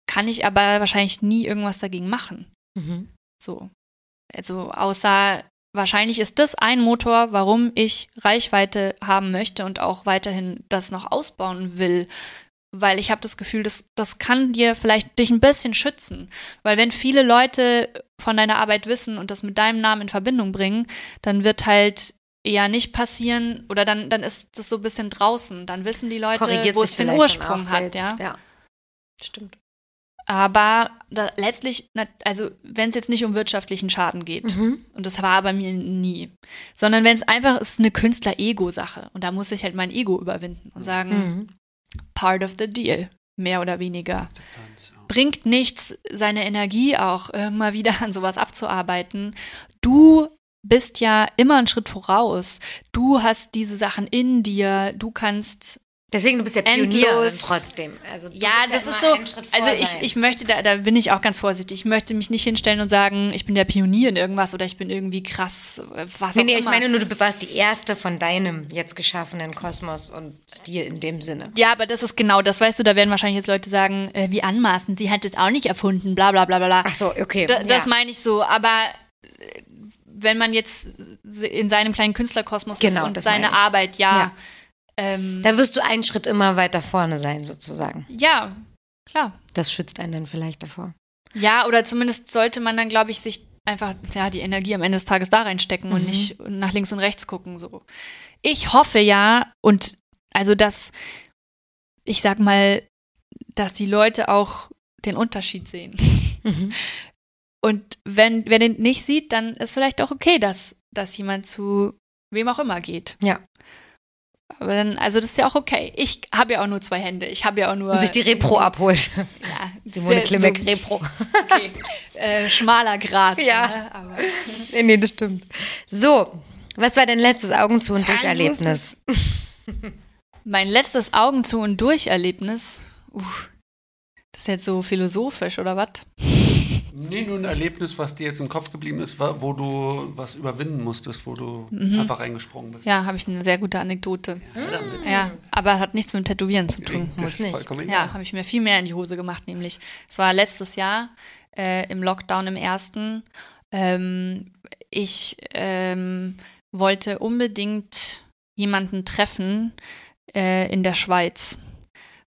S3: kann ich aber wahrscheinlich nie irgendwas dagegen machen. Mhm. So. Also, außer wahrscheinlich ist das ein Motor, warum ich Reichweite haben möchte und auch weiterhin das noch ausbauen will, weil ich habe das Gefühl, das, das kann dir vielleicht dich ein bisschen schützen. Weil wenn viele Leute von deiner Arbeit wissen und das mit deinem Namen in Verbindung bringen, dann wird halt eher nicht passieren oder dann, dann ist das so ein bisschen draußen. Dann wissen die Leute, wo es den Ursprung hat, ja. ja.
S2: Stimmt.
S3: Aber da, letztlich, also wenn es jetzt nicht um wirtschaftlichen Schaden geht, mhm. und das war bei mir nie, sondern wenn es einfach ist eine Künstler-Ego-Sache und da muss ich halt mein Ego überwinden und sagen, mhm part of the deal, mehr oder weniger. Bringt nichts, seine Energie auch immer wieder an sowas abzuarbeiten. Du bist ja immer einen Schritt voraus. Du hast diese Sachen in dir. Du kannst
S2: Deswegen, du bist ja Pionierin trotzdem.
S3: Also ja, das ist so. Also ich, ich möchte, da, da bin ich auch ganz vorsichtig. Ich möchte mich nicht hinstellen und sagen, ich bin der Pionier in irgendwas oder ich bin irgendwie krass, was nee, auch nee, immer.
S2: ich meine nur, du warst die erste von deinem jetzt geschaffenen Kosmos und Stil in dem Sinne.
S3: Ja, aber das ist genau das, weißt du, da werden wahrscheinlich jetzt Leute sagen, äh, wie anmaßend, sie hat es auch nicht erfunden, bla bla bla bla.
S2: Ach so, okay.
S3: Da, das ja. meine ich so, aber äh, wenn man jetzt in seinem kleinen Künstlerkosmos genau, ist und seine Arbeit, ja. ja
S2: ähm, da wirst du einen Schritt immer weiter vorne sein, sozusagen.
S3: Ja, klar.
S2: Das schützt einen dann vielleicht davor.
S3: Ja, oder zumindest sollte man dann, glaube ich, sich einfach ja, die Energie am Ende des Tages da reinstecken mhm. und nicht nach links und rechts gucken. So. Ich hoffe ja, und also dass, ich sag mal, dass die Leute auch den Unterschied sehen. Mhm. Und wenn wer den nicht sieht, dann ist vielleicht auch okay, dass, dass jemand zu wem auch immer geht.
S2: Ja.
S3: Aber dann, also das ist ja auch okay. Ich habe ja auch nur zwei Hände. Ich habe ja auch nur.
S2: Und sich die Repro abholt. Ja, Simone Klimek so, Repro.
S3: Okay. Äh, schmaler Grad.
S2: Ja. Ne? Aber. Nee, nee, das stimmt. So, was war dein letztes Augen zu und Durcherlebnis?
S3: mein letztes Augen zu und Durcherlebnis? Uff, das ist jetzt so philosophisch, oder was?
S1: Nee, nur ein Erlebnis, was dir jetzt im Kopf geblieben ist, wo du was überwinden musstest, wo du mhm. einfach reingesprungen bist.
S3: Ja, habe ich eine sehr gute Anekdote. Mhm. Ja, aber hat nichts mit dem Tätowieren zu tun.
S2: Das Muss nicht.
S3: Ja, habe ich mir viel mehr in die Hose gemacht, nämlich. Es war letztes Jahr äh, im Lockdown im ersten. Ähm, ich ähm, wollte unbedingt jemanden treffen äh, in der Schweiz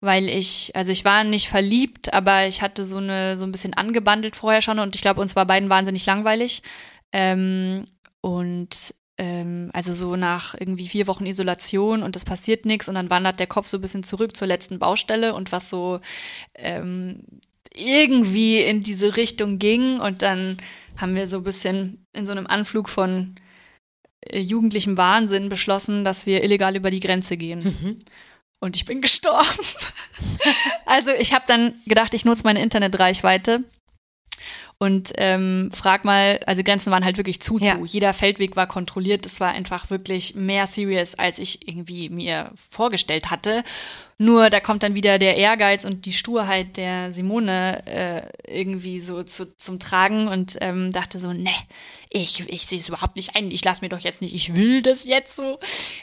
S3: weil ich, also ich war nicht verliebt, aber ich hatte so eine, so ein bisschen angebandelt vorher schon und ich glaube, uns war beiden wahnsinnig langweilig. Ähm, und ähm, also so nach irgendwie vier Wochen Isolation und es passiert nichts und dann wandert der Kopf so ein bisschen zurück zur letzten Baustelle und was so ähm, irgendwie in diese Richtung ging und dann haben wir so ein bisschen in so einem Anflug von äh, jugendlichem Wahnsinn beschlossen, dass wir illegal über die Grenze gehen. Mhm und ich bin gestorben. also ich habe dann gedacht, ich nutze meine Internetreichweite und ähm, frag mal, also Grenzen waren halt wirklich zu ja. zu. Jeder Feldweg war kontrolliert. Das war einfach wirklich mehr serious, als ich irgendwie mir vorgestellt hatte. Nur da kommt dann wieder der Ehrgeiz und die Sturheit der Simone äh, irgendwie so zu, zum Tragen und ähm, dachte so, ne, ich, ich sehe es überhaupt nicht ein. Ich lasse mir doch jetzt nicht, ich will das jetzt so.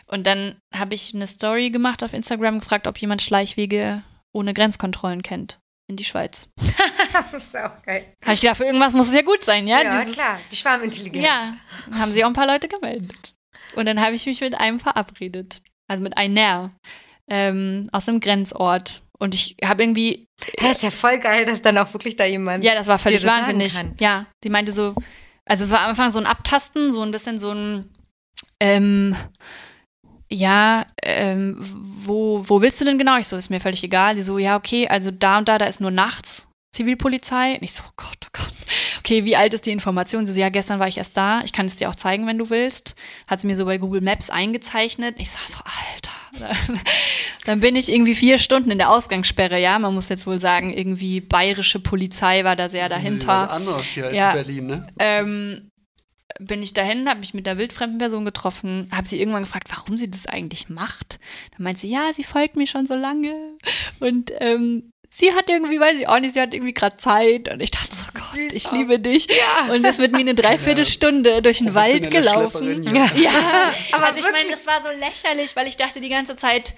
S3: Und dann habe ich eine Story gemacht auf Instagram, gefragt, ob jemand Schleichwege ohne Grenzkontrollen kennt in die Schweiz.
S2: das ist auch geil.
S3: Habe ich gedacht, für irgendwas muss es ja gut sein, ja?
S2: Ja, Dieses, klar, die Schwarmintelligenz.
S3: Ja, haben sich auch ein paar Leute gemeldet. Und dann habe ich mich mit einem verabredet. Also mit einer ähm, aus einem Grenzort. Und ich habe irgendwie,
S2: Ja, ist ja voll geil, dass dann auch wirklich da jemand.
S3: ja, das war völlig
S2: das
S3: wahnsinnig. Ja, die meinte so, also war am Anfang so ein Abtasten, so ein bisschen so ein, ähm, ja, ähm, wo, wo willst du denn genau? Ich so, ist mir völlig egal. Sie so, ja, okay, also da und da, da ist nur nachts Zivilpolizei. Und ich so, oh Gott, oh Gott. Okay, wie alt ist die Information? Sie so, ja, gestern war ich erst da. Ich kann es dir auch zeigen, wenn du willst. Hat sie mir so bei Google Maps eingezeichnet. Ich sag so, Alter. Dann bin ich irgendwie vier Stunden in der Ausgangssperre, ja. Man muss jetzt wohl sagen, irgendwie bayerische Polizei war da sehr
S1: Das ist ein
S3: dahinter
S1: anderes hier als
S3: Ja.
S1: in Berlin, ne?
S3: ähm, bin ich dahin, habe mich mit einer wildfremden Person getroffen, habe sie irgendwann gefragt, warum sie das eigentlich macht. Dann meint sie, ja, sie folgt mir schon so lange und ähm, sie hat irgendwie, weiß ich auch nicht, sie hat irgendwie gerade Zeit und ich dachte so, Gott, ich liebe dich und ist mit mir eine Dreiviertelstunde durch den Wald
S1: Professionelle
S3: gelaufen.
S2: Ja.
S3: Ja,
S2: Aber
S3: also ich meine, das war so lächerlich, weil ich dachte die ganze Zeit,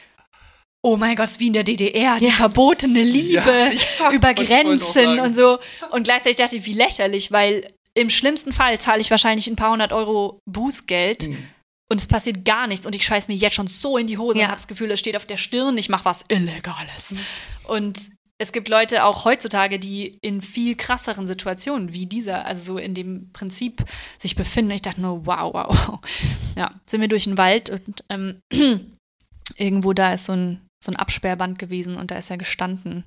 S3: oh mein Gott, es ist wie in der DDR, die
S2: Ja.
S3: verbotene Liebe
S1: Ja, ja,
S3: über Grenzen und so. Und gleichzeitig dachte ich, wie lächerlich, weil im schlimmsten Fall zahle ich wahrscheinlich ein paar hundert Euro Bußgeld.
S1: Hm.
S3: Und es passiert gar nichts und ich scheiß mir jetzt schon so in die Hose
S2: Ja.
S3: und habe das Gefühl, es steht auf der Stirn, ich mache was Illegales. Und es gibt Leute auch heutzutage, die in viel krasseren Situationen wie dieser, also so in dem Prinzip sich befinden. Ich dachte nur, wow, wow. Ja, sind wir durch den Wald und ähm, irgendwo da ist so ein, so ein Absperrband gewesen und da ist er gestanden.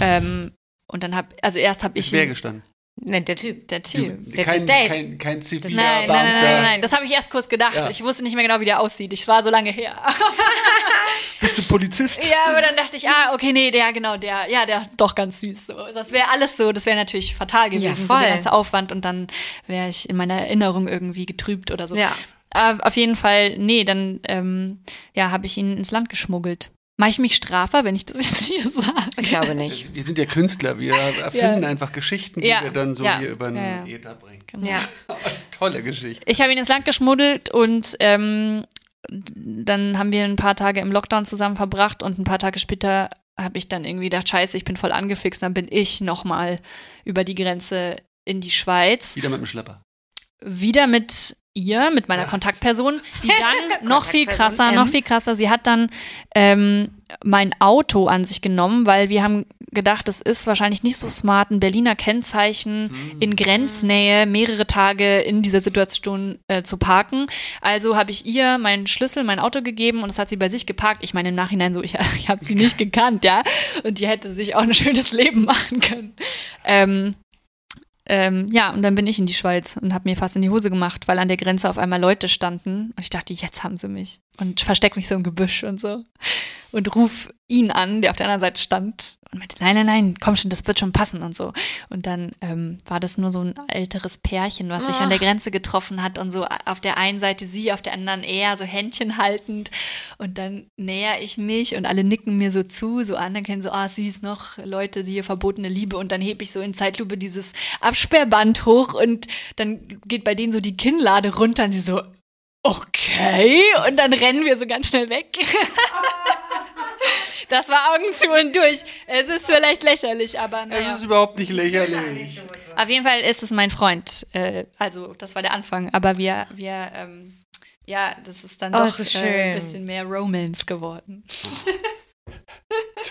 S3: Ähm, und dann hab, also erst habe ich
S1: wer gestanden?
S2: Nein, der Typ.
S3: der Typ.
S2: Der-
S1: kein,
S2: Date.
S1: kein, kein ziviler
S3: Nein, nein, nein, nein, nein, das habe ich erst kurz gedacht.
S1: Ja.
S3: Ich wusste nicht mehr genau, wie der aussieht. Ich war so lange her.
S1: Bist du Polizist?
S3: Ja, aber dann dachte ich, ah, okay, nee, der, genau, der, ja, der doch ganz süß. So. Das wäre alles so, das wäre natürlich fatal gewesen,
S2: Ja,
S3: so
S2: voll.
S3: der ganze Aufwand und dann wäre ich in meiner Erinnerung irgendwie getrübt oder so.
S2: Ja.
S3: Aber auf jeden Fall, nee, dann, ähm, ja, habe ich ihn ins Land geschmuggelt. Mache ich mich strafbar, wenn ich das jetzt hier sage?
S2: Ich glaube nicht.
S1: Wir sind ja Künstler, wir erfinden einfach Geschichten, die
S3: Ja.
S1: wir dann so
S3: Ja.
S1: hier über den
S3: Ja, ja.
S1: Äther bringen.
S2: Ja.
S1: Tolle Geschichte.
S3: Ich habe ihn ins Land geschmuggelt und ähm, dann haben wir ein paar Tage im Lockdown zusammen verbracht und ein paar Tage später habe ich dann irgendwie gedacht, scheiße, ich bin voll angefixt, dann bin ich nochmal über die Grenze in die Schweiz.
S1: Wieder mit dem Schlepper.
S3: Wieder mit ihr, mit meiner Kontaktperson, die dann noch viel krasser,
S2: M.
S3: noch viel krasser, sie hat dann ähm, mein Auto an sich genommen, weil wir haben gedacht, es ist wahrscheinlich nicht so smart, ein Berliner Kennzeichen in Grenznähe mehrere Tage in dieser Situation äh, zu parken. Also habe ich ihr meinen Schlüssel, mein Auto gegeben und es hat sie bei sich geparkt. Ich meine im Nachhinein so, ich, ich habe sie nicht gekannt, ja. Und die hätte sich auch ein schönes Leben machen können. Ähm, ähm, ja, und dann bin ich in die Schweiz und habe mir fast in die Hose gemacht, weil an der Grenze auf einmal Leute standen. Und ich dachte, jetzt haben sie mich. Und versteck mich so im Gebüsch und so. Und ruf ihn an, der auf der anderen Seite stand. Und meinte, nein, nein, nein, komm schon, das wird schon passen und so. Und dann ähm, war das nur so ein älteres Pärchen, was sich an der Grenze getroffen hat und so auf der einen Seite sie, auf der anderen er, so Händchen haltend. Und dann näher ich mich und alle nicken mir so zu, so anerkennen, so, ah, süß noch, Leute, die hier verbotene Liebe. Und dann heb ich so in Zeitlupe dieses Absperrband hoch und dann geht bei denen so die Kinnlade runter und sie so, okay. Und dann rennen wir so ganz schnell weg. Das war Augen zu und durch. Es ist vielleicht lächerlich, aber
S1: Es
S3: naja.
S1: ist überhaupt nicht lächerlich.
S3: Auf jeden Fall ist es mein Freund. Äh, also, das war der Anfang. Aber wir, wir, ähm, ja, das ist dann
S2: Oh,
S3: doch
S2: so
S3: äh,
S2: schön.
S3: ein bisschen mehr Romance geworden.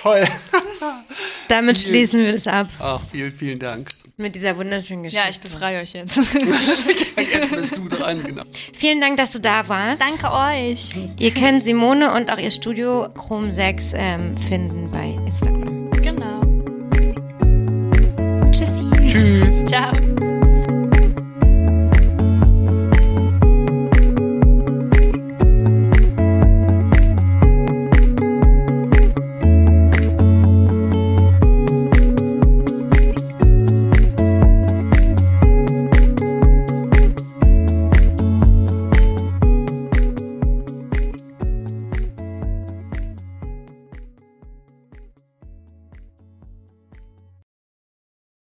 S1: Toll.
S2: Damit schließen wir das ab.
S1: Ach, vielen, vielen Dank.
S2: Mit dieser wunderschönen Geschichte.
S3: Ja, ich befreie euch jetzt.
S1: Jetzt bist du dran, genau.
S2: Vielen Dank, dass du da warst.
S3: Danke euch.
S2: Ihr könnt Simone und auch ihr Studio Chrome 6 ähm, finden bei Instagram.
S3: Genau.
S2: Tschüssi.
S1: Tschüss.
S3: Ciao.